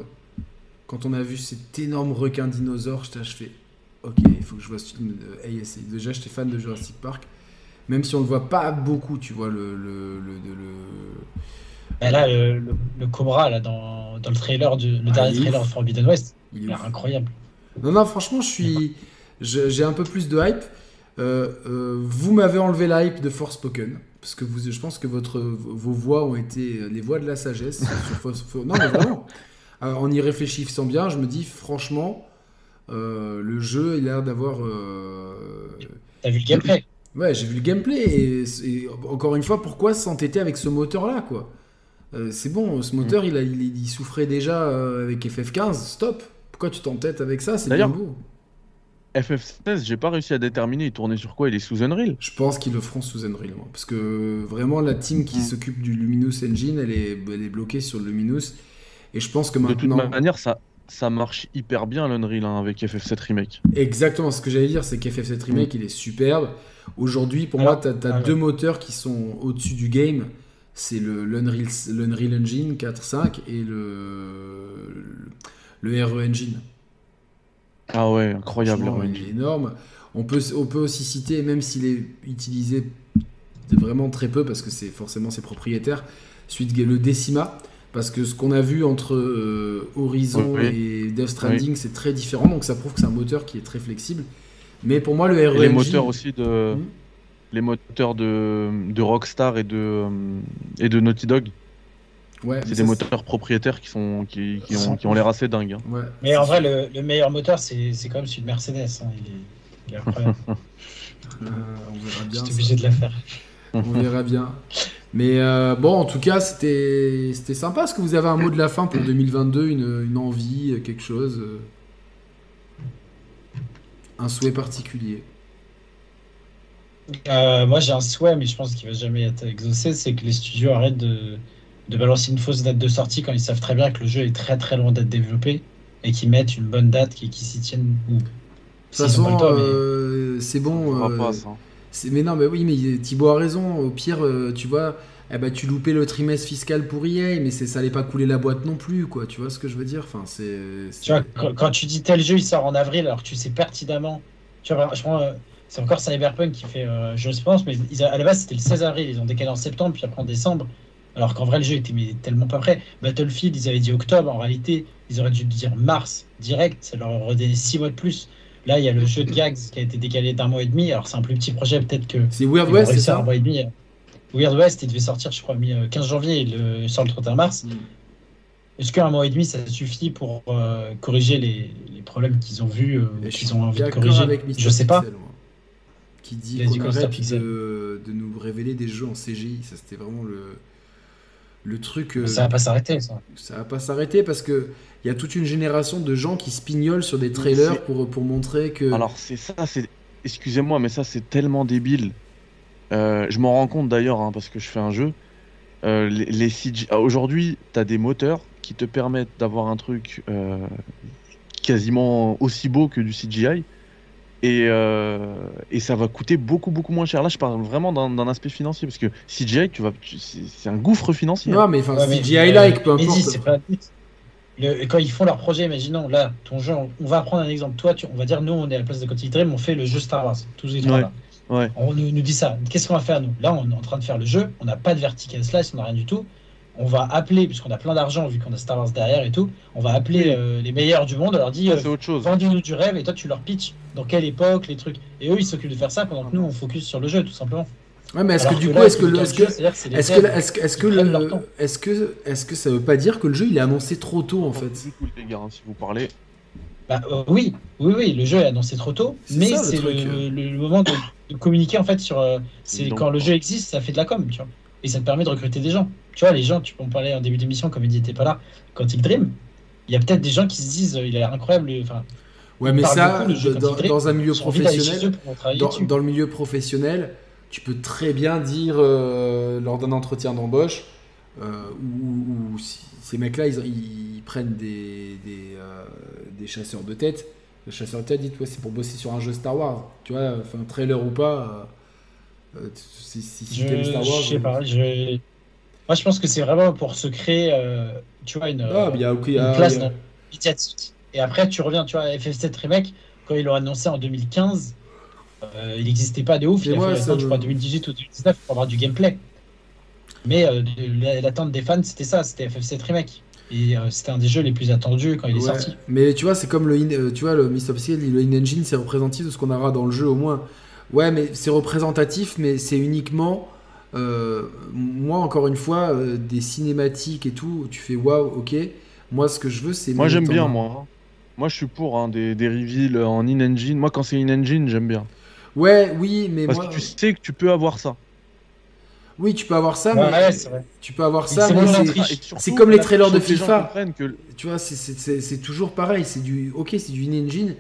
Quand on a vu cet énorme requin dinosaure, je fais Ok, il faut que je vois ce film de ASA. Déjà, j'étais fan de Jurassic Park. Même si on le voit pas beaucoup, tu vois, le. le, le- Bah là, le, le, le Cobra, là, dans, dans le trailer, du, le Ah, dernier trailer de Forbidden West, il il est incroyable. Non, non, franchement, je suis. J'ai un peu plus de hype. Euh, euh, vous m'avez enlevé la hype de Forspoken. Parce que vous, je pense que votre, vos voix ont été les voix de la sagesse. sur non, mais vraiment. Euh, en y réfléchissant bien, je me dis, franchement, euh, le jeu, il a l'air d'avoir. euh, T'as vu le gameplay? Ouais, j'ai vu le gameplay. Et, et encore une fois, pourquoi s'entêter avec ce moteur-là, quoi? Euh, C'est bon, ce moteur, il, a, il, il souffrait déjà euh, avec FF15. Stop. Pourquoi tu t'entêtes avec ça C'est bien beau. FF16, j'ai pas réussi à déterminer. Il tournait sur quoi Il est sous Unreal. Je pense qu'ils le feront sous Unreal, moi. Parce que vraiment, la team qui Mm. s'occupe du Luminous Engine, elle est, elle est bloquée sur le Luminous. Et je pense que De toute maintenant. manière, ça, ça marche hyper bien l'Unreal hein, avec FF7 Remake. Exactement, ce que j'allais dire, c'est qu'FF7 Remake, il est superbe. Aujourd'hui, pour moi, tu as, alors. deux moteurs qui sont au-dessus du game. C'est le- l'Unreal Engine 4.5 et le, le RE Engine. Ah ouais, incroyable. Franchement, le il est énorme. On peut, on peut aussi citer, même s'il est utilisé vraiment très peu, parce que c'est forcément ses propriétaires, suite le Decima, parce que ce qu'on a vu entre euh, Horizon Oui. et Death Stranding, c'est très différent, donc ça prouve que c'est un moteur qui est très flexible. Mais pour moi, le RE Et les Engine- moteurs aussi de. Hmm. Les moteurs de, de Rockstar et de, et de Naughty Dog. Ouais, C'est ça, des moteurs propriétaires qui, sont, qui, qui ont, qui ont l'air assez dingues. hein. Ouais, Mais en vrai, le, le meilleur moteur, c'est c'est quand même celui de Mercedes. hein. Il, est, il est incroyable. sûr. Euh, on verra bien. J'étais obligé de la faire. On verra bien. Mais euh, bon, en tout cas, c'était c'était sympa. Est-ce que vous avez un mot de la fin pour 2022, une, une envie, quelque chose euh, Un souhait particulier? Euh, moi, j'ai un souhait, mais je pense qu'il va jamais être exaucé, c'est que les studios arrêtent de, de balancer une fausse date de sortie quand ils savent très bien que le jeu est très très loin d'être développé et qu'ils mettent une bonne date qui, qui s'y tiennent. De toute façon, mais- euh, c'est bon. On euh, va pas, ça. c'est- mais non, mais oui, mais Thibaut a raison. Au pire, euh, tu vois, eh ben, tu loupais le trimestre fiscal pour EA, mais ça allait pas couler la boîte non plus, quoi. Tu vois ce que je veux dire? Enfin, c'est. Tu vois, quand, quand tu dis tel jeu il sort en avril, alors que tu sais pertinemment. Tu vois, je prends, euh, c'est encore Cyberpunk qui fait euh, je pense, mais ils a- à la base c'était le 16 avril, ils ont décalé en septembre, puis après en décembre. Alors qu'en vrai, le jeu était mais, tellement pas prêt. Battlefield, ils avaient dit octobre, en réalité, ils auraient dû dire mars direct, ça leur aurait donné 6 mois de plus. Là, il y a le jeu de Gags qui a été décalé d'un mois et demi, alors c'est un plus petit projet, peut-être que. C'est Weird West, c'est ça un mois et demi. Weird West, il devait sortir, je crois, mi- euh, 15 janvier, il sort le 31 mars. Mm. Est-ce qu'un mois et demi, ça suffit pour euh, corriger les, les problèmes qu'ils ont vus, euh, qu'ils ont envie de corriger? avec. Je sais pas. Qui dit qu'on arrête de, de nous révéler des jeux en CGI. Ça, c'était vraiment le, le truc. euh, Ça va pas s'arrêter, ça. ça va pas s'arrêter parce que il y a toute une génération de gens qui spignolent sur des trailers pour, pour montrer que. Alors c'est ça, c'est excusez-moi, mais ça c'est tellement débile. Euh, je m'en rends compte d'ailleurs hein, parce que je fais un jeu. Euh, les, les CG ah, Aujourd'hui, tu as des moteurs qui te permettent d'avoir un truc euh, quasiment aussi beau que du CGI. Et, euh, et ça va coûter beaucoup beaucoup moins cher. Là, je parle vraiment d'un aspect financier parce que CGI, tu vas, tu- c'est un gouffre financier. non, mais enfin, Ouais, mais- CGI-like, peu mais dis, importe. c'est pas. Le- quand ils font leur projet, imaginons, là, ton jeu, on, on va prendre un exemple. Toi, tu- on va dire, nous, on est à la place de Quantic Dream, on fait le jeu Star Wars. Tous les trois Ouais. là. Ouais. On nous, nous dit ça. Qu'est-ce qu'on va faire, nous? Là, on est en train de faire le jeu. On n'a pas de vertical slice, on n'a rien du tout. On va appeler, puisqu'on a plein d'argent, vu qu'on a Star Wars derrière et tout, on va appeler Oui. euh, les meilleurs du monde. On leur dit, euh, c'est autre chose. vendez-nous du rêve, et toi, tu leur pitches dans quelle époque, les trucs. Et eux, ils s'occupent de faire ça pendant que nous, on focus sur le jeu, tout simplement. Ouais, mais est-ce que du coup, est-ce que, est-ce que, est-ce que, est-ce que, est-ce que, est-ce que, ça veut pas dire que le jeu il est annoncé trop tôt en fait tout, les gars, hein, si vous parlez. Bah, euh, oui, oui, oui, le jeu est annoncé trop tôt, C'est mais ça, le c'est le, le- le moment de, de communiquer en fait sur. euh, c'est Donc, quand le jeu existe, ça fait de la com, tu vois. Et ça te permet de recruter des gens. Tu vois, les gens, tu peux en parler en début d'émission, comme il n'était pas là, Quantic Dream. Il y a peut-être des gens qui se disent, euh, il a l'air incroyable. Enfin, Ouais, mais ça, beaucoup, dans, Quantic Dream. dans un milieu professionnel, dans, le milieu professionnel, tu peux très bien dire euh, lors d'un entretien d'embauche, euh, où, où si- ces mecs-là, ils, ils prennent des, des, euh, des chasseurs de tête. Le chasseur de tête dit, ouais, c'est pour bosser sur un jeu Star Wars. Tu vois, enfin, trailer ou pas, euh, euh, si, si, si Je, t'aimes Star Wars. je sais euh, pas. Je... Moi, je pense que c'est vraiment pour se créer, euh, tu vois, une, Ah, y a, ok, il y a- une place a- médiatique. Et après, tu reviens, tu vois, FF7 Remake, quand ils l'ont annoncé en 2015, euh, il n'existait pas de ouf. Il a fallu ça attendre, je crois, 2018 ou 2019 pour avoir du gameplay. Mais euh, l'attente des fans, c'était ça, c'était FF7 Remake. Et euh, c'était un des jeux les plus attendus quand il est Ouais, sorti. Mais tu vois, c'est comme le, in- tu vois, le Mist of Steel, le in-engine, c'est représentatif de ce qu'on aura dans le jeu au moins. Ouais, mais c'est représentatif, mais c'est uniquement, euh, moi encore une fois, euh, des cinématiques et tout. Tu fais waouh, ok. Moi, ce que je veux, c'est. Moi, j'aime bien, moi. Moi, je suis pour hein, des, des reveals en in-engine. Moi, quand c'est in-engine, j'aime bien. Ouais, oui, mais Parce moi, que tu sais que tu peux avoir ça. oui, tu peux avoir ça, Ouais, mais ouais, c'est vrai. tu peux avoir Mais ça, c'est comme les trailers de FIFA. que tu vois, c'est- c'est- c'est c'est toujours pareil. C'est du, ok, c'est du in-engine,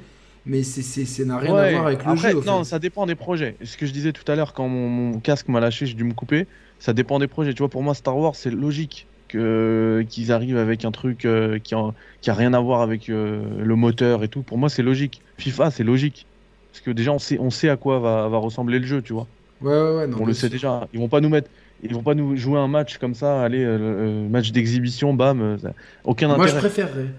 mais c'est c'est- ça n'a rien à voir avec le après, jeu. non, fait. ça dépend des projets. Et Ce que je disais tout à l'heure, quand mon, mon casque m'a lâché, j'ai dû me couper. Ça dépend des projets. Tu vois, pour moi, Star Wars, c'est logique que qu'ils arrivent avec un truc euh, qui, a, qui a rien à voir avec euh, le moteur et tout. Pour moi, c'est logique. FIFA, c'est logique. Parce que déjà, on sait, on sait à quoi va, va ressembler le jeu, tu vois. Ouais, ouais, ouais. non, on le sait déjà. Ils vont pas nous mettre. Ils vont pas nous jouer un match comme ça, allez, euh, match d'exhibition, bam, euh, aucun Moi, je intérêt. préférerais.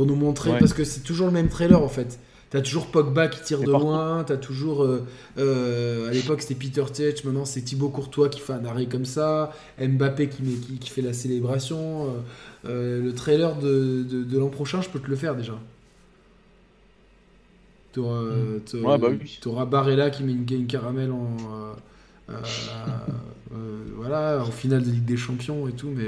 Pour nous montrer, Ouais. parce que c'est toujours le même trailer en fait. T'as toujours Pogba qui tire de loin, t'as toujours. euh, euh, à l'époque c'était Peter Cech, maintenant c'est Thibaut Courtois qui fait un arrêt comme ça, Mbappé qui, met- qui, qui fait la célébration. euh, le trailer de, de, de l'an prochain, je peux te le faire déjà. T'auras t'auras- Mm. Ouais, bah oui. Barella qui met une, une caramel en. voilà, en finale de Ligue des Champions et tout, mais.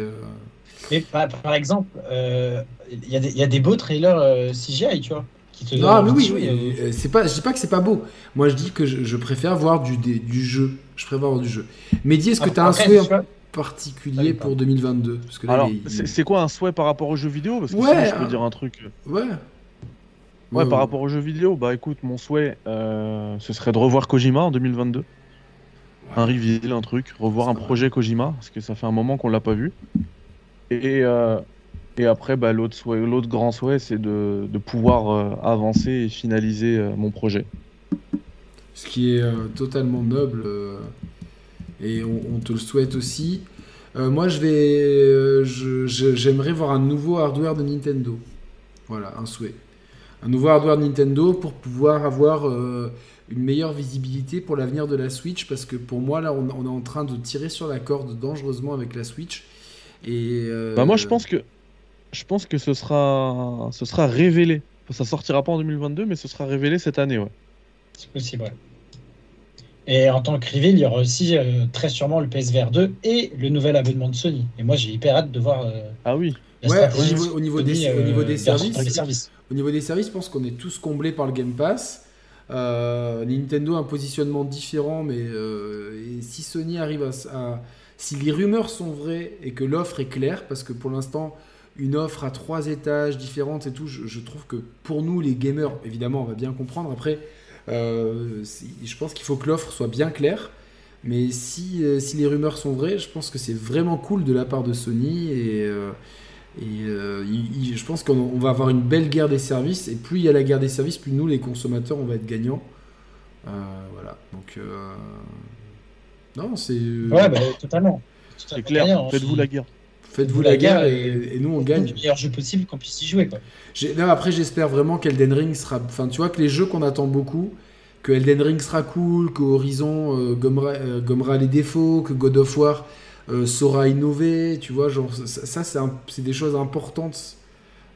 Mais par, par exemple, euh, il y, a des- il y a des beaux trailers euh, CGI, tu vois. Qui te Non, donnent mais oui, euh. c'est pas, je dis pas que c'est pas beau. Moi, je dis que je, je préfère voir du, des- du jeu. Je préfère voir du jeu. Mehdi, est-ce que tu as un souhait particulier pour 2022 Parce que là, Alors, c'est c'est quoi un souhait par rapport aux jeux vidéo? Parce que Ouais, sinon, je peux dire un truc. Ouais. Ouais, par rapport aux jeux vidéo, bah écoute, mon souhait, euh, ce serait de revoir Kojima en 2022. Un reveal, un truc, revoir un projet Kojima, parce que ça fait un moment qu'on l'a pas vu. Et, euh, et après, bah, l'autre grand souhait, c'est de, pouvoir euh, avancer et finaliser euh, mon projet. Ce qui est totalement noble. et on, te le souhaite aussi. Moi, je vais, j'aimerais voir un nouveau hardware de Nintendo. Voilà, un souhait. Un nouveau hardware de Nintendo pour pouvoir avoir une meilleure visibilité pour l'avenir de la Switch. Parce que pour moi, là, on est en train de tirer sur la corde dangereusement avec la Switch. Et euh, Bah moi, je pense que je pense que ce sera ce sera révélé. Ça sortira pas en 2022, mais ce sera révélé cette année, ouais. C'est possible, ouais. Et en tant que reveal, il y aura aussi euh, très sûrement le PSVR 2 et le nouvel abonnement de Sony. Et moi, j'ai hyper hâte de voir euh, Ah oui. Ouais, au niveau- de au niveau Sony, des- au niveau des vers- services. Au niveau des services, je pense qu'on est tous comblés par le Game Pass. Euh, Nintendo a un positionnement différent, mais euh, et si Sony arrive à- Si les rumeurs sont vraies et que l'offre est claire, parce que pour l'instant, une offre à trois étages différentes et tout, je, trouve que pour nous, les gamers, évidemment, on va bien comprendre. Après, euh, je pense qu'il faut que l'offre soit bien claire. Mais si, euh, si les rumeurs sont vraies, je pense que c'est vraiment cool de la part de Sony et. euh, je pense qu'on on va avoir une belle guerre des services, et plus il y a la guerre des services, plus nous, les consommateurs, on va être gagnants. Voilà, donc... euh, Non, c'est... Ouais, bah, totalement. C'est clair. Faites-vous la guerre. Faites-vous la guerre, et, et nous, on gagne. Le meilleur jeu possible qu'on puisse y jouer, quoi. Après, j'espère vraiment qu'Elden Ring sera... Enfin, tu vois, que les jeux qu'on attend beaucoup, que Elden Ring sera cool, que Horizon euh, gommera, euh, gommera les défauts, que God of War euh, saura innover, tu vois, genre, ça, ça, c'est un- des choses importantes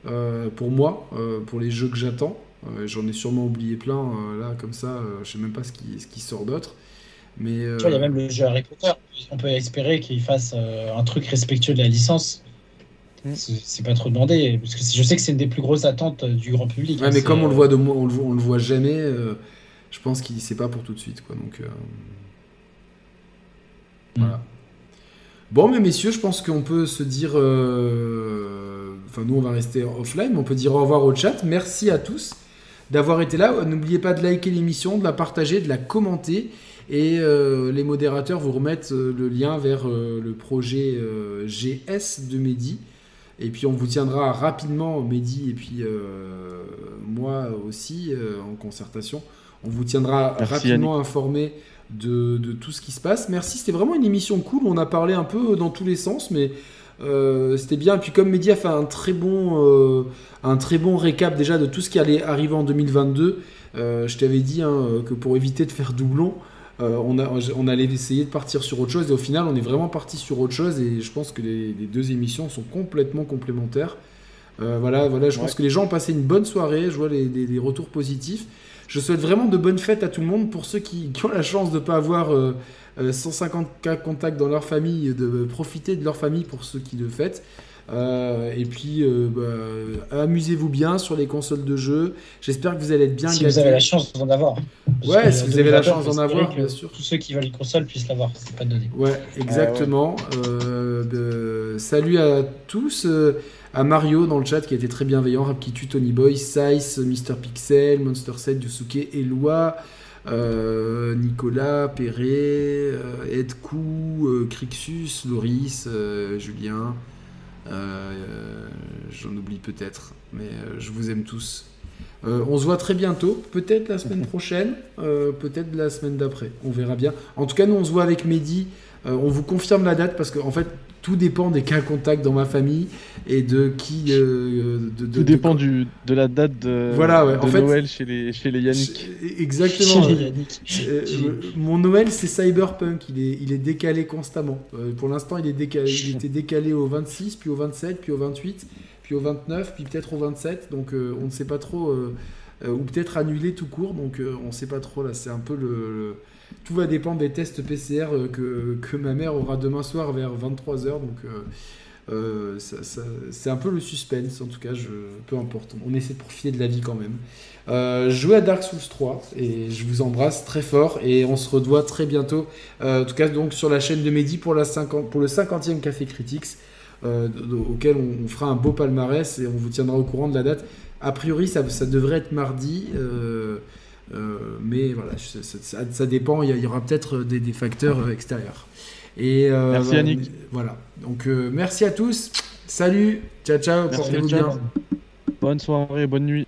euh, pour moi, euh, pour les jeux que j'attends. Euh, J'en ai sûrement oublié plein, euh, là, comme ça, euh, je sais même pas ce qui, ce qui sort d'autre. Mais... euh, Tu vois, il y a même le jeu Harry Potter. On peut espérer qu'il fasse euh, un truc respectueux de la licence. Mm. C'est pas trop demandé, parce que je sais que c'est une des plus grosses attentes euh, du grand public. Ouais, mais comme on le euh, voit de on le, voit- on le voit jamais, euh, je pense qu'il c'est pas pour tout de suite quoi. Donc euh, voilà. Bon, mais messieurs, je pense qu'on peut se dire, euh, enfin nous on va rester offline, mais on peut dire au revoir au chat. Merci à tous d'avoir été là. N'oubliez pas de liker l'émission, de la partager, de la commenter. Et euh, les modérateurs vous remettent euh, le lien vers euh, le projet GS de Mehdi. Et puis on vous tiendra rapidement, Mehdi et puis moi aussi, en concertation, on vous tiendra rapidement informé de, de, tout ce qui se passe. Merci, c'était vraiment une émission cool. On a parlé un peu dans tous les sens, mais c'était bien. Et puis comme Mehdi a fait un très bon, un très bon récap déjà de tout ce qui allait arriver en 2022, je t'avais dit hein, que pour éviter de faire doublon, euh, on, a, on, allait essayer de partir sur autre chose et au final on est vraiment parti sur autre chose et je pense que les, deux émissions sont complètement complémentaires. Euh, voilà, voilà, je pense que les gens ont passé une bonne soirée, je vois des retours positifs. Je souhaite vraiment de bonnes fêtes à tout le monde pour ceux qui, ont la chance de ne pas avoir 150 euh, contacts dans leur famille, de profiter de leur famille pour ceux qui le fêtent. Euh, et puis, euh, bah, amusez-vous bien sur les consoles de jeu. J'espère que vous allez être bien Si vous avez la chance d'en avoir. ouais, si vous avez la chance d'en avoir, bien sûr. Tous ceux qui veulent une console puissent l'avoir, c'est pas donné. Ouais, exactement. Euh, salut à tous. à Mario dans le chat qui a été très bienveillant, Rapkitu, Tony Boy, Size, Mister Pixel, Monster 7, Yusuke, Eloi. Nicolas, Perret, Edkou, Crixus, Loris, Julien, euh, j'en oublie peut-être, mais euh, je vous aime tous. Euh, on se voit très bientôt, peut-être la semaine prochaine, peut-être la semaine d'après. On verra bien. En tout cas, nous, on se voit avec Mehdi. on vous confirme la date parce qu'en en fait, tout dépend des cas contacts dans ma famille et de qui. Euh, de, tout dépend Du, de la date de, voilà, ouais. en Noël chez les, chez les Yannick. Exactement. Euh, mon Noël, c'est Cyberpunk. Il est, il est décalé constamment. Euh, pour l'instant, il, est décalé, il était décalé au 26, puis au 27, puis au 28, puis au 29, puis peut-être au 27. Donc on ne sait pas trop. ou peut-être annulé tout court. Donc on ne sait pas trop. Là, c'est un peu le tout va dépendre des tests PCR euh, que, que, ma mère aura demain soir vers 23h. Donc euh, euh, c'est un peu le suspense, en tout cas, je, peu importe. On essaie de profiter de la vie quand même. Euh, jouez à Dark Souls 3 et je vous embrasse très fort et on se revoit très bientôt. en tout cas, donc sur la chaîne de Mehdi pour, la 50, pour le 50e Café Critics, auquel on, fera un beau palmarès et on vous tiendra au courant de la date. A priori, ça devrait être mardi. Euh, mais voilà, ça, dépend, il y, aura peut-être des, facteurs euh, extérieurs. Et, euh, merci Yannick. Voilà, donc merci à tous. Salut, ciao ciao, portez-vous bien. Bonne soirée, bonne nuit.